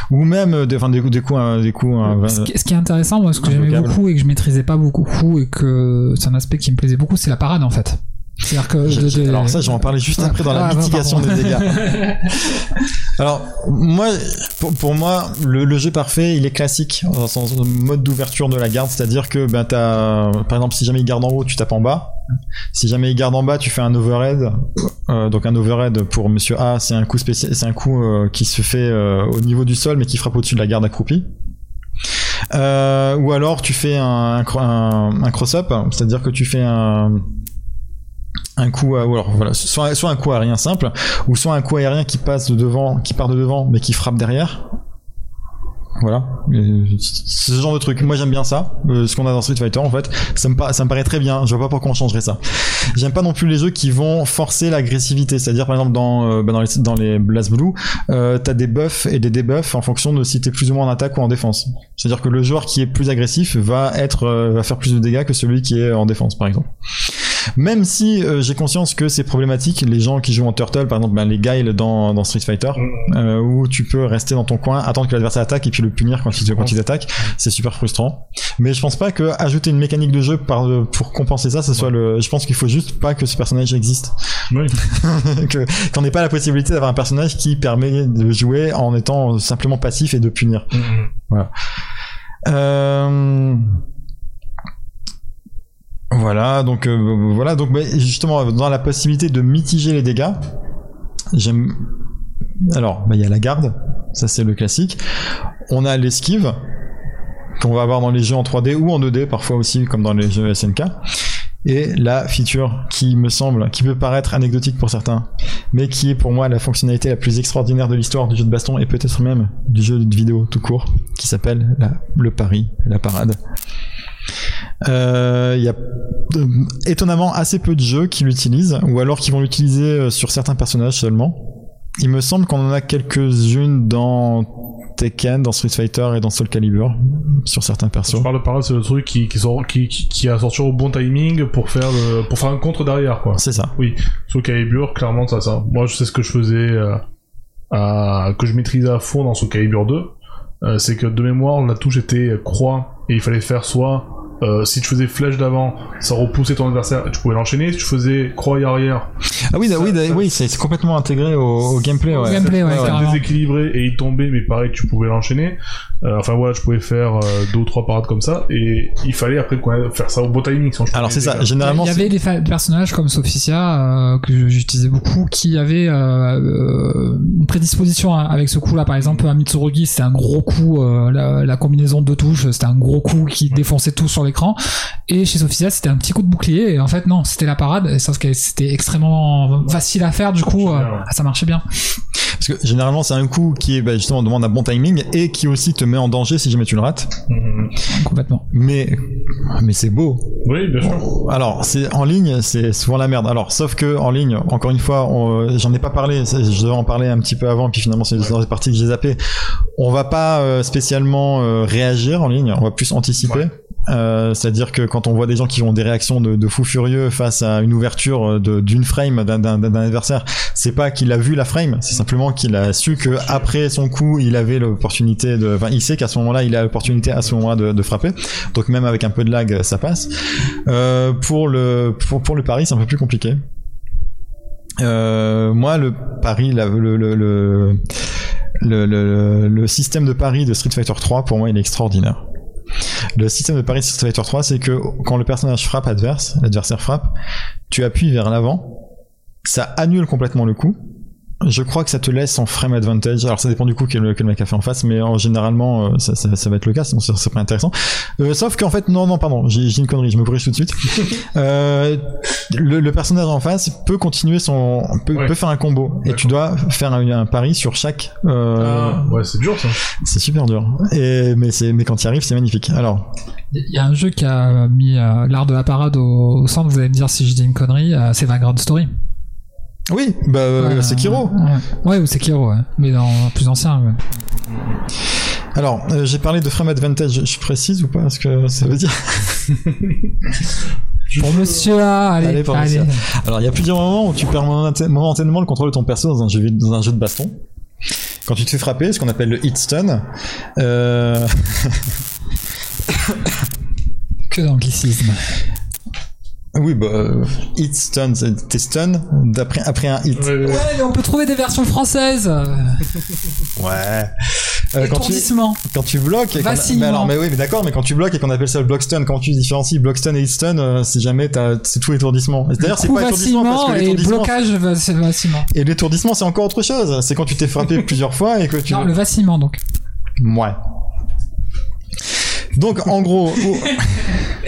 ou même des enfin des, coups- des coups hein, des coups hein, Ce qui, ce qui est intéressant, moi, ce que j'aimais beaucoup et que je maîtrisais pas beaucoup et que c'est un aspect qui me plaisait beaucoup, c'est la parade en fait. C'est-à-dire que alors ça, je vais en parler juste après dans la Ah, mitigation des dégâts. Alors moi, pour, pour moi, le, le jeu parfait, il est classique dans son son mode d'ouverture de la garde, c'est-à-dire que ben t'as, par exemple, si jamais il garde en haut, tu tapes en bas. Si jamais il garde en bas, tu fais un overhead. Euh, donc un overhead pour Monsieur A, c'est un coup spécial, c'est un coup euh, qui se fait euh, au niveau du sol, mais qui frappe au-dessus de la garde accroupie. Euh, ou alors tu fais un, un, cro- un- un cross-up, c'est-à-dire que tu fais un, un coup, à- ou alors voilà, soit, soit un coup aérien simple, ou soit un coup aérien qui passe de devant, qui part de devant, mais qui frappe derrière. Voilà, ce genre de truc. Moi j'aime bien ça, euh, ce qu'on a dans Street Fighter en fait. Ça me, me paraît très bien. Je vois pas pourquoi on changerait ça. J'aime pas non plus les jeux qui vont forcer l'agressivité. C'est-à-dire par exemple dans, euh, bah, dans les dans les Blast Blue, euh, t'as des buffs et des debuffs en fonction de si t'es plus ou moins en attaque ou en défense. C'est-à-dire que le joueur qui est plus agressif va être euh, va faire plus de dégâts que celui qui est en défense par exemple. Même si euh, j'ai conscience que c'est problématique, les gens qui jouent en turtle, par exemple ben, les guiles dans, dans Street Fighter, euh, où tu peux rester dans ton coin, attendre que l'adversaire attaque et puis le punir quand il, quand il attaque, c'est super frustrant. Mais je pense pas que ajouter une mécanique de jeu par, pour compenser ça, ce soit le. Je pense qu'il faut juste pas que ce personnage existe, Oui. que qu'on n'ait pas la possibilité d'avoir un personnage qui permet de jouer en étant simplement passif et de punir. Euh... Voilà, donc euh, voilà, donc bah, justement dans la possibilité de mitiger les dégâts, j'aime. Alors, bah, il y a la garde, ça c'est le classique. On a l'esquive qu'on va avoir dans les jeux en 3D ou en 2D parfois aussi, comme dans les jeux SNK. Et la feature qui me semble, qui peut paraître anecdotique pour certains, mais qui est pour moi la fonctionnalité la plus extraordinaire de l'histoire du jeu de baston et peut-être même du jeu de vidéo tout court, qui s'appelle le pari, la parade. Euh, Il y a euh, étonnamment assez peu de jeux qui l'utilisent, ou alors qui vont l'utiliser euh, sur certains personnages seulement. Il me semble qu'on en a quelques-unes dans Tekken, dans Street Fighter et dans Soul Calibur, sur certains persos. Je parle c'est le truc qui, qui, sort, qui, qui, a sorti au bon timing pour faire, le, pour faire un contre derrière, quoi. C'est ça. Sur Calibur, clairement, ça, ça. Moi, je sais ce que je faisais, euh, à- que je maîtrisais à fond dans Soul Calibur 2. euh, c'est que de mémoire, la touche était croix, et il fallait faire soit, euh, si tu faisais flèche d'avant, ça repoussait ton adversaire, et tu pouvais l'enchaîner. Si tu faisais croix et arrière, Ah oui, Ça- oui, ça- oui, c'est complètement intégré au, au gameplay. Ouais. gameplay, ouais, Ouais, déséquilibré et il tombait, mais pareil, tu pouvais l'enchaîner. Euh, enfin voilà, je pouvais faire euh, deux ou trois parades comme ça, et il fallait après quoi, faire ça au bon timing. Alors c'est ça. Généralement, Il y avait des, personnages comme Sophicia euh, que j'utilisais beaucoup qui avaient une prédisposition à- avec ce coup-là. Par exemple, un Mitsurugi, c'était un gros coup. euh, la, la combinaison de deux touches, c'était un gros coup qui défonçait tout sur Et chez Sophicia, c'était un petit coup de bouclier. Et en fait, non, c'était la parade. Sauf que c'était extrêmement facile à faire. Du coup, marchait euh, ça marchait bien. parce que généralement c'est un coup qui est bah, justement demande un bon timing et qui aussi te met en danger si jamais tu le rates. Mhm. Complètement. Mais mais c'est beau. Oui, bien sûr. Alors, c'est en ligne, c'est souvent la merde. Alors, sauf que en ligne, encore une fois, on- j'en ai pas parlé. Je devais en parler un petit peu avant, puis finalement, c'est dans cette partie que j'ai zappé. On va pas euh, spécialement euh, réagir en ligne. On va plus anticiper. Ouais. Euh, C'est-à-dire que quand on voit des gens qui ont des réactions de, de fous furieux face à une ouverture d'une frame d'un- adversaire, c'est pas qu'il a vu la frame, c'est simplement qu'il a su que après son coup, il avait l'opportunité de, enfin, il sait qu'à ce moment-là, il a l'opportunité à ce moment-là de, de frapper. Donc même avec un peu de lag, ça passe. Euh, pour le pour, pour le pari, c'est un peu plus compliqué. Euh, moi, le pari, le, le, le- le système de pari de Street Fighter 3, pour moi, il est extraordinaire. Le système de pari de Street Fighter 3, c'est que quand le personnage frappe adverse, l'adversaire frappe, tu appuies vers l'avant ça annule complètement le coup. Je crois que ça te laisse en frame advantage. Alors ça dépend du coup que le, que le mec a fait en face, mais en généralement euh, ça, ça, ça va être le cas, sinon ça serait pas intéressant. Euh, sauf qu'en fait, non, non, pardon, j'ai j'ai une connerie, je me corrige tout de suite. Euh, le, le personnage en face peut continuer son, peut, Ouais. peut faire un combo, et tu dois faire un, un pari sur chaque. Euh, Ah, ouais, c'est dur ça. C'est super dur. Et mais c'est mais quand tu y arrives, c'est magnifique. Alors Il y a un jeu qui a mis euh, l'art de la parade au, au centre, vous allez me dire si je dis une connerie, euh, c'est Vagrant Story. Oui, bah euh, Ouais, c'est Kiro. Ouais. ou c'est Kiro, ouais. mais dans plus ancien. Ouais. Alors euh, j'ai parlé de frame advantage. Je précise ou pas ce que ça veut dire Pour monsieur là, allez, Allez, allez. pour monsieur. Alors il y a plusieurs moments où tu perds momenta- momentanément le contrôle de ton perso dans un jeu dans un jeu de baston. Quand tu te fais frapper, ce qu'on appelle le hit stun. Euh... Que d'anglicisme. Oui, bah, euh, hit stun, c'est- t'es stun d'après après un hit. Ouais, ouais. Ouais, mais on peut trouver des versions françaises. Ouais. Euh, quand tu Étourdissement. quand tu bloques et mais alors mais oui mais d'accord mais quand tu bloques et qu'on appelle ça le block stun comment tu différencies block stun et hit stun euh, si jamais t'as c'est tout étourdissement Et d'ailleurs c'est pas étourdissement parce que et l'étourdissement blocage vac- vacillement. et l'étourdissement c'est encore autre chose c'est quand tu t'es frappé plusieurs fois et que tu Non, le vacillement donc. ouais donc en gros ou...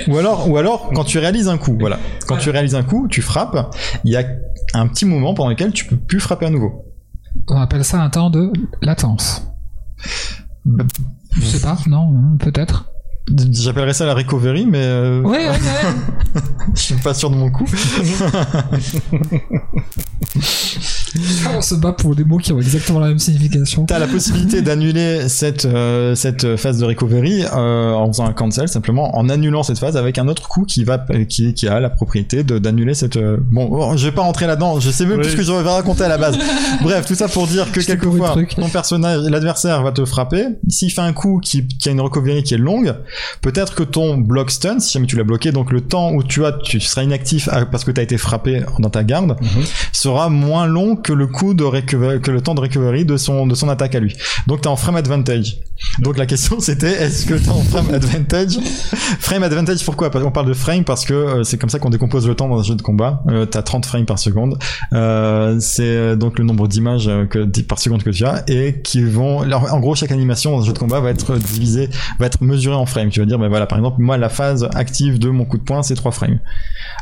ou alors ou alors quand tu réalises un coup voilà quand tu réalises un coup tu frappes il y a un petit moment pendant lequel tu peux plus frapper à nouveau On appelle ça un temps de latence. Bah, Je sais pas, non, hein, peut-être. J'appellerais ça la recovery mais euh, Ouais, ouais, ouais. je suis pas sûr de mon coup. On se bat pour des mots qui ont exactement la même signification. T'as la possibilité d'annuler cette euh, cette phase de recovery euh, en faisant un cancel simplement en annulant cette phase avec un autre coup qui va qui, qui a la propriété de d'annuler cette euh, bon oh, je vais pas rentrer là-dedans je sais même plus ce que je vais raconter à la base. Bref tout ça pour dire que quelquefois ton personnage l'adversaire va te frapper. S'il fait un coup qui, qui a une recovery qui est longue peut-être que ton block stun si jamais tu l'as bloqué donc le temps où tu as tu seras inactif parce que tu as été frappé dans ta garde sera moins long que le coup de recovery, que le temps de recovery de son de son attaque à lui. Donc t'es en frame advantage. Donc la question c'était est-ce que t'es en frame advantage? Frame advantage pourquoi? Qu'on parle de frame parce que euh, c'est comme ça qu'on décompose le temps dans un jeu de combat. Euh, t'as 30 frames par seconde. Euh, c'est euh, donc le nombre d'images que par seconde que tu as et qui vont alors, en gros chaque animation dans un jeu de combat va être divisée va être mesurée en frames. Tu vas dire ben voilà par exemple moi la phase active de mon coup de poing c'est 3 frames.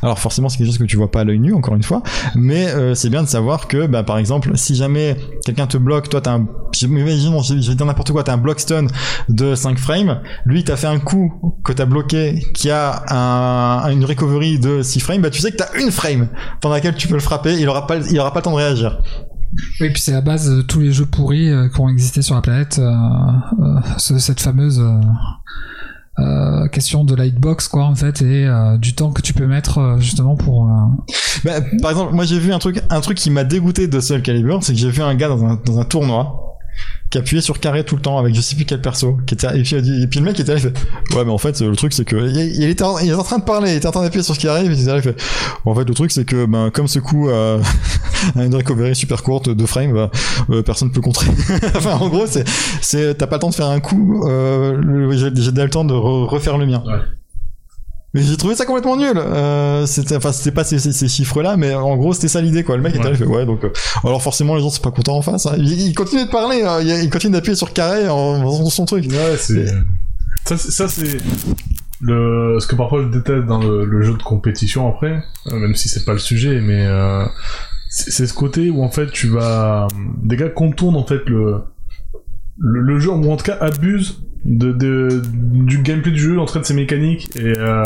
Alors forcément c'est quelque chose que tu vois pas à l'œil nu encore une fois, mais euh, c'est bien de savoir que bah, par exemple si jamais quelqu'un te bloque, toi t'as un imaginons je vais dire n'importe quoi, t'as un block stun de 5 frames, lui t'as fait un coup que t'as bloqué qui a un, une recovery de 6 frames, bah tu sais que t'as une frame pendant laquelle tu peux le frapper, il aura pas il aura pas le temps de réagir. Oui, puis c'est la base de tous les jeux pourris euh, qui ont existé sur la planète. euh, ce- cette fameuse euh, question de lightbox, quoi, en fait, et euh, du temps que tu peux mettre euh, justement pour. euh, Bah, par exemple, moi j'ai vu un truc, un truc qui m'a dégoûté de Soul Calibur, c'est que j'ai vu un gars dans un, dans un tournoi qui appuyait sur carré tout le temps avec je sais plus quel perso, qui était, et puis, et puis le mec était là, il fait, ouais mais en fait le truc c'est que il, était en, il était en train de parler, il était en train d'appuyer sur ce carré, et puis il là, il fait, en fait le truc c'est que ben comme ce coup euh, a une recovery super courte de frame, bah, euh, personne peut contrer. enfin en gros c'est, c'est t'as pas le temps de faire un coup, euh, j'ai j'ai déjà le temps de re- refaire le mien. Ouais. Mais j'ai trouvé ça complètement nul. Euh, c'était, enfin, c'était pas ces, ces, ces chiffres-là, mais en gros, c'était ça l'idée, quoi. Le mec était là, il fait, ouais, donc, euh, alors forcément, les gens sont pas contents en face. Hein. Il, il continue de parler, hein. il, il continue d'appuyer sur carré en faisant son truc. Ouais, c'est. Ça, c'est- ça, c'est. Le... Ce que parfois je déteste dans le, le jeu de compétition après, euh, même si c'est pas le sujet, mais euh, c'est ce côté où en fait tu vas. Des gars contournent en fait le, le, jeu, en tout cas abusent de, de, du gameplay du jeu, en cas de ses mécaniques, et euh,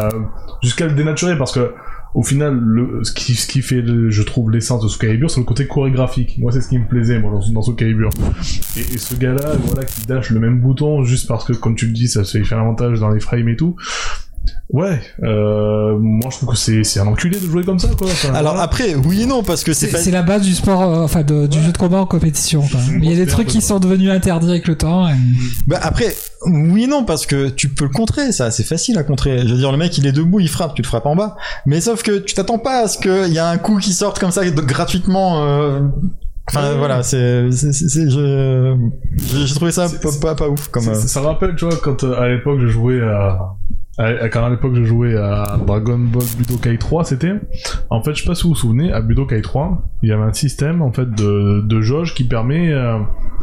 jusqu'à le dénaturer parce que. Au final, le, ce, qui, ce qui fait, je trouve, l'essence de Soul Calibur, c'est le côté chorégraphique. Moi, c'est ce qui me plaisait, moi, dans, dans Calibur. Et, et ce gars-là, voilà, qui dash le même bouton juste parce que, comme tu le dis, ça fait faire dans les frames et tout. Ouais, euh, moi je trouve que c'est c'est un enculé de jouer comme ça, quoi. Enfin, Alors voilà. après, oui et non, parce que c'est C'est pas... c'est la base du sport, euh, enfin de- du Ouais. jeu de combat en compétition. quoi. Mais il y a des trucs qui sont devenus interdits avec le temps. et- Bah après, oui et non, parce que tu peux le contrer, ça, c'est facile à contrer. Je veux dire, le mec, il est debout, il frappe, tu le frappes en bas. Mais sauf que tu t'attends pas à ce qu'il y a un coup qui sorte comme ça gratuitement. euh, Enfin Ouais. voilà, c'est, c'est, c'est, c'est- je, j'ai trouvé ça pas, pas, pas ouf comme. C'est- euh, ça rappelle, tu vois, quand euh, à l'époque je jouais à- quand à l'époque je jouais à Dragon Ball Budokai 3, c'était, en fait, je sais pas si vous vous souvenez, à Budokai 3, il y avait un système en fait de, de jauge qui permet, euh,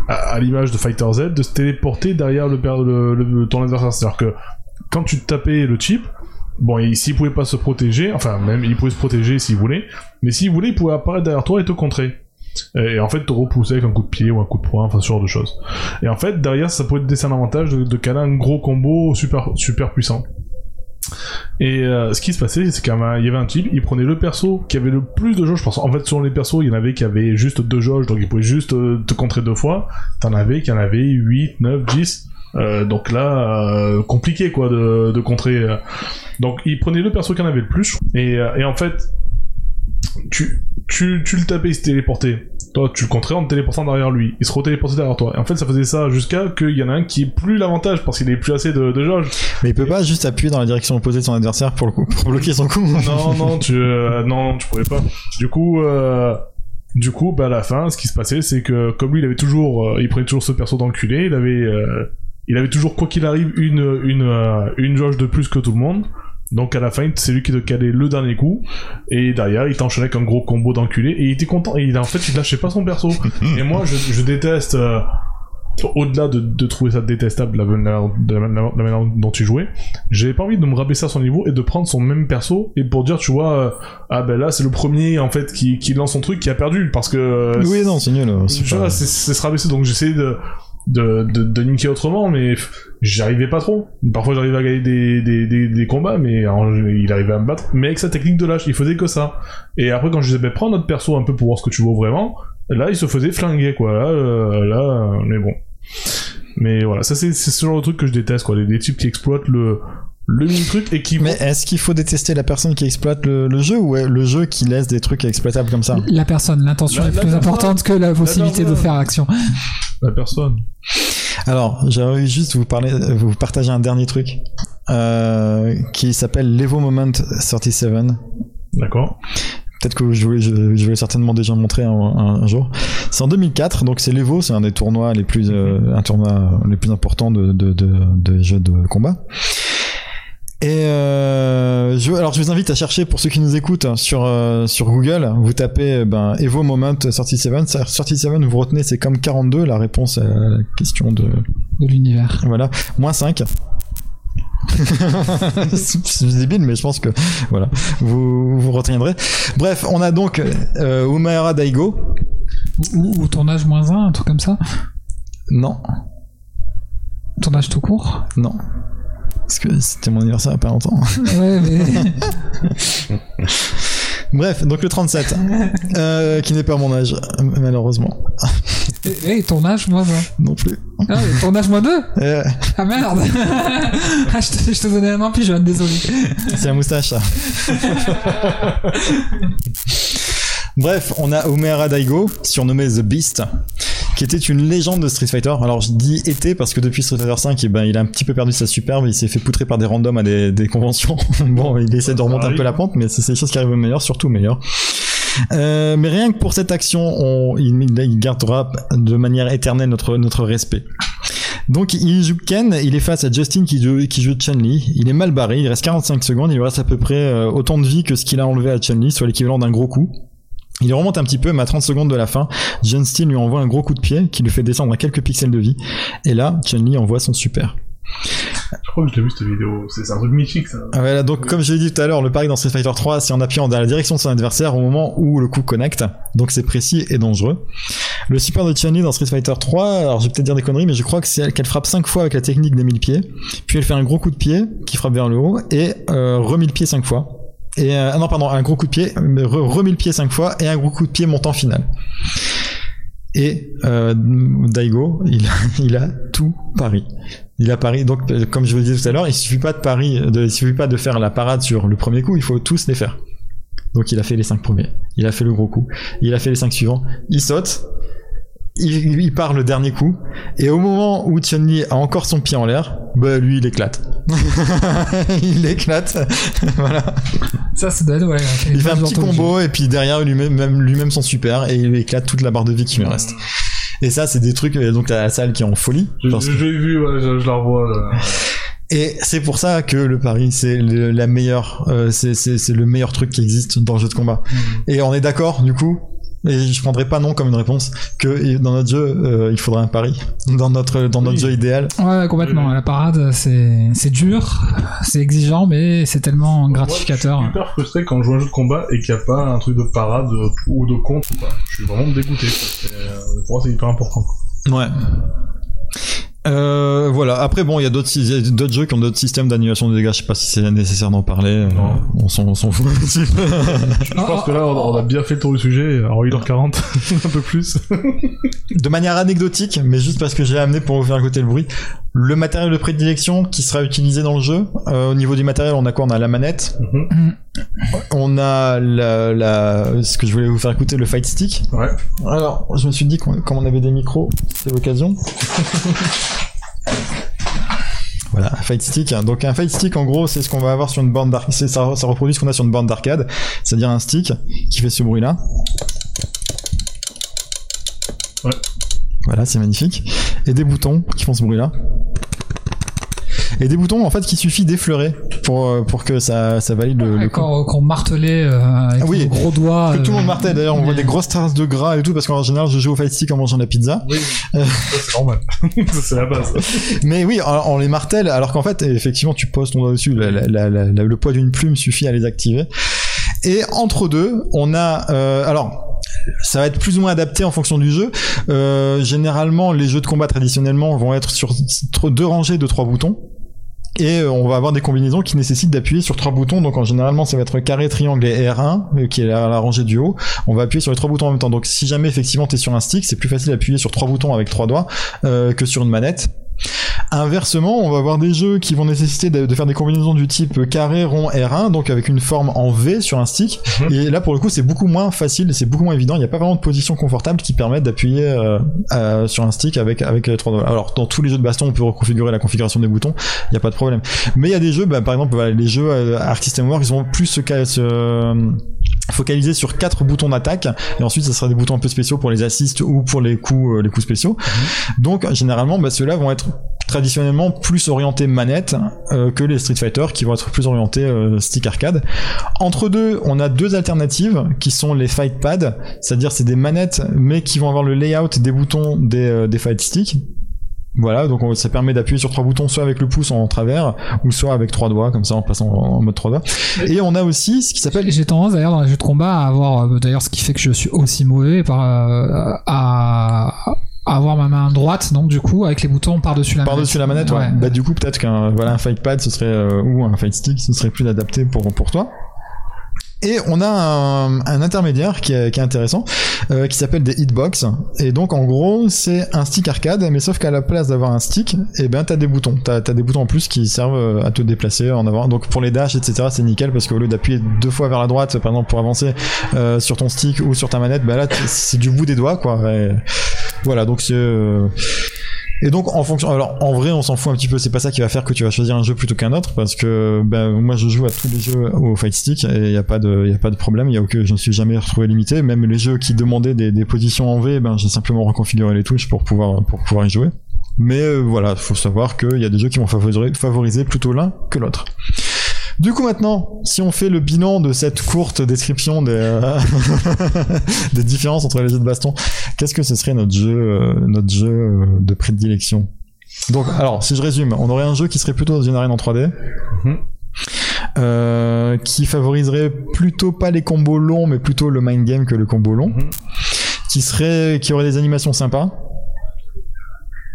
à, à l'image de Fighter Z, de se téléporter derrière le, le, le- ton adversaire. C'est-à-dire que quand tu tapais le chip, bon, il- s'il pouvait pas se protéger, enfin même il pouvait se protéger s'il voulait, mais s'il voulait, il pouvait apparaître derrière toi et te contrer. Et en fait, te repousser avec un coup de pied ou un coup de poing, enfin ce genre de choses. Et en fait, derrière, ça pouvait te laisser un avantage de, de caler un gros combo super, super puissant. Et euh, ce qui se passait, c'est qu'il y avait un type, il prenait le perso qui avait le plus de jauges. Je pense, en fait, selon les persos, il y en avait qui avaient juste deux jauges, donc il pouvait juste euh, te contrer deux fois. T'en avais qui en avaient 8, 9, 10. Euh, donc là, euh, compliqué quoi de, contrer. euh. Donc il prenait le perso qui en avait le plus. Et, en fait, tu, tu, tu le tapais, il se téléportait. Toi, tu le contrais en te téléportant derrière lui. Il se retéléportait derrière toi. Et en fait, ça faisait ça jusqu'à qu'il y en a un qui ait plus l'avantage parce qu'il ait plus assez de, de jauge. Mais il peut pas juste appuyer dans la direction opposée de son adversaire pour, le coup, pour bloquer son coup. non, non, tu, euh, non, tu pouvais pas. Du coup, euh, du coup, bah à la fin, ce qui se passait, c'est que comme lui, il avait toujours, euh, il prenait toujours ce perso d'enculé, il avait, euh, il avait toujours quoi qu'il arrive une, une, euh, une jauge de plus que tout le monde. Donc à la fin, c'est lui qui te calait le dernier coup, et derrière, il t'enchaînait avec un gros combo d'enculé, et il était content. Et il, en fait, il lâchait pas son perso. et moi, je, je déteste. euh, au-delà de, de trouver ça détestable la la la manière dont tu jouais, j'avais pas envie de me rabaisser à son niveau et de prendre son même perso et pour dire tu vois euh, ah ben là c'est le premier en fait qui, qui lance son truc qui a perdu parce que euh, oui, non, c'est nul. tu vois c'est c'est se rabaisser donc j'essayais de de, de, de niquer autrement mais pff, j'y arrivais pas trop. Parfois j'arrivais à gagner des, des, des, des combats mais alors, il arrivait à me battre mais avec sa technique de lâche il faisait que ça. Et après quand je disais ben prends notre perso un peu pour voir ce que tu vaux vraiment là il se faisait flinguer quoi. Là, euh, là mais bon. Mais voilà ça c'est c'est ce genre de truc que je déteste quoi. Les, des types qui exploitent le le mini truc et qui Mais est-ce qu'il faut détester la personne qui exploite le, le jeu ou est- le jeu qui laisse des trucs exploitables comme ça? La personne, l'intention est la plus personne. importante que la possibilité de faire action. La personne Alors, j'aimerais juste vous parler, vous partager un dernier truc euh, qui s'appelle l'Evo Moment 37. d'accord Peut-être que je je vais certainement déjà montrer un, un- un jour. C'est en 2004, donc c'est l'Evo, c'est un des tournois les plus, euh, un tournoi les plus importants de, de, de, de jeux de combat. Et euh, je, alors je vous invite à chercher pour ceux qui nous écoutent hein, sur euh, sur Google. Vous tapez euh, ben, Evo Moment 37. 37 vous retenez c'est comme 42 la réponse à la question de de l'univers. voilà moins 5 c'est débile mais je pense que voilà vous vous retiendrez bref on a donc euh, Umaera Daigo Ou, ou tournage moins 1, un truc comme ça? non Tournage tout court? non parce que c'était mon anniversaire il y a pas longtemps Ouais, mais. bref donc le 37 euh, qui n'est pas mon âge malheureusement Eh, tournage moins 1. non plus Ah, et tournage moins 2 Euh, Ah merde ah, je, te, je te donnais un an, puis je désolé. C'est la moustache, ça. Bref, on a Umehara Daigo, surnommé The Beast, qui était une légende de Street Fighter. Alors je dis était parce que depuis Street Fighter 5, eh ben, il a un petit peu perdu sa superbe, il s'est fait poutrer par des randoms à des, des conventions. bon, il essaie de remonter un peu la pente, mais c'est des choses qui arrivent au meilleur, surtout au meilleur. Euh, mais rien que pour cette action, on, il, il gardera de manière éternelle notre, notre respect. Donc il joue Ken, il est face à Justin qui joue, qui joue Chun-Li. Il est mal barré, il reste 45 secondes, il lui reste à peu près euh, autant de vie que ce qu'il a enlevé à Chun-Li, soit l'équivalent d'un gros coup. Il remonte un petit peu, mais à 30 secondes de la fin, Justin lui envoie un gros coup de pied qui lui fait descendre à quelques pixels de vie. Et là, Chun-Li envoie son super. je crois que je l'ai vu cette vidéo c'est un truc mythique ça Ah, Voilà, donc comme je l'ai dit tout à l'heure, le pari dans Street Fighter 3, c'est en appuyant dans la direction de son adversaire au moment où le coup connecte. Donc c'est précis et dangereux. Le super de Chun-Li dans Street Fighter 3, alors je vais peut-être dire des conneries, mais je crois que c'est elle qu'elle frappe 5 fois avec la technique des 1000 pieds. Puis elle fait un gros coup de pied qui frappe vers le haut et euh, remis le pied 5 fois. Et euh, non, pardon, un gros coup de pied, remis le pied 5 fois et un gros coup de pied montant final. Et euh, Daigo, il il a tout pari. Il a pari. Donc, euh, comme je vous le disais tout à l'heure, il suffit pas de pari, de, il suffit pas de faire la parade sur le premier coup. Il faut tous les faire. Donc, il a fait les cinq premiers. Il a fait le gros coup. Il a fait les cinq suivants. Il saute. Il, il part le dernier coup. Et au moment où Chun-Li a encore son pied en l'air, bah lui, il éclate. il éclate. voilà. Ça, ça doit être, ouais. Il fait un petit combo et puis derrière il lui met même lui-même son super et il éclate toute la barre de vie qui lui reste. Et ça, c'est des trucs. et Donc la salle qui est en folie. je, l'ai vu ouais, je, je la revois là. Et c'est pour ça que le pari, c'est la meilleure, euh, c'est, c'est, c'est le meilleur truc qui existe dans le jeu de combat. Et on est d'accord, du coup, et je prendrai pas non comme une réponse, que dans notre jeu, euh, il faudra un pari. Dans notre, dans notre Oui. jeu idéal. Ouais, complètement. Oui. La parade, c'est c'est dur, c'est exigeant, mais c'est tellement gratificateur. Moi, je suis hyper frustré quand je joue un jeu de combat et qu'il n'y a pas un truc de parade euh, ou de contre ou pas. Je suis vraiment dégoûté. quoi. Euh, Pour moi, c'est hyper important. Ouais. Euh, voilà. Après, bon, il y a d'autres, jeux qui ont d'autres systèmes d'annulation de dégâts. Je sais pas si c'est nécessaire d'en parler. Euh, Non. on s'en, on s'en fout. Je pense que là, on a bien fait le tour du sujet. Alors, 1h40, un peu plus. de manière anecdotique, mais juste parce que j'ai amené pour vous faire écouter le bruit, le matériel de prédilection qui sera utilisé dans le jeu. euh, au niveau du matériel, on a quoi? On a la manette, Mhm. on a la, la, ce que je voulais vous faire écouter, le fight stick. Ouais. Alors, je me suis dit comme on avait des micros, c'est l'occasion. Voilà, un fight stick. Donc un fight stick, en gros, c'est ce qu'on va avoir sur une borne d'arcade. Ça, ça reproduit ce qu'on a sur une borne d'arcade, c'est-à-dire un stick qui fait ce bruit-là. Ouais. Voilà, c'est magnifique. Et des boutons qui font ce bruit-là. Et des boutons, en fait, qu'il suffit d'effleurer pour, euh, pour que ça, ça valide le, le coup. Quand qu'on martelait euh, avec Ah oui, nos gros doigts. Que tout le monde euh, martait, d'ailleurs, on voit des grosses traces de gras et tout, parce qu'en général, je joue au fight stick en mangeant de la pizza. Oui. Ça, c'est normal. Ça, c'est la base. Mais oui, on, on les martèle, alors qu'en fait, effectivement, tu poses ton doigt dessus, la- la- la- la- le poids d'une plume suffit à les activer. Et entre deux, on a, euh, alors, ça va être plus ou moins adapté en fonction du jeu. Euh, généralement, les jeux de combat traditionnellement vont être sur deux rangées de trois boutons. Et euh, on va avoir des combinaisons qui nécessitent d'appuyer sur trois boutons. Donc en généralement, ça va être carré, triangle et R1, euh, qui est la, rangée du haut. On va appuyer sur les trois boutons en même temps. Donc si jamais effectivement tu es sur un stick, c'est plus facile d'appuyer sur trois boutons avec trois doigts que sur une manette. Inversement, on va avoir des jeux qui vont nécessiter de, faire des combinaisons du type carré, rond, R1, donc avec une forme en V sur un stick. Mhm. Et là, pour le coup, c'est beaucoup moins facile, c'est beaucoup moins évident. Il n'y a pas vraiment de position confortable qui permette d'appuyer euh, euh, sur un stick avec avec les trois doigts. Alors, dans tous les jeux de baston, on peut reconfigurer la configuration des boutons. Il n'y a pas de problème. Mais il y a des jeux, bah, par exemple, les jeux euh, Arc System War, ils vont plus se, ca- se focaliser sur quatre boutons d'attaque et ensuite ça sera des boutons un peu spéciaux pour les assists ou pour les coups euh, les coups spéciaux. Donc généralement bah, ceux-là vont être traditionnellement plus orientés manette euh, que les Street Fighter qui vont être plus orientés euh, stick arcade. Entre deux on a deux alternatives qui sont les fight pads c'est-à-dire c'est des manettes mais qui vont avoir le layout des boutons des, euh, des fight sticks voilà, donc on- ça permet d'appuyer sur trois boutons, soit avec le pouce en travers, ou soit avec trois doigts, comme ça en passant en, en mode trois doigts. Et on a aussi ce qui s'appelle J'ai tendance d'ailleurs dans les jeux de combat à avoir, euh, d'ailleurs ce qui fait que je suis aussi mauvais, par, euh, à, à avoir ma main droite, donc du coup avec les boutons par-dessus la par-dessus la manette. Ouais. Bah du coup peut-être qu'un voilà un fight pad ce serait euh, ou un fight stick ce serait plus adapté pour pour toi. Et on a un, un intermédiaire qui est, qui est intéressant, euh, qui s'appelle des hitbox. Et donc en gros, c'est un stick arcade, mais sauf qu'à la place d'avoir un stick, et ben t'as des boutons. T'as as des boutons en plus qui servent euh, à te déplacer en avant. Donc pour les dash, etc., c'est nickel parce qu'au lieu d'appuyer deux fois vers la droite, par exemple pour avancer euh, sur ton stick ou sur ta manette, bah là c'est du bout des doigts, quoi. Voilà, donc c'est euh, et donc en fonction, alors en vrai on s'en fout un petit peu, c'est pas ça qui va faire que tu vas choisir un jeu plutôt qu'un autre parce que ben moi je joue à tous les jeux au fight stick et il a pas de y a pas de problème, y a aucun, je ne suis jamais retrouvé limité, même les jeux qui demandaient des, des positions en V, ben j'ai simplement reconfiguré les touches pour pouvoir pour pouvoir y jouer. Mais euh, voilà, faut savoir qu'il y a des jeux qui vont favoriser, favoriser plutôt l'un que l'autre. Du coup maintenant, si on fait le bilan de cette courte description des, euh, des différences entre les jeux de baston, qu'est-ce que ce serait notre jeu, euh, notre jeu euh, de prédilection? Donc, alors, si je résume, on aurait un jeu qui serait plutôt dans une arène en 3D, Mhm. euh, qui favoriserait plutôt pas les combos longs, mais plutôt le mind game que le combo long, Mhm. qui serait, qui aurait des animations sympas.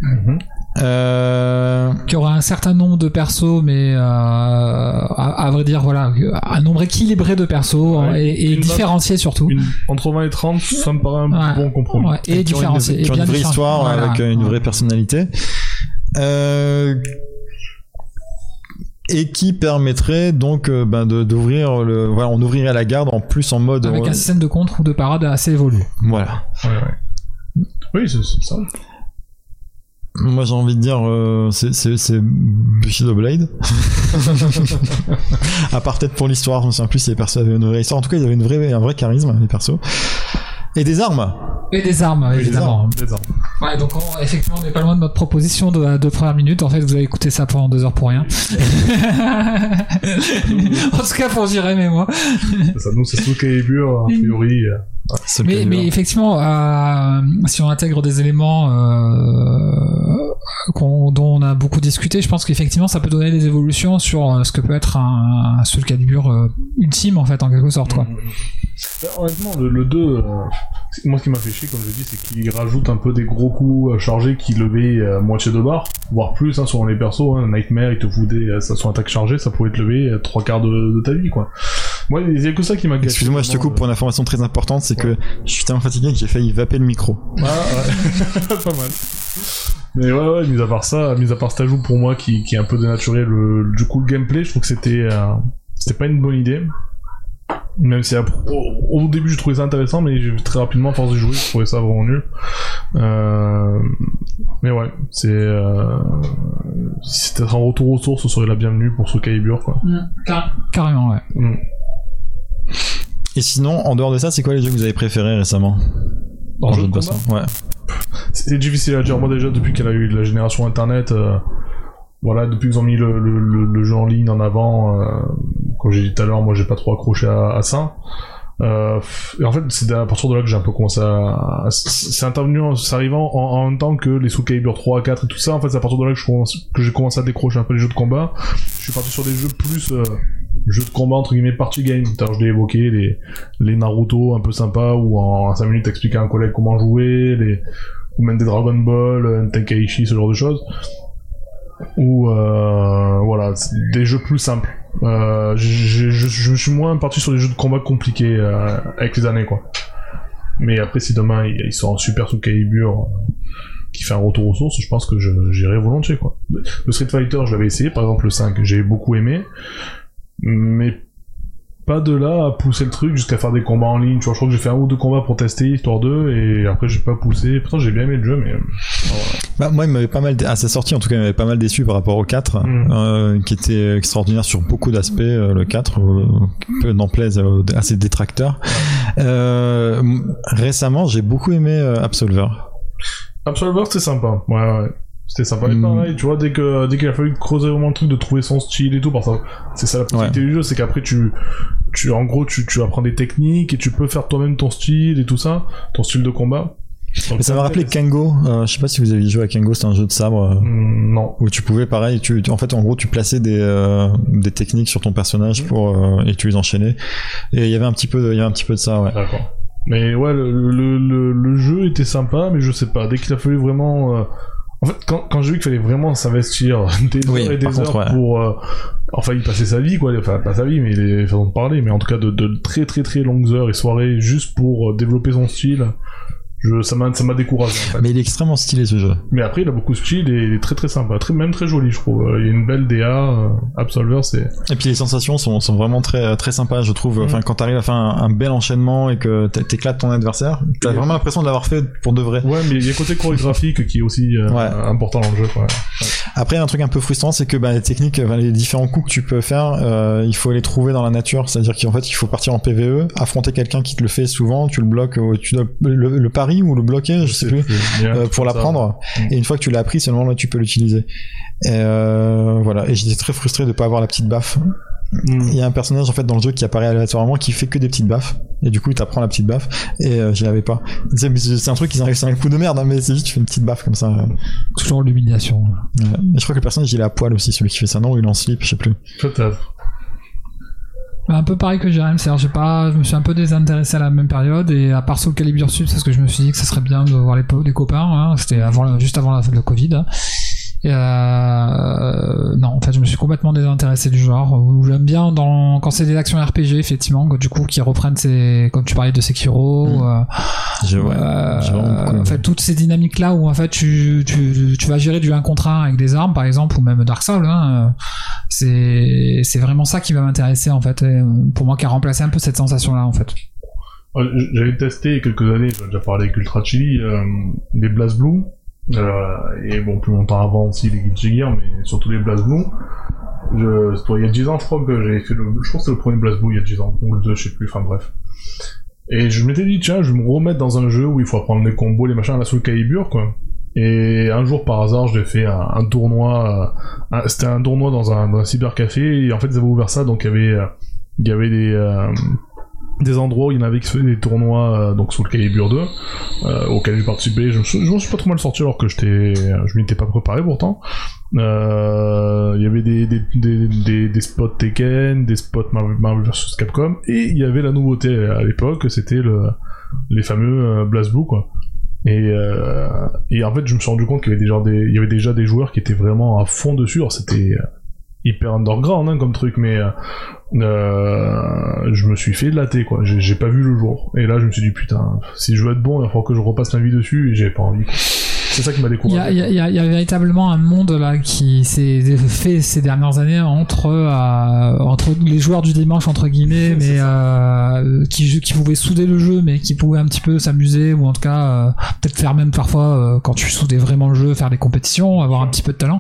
Mhm. Euh, Qui aura un certain nombre de persos, mais euh, à, à vrai dire, voilà, un nombre équilibré de persos Ouais. et, différencié surtout. Une- entre 20 et 30, ça me paraît un Ouais. bon compromis. Ouais, et, qui ont une- différencié. qui ont une vraie histoire Voilà. avec euh, une vraie personnalité. Euh, et qui permettrait donc euh, ben, de- d'ouvrir le voilà on ouvrirait la garde en plus en mode Avec euh, un système de contre ou de parade assez évolué. voilà Ouais, ouais. Oui, c'est c'est ça. Moi j'ai envie de dire euh, c'est Bushido Blade. À part peut-être pour l'histoire je me souviens plus si les persos avaient une vraie histoire. En tout cas ils avaient une vraie un vrai charisme les persos et des armes Et des armes, Oui, des évidemment. Des armes. Ouais, donc on- effectivement, on n'est pas loin de notre proposition de deux premières minutes. En fait, vous avez écouté ça pendant deux heures pour rien. en tout cas, pour Jérém et moi. Ça nous, c'est Soul Calibur, a priori. euh, Mais, mais effectivement, euh, si on intègre des éléments euh, dont on a beaucoup discuté, je pense qu'effectivement, ça peut donner des évolutions sur euh, ce que peut être un, Soul Calibur euh, ultime, en fait, en quelque sorte. Quoi. Euh, Honnêtement, le, le 2, euh, c'est- moi ce qui m'a fait chier, comme je dis, c'est qu'il rajoute un peu des gros coups chargés qui levaient moitié de barre, voire plus, hein, selon les persos. Hein, Nightmare, il te foutait, ça, son attaque chargée, ça pouvait te lever trois quarts de, de ta vie, quoi. Moi, il y a que ça qui m'a gâché. Excuse-moi, je te coupe pour une information très importante, c'est que je suis tellement fatigué que j'ai failli vaper le micro. Ah, ouais. pas mal. Mais ouais, ouais, mis à part ça, mis à part cet ajout pour moi qui, qui est un peu dénaturé le, du coup le gameplay, je trouve que c'était euh, c'était pas une bonne idée. Même si après- au, au début je trouvais ça intéressant, mais très rapidement, à force de jouer, je trouvais ça vraiment nul. Euh, mais ouais, c'est euh, si c'était un retour aux sources, ce serait la bienvenue pour ce Calibur, quoi. Carrément, ouais. Mm. Et sinon, en dehors de ça, c'est quoi les jeux que vous avez préférés récemment En jeu de Ouais. C'est difficile à dire. Moi déjà depuis qu'elle a eu la génération internet, euh, voilà, depuis qu'ils ont mis le, le, le, le jeu en ligne en avant, euh, comme j'ai dit tout à l'heure, moi j'ai pas trop accroché à, à ça. Euh, et en fait, c'est à partir de là que j'ai un peu commencé à... C'est intervenu, en- c'est arrivant en, en même temps que les Soul Calibur 3, 4 et tout ça. En fait, c'est à partir de là que je commence- que j'ai commencé à décrocher un peu les jeux de combat. Je suis parti sur des jeux plus... euh, jeux de combat entre guillemets party game. Je l'ai évoqué, les, les Naruto un peu sympas où en 5 minutes t'expliques à un collègue comment jouer, les, ou même des Dragon Ball, Tenkaichi, ce genre de choses. Ou euh, voilà, des jeux plus simples. Euh, je, je, suis moins parti sur des jeux de combat compliqués euh, avec les années quoi. Mais après si demain il, il sort un super sous Calibur euh, qui fait un retour aux sources, je pense que j'irai volontiers quoi. Le Street Fighter, je l'avais essayé, par exemple le 5, j'ai beaucoup aimé, mais pas de là à pousser le truc jusqu'à faire des combats en ligne. Tu vois, je crois que j'ai fait un ou deux combats pour tester histoire d'eux et après j'ai pas poussé. Pourtant j'ai bien aimé le jeu, mais Bah, moi, il m'avait pas mal, dé- à sa sortie, en tout cas, il m'avait pas mal déçu par rapport au 4, Mm. euh, qui était extraordinaire sur beaucoup d'aspects, euh, le 4, euh, peu n'en plaise euh, à ses détracteurs. Euh, récemment, j'ai beaucoup aimé euh, Absolver. Absolver c'était sympa. Ouais ouais. C'était sympa. Et Mm. pareil, tu vois, dès que dès qu'il a fallu creuser vraiment le truc de trouver son style et tout, parce que c'est ça la possibilité du jeu, c'est qu'après tu tu en gros tu tu apprends des techniques et tu peux faire toi-même ton style et tout ça, ton style de combat. Mais ça m'a rappelé c'est- Kango. Euh, je sais pas si vous avez joué à Kango, c'était un jeu de sabre. euh, Mm, non. où tu pouvais pareil tu, tu- en fait en gros tu plaçais des euh, des techniques sur ton personnage pour euh, et tu les enchaînais et il y avait un petit peu de, il y avait un petit peu de ça ouais D'accord. Mais ouais, le, le, le, le jeu était sympa, mais je sais pas. Dès qu'il a fallu vraiment. En fait, quand, quand j'ai vu qu'il fallait vraiment s'investir des Oui, heures et des contre, heures ouais. pour. euh, Enfin, y passer sa vie, quoi. Enfin, pas sa vie, mais les façons de parler, mais en tout cas de, de très très très longues heures et soirées juste pour euh, développer son style. Je, ça m'a ça m'a découragé en fait. mais il est extrêmement stylé ce jeu Mais après, il a beaucoup de style et il est très très sympa, très, même très joli, je trouve. Il y a une belle DA. euh, Absolver, c'est. et puis les sensations sont, sont vraiment très très sympas je trouve Mm. enfin quand t'arrives à faire un, un bel enchaînement et que t'éclates ton adversaire t'as vraiment l'impression de l'avoir fait pour de vrai Ouais, mais il y a côté chorégraphique qui est aussi euh, Ouais. important dans le jeu. Ouais. Après, un truc un peu frustrant, c'est que bah, les techniques, enfin, les différents coups que tu peux faire, euh, il faut les trouver dans la nature. C'est-à-dire qu'en fait, il faut partir en PVE, affronter quelqu'un qui te le fait souvent, tu le bloques, tu dois le, le pari ou le bloquer, je sais plus, euh, pour l'apprendre. Mm. Et une fois que tu l'as appris, seulement là, tu peux l'utiliser. Et euh, voilà. Et j'étais très frustré de pas avoir la petite baffe. Mm. Il y a un personnage en fait dans le jeu qui apparaît aléatoirement qui fait que des petites baffes. Et du coup, tu apprends la petite baffe. Et euh, je l'avais pas. C'est un truc qui c'est un coup de merde, hein, mais c'est juste tu fais une petite baffe comme ça. euh. Toujours l'humiliation. Ouais. Et je crois que le personnage il est à poil aussi, celui qui fait ça, non Il est en slip, je sais plus. Peut-être. Un peu pareil que Jérém, c'est-à-dire j'ai pas, je me suis un peu désintéressé à la même période et à part Soul Calibur Sud, parce que je me suis dit que ça serait bien de voir les, les copains, hein, c'était avant, juste avant la, le Covid. hein. Et euh, non, en fait, je me suis complètement désintéressé du genre. Où j'aime bien dans quand c'est des actions RPG, effectivement, du coup, qui reprennent ces, comme tu parlais de Sekiro. Mm. euh, J'ai ouais, euh, j'ai aimé. en fait, toutes ces dynamiques là où en fait tu, tu, tu vas gérer du 1 contre 1 avec des armes par exemple ou même Dark Souls, hein, euh, c'est c'est vraiment ça qui va m'intéresser en fait, euh, pour moi qui a remplacé un peu cette sensation là en fait. J'avais testé il y a quelques années, j'en ai déjà parlé avec Ultra Chili, euh, les Blast Blue, et bon, plus longtemps avant aussi les Guilty Gear, mais surtout les Blast Blue. Il y a 10 ans, je crois que j'avais fait le, je crois que c'était le premier Blast il y a 10 ans, ou le 2, je sais plus, enfin bref. Et je m'étais dit, tiens, je vais me remettre dans un jeu où il faut apprendre les combos, les machins à la Soul Calibur, quoi. Et un jour, par hasard, j'ai fait un, un tournoi. euh, C'était un tournoi dans un, dans un cybercafé. Et en fait, ils avaient ouvert ça, donc il y avait, euh, il y avait des, euh, des endroits où il y en avait qui faisaient des tournois euh, donc sous le Calibur 2, euh, auquel j'ai participé. Je je m'en suis pas trop mal sorti alors que je m'y étais pas préparé pourtant. Euh, Il y avait des, spots Tekken, des spots Marvel, vs Capcom, et il y avait la nouveauté à l'époque, c'était le, les fameux euh, BlazBlue quoi. Et, euh, et en fait, je me suis rendu compte qu'il y avait déjà des, joueurs qui étaient vraiment à fond dessus. C'était hyper underground hein, comme truc, mais euh, je me suis fait latter quoi. J'ai pas vu le jour. Et là, je me suis dit putain, si je veux être bon, il va falloir que je repasse ma vie dessus. Et j'ai pas envie. C'est ça qui m'a Il y, découvert. a, il y a- y y véritablement un monde là qui s'est fait ces dernières années entre euh, entre les joueurs du dimanche entre guillemets, mais euh, qui qui pouvaient souder le jeu, mais qui pouvaient un petit peu s'amuser ou en tout cas euh, peut-être faire même parfois quand tu soudais vraiment le jeu, faire des compétitions, avoir un petit peu de talent.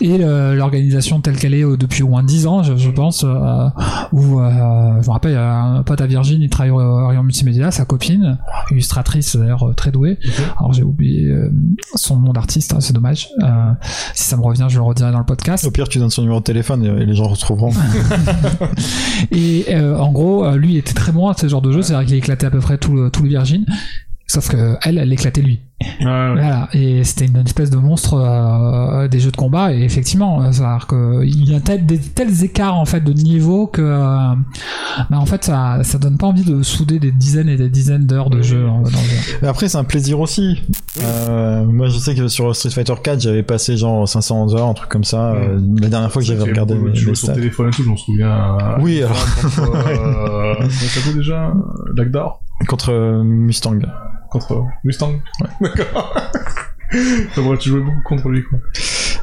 Et l'organisation telle qu'elle est depuis au moins 10 ans, je, je pense, où je me rappelle, il y a un pote à Virgin, il travaille au Orion Multimédia, sa copine, illustratrice d'ailleurs très douée. Alors j'ai oublié son nom d'artiste, hein, c'est dommage. Euh, si ça me revient, je le redirai dans le podcast. Au pire, tu donnes son numéro de téléphone et, et les gens retrouveront. Et euh, en gros, euh, lui était très bon à ce genre de jeu, c'est-à-dire qu'il éclatait à peu près tout le, tout le Virgin. Sauf que elle, elle éclatait lui. Ouais, ouais. Voilà, et c'était une espèce de monstre euh, des jeux de combat, et effectivement, euh, c'est-à-dire qu'il y a tel- des tels écarts en fait de niveau que, euh, bah, en fait, ça, ça donne pas envie de souder des dizaines et des dizaines d'heures de jeu en- dans le jeu. Mais après, c'est un plaisir aussi. Euh, moi, je sais que sur Street Fighter 4, j'avais passé genre 500 heures, un truc comme ça. euh, la dernière fois que j'avais regardé sur stats. téléphone et tout, je m'en souviens. Oui, alors, Contre, euh, déjà? Dagdar contre euh, Mustang. Contre Mustang D'accord. Enfin, bref, tu jouais beaucoup contre lui, quoi.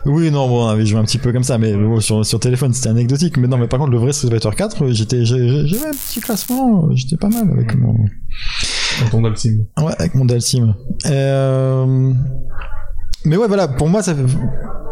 Oui, non, bon, on avait joué un petit peu comme ça, mais bon, sur, sur téléphone, c'était anecdotique. Mais non, mais par contre, le vrai Street Fighter 4, euh, j'étais, j'ai- j'avais un petit classement, euh, j'étais pas mal avec mon, Dans ton Dalsim. ouais, avec mon Dalsim. Euh... Mais ouais, voilà, pour moi, ça fait...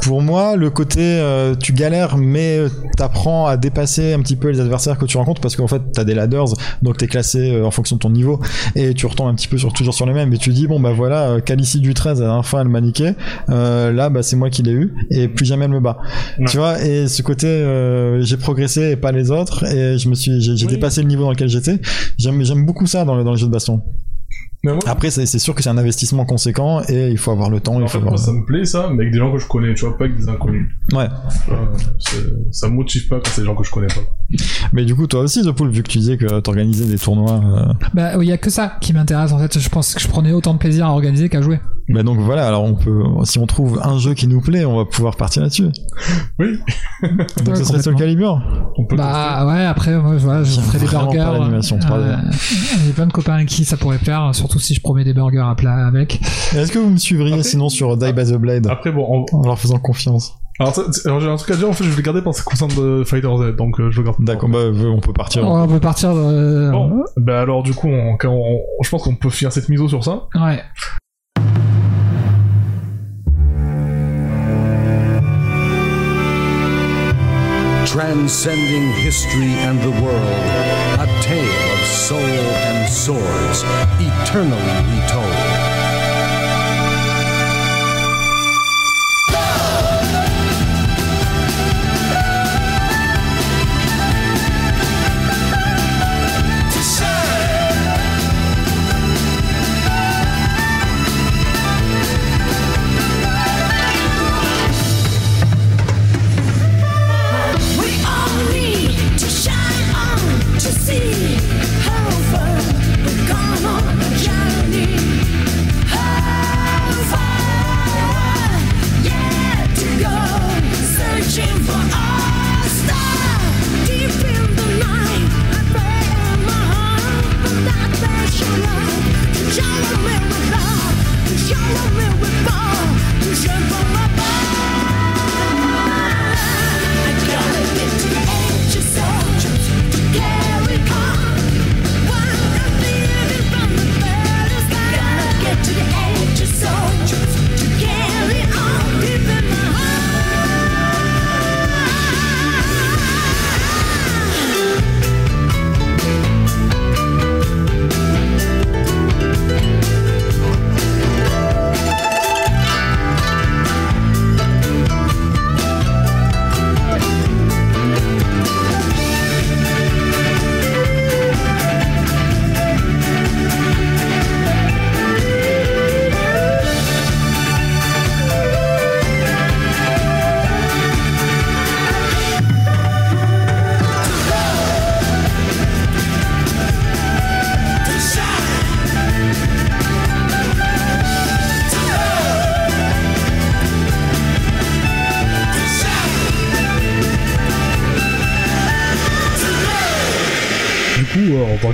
pour moi, le côté, euh, tu galères, mais euh, t'apprends à dépasser un petit peu les adversaires que tu rencontres parce qu'en fait, t'as des ladders, donc t'es classé euh, en fonction de ton niveau et tu retombes un petit peu sur toujours sur les mêmes. Et tu dis bon bah voilà, euh, Calici du 13 à la fin elle m'a niqué, euh, là bah c'est moi qui l'ai eu et plus jamais elle me bat. Ouais. Tu vois et ce côté, euh, j'ai progressé et pas les autres et je me suis, j'ai Oui. dépassé le niveau dans lequel j'étais. J'aime j'aime beaucoup ça dans le dans les jeux de baston. Mais moi, Après, c'est sûr que c'est un investissement conséquent et il faut avoir le temps. fait, moi, ça me plaît, ça, mais avec des gens que je connais, tu vois, pas avec des inconnus. Ouais. Vois, c'est- ça me motive pas quand c'est des gens que je connais pas. Mais du coup, toi aussi, The Pool, vu que tu disais que t'organisais des tournois, euh, Bah, il y a que ça qui m'intéresse en fait. Je pense que je prenais autant de plaisir à organiser qu'à jouer. Bah donc voilà. Alors on peut, si on trouve un jeu qui nous plaît, on va pouvoir partir là-dessus. Oui, Donc Ouais, ce serait sur complètement. Calibur. on peut Bah ouais, après moi voilà, je ferai des burgers. pas l'animation 3D. Euh, J'ai plein de copains avec qui ça pourrait plaire, surtout si je promets des burgers à plat avec. Est-ce que vous me suivriez Après- sinon sur Die by the Blade. Après, bon, on- en leur faisant confiance alors, alors, j'ai un truc à dire, en fait, je vais le garder parce que ça concerne de Fighter Z, donc euh, je le garde. D'accord, bah on peut partir. On peut partir. euh, Bon, bah alors du coup, on, je pense qu'on peut finir cette mise sur ça. Ouais. Transcending history and the world, a tale of soul and swords, eternally retold. Remember, my baby.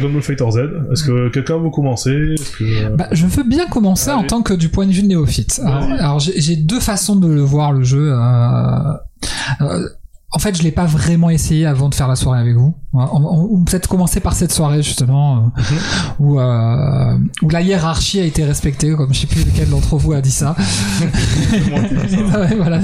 Dragon Fighter Z. Est-ce que quelqu'un veut commencer que... Bah, je veux bien commencer en Allez. tant que du point de vue de néophyte. Alors, alors, j'ai j'ai deux façons de le voir le jeu. euh, euh, en fait, je l'ai pas vraiment essayé avant de faire la soirée avec vous. On, on- on peut-être commencer par cette soirée justement euh, où euh, où la hiérarchie a été respectée, comme je sais plus lequel d'entre vous a dit ça. voilà.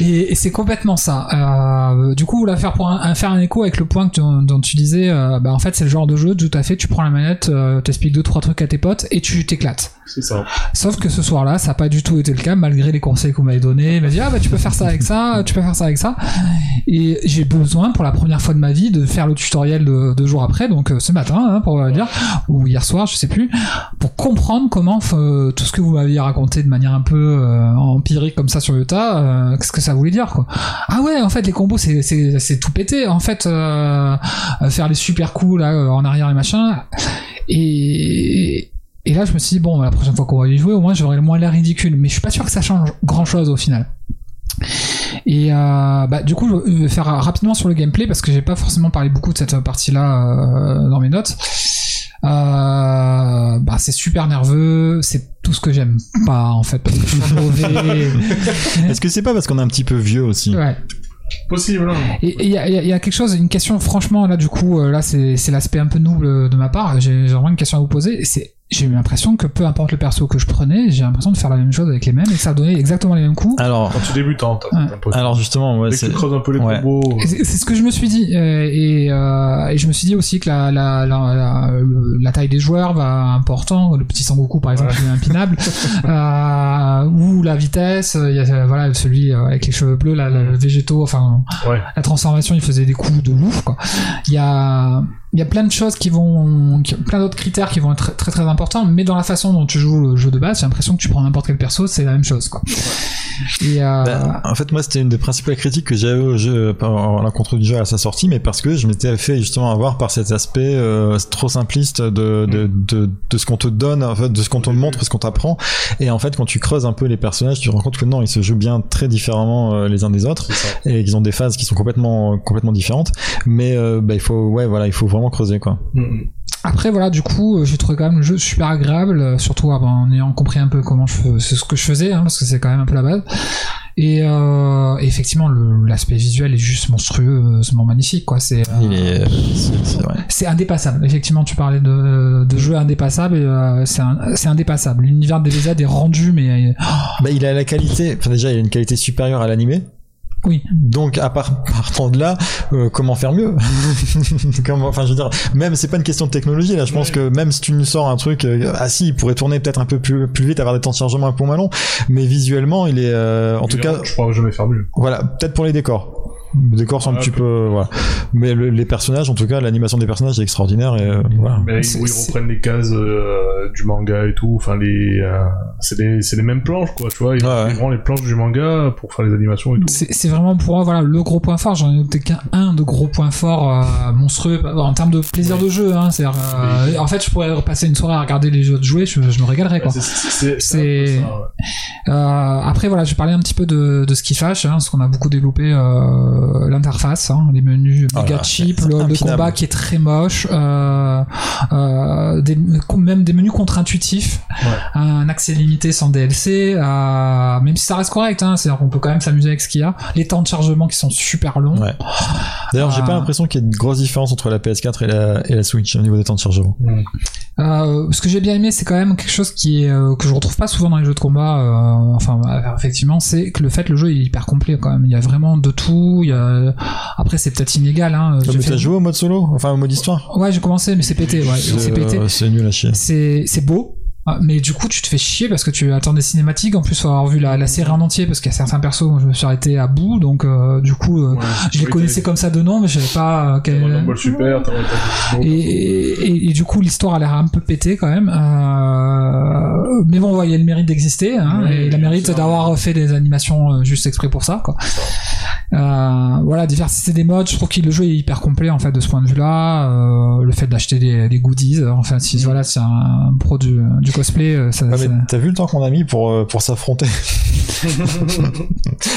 Et, et c'est complètement ça. Euh, du coup, là, faire pour un, un- faire un écho avec le point que tu- dont tu disais, euh, bah en fait, c'est le genre de jeu, tout à fait. Tu prends la manette, euh, t'expliques deux trois trucs à tes potes et tu t'éclates. C'est ça. Sauf que ce soir-là, ça n'a pas du tout été le cas, malgré les conseils qu'on m'avait donnés. Il m'a dit ah bah tu peux faire ça avec ça, tu peux faire ça avec ça. Et j'ai besoin pour la première fois de ma vie de faire le tutoriel de deux jours après, donc euh, ce matin hein, pour dire ou hier soir, je sais plus, pour comprendre comment euh, tout ce que vous m'aviez raconté de manière un peu euh, empirique comme ça sur le tas, qu'est-ce que ça voulait dire quoi. Ah ouais, en fait les combos c'est tout pété. En fait faire les super coups là en arrière et machin. Et et là, je me suis dit, bon, la prochaine fois qu'on va y jouer, au moins, j'aurai le moins l'air ridicule. Mais je suis pas sûr que ça change grand chose au final. Et euh, bah, du coup, je vais faire rapidement sur le gameplay parce que j'ai pas forcément parlé beaucoup de cette partie-là euh, dans mes notes. Euh, bah, c'est super nerveux, c'est tout ce que j'aime pas en fait parce que je suis mauvais. Est-ce que c'est pas parce qu'on est un petit peu vieux aussi? Ouais. Possible. hein. Et il y a, y a- y a quelque chose, une question, franchement, là, du coup, euh, là, c'est c'est l'aspect un peu nouble de ma part. J'ai j'ai vraiment une question à vous poser. C'est j'ai eu l'impression que peu importe le perso que je prenais, j'ai l'impression de faire la même chose avec les mêmes et que ça donnait exactement les mêmes coups. Alors, Quand tu débutes, hein, t'as Ouais. t'as un peu- alors justement, ouais, c'est un peu les ouais. combos. Et C'est ce que je me suis dit euh, et, euh, et je me suis dit aussi que la, la, la, la, le- la taille des joueurs va important. Le petit Sangoku par exemple, Ouais. il est impinable. euh, ou la vitesse. Il y a euh, voilà celui euh, avec les cheveux bleus, le végétaux. Enfin, Ouais. la transformation, il faisait des coups de ouf. Quoi. Il y a il y a plein de choses qui vont, plein d'autres critères qui vont être très très importants, mais dans la façon dont tu joues le jeu de base, j'ai l'impression que tu prends n'importe quel perso, c'est la même chose, quoi. Et euh, Bah, en fait, moi, c'était une des principales critiques que j'avais au jeu, pas à l'encontre du jeu à sa sortie, mais parce que je m'étais fait justement avoir par cet aspect euh, trop simpliste de, de, de, de ce qu'on te donne, en fait, de ce qu'on te montre, ce qu'on t'apprend. Et en fait, quand tu creuses un peu les personnages, tu te rends compte que non, ils se jouent bien très différemment euh, les uns des autres, et qu'ils ont des phases qui sont complètement, complètement différentes. Mais euh, bah, il faut, ouais, voilà, il faut vraiment creuser, quoi. Mhm. Après voilà, du coup, euh, j'ai trouvé quand même le jeu super agréable, euh, surtout ah, ben, en ayant compris un peu comment je fais, c'est ce que je faisais, hein, parce que c'est quand même un peu la base. Et, euh, et effectivement, l'aspect visuel est juste monstrueusement magnifique, quoi. C'est euh, indépassable. Effectivement, tu parlais de, de jeux indépassables, et euh, c'est indépassable. L'univers de DBZ est rendu, mais Bah, il a la qualité, enfin déjà, il a une qualité supérieure à l'animé. Oui. Donc, à part, partant de là, euh, comment faire mieux Comment, Enfin, je veux dire, même c'est pas une question de technologie là. Je pense Ouais. que même si tu nous sors un truc, euh, ah si, il pourrait tourner peut-être un peu plus, plus vite, avoir des temps de chargement un peu moins longs, mais visuellement, il est, euh, en tout cas, Je pourrais jamais faire mieux. voilà, peut-être pour les décors. Les décors sont un Ouais, petit peu, voilà. Mais le- les personnages, en tout cas, l'animation des personnages est extraordinaire et euh, voilà. Mais où ils reprennent les cases euh, du manga et tout. Enfin, les, euh, c'est les, c'est les mêmes planches, quoi. Tu vois, ils ouais. ils prennent les planches du manga pour faire les animations et tout. C'est vraiment pour moi voilà le gros point fort. J'en ai noté qu'un un de gros points forts euh, monstrueux en termes de plaisir de jeu. Hein, c'est en fait je pourrais repasser une soirée à regarder les jeux de jouer, je, je me régalerais quoi. C'est- un ouais. Euh, après voilà, je parlais un petit peu de, de ce qui fâche, hein, parce qu'on a beaucoup développé euh, l'interface, hein, les menus Oh méga là, cheap, le, combat qui est très moche, euh, euh, des, même des menus contre-intuitifs, Ouais. un accès limité sans DLC, même si ça reste correct, hein, c'est-à-dire qu'on peut quand même s'amuser avec ce qu'il y a, les temps de chargement qui sont super longs. Ouais. D'ailleurs, j'ai pas l'impression qu'il y ait de grosses différences entre la PS4 et la, et la Switch au niveau des temps de chargement. Euh, ce que j'ai bien aimé, c'est quand même quelque chose qui est euh, que je retrouve pas souvent dans les jeux de combat. euh, enfin, euh, effectivement, c'est que le fait le jeu est hyper complet quand même. Il y a vraiment de tout. Il y a... Après, c'est peut-être inégal. Hein. Ah, J'ai mais fait- t'as joué au mode solo? Enfin, au mode histoire? Ouais, j'ai commencé, mais c'est pété. Ouais, c'est pété. Euh, C'est nul à chier. C'est c'est beau. Ah, Mais du coup, tu te fais chier parce que tu attends des cinématiques. En plus, faut avoir vu la, la série en entier parce qu'il y a certains persos, moi, je me suis arrêté à bout. Donc, euh, du coup, euh, Ouais. je les connaissais comme ça de nom, mais je savais pas. euh, quel- Ball Super, et, et, et du coup, l'histoire a l'air un peu pétée quand même. Mais bon, ouais, il y a le mérite d'exister. Hein, Oui, et la mérite d'avoir fait des animations juste exprès pour ça. Quoi. Voilà, diversité des modes. Je trouve que le jeu est hyper complet en fait de ce point de vue-là. Le fait d'acheter des, des goodies. Enfin, si voilà, c'est un pro du, du cosplay, euh, ça, Ouais, ça- mais t'as vu le temps qu'on a mis pour, euh, pour s'affronter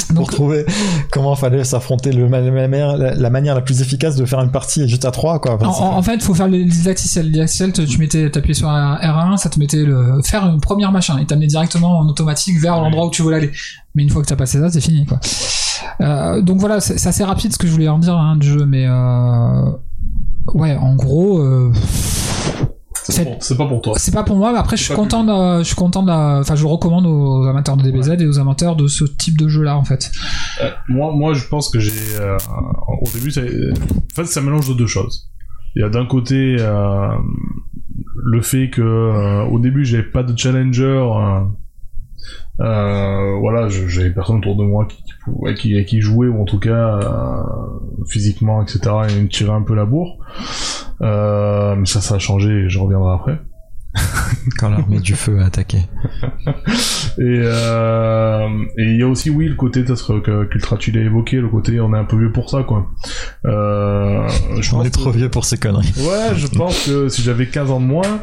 Pour Donc, trouver comment fallait s'affronter le la, manière- la, la manière la plus efficace de faire une partie juste à 3 quoi. En, en- fait, faut faire le didacticiel. Le didacticiel, tu mettais, t'appuyais sur un R1, ça te mettait le, faire une première machin, et t'amenait directement en automatique vers l'endroit où tu voulais aller. Mais une fois que t'as passé ça, c'est fini, quoi. Euh, donc voilà, c'est c'est assez rapide ce que je voulais en dire, hein, du jeu, mais euh, ouais, en gros, euh, C'est pas pour toi. c'est pas pour moi, mais après je suis content de, je suis content de la- enfin je le recommande aux amateurs de DBZ et aux amateurs de ce type de jeu là en fait. Euh, moi, moi, je pense que j'ai. euh, au début, c'est- en fait, un mélange de deux choses. Il y a d'un côté euh, le fait que euh, au début, j'avais pas de challenger. Euh, voilà, j'avais personne autour de moi qui, qui, pouvait- qui, qui jouait ou en tout cas euh, physiquement, etc. et me tirait un peu la bourre. Euh, mais ça, ça a changé. et Je reviendrai après. Quand l'armée du feu a attaqué. Et il y a aussi oui le côté qu'Ultra tu l'as évoqué le côté on est un peu vieux pour ça quoi. Je On est trop que- vieux pour ces conneries. Ouais, je pense que si j'avais 15 ans de moins,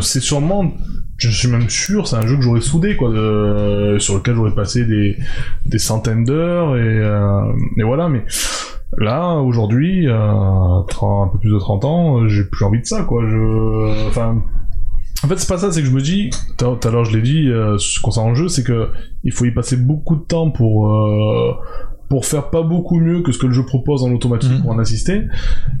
c'est sûrement, je suis même sûr, c'est un jeu que j'aurais soudé, quoi, sur lequel j'aurais passé des, des centaines d'heures, et, euh, et voilà, mais là, aujourd'hui, euh, 30 un peu plus de 30 ans, j'ai plus envie de ça, quoi, je, enfin, en fait, c'est pas ça, c'est que je me dis, tout à tout à l'heure je l'ai dit, euh, concernant le jeu, c'est que il faut y passer beaucoup de temps pour, euh, pour faire pas beaucoup mieux que ce que le jeu propose en automatique Mhm. pour en assister.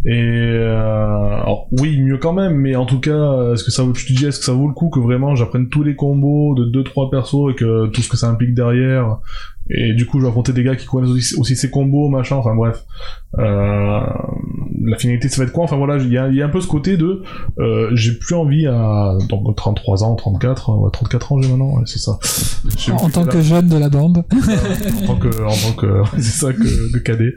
Et euh, alors oui, mieux quand même, mais en tout cas, est-ce que ça vaut, tu te dis, est-ce que ça vaut le coup que vraiment j'apprenne tous les combos de 2-3 persos et que tout ce que ça implique derrière et du coup, je vais affronter des gars qui connaissent aussi, aussi ces combos, machin, enfin bref. Euh, la finalité, ça va être quoi? Enfin voilà, il y a, y a un peu ce côté de... Euh, j'ai plus envie à... Donc 33 ans, 34, ouais, 34 ans j'ai maintenant, ouais, c'est ça. En, tant que jeune de la bande. en tant que... En tant que c'est ça, que, que cadet.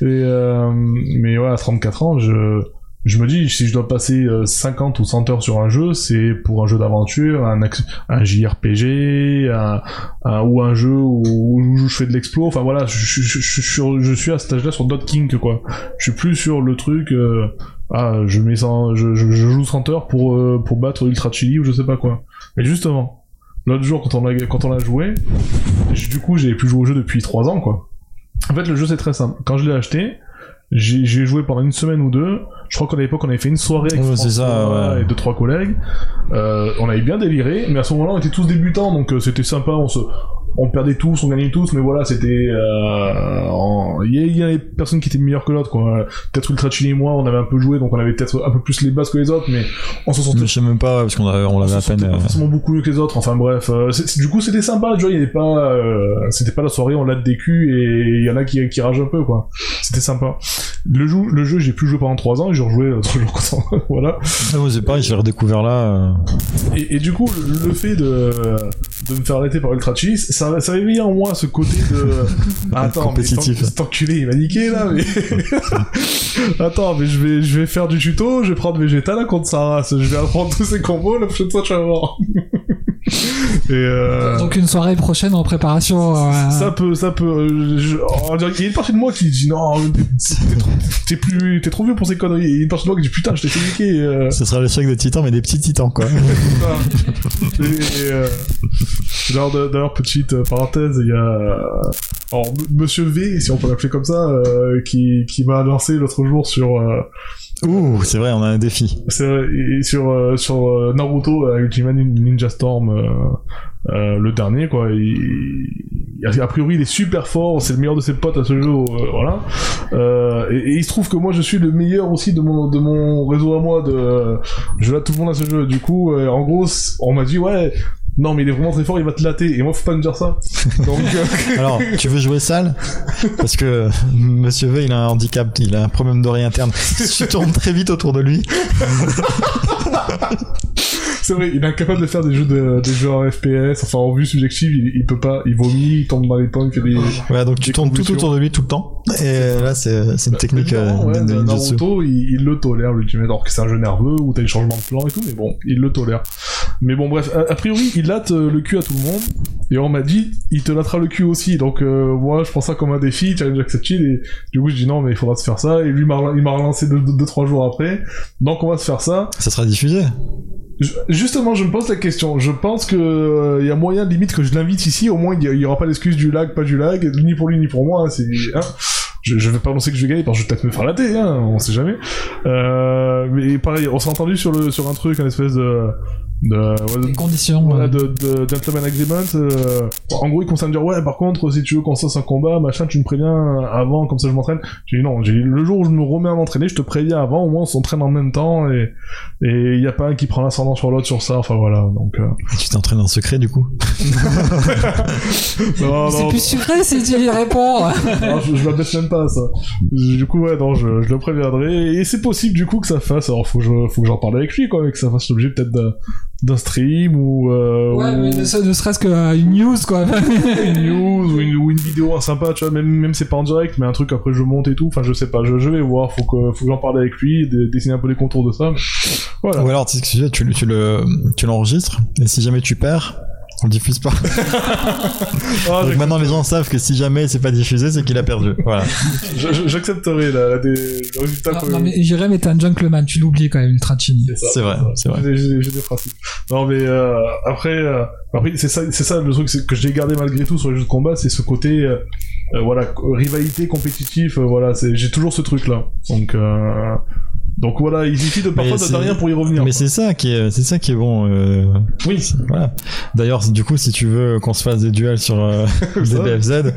Et, euh, mais ouais, à 34 ans, je... Je me dis, si je dois passer euh, 50 ou 100 heures sur un jeu, c'est pour un jeu d'aventure, un, JRPG, ou un jeu où, je fais de l'explo. Enfin voilà, je, suis- à cet âge-là sur d'autres kinks, quoi. Je suis plus sur le truc, euh, ah, je mets 100, je, joue 30 heures pour, euh, pour battre Ultra Chili ou je sais pas quoi. Mais justement, l'autre jour, quand on l'a, joué, j'ai- du coup, j'avais plus joué au jeu depuis 3 ans, quoi. En fait, le jeu, c'est très simple. Quand je l'ai acheté, j'ai j'ai joué pendant une semaine ou deux. Je crois qu'à l'époque, on avait fait une soirée avec Ouais, c'est ça, François et deux trois collègues. Euh, on avait bien déliré, mais à ce moment-là, on était tous débutants, donc euh, c'était sympa. On se, on perdait tous, on gagnait tous, mais voilà, c'était. euh, en- Il y, a- il y avait personne qui était meilleur que l'autre, quoi. Peut-être Ultra Chili et moi, on avait un peu joué, donc on avait peut-être un peu plus les bases que les autres, mais on s'en sortait Mais je sais même pas, parce qu'on on l'avait à peine. pas euh, forcément beaucoup mieux que les autres. Enfin bref, euh, du coup c'était sympa. Tu vois, il y avait pas, euh, c'était pas la soirée on l'a des culs et il y en a qui, qui ragent un peu quoi. C'était sympa. Le jeu, le jeu, j'ai pu jouer pendant 3 ans et j'ai rejoué jours content. voilà. Ah, ouais, c'est pareil, je l'ai redécouvert là. euh, Et, et du coup, le, le fait de, de me faire arrêter par Ultra Cheese, ça, ça réveillait en moi ce côté de. Attends, Compétitif. mais cet, enculé, il m'a niqué là, mais. Attends, mais je vais, je vais faire du tuto, je vais prendre Vegeta là contre sa race, je vais apprendre tous ces combos, la prochaine fois tu vas voir. Et euh... Donc une soirée prochaine en préparation. euh, Ça peut, ça peut. euh, je- on dirait qu'il y a une partie de moi qui dit non, t'es- trop- plus, t'es trop vieux pour ces conneries. Et il y a une partie de moi qui dit putain, je t'ai fait niquer. euh. Ce sera l'échec des titans, mais des petits titans, quoi. euh, d'ailleurs, petite parenthèse, il y a euh, alors, M- Monsieur V, si on peut l'appeler comme ça, euh, qui, qui m'a lancé l'autre jour sur euh, Ouh, c'est vrai, on a un défi. et sur euh, sur euh, Naruto euh, Ultimate Ninja Storm euh, le dernier quoi il, a priori il est super fort c'est le meilleur de ses potes à ce jeu voilà euh, et, il se trouve que moi je suis le meilleur aussi de mon de mon réseau à moi de je latte tout le monde à ce jeu du coup en gros on m'a dit ouais non mais il est vraiment très fort il va te latter et moi faut pas me dire ça donc euh, Alors, tu veux jouer sale? Parce que Monsieur V, il a un handicap, il a un problème d'oreille interne. Tu tournes très vite autour de lui. C'est vrai, il est incapable de faire des jeux de, des jeux en FPS, enfin en vue subjective, il, il peut pas, il vomit, il tombe dans les pommes, il fait des... Ouais, donc tu tournes tout autour de lui tout le temps. Et là, c'est une technique Évidemment, euh, ouais, de ninjutsu. Naruto, il, il le tolère, l'ultimate, alors que c'est un jeu nerveux, où t'as des changements de plan et tout, mais bon, il le tolère. Mais bon, bref, a, a priori, il latte euh, le cul à tout le monde, Et on m'a dit, il te lattera le cul aussi. Donc euh, moi, je prends ça comme un défi, challenge accepted. Et du coup, je dis non, mais il faudra se faire ça. Et lui, il m'a relancé deux, deux, deux, trois jours après. Donc on va se faire ça. Ça sera diffusé. Justement, je me pose la question. Je pense que euh, il y a moyen limite que je l'invite ici. Au moins, il y, a- il y aura pas l'excuse du lag, pas du lag, ni pour lui ni pour moi. hein, c'est, hein. Je, je vais pas annoncer que je vais gagner parce que je vais peut-être me faire latter, hein, on sait jamais. Euh, mais pareil, on s'est entendu sur le sur un truc, un espèce de de, ouais, de- Les conditions. voilà, euh, de, de gentleman agreement. euh, en gros, ils commencent à me dire ouais, par contre, si tu veux qu'on se fasse un combat, machin, tu me préviens avant, comme ça je m'entraîne. J'ai dit non, j'ai dit, le jour où je me remets à m'entraîner, je te préviens avant, au moins on s'entraîne en même temps et et il y a pas un qui prend l'ascendant sur l'autre sur ça. Enfin voilà, donc. Euh... Et tu t'entraînes en secret du coup. non, C'est non, plus sucré si tu y réponds. non, je, je m'abaisse même pas ça. Du coup, ouais, non, je, je le préviendrai. Et c'est possible, du coup, que ça fasse. Alors, faut que je, faut que j'en parle avec lui, quoi, et que ça fasse l'objet peut-être d'un, d'un stream ou, euh, Ouais, ou mais ne, ne serait-ce qu'une news, quoi. une news ou une, ou une vidéo sympa, tu vois, même, même c'est pas en direct, mais un truc après je monte et tout. Enfin, je sais pas, je, je vais voir. Faut que, faut que j'en parle avec lui, dessiner un peu les contours de ça. mais Voilà. Ou alors tu, sais ce que tu, tu le tu l'enregistres et si jamais tu perds, on le diffuse pas. Ah, Donc maintenant les gens savent que si jamais c'est pas diffusé, c'est qu'il a perdu. Voilà. J'accepterai la- des, le résultat. Non, mais mais t'es un gentleman, tu l'oublies quand même, Ultra Chini. ça. C'est vrai, c'est vrai. J'ai- des principes. Non mais euh, après, euh, après c'est ça, c'est ça le truc que j'ai gardé malgré tout sur les jeux de combat, c'est ce côté euh, euh, voilà rivalité compétitif. euh, voilà, c'est j'ai toujours ce truc là. Donc euh, donc voilà, il suffit de parfois de rien pour y revenir. Mais c'est ça qui est, c'est ça qui est bon. euh, oui. Voilà. D'ailleurs, du coup, si tu veux qu'on se fasse des duels sur euh, des Ça. BFZ,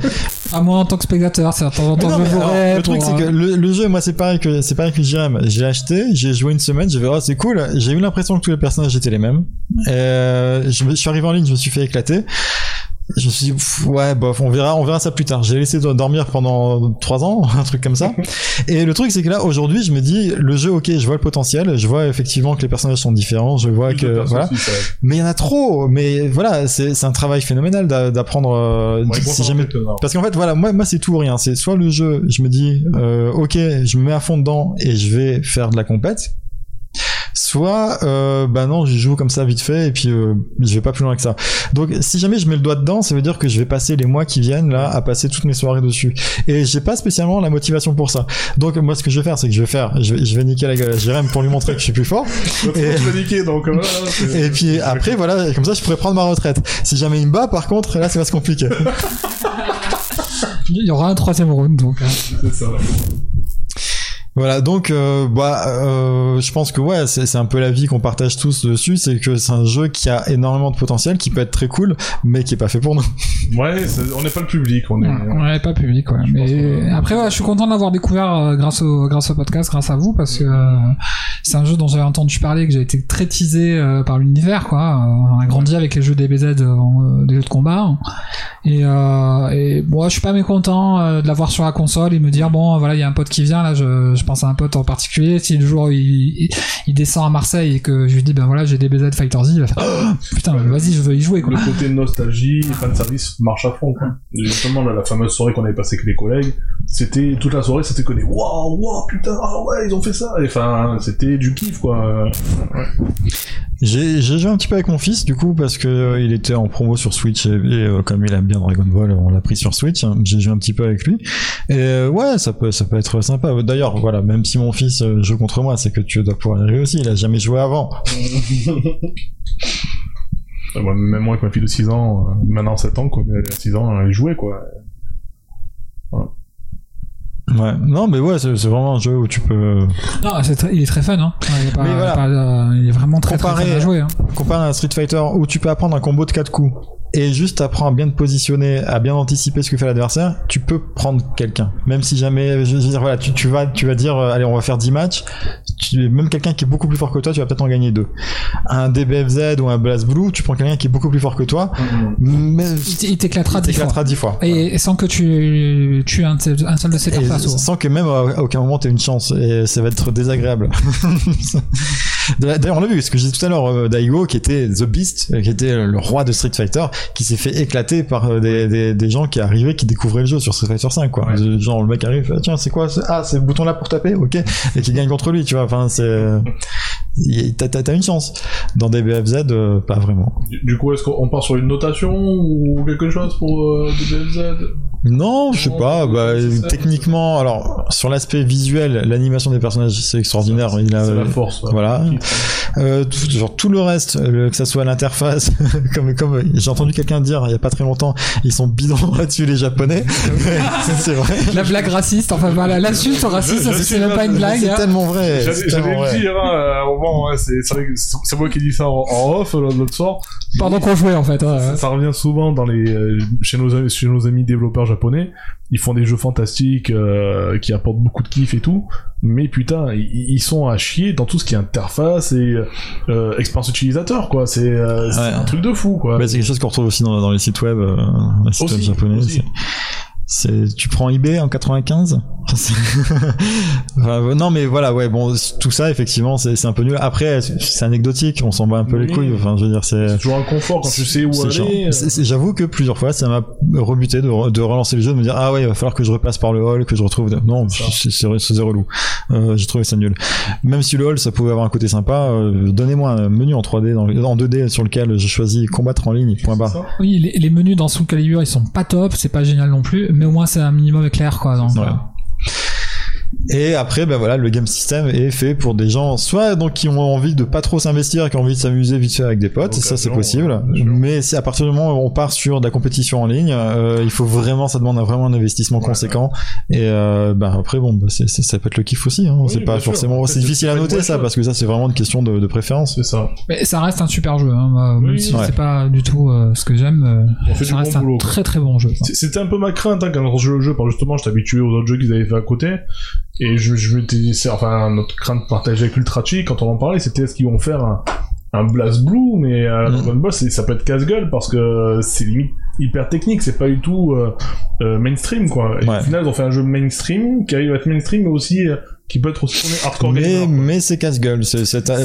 À moi, en tant que spectateur, c'est de temps en temps, le truc c'est que le, le jeu, moi, c'est pareil que c'est pareil que Jérém. J'ai acheté, j'ai joué une semaine, j'ai vu oh c'est cool. J'ai eu l'impression que tous les personnages étaient les mêmes. Euh, je, me- je suis arrivé en ligne, je me suis fait éclater. Je me suis dit, ouais, bof, on verra, on verra ça plus tard. J'ai laissé do- dormir pendant trois ans, un truc comme ça. Et le truc, c'est que là, aujourd'hui, je me dis, le jeu, ok, je vois le potentiel, je vois effectivement que les personnages sont différents, je vois que, voilà. aussi, Mais il y en a trop. Mais voilà, c'est c'est un travail phénoménal d'a- d'apprendre. euh, Ouais, si jamais parce qu'en fait, voilà, moi, moi c'est tout ou rien. C'est soit le jeu, je me dis, euh, ok, je me mets à fond dedans et je vais faire de la compète. Soit, euh, bah non, je joue comme ça vite fait et puis euh, je vais pas plus loin que ça. Donc, si jamais je mets le doigt dedans, ça veut dire que je vais passer les mois qui viennent là à passer toutes mes soirées dessus. Et j'ai pas spécialement la motivation pour ça. Donc, moi, ce que je vais faire, c'est que je vais faire, je vais, je vais niquer la gueule à Jérém pour lui montrer que je suis plus fort. Et- l'as niqué, donc euh, voilà. Et puis après, voilà, comme ça, je pourrais prendre ma retraite. Si jamais il me bat, par contre, là, ça va se compliquer. Il y aura un troisième round, donc. hein. c'est ça. Voilà, donc euh, bah, euh, je pense que ouais, c'est c'est un peu la vie qu'on partage tous dessus, c'est que c'est un jeu qui a énormément de potentiel, qui peut être très cool, mais qui est pas fait pour nous. Ouais, c'est- on n'est pas le public, on est. Ouais, ouais, pas public, ouais. Je Mais que- après, ouais, je suis content de l'avoir découvert euh, grâce au grâce au podcast, grâce à vous, parce que euh, c'est un jeu dont j'avais entendu parler, que j'ai été très teasé euh, par l'univers, quoi. Euh, on a grandi avec les jeux DBZ, euh, des jeux de combat, et, euh, et moi, je suis pas mécontent euh, de l'avoir sur la console et me dire bon, voilà, il y a un pote qui vient, là, je, je pense à un pote en particulier. Si le jour il, il, il descend à Marseille et que je lui dis ben voilà, j'ai DBZ Fighter Z, il va faire Oh, putain, vas-y, je veux y jouer, quoi. Le côté nostalgie, fan service marche à fond, quoi. Et Justement, là, la fameuse soirée qu'on avait passée avec les collègues, c'était, toute la soirée, c'était que des waouh, waouh, putain, ah ouais, ils ont fait ça. Et Enfin, c'était du kiff, quoi. J'ai j'ai joué un petit peu avec mon fils, du coup, parce que euh, il était en promo sur Switch et, et, euh, comme il aime bien Dragon Ball, on l'a pris sur Switch. hein. J'ai joué un petit peu avec lui. Et euh, ouais, ça peut, ça peut être sympa. D'ailleurs, voilà, même si mon fils euh, joue contre moi, c'est que tu dois pouvoir y arriver aussi. Il a jamais joué avant. Euh, moi, même moi, avec ma fille de 6 ans, euh, maintenant 7 ans, quoi, mais elle a 6 ans, elle jouait, quoi. Ouais. Non, mais ouais, c'est vraiment un jeu où tu peux Non, c'est très- il est très fun, hein. Il, est pas- Mais voilà. pas, euh, il est vraiment très très, Comparé- fun à jouer, hein. comparer à un Street Fighter où tu peux apprendre un combo de 4 coups et juste apprendre à bien te positionner, à bien anticiper ce que fait l'adversaire, tu peux prendre quelqu'un. Même si jamais, je veux dire, voilà, tu, tu vas, tu vas dire, euh, allez, on va faire 10 matchs, tu, même quelqu'un qui est beaucoup plus fort que toi, tu vas peut-être en gagner deux. Un DBFZ ou un Blast Blue, tu prends quelqu'un qui est beaucoup plus fort que toi, mais Il t'éclatera il dix fois. t'éclatera 10 fois. Et, et sans que tu tues un, ces- un seul de ses Et persos. sans que même à à aucun moment t'aies une chance et ça va être désagréable. D'ailleurs on l'a vu, ce que j'ai dit tout à l'heure, euh, Daigo qui était The Beast, euh, qui était le roi de Street Fighter, qui s'est fait éclater par euh, des, des, des gens qui arrivaient, qui découvraient le jeu sur Street Fighter 5 quoi. Ouais. Genre le mec arrive, ah, tiens c'est quoi ce- Ah c'est le bouton là pour taper, ok, et qui gagne contre lui, tu vois. Enfin c'est t'as une chance. Dans des BFZ, euh, pas vraiment. Du, coup, est-ce qu'on part sur une notation ou quelque chose pour euh, des BFZ Non, je sais pas. Bah, techniquement, alors sur l'aspect visuel, l'animation des personnages c'est extraordinaire. Il a, C'est la force. ouais. voilà. Euh, tout, genre tout le reste, euh, que ça soit l'interface, comme comme j'ai entendu quelqu'un dire il y a pas très longtemps, ils sont bidons là-dessus les japonais. c'est vrai. La blague raciste, enfin voilà, l'insulte raciste, c'est même pas une blague. C'est hein. tellement vrai. J'allais le dire, hein, euh, au moment, ouais, c'est moi qui dis ça en, en off euh, l'autre soir. Pendant qu'on jouait en fait. ouais. Ça, ça revient souvent dans les euh, chez nos amis- chez nos amis développeurs japonais. Ils font des jeux fantastiques euh, qui apportent beaucoup de kiff et tout, mais putain, ils, sont à chier dans tout ce qui est interface et euh, expérience utilisateur quoi. C'est euh, Ouais. un truc de fou quoi. Bah, c'est quelque chose qu'on retrouve aussi dans, dans les sites web, les sites web japonais. aussi. C'est- tu prends eBay en 95 C'est- Enfin, euh, Non mais voilà, ouais, bon, tout ça effectivement c'est c'est un peu nul. Après, c'est anecdotique, on s'en bat un peu les Oui. couilles. Enfin, je veux dire, c'est. C'est toujours un confort quand tu sais où aller. euh. J'avoue que plusieurs fois, ça m'a rebuté de, re- de relancer le jeu, de me dire ah ouais, il va falloir que je repasse par le hall, que je retrouve. Non, c'est relou. Euh, J'ai trouvé ça nul. Même si le hall, ça pouvait avoir un côté sympa, euh, donnez-moi un menu en 3D, dans, en 2D sur lequel j'ai choisi combattre en ligne. Point barre. Oui, les, les menus dans Soul Calibur, ils sont pas top, c'est pas génial non plus, mais au moins c'est un minimum éclair quoi. Donc, Ouais. Et après, ben voilà, le game system est fait pour des gens, soit donc qui ont envie de pas trop s'investir, qui ont envie de s'amuser vite fait avec des potes, Donc, ça c'est possible. Mais si à partir du moment où on part sur de la compétition en ligne, euh, il faut vraiment, ça demande un- vraiment un investissement Ouais, conséquent. Et euh, ben après, bon, bah, c'est- c'est- ça peut être le kiff aussi. Hein. Oui, c'est pas sûr. forcément, Après, c'est c'est- difficile c'est à noter ça parce que ça c'est vraiment une question de, de préférence. C'est ça. Mais ça reste un super jeu, hein, moi, même Oui, si ouais. c'est pas du tout euh, ce que j'aime, euh, On ça bon reste un boulot. très très bon jeu. C'est- C'était un peu ma crainte hein, quand je jouais au jeu, parce que justement, j'étais habitué aux autres jeux qu'ils avaient fait à côté, et je, je m'étais dit, c'est- enfin, notre crainte partagée avec Ultra Chi, quand on en parlait, c'était est-ce qu'ils vont faire un, un Blast Blue, mais euh, Mm. Dragon Ball, ça peut être casse-gueule, parce que c'est limite hyper technique, c'est pas du tout euh, euh, mainstream, quoi. Et Ouais. au final, ils ont fait un jeu mainstream, qui arrive à être mainstream, mais aussi, euh, qui peut être aussi tourné hardcore Mais, gamer, mais c'est casse-gueule. C'est,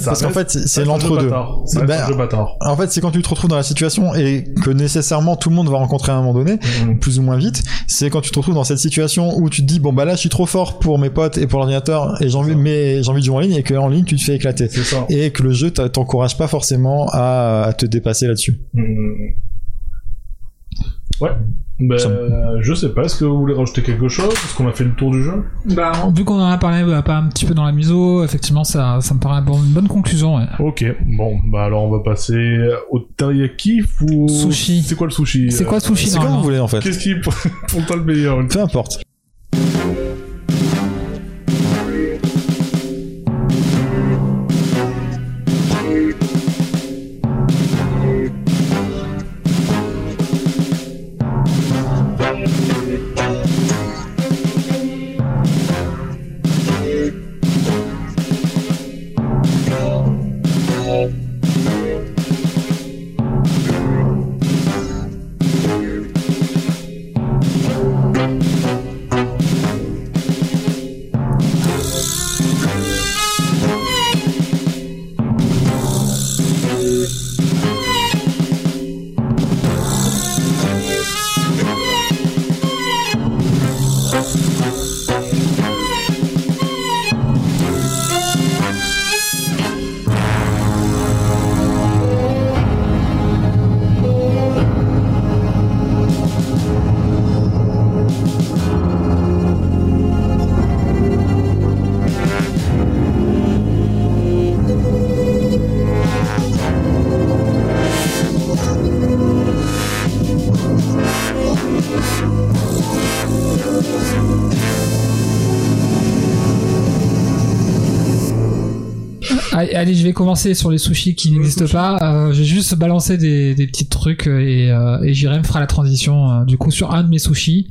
parce qu'en fait, c'est, l'entre-deux. Ben, un jeu bâtard. En fait, c'est quand tu te retrouves dans la situation et que nécessairement tout le monde va rencontrer à un moment donné, Mm. plus ou moins vite, c'est quand tu te retrouves dans cette situation où tu te dis bon bah là je suis trop fort pour mes potes et pour l'ordinateur et j'ai envie mais j'ai envie de jouer en ligne et que en ligne tu te fais éclater C'est ça. et que le jeu t'encourage pas forcément à, à te dépasser là-dessus. Mm. Ouais. Ben, Ça je sais pas, est-ce que vous voulez rajouter quelque chose? Est-ce qu'on a fait le tour du jeu? Bah, vu qu'on en a parlé bah, pas un petit peu dans la miso, effectivement ça, ça me paraît un bon- une bonne conclusion. ouais. Ok, bon, bah alors on va passer au teriyaki ou... Sushi. C'est quoi le sushi? C'est euh, quoi sushi C'est comme vous voulez en fait? Qu'est-ce qui est pour, pour toi le meilleur? Peu importe. Allez, je vais commencer sur les sushis qui n'existent pas. Euh, j'ai juste balancé des, des petits trucs euh, et, euh, et J'irai me fera la transition euh, du coup sur un de mes sushis.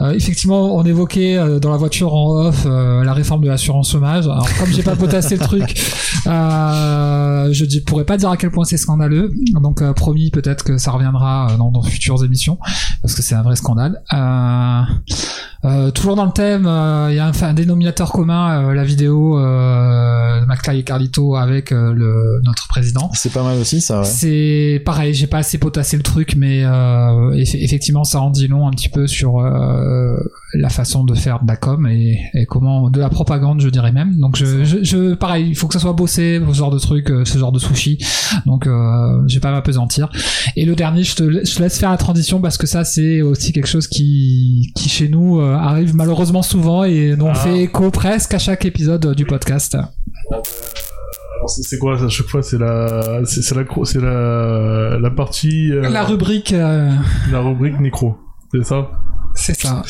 Euh, effectivement, on évoquait euh, dans la voiture en off euh, la réforme de l'assurance chômage. Alors comme j'ai pas potassé le truc, euh, je ne pourrais pas dire à quel point c'est scandaleux. Donc euh, promis, peut-être que ça reviendra euh, dans, dans futures émissions. parce que c'est un vrai scandale. Euh, euh, toujours dans le thème, euh, il y a un, un dénominateur commun, euh, la vidéo euh, de McFly et Carlito avec euh, le, notre président. C'est pas mal aussi, ça, ouais. C'est pareil, j'ai pas assez potassé le truc, mais euh, eff- effectivement, ça en dit long un petit peu sur euh, la façon de faire de la com et, et comment de la propagande, je dirais même. Donc, je, je, je- pareil, il faut que ça soit bossé, ce genre de truc, euh, ce genre de sushi. Donc, euh, j'ai pas à m'apesantir. Et le dernier, je te, la- je te laisse faire la transition parce que ça, c'est aussi quelque chose qui, qui chez nous euh, arrive malheureusement souvent et dont on Ah. fait écho presque à chaque épisode euh, du podcast. Alors, c'est quoi, ça, à chaque fois, c'est la, c'est la, c'est la, la partie, euh, La rubrique, euh, la rubrique nécro. C'est ça? C'est ça.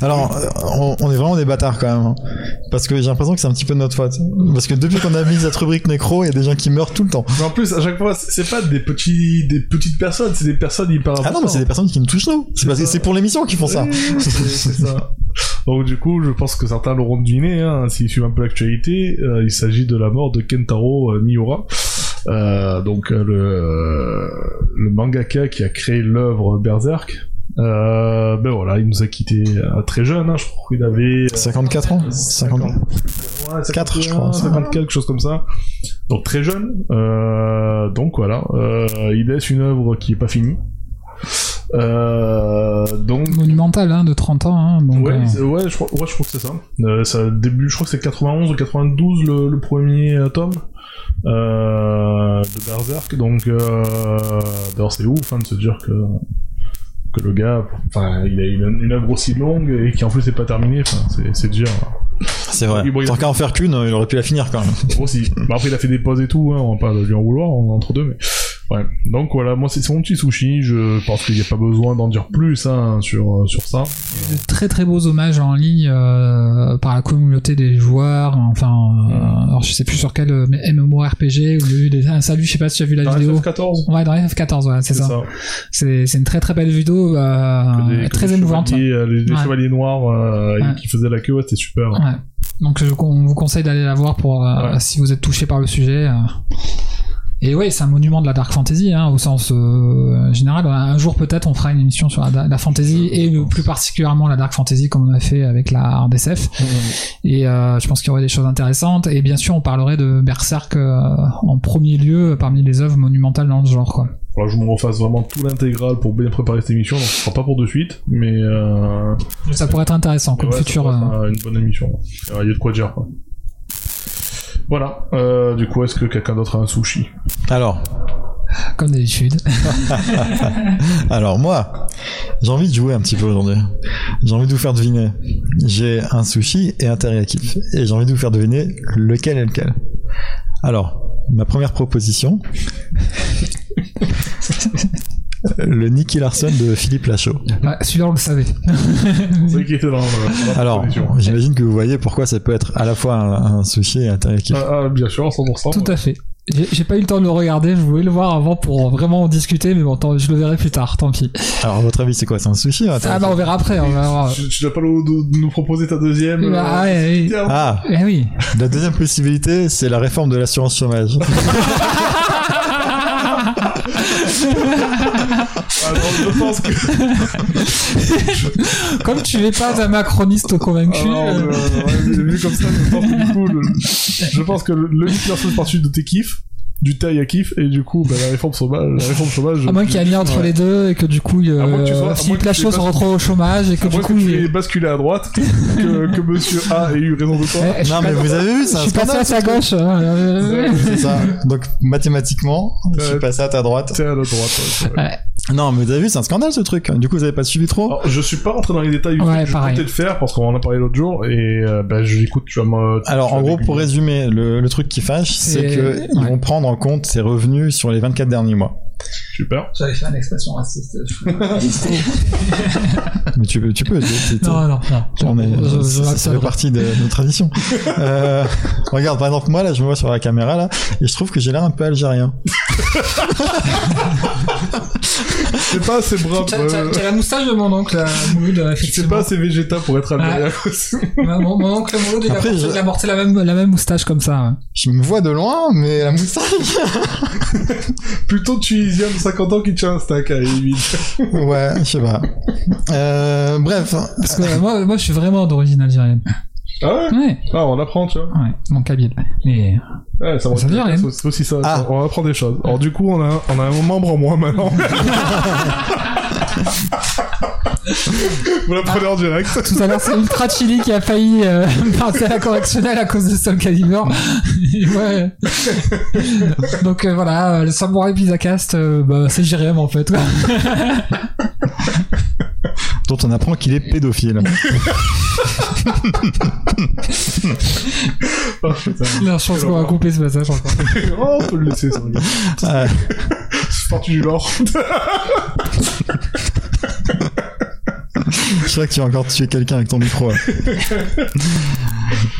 Alors, euh, on, on est vraiment des bâtards quand même. hein. Parce que j'ai l'impression que c'est un petit peu de notre faute. Parce que depuis qu'on a mis cette rubrique nécro, il y a des gens qui meurent tout le temps. Mais en plus, à chaque fois, c'est pas des petits, des petites personnes, c'est des personnes hyper Ah non, mais c'est des personnes qui nous touchent nous. C'est parce que c'est pour l'émission qu'ils font ça. C'est ça. Donc du coup, je pense que certains l'auront deviné, hein, s'ils suivent un peu l'actualité, euh, il s'agit de la mort de Kentaro euh, Miura, euh, donc le, le mangaka qui a créé l'œuvre Berserk. Euh, ben voilà, il nous a quitté euh, très jeune, hein, je crois qu'il avait... euh, 54 ans 50 Ouais, 4, je 51, crois, ça. 50 quelque chose comme ça. Donc très jeune. Euh, donc voilà, euh, il laisse une œuvre qui est pas finie. Euh, donc monumental hein, de 30 ans. Hein, donc, ouais, euh, ouais, je crois, ouais, je crois que c'est ça. Euh, ça début, je crois que c'est 91 ou 92 le, le premier euh, tome euh, de Berserk. Donc, euh, d'ailleurs, c'est ouf hein, de se dire que que le gars, enfin, il a une, une œuvre aussi longue et qui en plus n'est pas terminée. Enfin, c'est c'est déjà C'est vrai. Bon, Tant qu'à en faire qu'une, il aurait pu la finir quand même. aussi. Bah, après, il a fait des pauses et tout. Hein, on va pas lui en vouloir en- entre deux, mais ouais. Donc voilà, moi c'est mon petit sushi. Je pense qu'il n'y a pas besoin d'en dire plus hein, sur sur ça. de très très beaux hommages en ligne euh, par la communauté des joueurs. Enfin, euh, Mm. alors je sais plus sur quel euh, MMORPG où il y a eu des, un salut. Je sais pas si tu as vu la Dans vidéo. FF14. Ouais, dans FF14, ouais, c'est ça. C'est c'est une très très belle vidéo, euh, des- très émouvante. euh, les, les Ouais. chevaliers noirs euh, Ouais. qui faisaient la queue, ouais, c'était super. Ouais. Donc je, on vous conseille d'aller la voir pour euh, si vous êtes touché par le sujet. Et oui, c'est un monument de la dark fantasy hein, au sens euh, général. Un jour peut-être on fera une émission sur la, la fantasy et plus particulièrement la dark fantasy comme on a fait avec la RDSF. Et euh, je pense qu'il y aurait des choses intéressantes. Et bien sûr, on parlerait de Berserk euh, en premier lieu parmi les œuvres monumentales dans le genre. Quoi. Je me refasse vraiment tout l'intégral pour bien préparer cette émission, donc ce sera pas pour de suite, mais euh, Ça pourrait être intéressant comme ouais, futur. euh, une bonne émission. Il y a de quoi dire. Quoi. Voilà. Euh, du coup, est-ce que quelqu'un d'autre a un sushi Alors, comme d'habitude. alors moi, j'ai envie de jouer un petit peu aujourd'hui. J'ai envie de vous faire deviner. J'ai un sushi et un teriyaki. Et j'ai envie de vous faire deviner lequel est lequel. Alors, ma première proposition. le Nicky Larson de Philippe Lachaud. Ouais, Celui-là, on le savait. C'est qu'il était dans, le- dans Alors, j'imagine que vous voyez pourquoi ça peut être à la fois un, un sushi et un. Ah, ah, bien sûr, 100%. Tout à fait. J'ai pas eu le temps de le regarder, je voulais le voir avant pour vraiment en discuter, mais bon, tant- je le verrai plus tard, tant pis. Alors, à votre avis, c'est quoi C'est un sushi ou un Ah bah on verra après, on va voir. Tu, tu dois pas nous, nous- nous proposer ta deuxième Ah euh, ouais, oui. tiens. Ah, Eh oui. la deuxième possibilité, c'est la réforme de l'assurance chômage. Ah, non, je pense que. Comme tu n'es pas un macroniste convaincu, Ah, non, euh, euh, ouais, vu comme ça, je pense que du coup, le, je pense que le, le Hitler fait partie de tes kiffs, du taille à kiff, et du coup, bah, la réforme sauvage, la réforme sauvage. à moins qu'il y ait un lien entre Ouais. les deux et que du coup, À moins que tu sois- euh, Philippe que tu Lachaud aies se pas- retrouve au chômage et que À du coup, que tu il... basculé à droite, que, que monsieur A ait eu raison de toi. Eh, je non, pas- mais vous avez vu, je c'est un suis passé à sa gauche. hein, euh, C'est ça. Donc, mathématiquement, je suis passé à ta droite. C'est à la droite. Ouais. Non, mais vous avez vu, c'est un scandale ce truc. Du coup, vous avez pas suivi trop Alors, je suis pas rentré dans les détails Ouais, je peut-être le faire parce qu'on en a parlé l'autre jour et euh, bah, je l'écoute, tu vas me. tu Alors, en gros, pour résumer, le, le truc qui fâche, c'est C'est- que ouais. ils vont prendre en compte ses revenus sur les 24 derniers mois. Super. J'avais fait une expression raciste. Mais tu peux, tu peux. tu- tu- non, non, non. on est- Je- je- ça, ça fait partie de nos traditions. euh, regarde, par exemple, moi, là, je me vois sur la caméra, là, et je trouve que j'ai l'air un peu algérien. C'est pas assez brave. T'as euh, la moustache de mon oncle, euh, Mouloud, euh, C'est pas assez végétal pour être Almeria. mon, mon oncle Mouloud, il a Après, porté, je- il a porté la même, la même moustache comme ça. ouais. Je me vois de loin, mais la moustache. Plutôt tunisien de 50 ans qui tient un stack à la limite. ouais, je sais pas. Euh, bref. Parce que euh, moi, moi, je suis vraiment d'origine algérienne. Ah ouais Ouais, Ah, on apprend, tu vois. ouais, mon kabyle. Mais Ouais, ça, Ça veut dire rien. c'est aussi ça. Ah. On apprend des choses. Alors du coup, on a, un- on a un membre en moins maintenant. Vous l'apprenez en direct. tout à l'heure, c'est Ultra Chili qui a failli euh, passer à la correctionnelle à cause de Soul Calibur. Ouais. Donc euh, voilà, euh, le Samurai Pizza Cast, euh, bah, c'est JRM en fait. Dont on apprend qu'il est pédophile. Oh, putain. Là, je pense qu'on va couper ce passage encore. Oh, on peut le laisser, ça. C'est parti du lore. Je crois que tu vas encore tuer quelqu'un avec ton micro.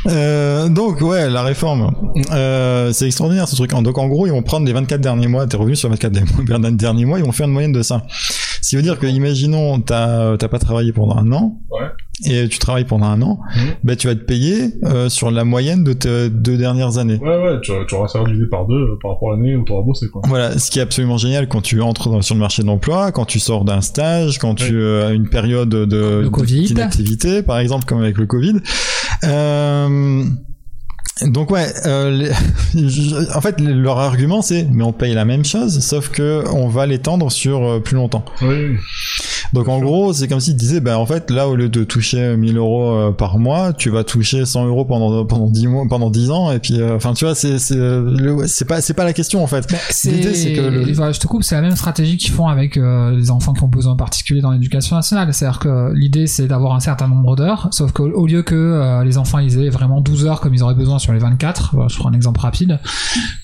Euh, donc ouais, la réforme, euh, c'est extraordinaire ce truc. Donc en gros, ils vont prendre les 24 derniers mois, tes revenus sur les 24 derniers- mois, ils vont faire une moyenne de ça. Ce qui veut dire que, imaginons, t'as pas travaillé pendant un an, Ouais. et tu travailles pendant un an, Mhm. ben tu vas être payé euh, sur la moyenne de tes deux dernières années. Ouais, ouais, tu, tu auras ça divisé par deux par rapport à l'année où tu auras bossé, quoi. Voilà, ce qui est absolument génial quand tu entres dans- sur le marché de l'emploi, quand tu sors d'un stage, quand tu as une période de, de Covid. d'inactivité, par exemple, comme avec le Covid. Euh, donc ouais, euh, les- je- en fait, leur argument c'est, mais on paye la même chose, sauf que on va l'étendre sur euh, plus longtemps. Oui. Donc en gros, c'est comme s'ils disaient, ben en fait, là au lieu de toucher 1000 euros euh, par mois, tu vas toucher 100 euros pendant pendant 10 mois, pendant 10 ans, et puis, euh, enfin, tu vois, c'est c'est c'est pas c'est pas la question en fait. Bah, c'est, L'idée, c'est que le- voilà, je te coupe, c'est la même stratégie qu'ils font avec euh, les enfants qui ont besoin particuliers dans l'éducation nationale. C'est-à-dire que l'idée, c'est d'avoir un certain nombre d'heures, sauf qu'au au lieu que euh, les enfants ils aient vraiment 12 heures comme ils auraient besoin sur les 24, voilà, je prends un exemple rapide,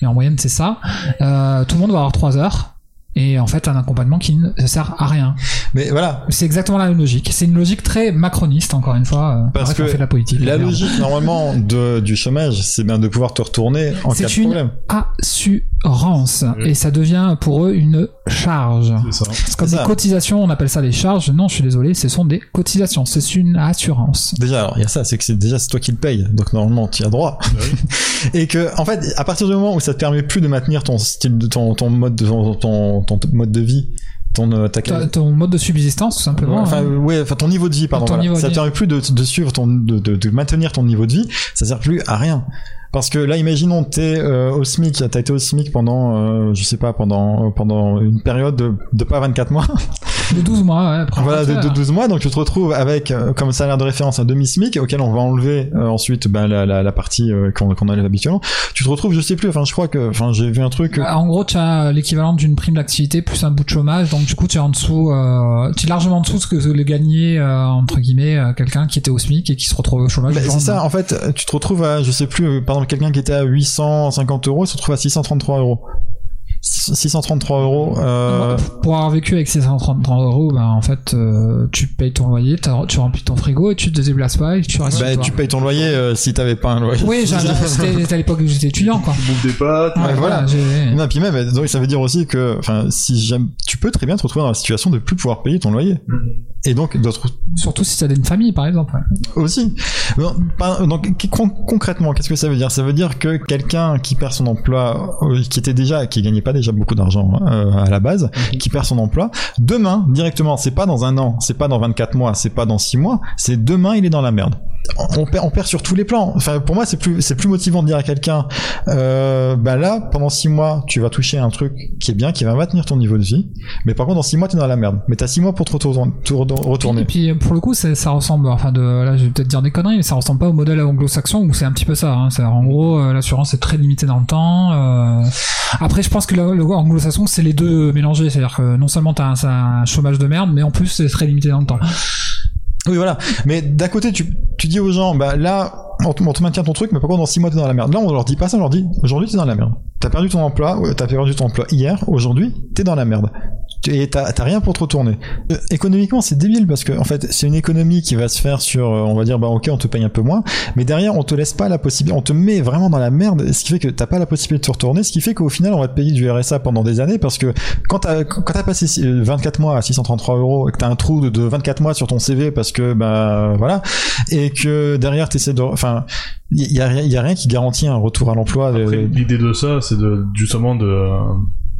mais en moyenne c'est ça, euh, tout le monde va avoir 3 heures. Et en fait, un accompagnement qui ne sert à rien. Mais voilà, C'est exactement la même logique. C'est une logique très macroniste, encore une fois. euh, Parce que fait de la politique. La logique normalement de, du chômage, c'est bien de pouvoir te retourner en cas de une assurance. Oui. Et ça devient pour eux une charge. C'est comme des ça. cotisations, on appelle ça des charges. Non, je suis désolé, ce sont des cotisations. C'est une assurance. Déjà, alors il y a ça, c'est que c'est déjà c'est toi qui le payes, donc normalement tu as droit. Et que en fait, à partir du moment où ça te permet plus de maintenir ton style de ton, ton mode de ton, ton, ton mode de vie, ton euh, ta Ta- Ton mode de subsistance, tout simplement. Enfin, hein. ouais, enfin ton niveau de vie, pardon. Voilà. niveau ça te vie. permet plus de, de suivre ton, de, de, de maintenir ton niveau de vie. Ça sert plus à rien. Parce que là, imaginons, t'es euh, au SMIC, t'as été au SMIC pendant, euh, je sais pas, pendant pendant une période de, de pas 24 mois, De 12 mois, ouais. voilà, de, de 12 mois, donc tu te retrouves avec euh, comme salaire de référence un demi-SMIC, auquel on va enlever euh, ensuite ben, la, la, la partie euh, qu'on qu'on enlève habituellement. Tu te retrouves, je sais plus, enfin je crois que, enfin j'ai vu un truc, euh, Bah, En gros, tu as l'équivalent d'une prime d'activité plus un bout de chômage, donc du coup, tu es en dessous, euh, tu es largement en dessous de ce que le gagnait, euh, entre guillemets, euh, quelqu'un qui était au SMIC et qui se retrouvait au chômage. Bah, c'est ça, lendemain. en fait, tu te retrouves à, je sais plus, euh, quelqu'un qui était à 850 euros, se retrouve à 633 euros. 633 euros. Euh, Pour avoir vécu avec 630 euros, bah, en fait, euh, tu payes ton loyer, tu remplis ton frigo et tu te déplaces pas et tu restes bah, tu payes ton loyer euh, si t'avais pas un loyer. Oui, c'était à l'époque où j'étais étudiant, quoi. Tu bouffes des pâtes. Ouais, voilà. Non, puis même, donc ça veut dire aussi que, enfin, si j'aime, tu peux très bien te retrouver dans la situation de plus pouvoir payer ton loyer. Et donc, d'autres Surtout si t'as une famille, par exemple. ouais. aussi. Donc, concrètement, qu'est-ce que ça veut dire? Ça veut dire que quelqu'un qui perd son emploi, euh, qui était déjà, qui gagnait pas déjà beaucoup d'argent euh, à la base, qui perd son emploi, demain, directement, c'est pas dans un an, c'est pas dans 24 mois, c'est pas dans 6 mois, c'est demain, il est dans la merde. On perd, on perd sur tous les plans. Enfin, pour moi, c'est plus, c'est plus motivant de dire à quelqu'un, euh, bah là, pendant 6 mois, tu vas toucher un truc qui est bien, qui va maintenir ton niveau de vie, mais par contre, dans 6 mois, t'es dans la merde. Mais t'as 6 mois pour te retourner. Et puis pour le coup, ça ressemble, enfin de, là je vais peut-être dire des conneries, mais ça ressemble pas au modèle anglo-saxon où c'est un petit peu ça. Hein. En gros, euh, l'assurance est très limitée dans le temps. euh. Après, je pense que le, le anglo-saxon c'est les deux mélangés, c'est-à-dire que non seulement t'as un, un chômage de merde, mais en plus c'est très limité dans le temps. Oui, voilà. Mais d'un côté, tu, tu dis aux gens, bah là, on te, maintient ton truc, mais par contre, dans 6 mois, t'es dans la merde. Là, on leur dit pas ça, on leur dit, aujourd'hui, t'es dans la merde. T'as perdu ton emploi, t'as perdu ton emploi hier, aujourd'hui, t'es dans la merde. et t'as rien pour te retourner. Euh, économiquement, c'est débile parce que en fait, c'est une économie qui va se faire sur, euh, on va dire, bah ok, on te paye un peu moins, mais derrière, on te laisse pas la possibilité, on te met vraiment dans la merde, ce qui fait que t'as pas la possibilité de te retourner, ce qui fait qu'au final, on va te payer du RSA pendant des années parce que quand t'as passé si- euh, 24 mois à 633 euros et que t'as un trou de, de 24 mois sur ton CV parce que bah voilà et que derrière t'essaies de, il y a y a rien qui garantit un retour à l'emploi. l'idée de ça, c'est justement de euh,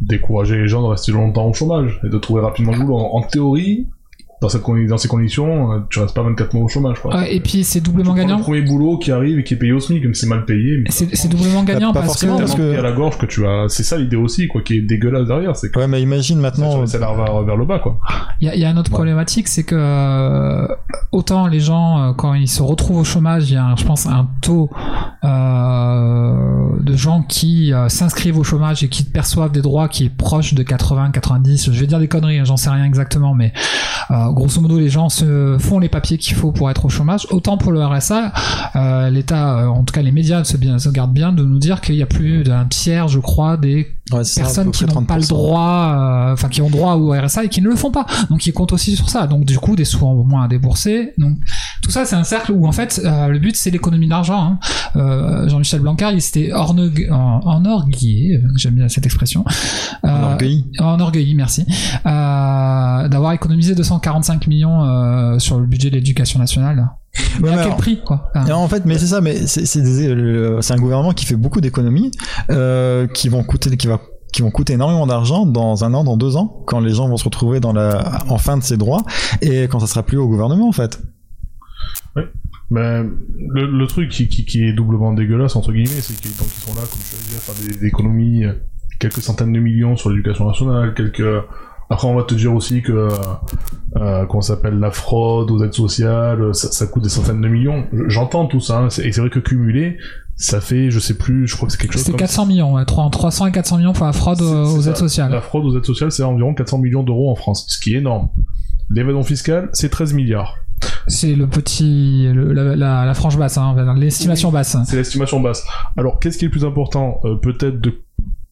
décourager les gens de rester longtemps au chômage et de trouver rapidement du boulot. En théorie, dans, cette, condi- dans ces conditions, euh, tu restes pas 24 mois au chômage. Quoi. Ouais, et puis c'est doublement gagnant. le premier boulot qui arrive et qui est payé au SMIC, même si c'est mal payé. C'est doublement gagnant pas parce que forcément, parce que- à la gorge que tu as. C'est ça l'idée aussi, quoi, qui est dégueulasse derrière. C'est que Ouais, mais imagine ça maintenant. les salaires vers, vers le bas, quoi. Il y a, il y a une autre Ouais. problématique, c'est que euh, autant les gens, euh, quand ils se retrouvent au chômage, il y a, un- je pense, un taux euh, de gens qui euh, s'inscrivent au chômage et qui perçoivent des droits qui est proche de 80, 90. Je vais dire des conneries, hein, j'en sais rien exactement, mais euh, grosso modo, les gens se font les papiers qu'il faut pour être au chômage. Autant pour le RSA, euh, l'État, euh, en tout cas les médias se, bien, se gardent bien de nous dire qu'il y a plus d'un tiers, je crois, des Ouais, ça, personnes qui n'ont pas le 30%. droit, euh, enfin qui ont droit au RSA et qui ne le font pas. Donc ils comptent aussi sur ça. Donc du coup des sous en moins à débourser. Donc tout ça c'est un cercle où en fait euh, le but c'est l'économie d'argent. Hein. Jean-Michel Blanquer il s'était orne- en- enorgueillé, j'aime bien cette expression. Orgueil. enorgueilli, merci, d'avoir économisé 245 millions euh, sur le budget de l'éducation nationale. Ouais, Mais à quel alors- prix quoi Enfin, en fait, mais c'est ça, mais c'est un gouvernement qui fait beaucoup d'économies, euh, qui vont coûter, qui va qui vont coûter énormément d'argent dans un an, dans deux ans, quand les gens vont se retrouver dans la, en fin de ses droits, et quand ça sera plus au gouvernement, en fait. Mais le, le truc qui, qui, qui est doublement dégueulasse, entre guillemets, c'est qu'ils sont là, comme je l'ai dit, à faire des, des économies, euh, quelques centaines de millions sur l'éducation nationale, quelques... Après, on va te dire aussi que, euh, qu'on s'appelle la fraude aux aides sociales, ça, ça coûte des centaines de millions. J'entends tout ça, hein, et c'est vrai que cumulé, ça fait, je sais plus, je crois que c'est quelque chose c'est comme 400 millions, ouais, 300 300 et 400 millions pour la fraude euh, aux aides sociales. La fraude aux aides sociales, c'est environ 400 millions d'euros en France, ce qui est énorme. L'évasion fiscale, c'est 13 milliards. C'est le petit, le- la, la, la frange basse, hein, l'estimation basse. C'est l'estimation basse. Alors, qu'est-ce qui est le plus important Euh, Peut-être de...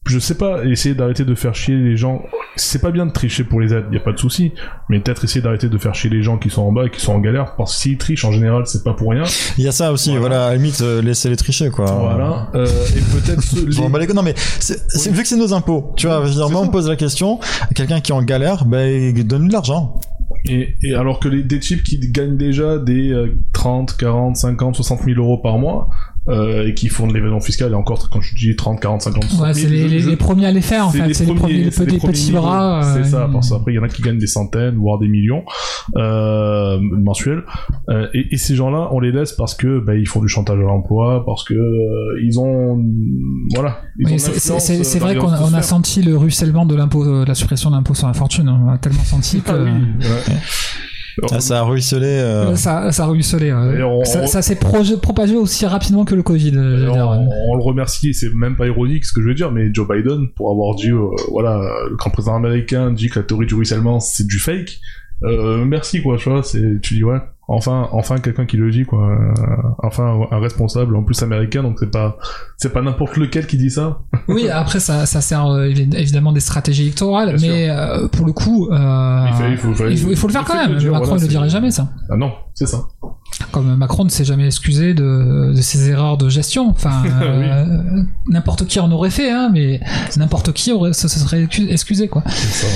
Je sais pas, essayer d'arrêter de faire chier les gens. C'est pas bien de tricher pour les aides, y a pas de souci. Mais peut-être essayer d'arrêter de faire chier les gens qui sont en bas et qui sont en galère. Parce que s'ils trichent, en général, c'est pas pour rien. Il y a ça aussi, Voilà. voilà, à la limite, euh, laissez les tricher, quoi. Voilà. Euh, et peut-être les-. Non mais c'est, vu que c'est nos impôts, tu vois, moi on pose la question, quelqu'un qui est en galère, ben donne-lui de l'argent. Et, et alors que les, des types qui gagnent déjà des euh, 30, 40, 50, 60 000 euros par mois, euh, et qui font de l'évasion fiscale, et encore, quand je dis 30, 40, 50, 60 000, Ouais, c'est les, premiers à les faire en fait. C'est les premiers, les petits, petits bras. euh, C'est ça, parce qu'après, il y en a qui gagnent des centaines, voire des millions euh, mensuels. Euh, et, et ces gens-là, on les laisse parce que bah, ils font du chantage à l'emploi, parce que euh, ils ont... Voilà. Oui, c'est- euh, vrai qu'on a, a senti le ruissellement de l'impôt, de la suppression de l'impôt sur la fortune. On a tellement senti que Ah oui, ouais. Ah, ça a ruisselé. euh, euh, ça, ça a ruisselé. on- ça on- ça s'est propagé aussi rapidement que le Covid. je veux Et dire, ouais. on, on le remercie, c'est même pas ironique ce que je veux dire, mais Joe Biden, pour avoir dit, euh, voilà, le grand président américain dit que la théorie du ruissellement c'est du fake, euh, merci quoi, tu vois, c'est, tu dis ouais, enfin, enfin quelqu'un qui le dit quoi, euh, enfin un responsable, en plus américain, donc c'est pas, c'est pas n'importe lequel qui dit ça. Oui, après ça, ça sert euh, évi- évidemment des stratégies électorales, Bien mais euh, pour le coup, euh, Il fait- il faut- il faut, il faut le faire quand même. dire, Macron voilà, ne le dirait jamais ça. Ah non, c'est ça. Comme Macron ne s'est jamais excusé de, de ses erreurs de gestion. Enfin, euh, n'importe qui en aurait fait, hein, mais n'importe qui aurait, se, se serait excu- excusé quoi. C'est ça.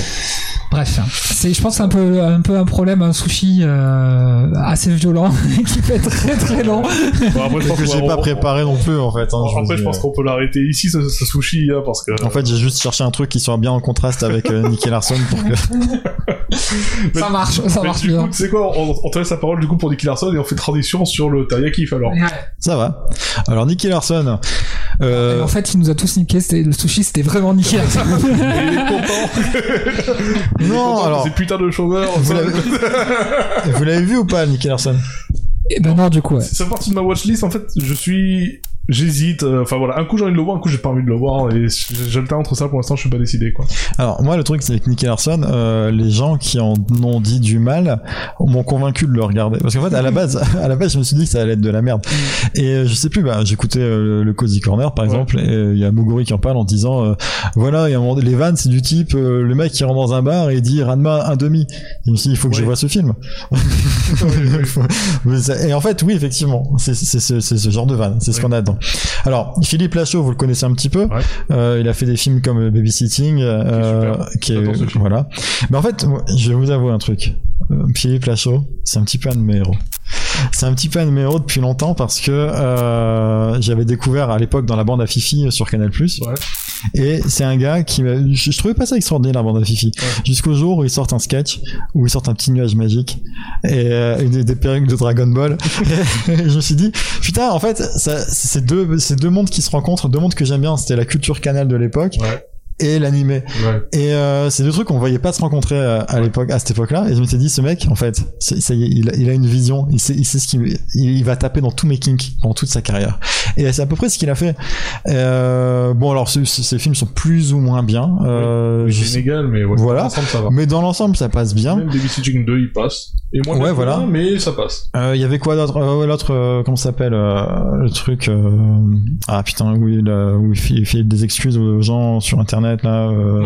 Bref, c'est, je pense que c'est un peu, un peu un problème, un sushi euh, assez violent qui fait très très long. Bon, après, je pense que j'ai pas préparé non plus en fait. hein, je Après, vous je pense euh. qu'on peut l'arrêter ici, ce, ce sushi, hein, parce que. En fait, j'ai juste cherché un truc qui soit bien en contraste avec euh, Nicky Larson pour que. ça marche, ça Mais marche du bien. sais quoi, on, on te laisse la parole du coup pour Nicky Larson et on fait transition sur le teriyaki alors. Ça va. Alors Nicky Larson. Euh, en fait, il nous a tous niqué. C'était le sushi, c'était vraiment niqué. Et il est content. Il est Non, content alors- de Ces putains de chômeurs. Vous l'avez- vu ou pas, Nicky Larson? Et ben non, du coup, ouais. C'est parti de ma watchlist. En fait, je suis j'hésite. euh, Enfin voilà, un coup j'ai envie de le voir, un coup j'ai pas envie de le voir, et j'alterne entre ça. Pour l'instant, je suis pas décidé quoi. Alors moi le truc c'est avec Nicky Larson, euh, les gens qui en ont dit du mal m'ont convaincu de le regarder. Parce qu'en fait à la base, à la base je me suis dit que ça allait être de la merde. Et euh, je sais plus, bah, j'écoutais euh, le Cozy Corner par exemple, et euh, il y a Muguri qui en parle en disant euh, voilà, il un moment- les vannes c'est du type euh, le mec qui rentre dans un bar et dit Ranma un demi. Je me dit il faut que je vois ce film. Et en fait oui effectivement, c'est ce, genre de vanne, c'est ce qu'on a Alors Philippe Lachaud vous le connaissez un petit peu. Ouais. Euh, il a fait des films comme Babysitting, euh, qui est, film. voilà. Mais en fait, je vais vous avouer un truc. Euh, Philippe Lachaud, c'est un petit peu un de mes héros. C'est un petit peu un héros depuis longtemps parce que euh, j'avais découvert à l'époque dans la bande à Fifi euh, sur Canal+. Ouais. Et c'est un gars qui m'a- je, je trouvais pas ça extraordinaire la bande à Fifi. Jusqu'au jour où il sort un sketch où il sort un petit nuage magique et euh, une, des perruques de Dragon Ball. et je me suis dit putain en fait c'est deux c'est deux mondes qui se rencontrent, deux mondes que j'aime bien, c'était la culture canal de l'époque Ouais. Et l'animé. Ouais. Et euh, c'est deux trucs qu'on voyait pas se rencontrer euh, à l'époque, à cette époque-là. Et je me suis dit, ce mec, en fait, ça y est, il, a- il a une vision. Il sait, il sait ce qu'il, il, va taper dans tous mes kinks pendant toute sa carrière. Et c'est à peu près ce qu'il a fait. Euh, bon, alors ce- ce- ces films sont plus ou moins bien. Euh, je inégal, mais ouais. Voilà. Ensemble, ça va. mais dans l'ensemble, ça passe bien. Même Babysitting 2, il passe. Et moi, Ouais, bien, voilà. Mais ça passe. Euh, Il y avait quoi d'autre? Euh, L'autre, comment ça s'appelle Le truc. Ah putain, où il fait des excuses aux gens sur Internet là. euh,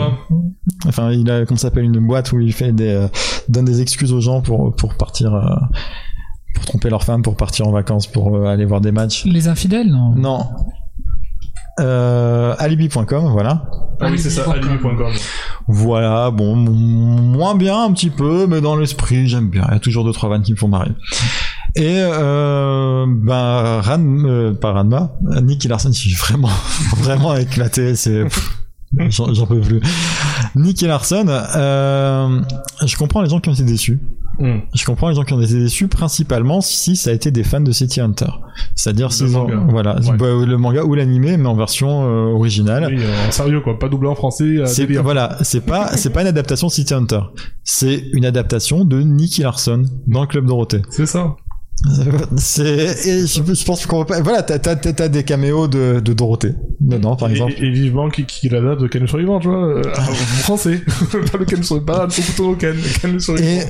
Enfin, il a comment ça s'appelle une boîte où il fait des euh, donne des excuses aux gens pour pour partir euh, pour tromper leur femme, pour partir en vacances, pour euh, aller voir des matchs. Les infidèles, non Non. Euh, alibi.com, voilà. Ah oui, c'est ça, alibi.com. Voilà, bon, moins bien un petit peu, mais dans l'esprit, j'aime bien. Il y a toujours deux trois vannes qui me font marrer. Et euh, ben Ran, euh, pas Ranma, Nicky Larson, je suis vraiment, vraiment éclaté. C'est j'en peux plus. Nicky Larson, euh, je comprends les gens qui ont été déçus. Hmm. Je comprends les gens qui ont été déçus, principalement si ça a été des fans de City Hunter. C'est-à-dire s'ils ont, voilà, Ouais. bah, le manga ou l'animé, mais en version euh, originale. Oui, euh, en sérieux, quoi. Pas doublé en français. à C'est voilà, c'est pas c'est pas une adaptation City Hunter. C'est une adaptation de Nicky Larson dans le club Dorothée. C'est ça. C'est et je, je pense qu'on pas voilà, t'as t'as t'as- t'as des caméos de de Dorothée dedans par Et, exemple. et, et vivement qui, qui l'adapte de Ken le survivant, tu vois. euh, en français. pas le Ken le survivant, pas le couteau Ken, Ken le survivant. Et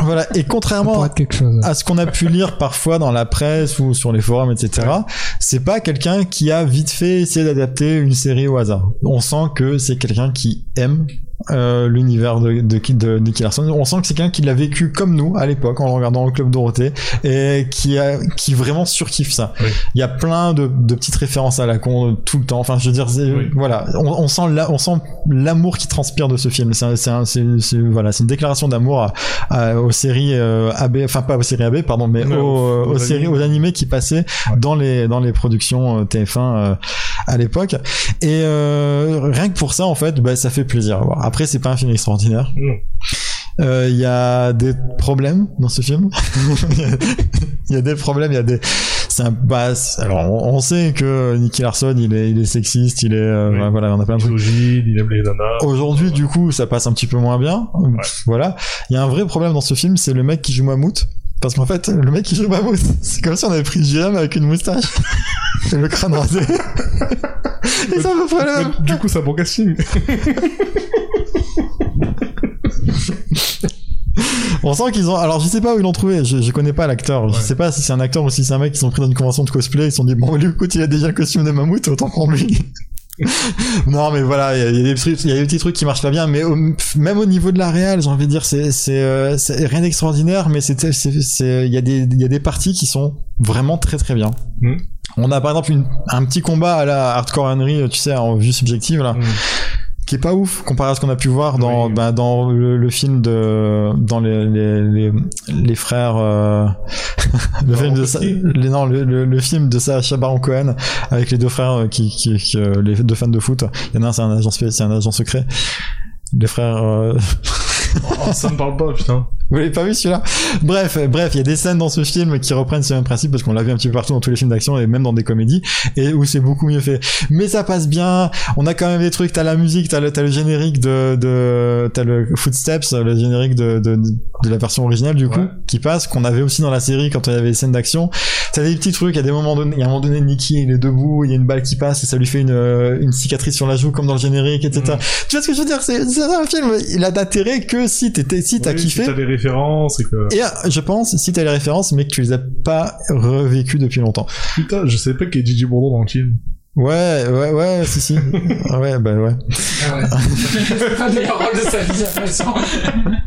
voilà, et contrairement chose. à ce qu'on a pu lire parfois dans la presse ou sur les forums, etc. C'est pas quelqu'un qui a vite fait essayé d'adapter une série au hasard. On sent que c'est quelqu'un qui aime euh, l'univers de, de, de Nicky Larson. On sent que c'est quelqu'un qui l'a vécu comme nous à l'époque en regardant le club Dorothée et qui a qui vraiment surkiffe ça. Oui. Il y a plein de, de petites références à la con euh, tout le temps. Enfin, je veux dire, Oui. voilà, on, on sent la- on sent l'amour qui transpire de ce film. C'est un- voilà, c'est une déclaration d'amour à- à- aux séries euh, AB, enfin pas aux séries AB, pardon, mais aux, aux- aux aux séries, animés. aux animés qui passaient dans les dans les productions euh, TF1 euh, à l'époque. Et euh, rien que pour ça, en fait, bah, ça fait plaisir. Après, c'est pas un film extraordinaire. Non. Euh, Il y a des problèmes dans ce film? Il y a des problèmes. Il y a des. C'est un. C'est- alors, on, sait que Nicky Larson, il est, il est sexiste. Il est. euh, Oui. voilà, on a plein de trucs. Il aime les nanas. Aujourd'hui, du coup, ça passe un petit peu moins bien. Voilà. Il y a un vrai problème dans ce film, c'est le mec qui joue Mammouth. Parce qu'en fait, le mec qui joue Mammouth, c'est comme si on avait pris JM avec une moustache. Et le crâne rasé. Et ça le. Mais Du coup, c'est un bon casting. On sent qu'ils ont. Alors, je sais pas où ils l'ont trouvé. Je, je connais pas l'acteur. Je Ouais. sais pas si c'est un acteur ou si c'est un mec qui sont pris dans une convention de cosplay. Ils se sont dit, bon, lui, écoute, il a déjà le costume de Mammouth, autant prendre lui. non, mais voilà, il y, a- y des trucs, il y a des petits trucs qui marchent pas bien. Mais au- même au niveau de la réal, j'ai envie de dire, c'est, euh, rien d'extraordinaire, mais il y a des, y a des parties qui sont vraiment très très bien. Mhm. On a par exemple une- un petit combat à la Hardcore Henry, tu sais, en vue subjective là Mm. Qui est pas ouf comparé à ce qu'on a pu voir dans Oui. bah, dans le, le film de dans les les, les, les frères euh, le film de Sa- les, non le, le, le film de Sacha Baron Cohen avec les deux frères euh, qui qui, qui, euh, les deux fans de foot il y en a un c'est un agent c'est un agent secret les frères euh, Oh, ça me parle pas, putain. Vous l'avez pas vu celui-là? Bref, bref, il y a des scènes dans ce film qui reprennent ce même principe parce qu'on l'a vu un petit peu partout dans tous les films d'action et même dans des comédies et où c'est beaucoup mieux fait. Mais ça passe bien. On a quand même des trucs. T'as la musique, t'as le, t'as le générique de, de t'as le Footsteps, le générique de, de, de la version originale du coup Ouais. qui passe qu'on avait aussi dans la série quand il y avait des scènes d'action. T'as des petits trucs. Il y a des moments donnés. Il y a un moment donné, Nicky il est debout, il y a une balle qui passe et ça lui fait une, euh, une cicatrice sur la joue comme dans le générique, etc. Tu vois ce que je veux dire? C'est c'est un film. Il a d'intérêt que si t'étais, si t'as Oui, kiffé. Si références et que. Et euh, je pense, si t'as les références, mais que tu les as pas revécues depuis longtemps. Putain, je savais pas qu'il y ait Gigi Bourdon dans le film. Ouais, ouais, ouais, si, si. Ah ouais, bah ouais. Ah ouais. C'est pas le meilleur rôle de sa vie.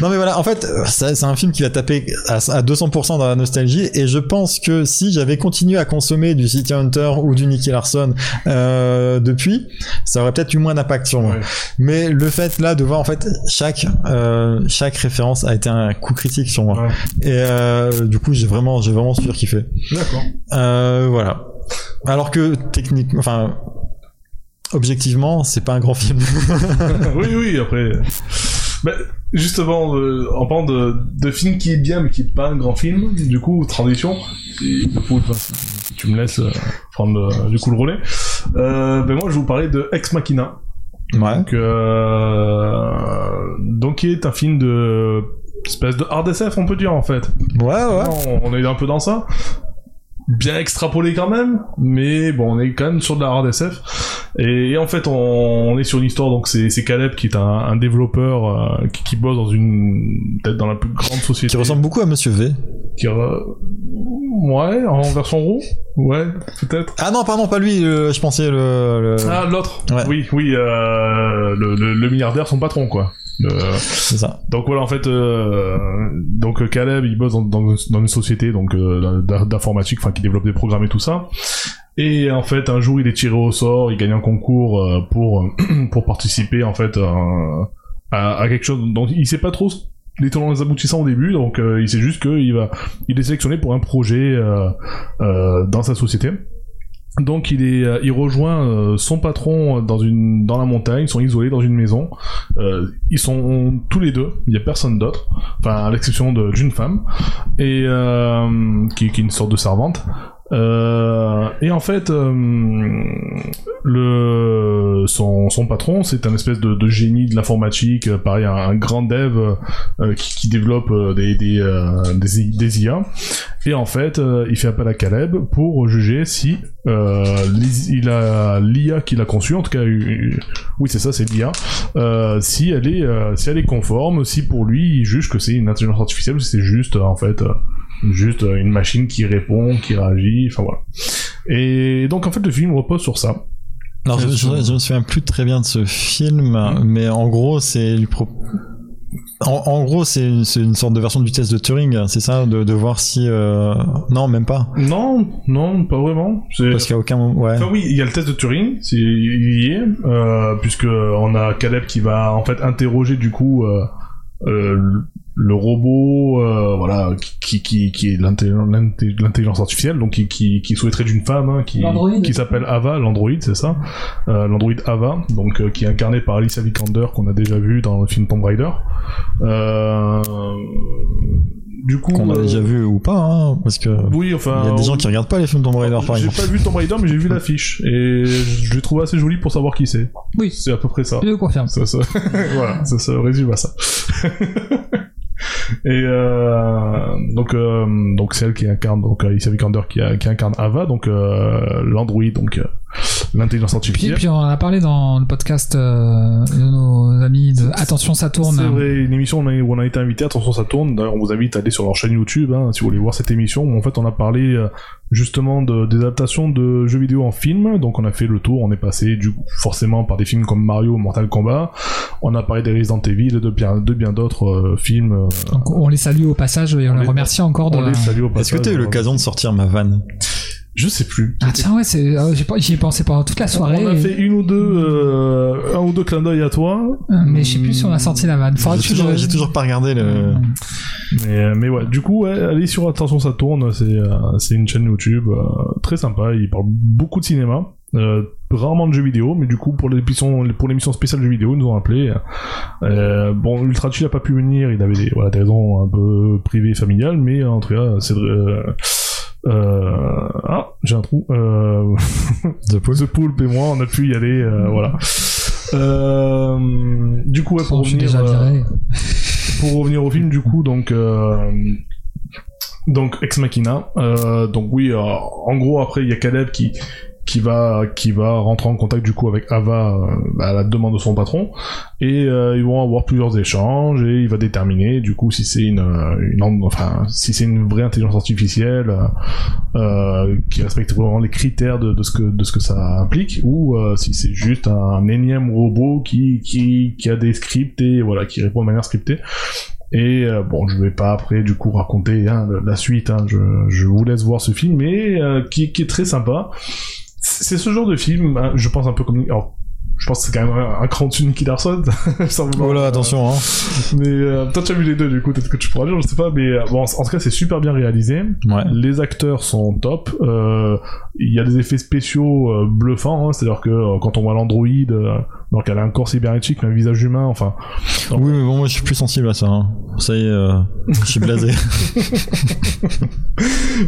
Non mais voilà, en fait, c'est un film qui va taper à, à 200% dans la nostalgie, et je pense que si j'avais continué à consommer du City Hunter ou du Nicky Larson euh, depuis, ça aurait peut-être eu moins d'impact sur moi. Ouais. Mais le fait là de voir en fait chaque euh, chaque référence a été un coup critique sur moi. Ouais. Et euh, du coup, j'ai vraiment j'ai vraiment surkiffé. D'accord. Euh, voilà. Alors que techniquement, enfin, objectivement, c'est pas un grand film. oui, oui, après. Bah, justement, euh, en parlant de, de film qui est bien mais qui est pas un grand film, du coup, transition, et du coup, tu me laisses euh, prendre euh, du coup le relais, ben moi je vais vous parler de Ex Machina, ouais. donc, donc qui est un film de espèce de hard SF on peut dire en fait. Ouais, ouais. On, on est un peu dans ça. Bien extrapolé quand même, mais bon, on est quand même sur de la hard SF. Et, et en fait, on, on est sur une histoire, donc c'est c'est Caleb qui est un, un développeur euh, qui, qui bosse dans une, peut-être dans la plus grande société. Qui ressemble beaucoup à Monsieur V. qui re- Ouais, en version roux Ouais, peut-être. Ah non, pardon, pas lui. euh, je pensais le. le- Ah, l'autre Ouais. Oui, oui, euh, le, le, le milliardaire, son patron, quoi. Le- C'est ça. Donc voilà, en fait, euh, donc euh, Caleb, il bosse dans, dans, dans une société donc euh, d'in- d'informatique, enfin qui développe des programmes et tout ça. Et en fait, un jour, il est tiré au sort, il gagne un concours euh, pour pour participer en fait à, à, à quelque chose dont il sait pas trop les tenants les aboutissants au début, donc euh, il sait juste qu'il va il est sélectionné pour un projet euh, euh, dans sa société. Donc il est, euh, il rejoint euh, son patron dans une dans la montagne, ils sont isolés dans une maison. Euh, ils sont tous les deux, il y a personne d'autre, enfin à l'exception d'une femme et euh, qui, est une sorte de servante. Euh, et en fait, euh, le son, son patron, c'est un espèce de, de génie de l'informatique, euh, pareil, un, grand dev euh, qui, qui développe euh, des des, euh, des des IA. Et en fait, euh, il fait appel à Caleb pour juger si euh, il a l'IA qu'il a conçue, en tout cas, euh, oui c'est ça, c'est l'IA, euh, si elle est euh, si elle est conforme, si pour lui il juge que c'est une intelligence artificielle, ou si c'est juste en fait juste une machine qui répond, qui réagit, enfin voilà. Et donc en fait le film repose sur ça. Alors, je, je, je me souviens plus très bien de ce film, mais en gros, c'est du pro... En, en gros, c'est une, sorte de version du test de Turing, c'est ça, de, de voir si euh... non, même pas, Non, non, pas vraiment. C'est- parce qu'il y a aucun moment. Ouais. Enfin oui, il y a le test de Turing, c'est il y est, euh, puisque on a Caleb qui va en fait interroger du coup euh, le robot, euh, voilà, qui qui qui est l'intelligence artificielle, donc qui qui, qui souhaiterait d'une femme, hein, qui qui s'appelle Ava, l'androïde, c'est ça, euh, l'androïde Ava, donc euh, qui est incarné par Alicia Vikander qu'on a déjà vu dans le film Tomb Raider. Euh, du coup, Qu'on a euh, déjà vu ou pas, hein, parce que oui, enfin, il y a des gens qui regardent pas les films Tomb Raider, par j'ai pas vu Tomb Raider, mais j'ai vu l'affiche et je l'ai trouvé assez joli pour savoir qui c'est. Oui, C'est à peu près ça. je le confirme. Ça, ça... voilà, ça se résume à ça. Et euh, donc euh, donc c'est elle qui incarne donc Alicia Vikander qui, incarne Ava donc euh, l'android donc euh, l'intelligence Puis, artificielle. puis on en a parlé dans le podcast euh, de nos amis de Attention ça tourne. C'est vrai, une émission où on a, été invité, attention ça tourne, d'ailleurs on vous invite à aller sur leur chaîne YouTube hein, si vous voulez voir cette émission, où en fait on a parlé euh, justement de, des adaptations de jeux vidéo en film, donc on a fait le tour, on est passé du coup forcément par des films comme Mario, Mortal Kombat, on a parlé des Resident Evil et de bien, de bien d'autres euh, films. euh, Donc on les salue au passage et on, On les les- remercie encore de. on les salue au Est-ce que t'as eu l'occasion de sortir ma vanne? Je sais plus. Ah tiens ouais, c'est, euh, j'ai pas- j'y ai pensé pendant toute la soirée. on a et- fait une ou deux, euh, un ou deux clins d'œil à toi, euh, mais je sais plus si on a sorti la vanne. J'ai toujours, le- toujours pas regardé le. Mais, mais ouais, du coup, ouais, allez sur Attention ça tourne, c'est euh, c'est une chaîne YouTube euh, très sympa, il parle beaucoup de cinéma. Euh, rarement de jeux vidéo, mais du coup pour l'émission pour l'émission spéciale jeux vidéo, ils nous ont appelé. Euh, bon, Ultra Chill a pas pu venir, il avait des, voilà, des raisons un peu privées, familiales, mais en tout cas, c'est euh, ah, j'ai un trou. Euh, The Poulpe et moi, on a pu y aller, euh, voilà. Euh, du coup, ouais, pour revenir, déjà euh, pour revenir au film, du coup, donc euh, donc Ex Machina. Euh, donc oui, euh, en gros après il y a Caleb qui qui va qui va rentrer en contact du coup avec Ava euh, à la demande de son patron et euh, ils vont avoir plusieurs échanges et il va déterminer du coup si c'est une, euh, une en- enfin si c'est une vraie intelligence artificielle euh, euh, qui respecte vraiment les critères de, de ce que de ce que ça implique ou euh, si c'est juste un énième robot qui qui qui a des scripts et voilà qui répond de manière scriptée et euh, bon, je vais pas après du coup raconter hein, la suite. Hein, je, je vous laisse voir ce film, mais euh, qui, qui est très sympa. C'est ce genre de film, hein, je pense un peu comme. Alors, je pense que c'est quand même un, un cran dessus de Nicky Larson. Oh là, attention, hein. mais euh, toi, tu as vu les deux, du coup, peut-être que tu pourras dire, je sais pas. Mais euh, bon, en, en tout cas, c'est super bien réalisé. Ouais. Les acteurs sont top. Euh, Il y a des effets spéciaux euh, bluffants, hein, c'est-à-dire que quand on voit l'androïde, euh, donc elle a un corps cybernétique, mais un visage humain, enfin. Oui, mais bon, moi, je suis plus sensible à ça. hein. Ça y est, euh, je suis blasé.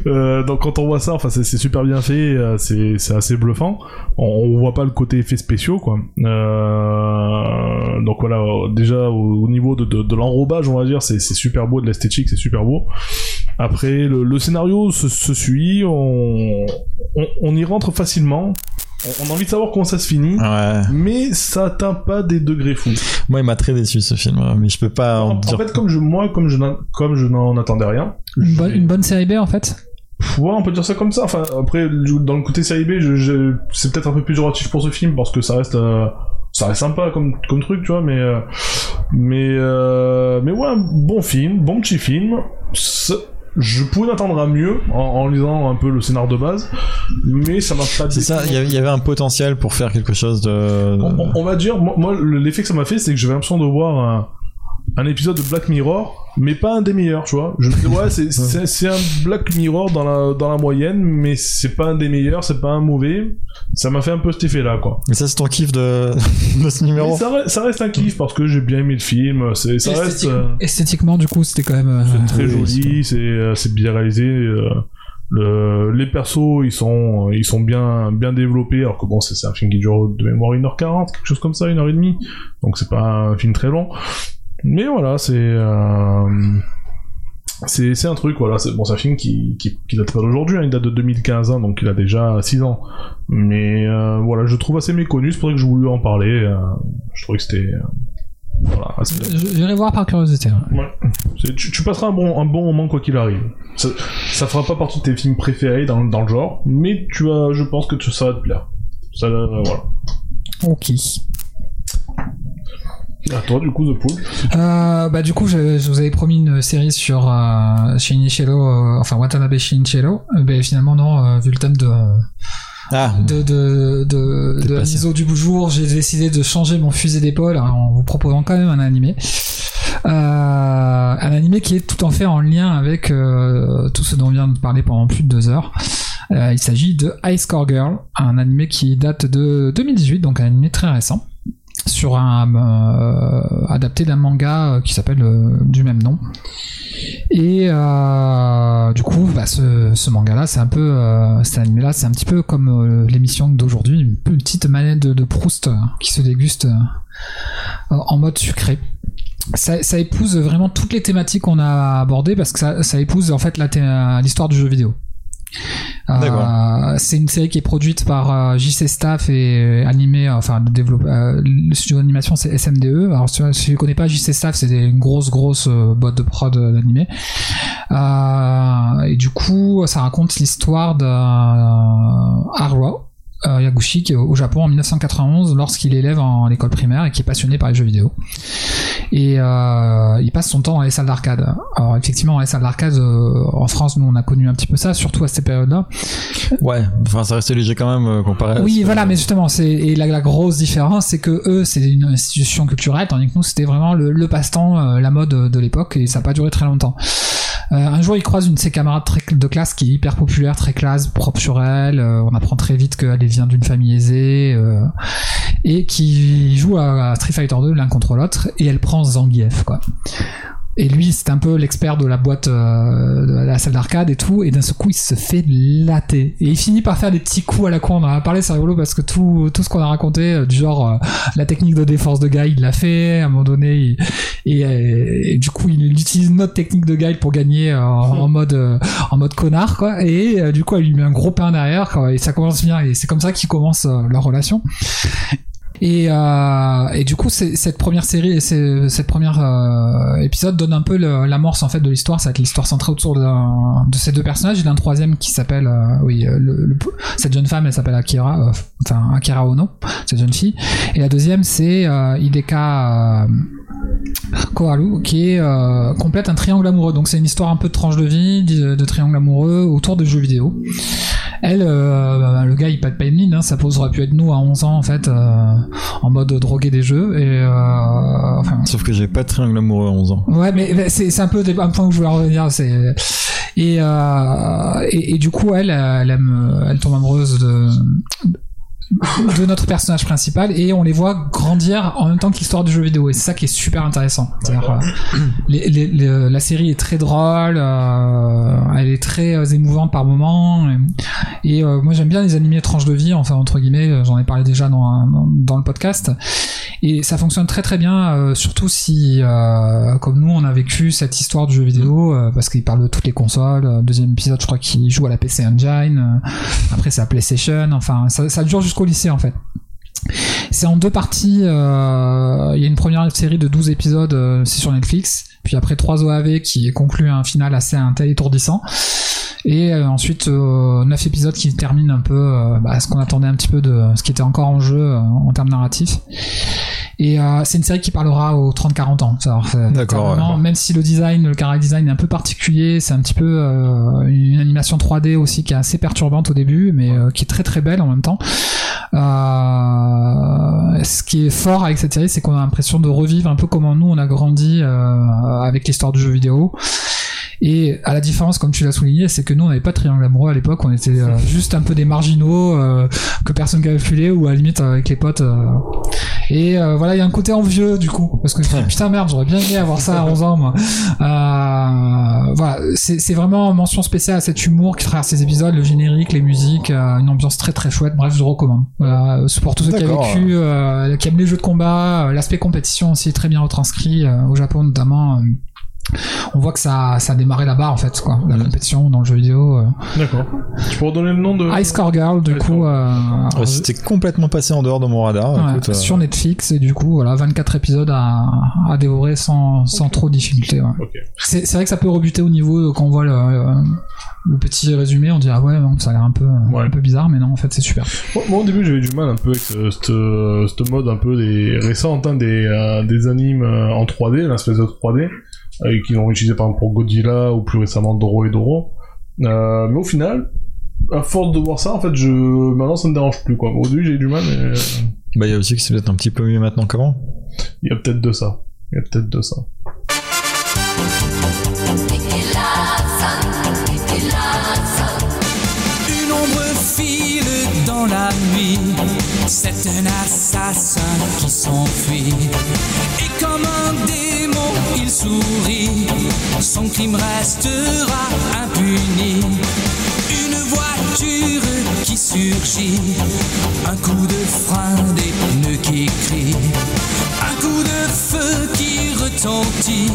Euh, donc quand on voit ça, enfin c'est super bien fait, euh, c'est assez bluffant. On, on voit pas le côté effets spéciaux quoi. Euh, donc voilà, déjà au, au niveau de, de, de l'enrobage, on va dire, c'est c'est super beau, de l'esthétique, c'est super beau. Après le, le scénario se, se suit, on, on on y rentre facilement. On, a envie de savoir comment ça se finit. Ouais. Mais ça atteint pas des degrés fous. Moi, il m'a très déçu ce film, hein, mais je peux pas en En, en dire. fait, comme je, moi, comme je, n'en- comme je n'en attendais rien, Une, bonne, j'ai- une bonne série B en fait? Ouais, on peut dire ça comme ça. Enfin, après, dans le côté série B, je, je- c'est peut-être un peu plus péjoratif pour ce film parce que ça reste, euh, ça reste sympa comme, comme truc, tu vois. Mais, euh, mais, euh, mais ouais, bon film, bon petit film. Je pouvais m'attendre à mieux en, en lisant un peu le scénar de base, mais ça m'a pas. C'est ça, il y avait- il y avait un potentiel pour faire quelque chose de. On, on- on va dire, moi, moi, l'effet que ça m'a fait, c'est que j'avais l'impression de voir un, un épisode de Black Mirror, mais pas un des meilleurs, tu vois. Je me disais, ouais, c'est- c'est c'est un Black Mirror dans la, dans la moyenne, mais c'est pas un des meilleurs, c'est pas un mauvais. Ça m'a fait un peu cet effet-là, quoi. Et ça, c'est ton kiff de, de ce numéro Mais ça, reste, ça reste un kiff parce que j'ai bien aimé le film. C'est, ça reste Esthétique- euh, Esthétiquement, du coup, c'était quand même. euh, c'est très oui, joli, c'est, euh, c'est bien réalisé. euh, le, les persos, ils sont, ils sont bien, bien développés, alors que bon, c'est, c'est un film qui dure de mémoire 1h40, quelque chose comme ça, 1h30. Donc c'est pas un film très long. Mais voilà, c'est, euh, c'est, c'est un truc, voilà. C'est, bon, c'est un film qui, qui, qui date pas d'aujourd'hui, hein, il date de 2015, hein, donc il a déjà 6 ans. Mais euh, voilà, je trouve assez méconnu, c'est pour ça que je voulais en parler. euh, je trouvais que c'était, voilà, J'irai voir par curiosité. ouais. Ouais. C'est- Tu, tu passeras un bon, un bon moment quoi qu'il arrive. Ça, ça fera pas partie de tes films préférés dans, dans le genre, mais tu as, je pense que ça va te plaire. Ça, euh, voilà. Ok. À toi, du coup, The Pool. Euh, bah du coup, je, je vous avais promis une série sur euh, Shinichiro, euh, enfin Watanabe Shinichiro. Euh, ben finalement non, euh, vu le thème de Ah, de de de, de la passé. mise au du jour, j'ai décidé de changer mon fusil d'épaule hein, en vous proposant quand même un animé. Euh, un animé qui est tout en fait en lien avec euh, tout ce dont on vient de parler pendant plus de deux heures. Euh, il s'agit de High Score Girl, un animé qui date de 2018, donc un animé très récent, sur un euh, adapté d'un manga euh, qui s'appelle euh, du même nom. Et euh, du coup, bah, ce, manga-là, c'est un peu, cet animé-là, c'est un petit peu comme l'émission d'aujourd'hui, une petite manette de, Proust qui se déguste en mode sucré. Ça, épouse vraiment toutes les thématiques qu'on a abordées parce que ça, épouse en fait l'histoire du jeu vidéo. Euh, c'est une série qui est produite par euh, JC Staff et animée, enfin le, euh, studio d'animation c'est SMDE. Alors si si tu connais pas JC Staff, c'est une grosse grosse euh, boîte de prod euh, d'animé. Euh, et du coup, ça raconte l'histoire d'un euh, Yaguchi qui est au Japon en 1991 lorsqu'il est élève en l'école primaire et qui est passionné par les jeux vidéo. Et euh, il passe son temps dans les salles d'arcade. Alors effectivement, dans les salles d'arcade, euh, en France, nous on a connu un petit peu ça, surtout à cette période-là. ouais. Enfin, ça restait léger quand même euh, comparé. à Oui, ce- voilà, mais justement, c'est et la, la grosse différence, c'est que eux, c'est une institution culturelle, tandis que nous, c'était vraiment le, le passe-temps, euh, la mode de l'époque, et ça n'a pas duré très longtemps. Euh, un jour, il croise une de ses camarades de classe qui est hyper populaire, très classe, propre sur elle. euh, on apprend très vite qu'elle vient d'une famille aisée euh, et qui joue à, à Street Fighter 2 l'un contre l'autre. Et elle prend Zangief, quoi. Et lui, c'est un peu l'expert de la boîte, euh, de la salle d'arcade et tout. Et d'un seul coup, il se fait latter. Et il finit par faire des petits coups à la con. On en a parlé, c'est rigolo parce que tout, tout ce qu'on a raconté, euh, du genre euh, la technique de défense de Guy, il l'a fait. À un moment donné, il- et, euh, du coup, il utilise notre technique de Guy pour gagner euh, en mode euh, en mode connard, quoi. Et du coup, elle lui met un gros pain derrière, quoi. Et ça commence bien. Et c'est comme ça qu'ils commencent leur relation. Et, euh, et du coup, c'est- cette première série, et c'est- cette première euh, épisode donne un peu l'amorce en fait de l'histoire. Être l'histoire centrée autour de, ces deux personnages. Il y a un troisième qui s'appelle, euh, oui, cette jeune femme, elle s'appelle Akira, enfin Akira Ono, cette jeune fille. Et la deuxième, c'est Hideka Koharu, qui complète un triangle amoureux. Donc c'est une histoire un peu de tranche de vie, de triangle amoureux autour de jeux vidéo. Elle, euh, bah, le gars, il pas une mine, hein, ça aurait pu être nous à 11 ans en fait, euh, en mode droguer des jeux. Et euh, enfin, Sauf que j'ai pas de triangle amoureux à 11 ans. Ouais, mais c'est un peu un point où je voulais revenir. C'est et, euh, et et du coup elle elle aime elle tombe amoureuse de de notre personnage principal et on les voit grandir en même temps que l'histoire du jeu vidéo et c'est ça qui est super intéressant. Euh, les- les- les- la série est très drôle, euh, elle est très euh, émouvante par moments et, et, euh, moi j'aime bien les animés tranches de vie, enfin entre guillemets, euh, j'en ai parlé déjà dans, dans, dans le podcast et ça fonctionne très très bien, euh, surtout si euh, comme nous on a vécu cette histoire du jeu vidéo euh, parce qu'il parle de toutes les consoles. Euh, Deuxième épisode, je crois qu'il joue à la PC Engine. euh, après c'est la PlayStation. Enfin ça, ça dure jusqu'au lycée en fait. C'est en deux parties. euh, Il y a une première série de 12 épisodes, euh, c'est sur Netflix. Puis après 3 OAV qui conclut un final assez étourdissant. Et euh, ensuite euh, 9 épisodes qui terminent un peu euh, bah, ce qu'on attendait un petit peu de ce qui était encore en jeu euh, en termes narratifs. Et euh, c'est une série qui parlera aux 30-40 ans. D'accord, ouais. Même si le design, le character design est un peu particulier, c'est un petit peu une animation 3D aussi qui est assez perturbante au début, mais qui est très très belle en même temps. Ce qui est fort avec cette série, c'est qu'on a l'impression de revivre un peu comment nous on a grandi avec l'histoire du jeu vidéo. Et à la différence, comme tu l'as souligné, c'est que nous on n'avait pas de triangle amoureux à l'époque, on était euh, juste un peu des marginaux euh, que personne calculait ou à la limite euh, avec les potes. euh. Et euh, voilà, il y a un côté envieux du coup, parce que je me dis, putain merde, j'aurais bien aimé avoir ça à 11 ans moi. Euh, voilà, c'est vraiment mention spéciale à cet humour qui traverse ces épisodes, le générique, les musiques, une ambiance très très chouette. Bref, je recommande. Voilà, pour tous ceux qui ont vécu, qui aiment les jeux de combat, l'aspect compétition aussi est très bien retranscrit euh, au Japon notamment. On voit que ça, ça a démarré là-bas en fait, quoi. La compétition dans le jeu vidéo. euh. D'accord. Tu peux redonner le nom de. Ice Core Girl, du Ice coup, euh, Ouais, C'était complètement passé en dehors de mon radar. ouais, écoute, euh, sur Netflix et du coup, voilà, 24 épisodes à, à dévorer sans, sans trop de difficulté. ouais. C'est c'est vrai que ça peut rebuter au niveau quand on voit le, le petit résumé, on dit ah ouais, non, ça a l'air un peu, Ouais. un peu bizarre, mais non, en fait, c'est super. Moi, moi, au début j'avais du mal un peu avec ce- mode un peu des récentes hein, des, euh, des animes en 3D, l'espèce de 3D, euh, qui l'ont utilisé par exemple pour Godzilla ou plus récemment Doro et Doro. Euh, mais au final, à force de voir ça, en fait, je maintenant ça me dérange plus quoi. Au début j'ai eu du mal, mais euh, Bah, il y a aussi que c'est peut-être un petit peu mieux maintenant qu'avant. il y a peut-être de ça. Il y a peut-être de ça. Une ombre file dans la nuit. C'est un assassin qui s'enfuit. Et comme un il sourit. Son crime restera impuni. Une voiture qui surgit. Un coup de frein, des pneus qui crient. Un coup de feu qui retentit.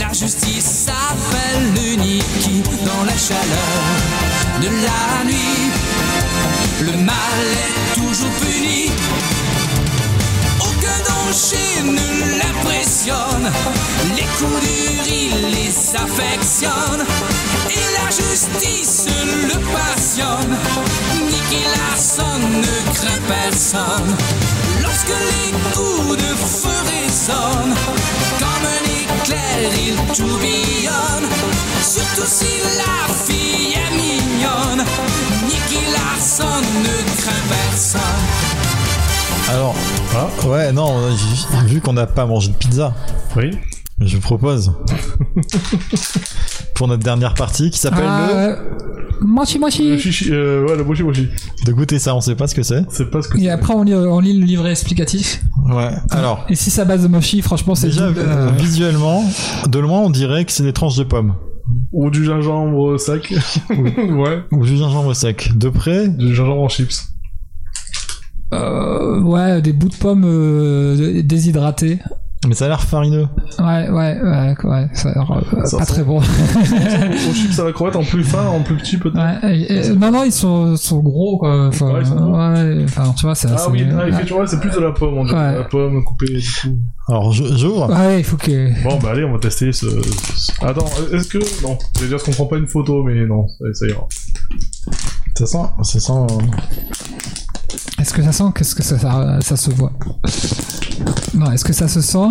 La justice s'appelle le Niki dans la chaleur de la nuit. Le mal est toujours puni. Danger ne l'impressionne. Les coups durs, il les affectionne. Et la justice le passionne. Nicky Larson ne craint personne. Lorsque les coups de feu résonnent, comme un éclair, il tourbillonne. Surtout si la fille est mignonne. Nicky Larson ne craint personne. Alors, Ah, ouais, non, vu qu'on n'a pas mangé de pizza, oui. je vous propose, pour notre dernière partie qui s'appelle Ah, euh, mochi Le mochi. chichi, euh, ouais, le mochi mochi. le... De goûter ça, on sait pas ce que c'est. C'est pas ce que Et après, on lit, on lit le livret explicatif. Ouais. Alors, Et si ça base de mochi, franchement, c'est déjà, double, euh, visuellement, de loin, on dirait que c'est des tranches de pommes. Ou du gingembre sec. ouais. Ou du gingembre sec. De près, Du gingembre en chips. Euh, ouais, des bouts de pommes euh, déshydratés. mais ça a l'air farineux. Ouais, ouais, ouais, ouais, ça a l'air euh, Ça pas sent- très bon. Chips à la crevette en plus fin, en plus petit peut-être. Ouais, et- et- non, non, ils sont, sont gros, quoi. Enfin, Ouais, ils sont gros. ouais, enfin, tu vois, c'est Ah oui, ah, effectivement, c'est plus de la pomme, on de La pomme coupée du coup. Alors, je- j'ouvre. Ouais, il faut que. Bon, bah allez, on va tester ce. ce- Attends, est-ce que. Non, j'allais dire ce qu'on prend pas une photo, mais non, ça, ça ira. Ça sent, ça sent. Est-ce que ça sent Qu'est-ce que ça, ça, ça se voit Non, est-ce que ça se sent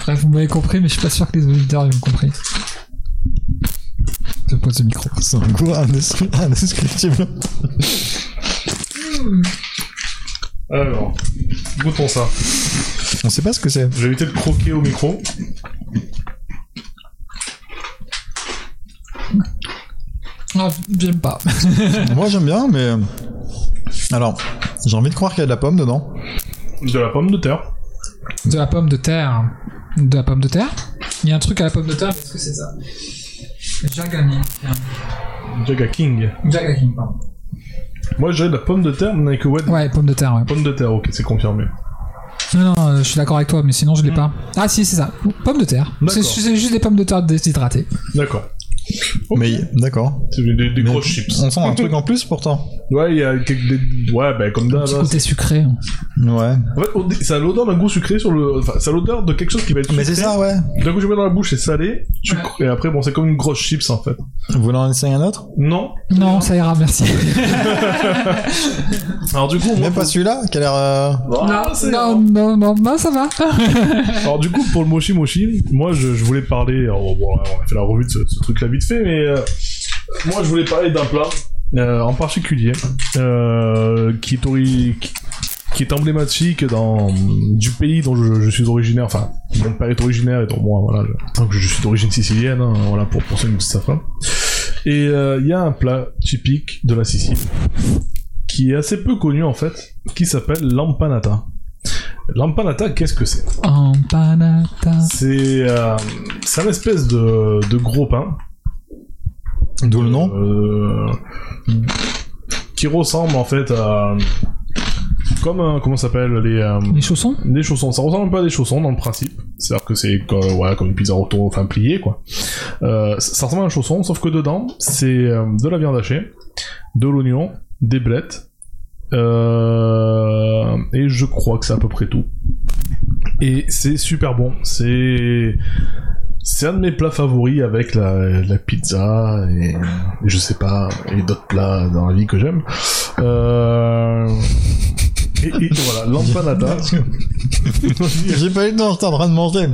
Bref, vous m'avez compris, mais je suis pas sûr que les auditeurs aient compris. Je pose le micro. C'est un goût indescri- indescriptible. Alors, goûtons ça. On sait pas ce que c'est. Je vais éviter de croquer au micro. Ah, j'aime pas. Moi, j'aime bien, mais. Alors, j'ai envie de croire qu'il y a de la pomme dedans. De la pomme de terre. De la pomme de terre. De la pomme de terre? Il y a un truc à la pomme de terre, est-ce que c'est ça? Jagani. Jaga King. Jagani, pardon. Moi, de la pomme de terre, mais avec ouais. Ouais, pomme de terre, ouais. Pomme de terre, ok, c'est confirmé. Non, non, euh, je suis d'accord avec toi, mais sinon je l'ai pas. Ah si, c'est ça. Pomme de terre. C'est juste des pommes de terre déshydratées. D'accord. Ok. Mais, d'accord. C'est des, des Mais grosses chips. On sent un truc en plus pourtant. Ouais, il y a quelques. des- Ouais, bah comme Un d'hab. petit hein, côté sucré. Ouais. En fait, dé- ça a l'odeur d'un goût sucré sur le. Enfin, ça a l'odeur de quelque chose qui va être Mais c'est ça, ouais. D'un coup, je mets dans la bouche, c'est salé, sucre, et après, bon, c'est comme une grosse chips en fait. Vous voulez en essayer un autre? Non. Non, ça ira, merci. Alors du coup, moi, Même pas celui-là qui a l'air. euh, Ah, c'est- non, non, non, non, ça va. Alors du coup, pour le mochi mochi, moi, je, je voulais parler. alors, bon, on a fait la revue de ce, ce truc-là vite fait, mais euh, moi, je voulais parler d'un plat euh, en particulier euh, qui est ori- qui, est emblématique dans du pays dont je, je suis originaire. Enfin, mon père est originaire et donc moi, voilà, je, donc je suis d'origine sicilienne. hein, voilà, pour pour ceux qui ne savent pas. Et il y a un plat typique de la Sicile qui est assez peu connu en fait, qui s'appelle l'empanata. L'empanata, qu'est-ce que c'est? Empanada. C'est euh, c'est un espèce de, de gros pain. D'où le nom Euh, qui ressemble en fait à comme euh, comment ça s'appelle les euh, Les chaussons? des chaussons. Ça ressemble un peu à des chaussons dans le principe. C'est-à-dire que c'est comme, voilà, comme une pizza rotto, enfin pliée quoi. Euh, ça ça ressemble à un chausson, sauf que dedans c'est euh, de la viande hachée, de l'oignon, des blettes, euh, et je crois que c'est à peu près tout. Et c'est super bon. C'est c'est un de mes plats favoris avec la, la pizza et, et je sais pas et d'autres plats dans la vie que j'aime. Euh, et, et voilà, l'empanada. J'ai pas eu le temps, j'étais en train de manger.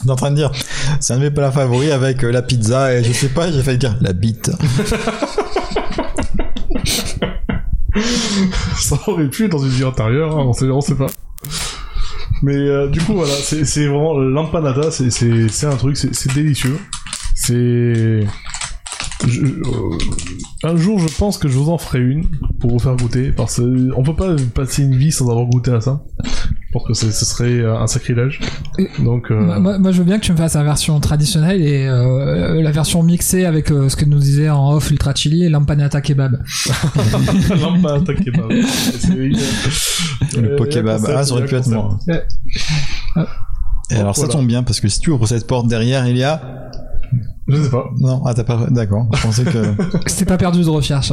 J'étais en train de dire, c'est un de mes plats favoris avec euh, la pizza et je sais pas, j'ai failli dire la bite. ça aurait pu être dans une vie antérieure, hein, on, sait, on sait pas. Mais euh, du coup, voilà, c'est vraiment l'empanada, c'est- un truc, c'est délicieux. C'est. euh, un jour, je pense que je vous en ferai une pour vous faire goûter, parce que on peut pas passer une vie sans avoir goûté à ça. Pense que ce serait euh, un sacrilège. Donc, euh, Moi, je veux bien que tu me fasses la version traditionnelle et euh, la version mixée avec euh, ce que nous disait en off Ultra Chili et l'empanada kebab. l'empanada kebab. Le a un Ah, ça aurait pu être moi. Ouais. Et alors ça tombe bien parce que si tu ouvres cette porte derrière, il y a. Je sais pas. Non, ah t'as pas. D'accord. Je pensais que. C'était pas perdu de recherche.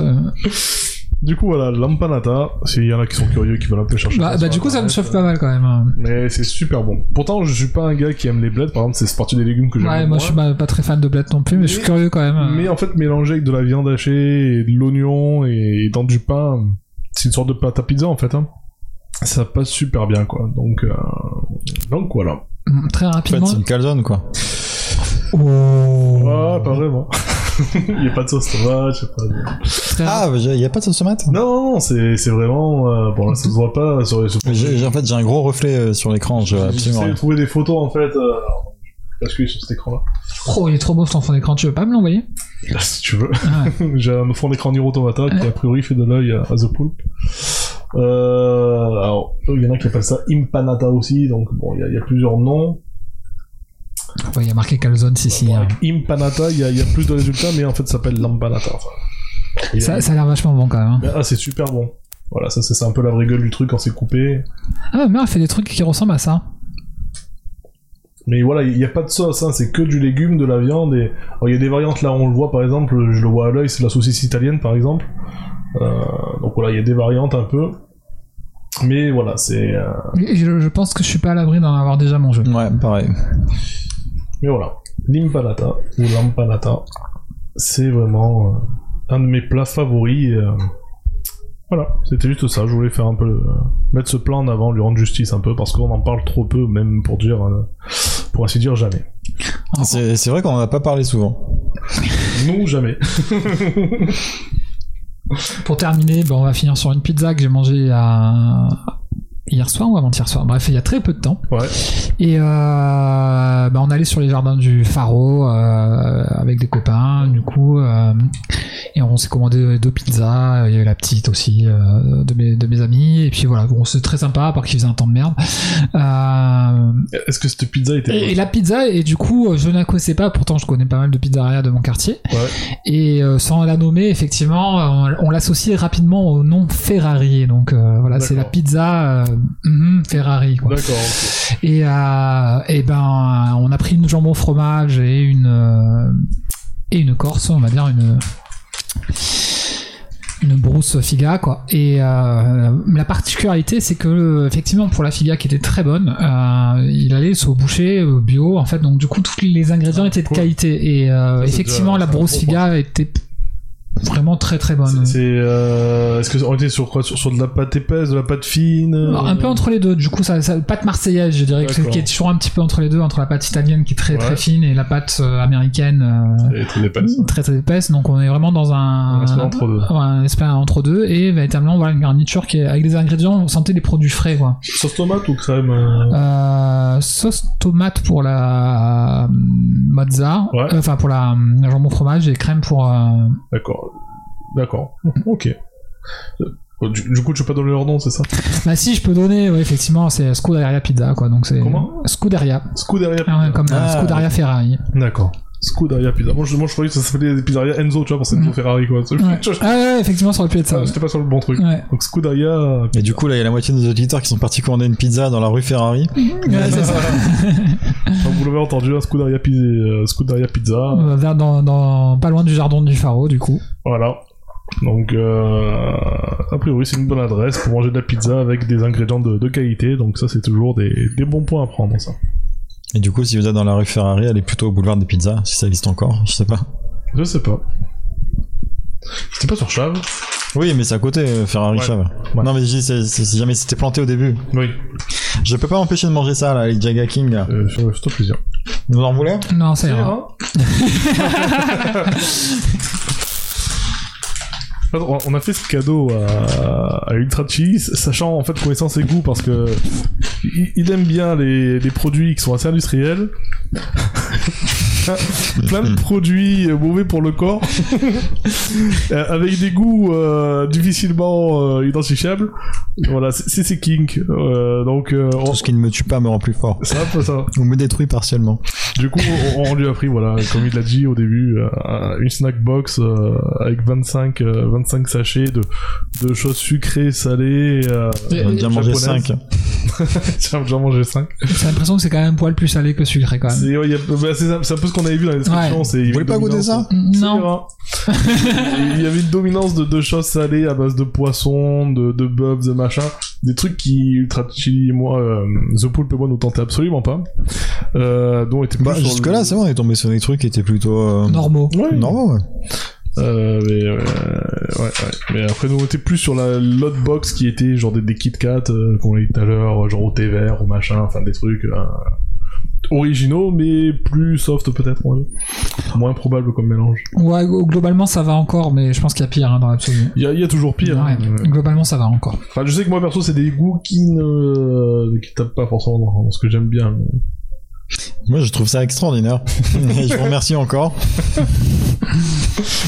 Du coup, voilà, l'empanada, s'il y en a qui sont curieux, qui veulent un peu chercher. Bah, ça bah, du coup, ça me chauffe pas mal quand même. hein. Mais c'est super bon. Pourtant, je suis pas un gars qui aime les bleds, par exemple, c'est partie des légumes que j'aime. Ouais, moi je suis pas, pas très fan de blettes non plus, mais, je suis curieux quand même. Mais en fait, mélanger avec de la viande hachée et de l'oignon et dans du pain, c'est une sorte de pâte à pizza en fait. Hein. Ça passe super bien quoi. Donc, euh... donc voilà. Mm, Très En fait, rapidement. c'est une calzone quoi. Oh. Ah, pas vraiment. Il y a pas de sauce tomate, je sais pas. Ah, il y a pas de sauce tomate Non, c'est c'est vraiment. euh, Bon, là, ça se voit pas sur les. sur- J'ai- En fait, j'ai un gros reflet euh, sur l'écran. Je J'essaie de trouver des photos en fait. euh, basculer sur cet écran-là. Oh, il est trop beau ton fond d'écran. Tu veux pas me l'envoyer? Là, si tu veux. Ah ouais. J'ai un fond d'écran Nier Automata qui a priori fait de l'œil à, à The Pulp. Euh, alors, il y en a qui appellent ça Impanata aussi, donc bon, il y, a- il y a plusieurs noms. Ouais, Il y a marqué Calzone, si, si. Bon, hein. avec Impanata, il y, a- il y a plus de résultats, mais en fait, ça s'appelle Lampanata. Enfin, a- Ça, ça a l'air vachement bon quand même. hein. Mais, ah, c'est super bon. Voilà, ça c'est un peu la vraie gueule du truc quand c'est coupé. Ah, ma mère elle fait des trucs qui ressemblent à ça. Mais voilà, il n'y a pas de sauce, hein, c'est que du légume, de la viande. Et alors, il y a des variantes là, on le voit par exemple, je le vois à l'œil, c'est la saucisse italienne par exemple. Euh, donc voilà, il y a des variantes un peu. Mais voilà, c'est. euh, je, je pense que je suis pas à l'abri d'en avoir déjà mangé. Ouais, pareil. Mais voilà, l'impanata ou l'ampanata, c'est vraiment euh, un de mes plats favoris. et, euh, Voilà, c'était juste ça. Je voulais faire un peu euh, mettre ce plat en avant, lui rendre justice un peu parce qu'on en parle trop peu, même pour dire, euh, pour ainsi dire jamais. C'est c'est vrai qu'on en a pas parlé souvent. Nous jamais. Pour terminer, ben, on va finir sur une pizza que j'ai mangée à... hier soir ou avant-hier soir. Bref, il y a très peu de temps. Ouais. Et euh, ben, on allait sur les jardins du Faro euh, avec des copains, du coup, euh, et on s'est commandé deux pizzas. Il y avait la petite aussi euh, de, mes, de mes amis. Et puis voilà, bon, c'est très sympa, à part qu'il faisait un temps de merde. Est-ce que cette pizza était et, et la pizza, et du coup, je ne la connaissais pas, pourtant je connais pas mal de pizzerias de mon quartier. Ouais. Et sans la nommer, effectivement, on, on l'associe rapidement au nom Ferrari. Donc voilà, c'est la pizza mhm, Ferrari. Quoi. D'accord. Et, euh, et ben, on a pris une jambon fromage et une euh, et une corse, on va dire une une brousse figa quoi. Et euh, la particularité, c'est que effectivement pour la figa qui était très bonne, euh, il allait au boucher bio en fait, donc du coup tous les ingrédients étaient de qualité. Et euh, Ça, effectivement déjà- la brousse figa était vraiment très très bonne. C'est. euh, Est-ce que on était sur quoi? Sur, sur de la pâte épaisse, de la pâte fine Alors, Un peu entre les deux, du coup, ça, ça pâte marseillaise, je dirais, que qui est toujours un petit peu entre les deux, entre la pâte italienne qui est très Ouais. très fine et la pâte euh, américaine euh, très épaisse. très très épaisse. Donc on est vraiment dans un, Un entre deux. Un espèce entre deux et véritablement voilà une garniture qui est avec des ingrédients, on sentait des produits frais quoi. Sauce tomate ou crème euh, Euh, sauce tomate pour la euh, mozza, Ouais. euh, enfin pour la, euh, jambon fromage et crème pour. euh, D'accord. D'accord. Ok. Euh, Du, du coup, tu peux pas donner leur nom, c'est ça? Bah si, je peux donner, ouais, effectivement, c'est Scuderia Pizza quoi. Donc c'est Comment? Scuderia, Scuderia Ah ouais, Pizza. comme euh, Ah. Scuderia Ferrari. D'accord. Scuderia Pizza. Moi je, moi, je croyais que ça s'appelait des pizzerias Enzo, tu vois, pour Enzo Mm. Ferrari, quoi. Ouais. Je- Ah ouais, effectivement, ça aurait pu être ça. Ah, ouais. J'étais pas sur le bon truc. Ouais. Donc Scuderia. Et du coup, là, il y a la moitié de nos auditeurs qui sont partis commander une pizza dans la rue Ferrari. Ouais, c'est ça. Enfin, vous l'avez entendu, hein, Scuderia Pizza. Scuderia Pizza. Euh, vers dans, dans, pas loin du jardin du Faro, du coup. Voilà. Donc, euh, a priori, c'est une bonne adresse pour manger de la pizza avec des ingrédients de, de qualité. Donc, ça, c'est toujours des, des bons points à prendre, ça. Et du coup, si vous êtes dans la rue Ferrari, allez plutôt au boulevard des pizzas, si ça existe encore, je sais pas. Je sais pas. C'était pas sur Chave Oui, mais c'est à côté, euh, Ferrari Ouais. Chave. Ouais. Non, mais je dis, c'est- c'est- si jamais c'était planté au début. Oui. Je peux pas m'empêcher de manger ça, là, les Jaga King, là. Euh, plaisir. Vous en voulez? Non, ça ira. On- a fait ce cadeau à, Ultra Cheese, sachant en fait connaissant ses goûts parce que il, aime bien les produits qui sont assez industriels. Plein de produits mauvais pour le corps, Euh, avec des goûts euh, difficilement euh, identifiables. Voilà, c'est c'est. Euh, donc, euh, on- Tout ce qui ne me tue pas me rend plus fort. c'est un peu ça. Ou me détruit partiellement. Du coup, on, on lui a pris, voilà, comme il l'a dit au début, euh, une snack box euh, avec 25, euh, 25 sachets de, de choses sucrées, salées. Euh, Et- On a déjà mangé japonaise. 5. J'ai déjà mangé 5. J'ai l'impression que c'est quand même un poil plus salé que sucré, quand même. C'est ouais, bah, un, peu ce qu'on avait vu dans la description. Ouais. Vous voulez pas goûter dominance- ça Non. il y avait une dominance de, de choses salées à base de poissons, de, de de machin. Des trucs qui, Ultra Chili et moi, euh, The Poulpe et moi, nous tentaient absolument pas. Euh, dont était plus Bah, le- jusque-là, c'est bon, on est tombé sur des trucs qui étaient plutôt. Euh... Normaux. Ouais. Normaux, ouais. Euh, mais, euh, ouais, ouais. mais après nous on était plus sur la l'autre box qui était genre des, des Kit Kat euh, qu'on a dit tout à l'heure, genre au thé vert, au machin, enfin des trucs originaux mais plus soft peut-être, moins probable comme mélange. Ouais, globalement, ça va encore, mais je pense qu'il y a pire hein, dans l'absolu. Il y a, il y a toujours pire. Ouais, hein. Euh, globalement, ça va encore. Enfin, je sais que moi perso c'est des goûts qui ne qui tapent pas forcément dans ce que j'aime bien. mais Moi, je trouve ça extraordinaire. Et je vous remercie encore.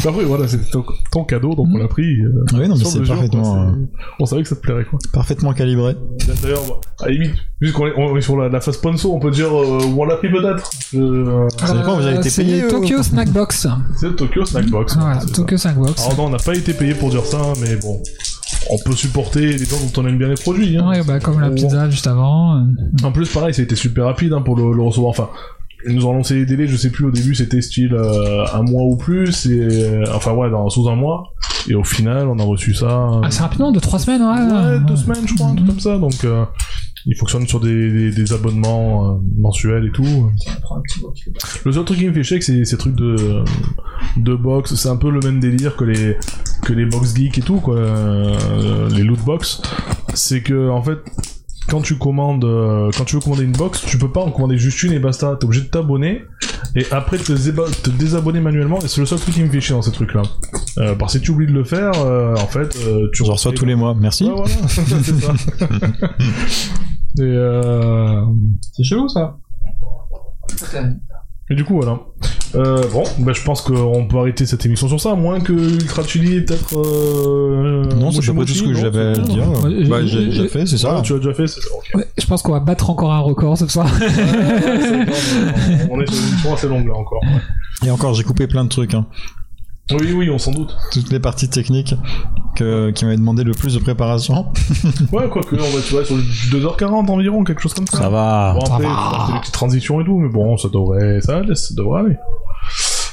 Bah oui, voilà, c'était ton, ton cadeau, donc on l'a pris. euh, Oui, non, mais c'est parfaitement, quoi, euh, On savait que ça te plairait, quoi. parfaitement calibré. D'ailleurs, bah, à la limite, vu qu'on est, on est sur la, la phase sponsor, on peut dire euh, où on l'a pris peut-être. Je- Ça dépend, vous avez été c'est payé ou- Tokyo Snackbox. C'est Tokyo Snackbox. Voilà. Tokyo Snackbox. Alors non, on n'a pas été payé pour dire ça, mais bon. On peut supporter les gens dont on aime bien les produits. Hein. Ouais, bah, comme la pizza juste avant. euh, En plus, pareil, ça a été super rapide hein, pour le, le recevoir. Enfin, ils nous ont lancé les délais, je sais plus, au début c'était style euh, un mois ou plus, et, euh, enfin ouais, dans, sous un mois. Et au final, on a reçu ça. euh, Assez rapidement, de 3 semaines, ouais. ouais, deux ouais. semaines, je crois, un truc comme ça. Donc, euh, il fonctionne sur des, abonnements euh, mensuels et tout. Le seul truc qui me fait chier, c'est ces trucs de, de box. C'est un peu le même délire que les, que les box geeks et tout, quoi. euh, les loot box. C'est que, en fait, quand tu commandes, euh, quand tu veux commander une box, tu peux pas en commander juste une et basta. T'es obligé de t'abonner et après te, te désabonner manuellement. Et c'est le seul truc qui me fait chier dans ces trucs-là. Euh, parce que si tu oublies de le faire, euh, en fait, euh, tu Je reçois tous les mois. Merci. Ouais, voilà, c'est ça. et, euh... C'est chelou ça. Et du coup, voilà. Euh, bon, bah, je pense qu'on peut arrêter cette émission sur ça, à moins que Ultra Chili, peut-être. Euh... Non, c'est près tout ce que j'avais à dire. Ouais, Bah, j'ai- déjà fait, c'est ça. Ah, tu l'as déjà fait, c'est ok. Ouais, je pense qu'on va battre encore un record ce soir. On est sur une émission assez longue là encore. Et encore, j'ai coupé plein de trucs. Hein. Oui, oui, on s'en doute. Toutes les parties techniques que, qui m'avaient demandé le plus de préparation. Ouais, quoique, on va tu vois, sur 2h40 environ, quelque chose comme ça. Ça va. Bon, Ça après, va. faut faire des petites transitions et tout, mais bon, ça devrait, ça, ça devrait aller.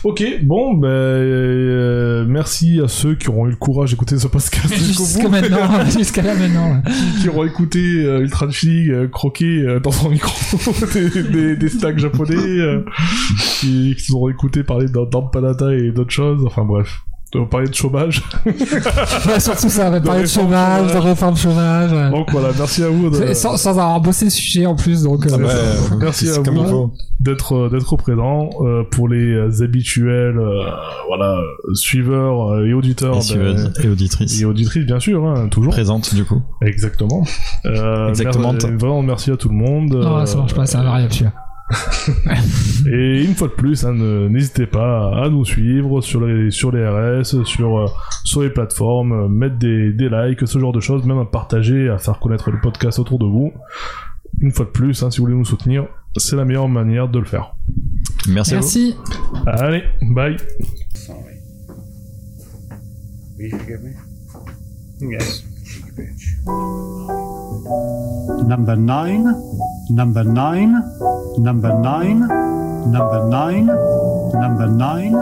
Ok, bon, ben, euh, merci à ceux qui auront eu le courage d'écouter ce podcast jusqu'au Jusqu'à bout, maintenant, jusqu'à là maintenant. qui auront écouté euh, Ultra Chili euh, croquer euh, dans son micro des, des, des stacks japonais, euh, qui, qui auront écouté parler d'Am- d'Ampanata et d'autres choses, enfin bref. On va parler de chômage. Ouais, surtout ça, on va parler de réforme chômage, de chômage. réforme chômage. ouais. Donc voilà, merci à vous de, Sans, sans avoir bossé le sujet en plus, donc. euh, euh, Merci à vous. d'être euh, d'être présent euh, pour les habituels euh, voilà suiveurs et auditeurs Et ben, et auditrices. et auditrices bien sûr hein, toujours Présentes, du coup. exactement euh, Exactement. vraiment merci à tout le monde Non, ça marche pas, c'est un variable celui-là. et une fois de plus hein, n'hésitez pas à nous suivre sur les sur les RS sur euh, sur les plateformes euh, mettre des, des likes ce genre de choses même à partager à faire connaître le podcast autour de vous une fois de plus hein, si vous voulez nous soutenir c'est la meilleure manière de le faire Merci, à vous. Merci. allez bye Sorry. Will you forgive me? Yes. Number nine, number nine, number nine, number nine, number nine,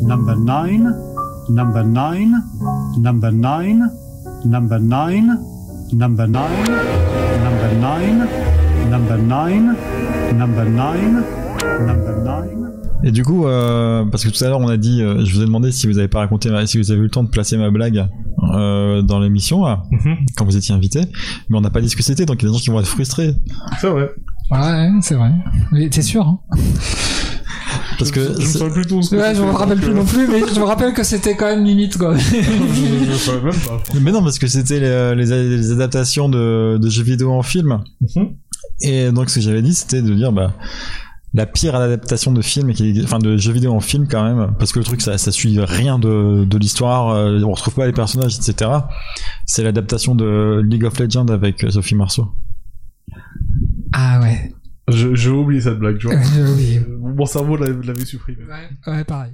number nine, number nine, number nine, number nine, number nine, number nine, number nine, number nine, number nine. Et du coup, euh, parce que tout à l'heure on a dit, euh, je vous ai demandé si vous avez pas raconté, si vous avez eu le temps de placer ma blague euh, dans l'émission là, Mhm. quand vous étiez invité, mais on n'a pas dit ce que c'était, donc il y a des gens qui vont être frustrés c'est vrai Ouais, c'est vrai. Mais t'es sûr, hein parce que je, je me plus tout ce que Ouais, je me rappelle plus euh, non plus, mais je me rappelle que c'était quand même limite, quoi. je, je, je savais même pas. mais non parce que c'était les, les- les adaptations de, de jeux vidéo en film, Mhm. et donc ce que j'avais dit c'était de dire bah la pire adaptation de film, qui, enfin de jeux vidéo en film quand même, parce que le truc ça, ça suit rien de, de l'histoire, euh, on retrouve pas les personnages, etc. C'est l'adaptation de League of Legends avec euh, Sophie Marceau. Ah ouais. Je- J'ai oublié cette blague, tu vois. Oui. Mon cerveau l'avait l'avait supprimé. Ouais, pareil.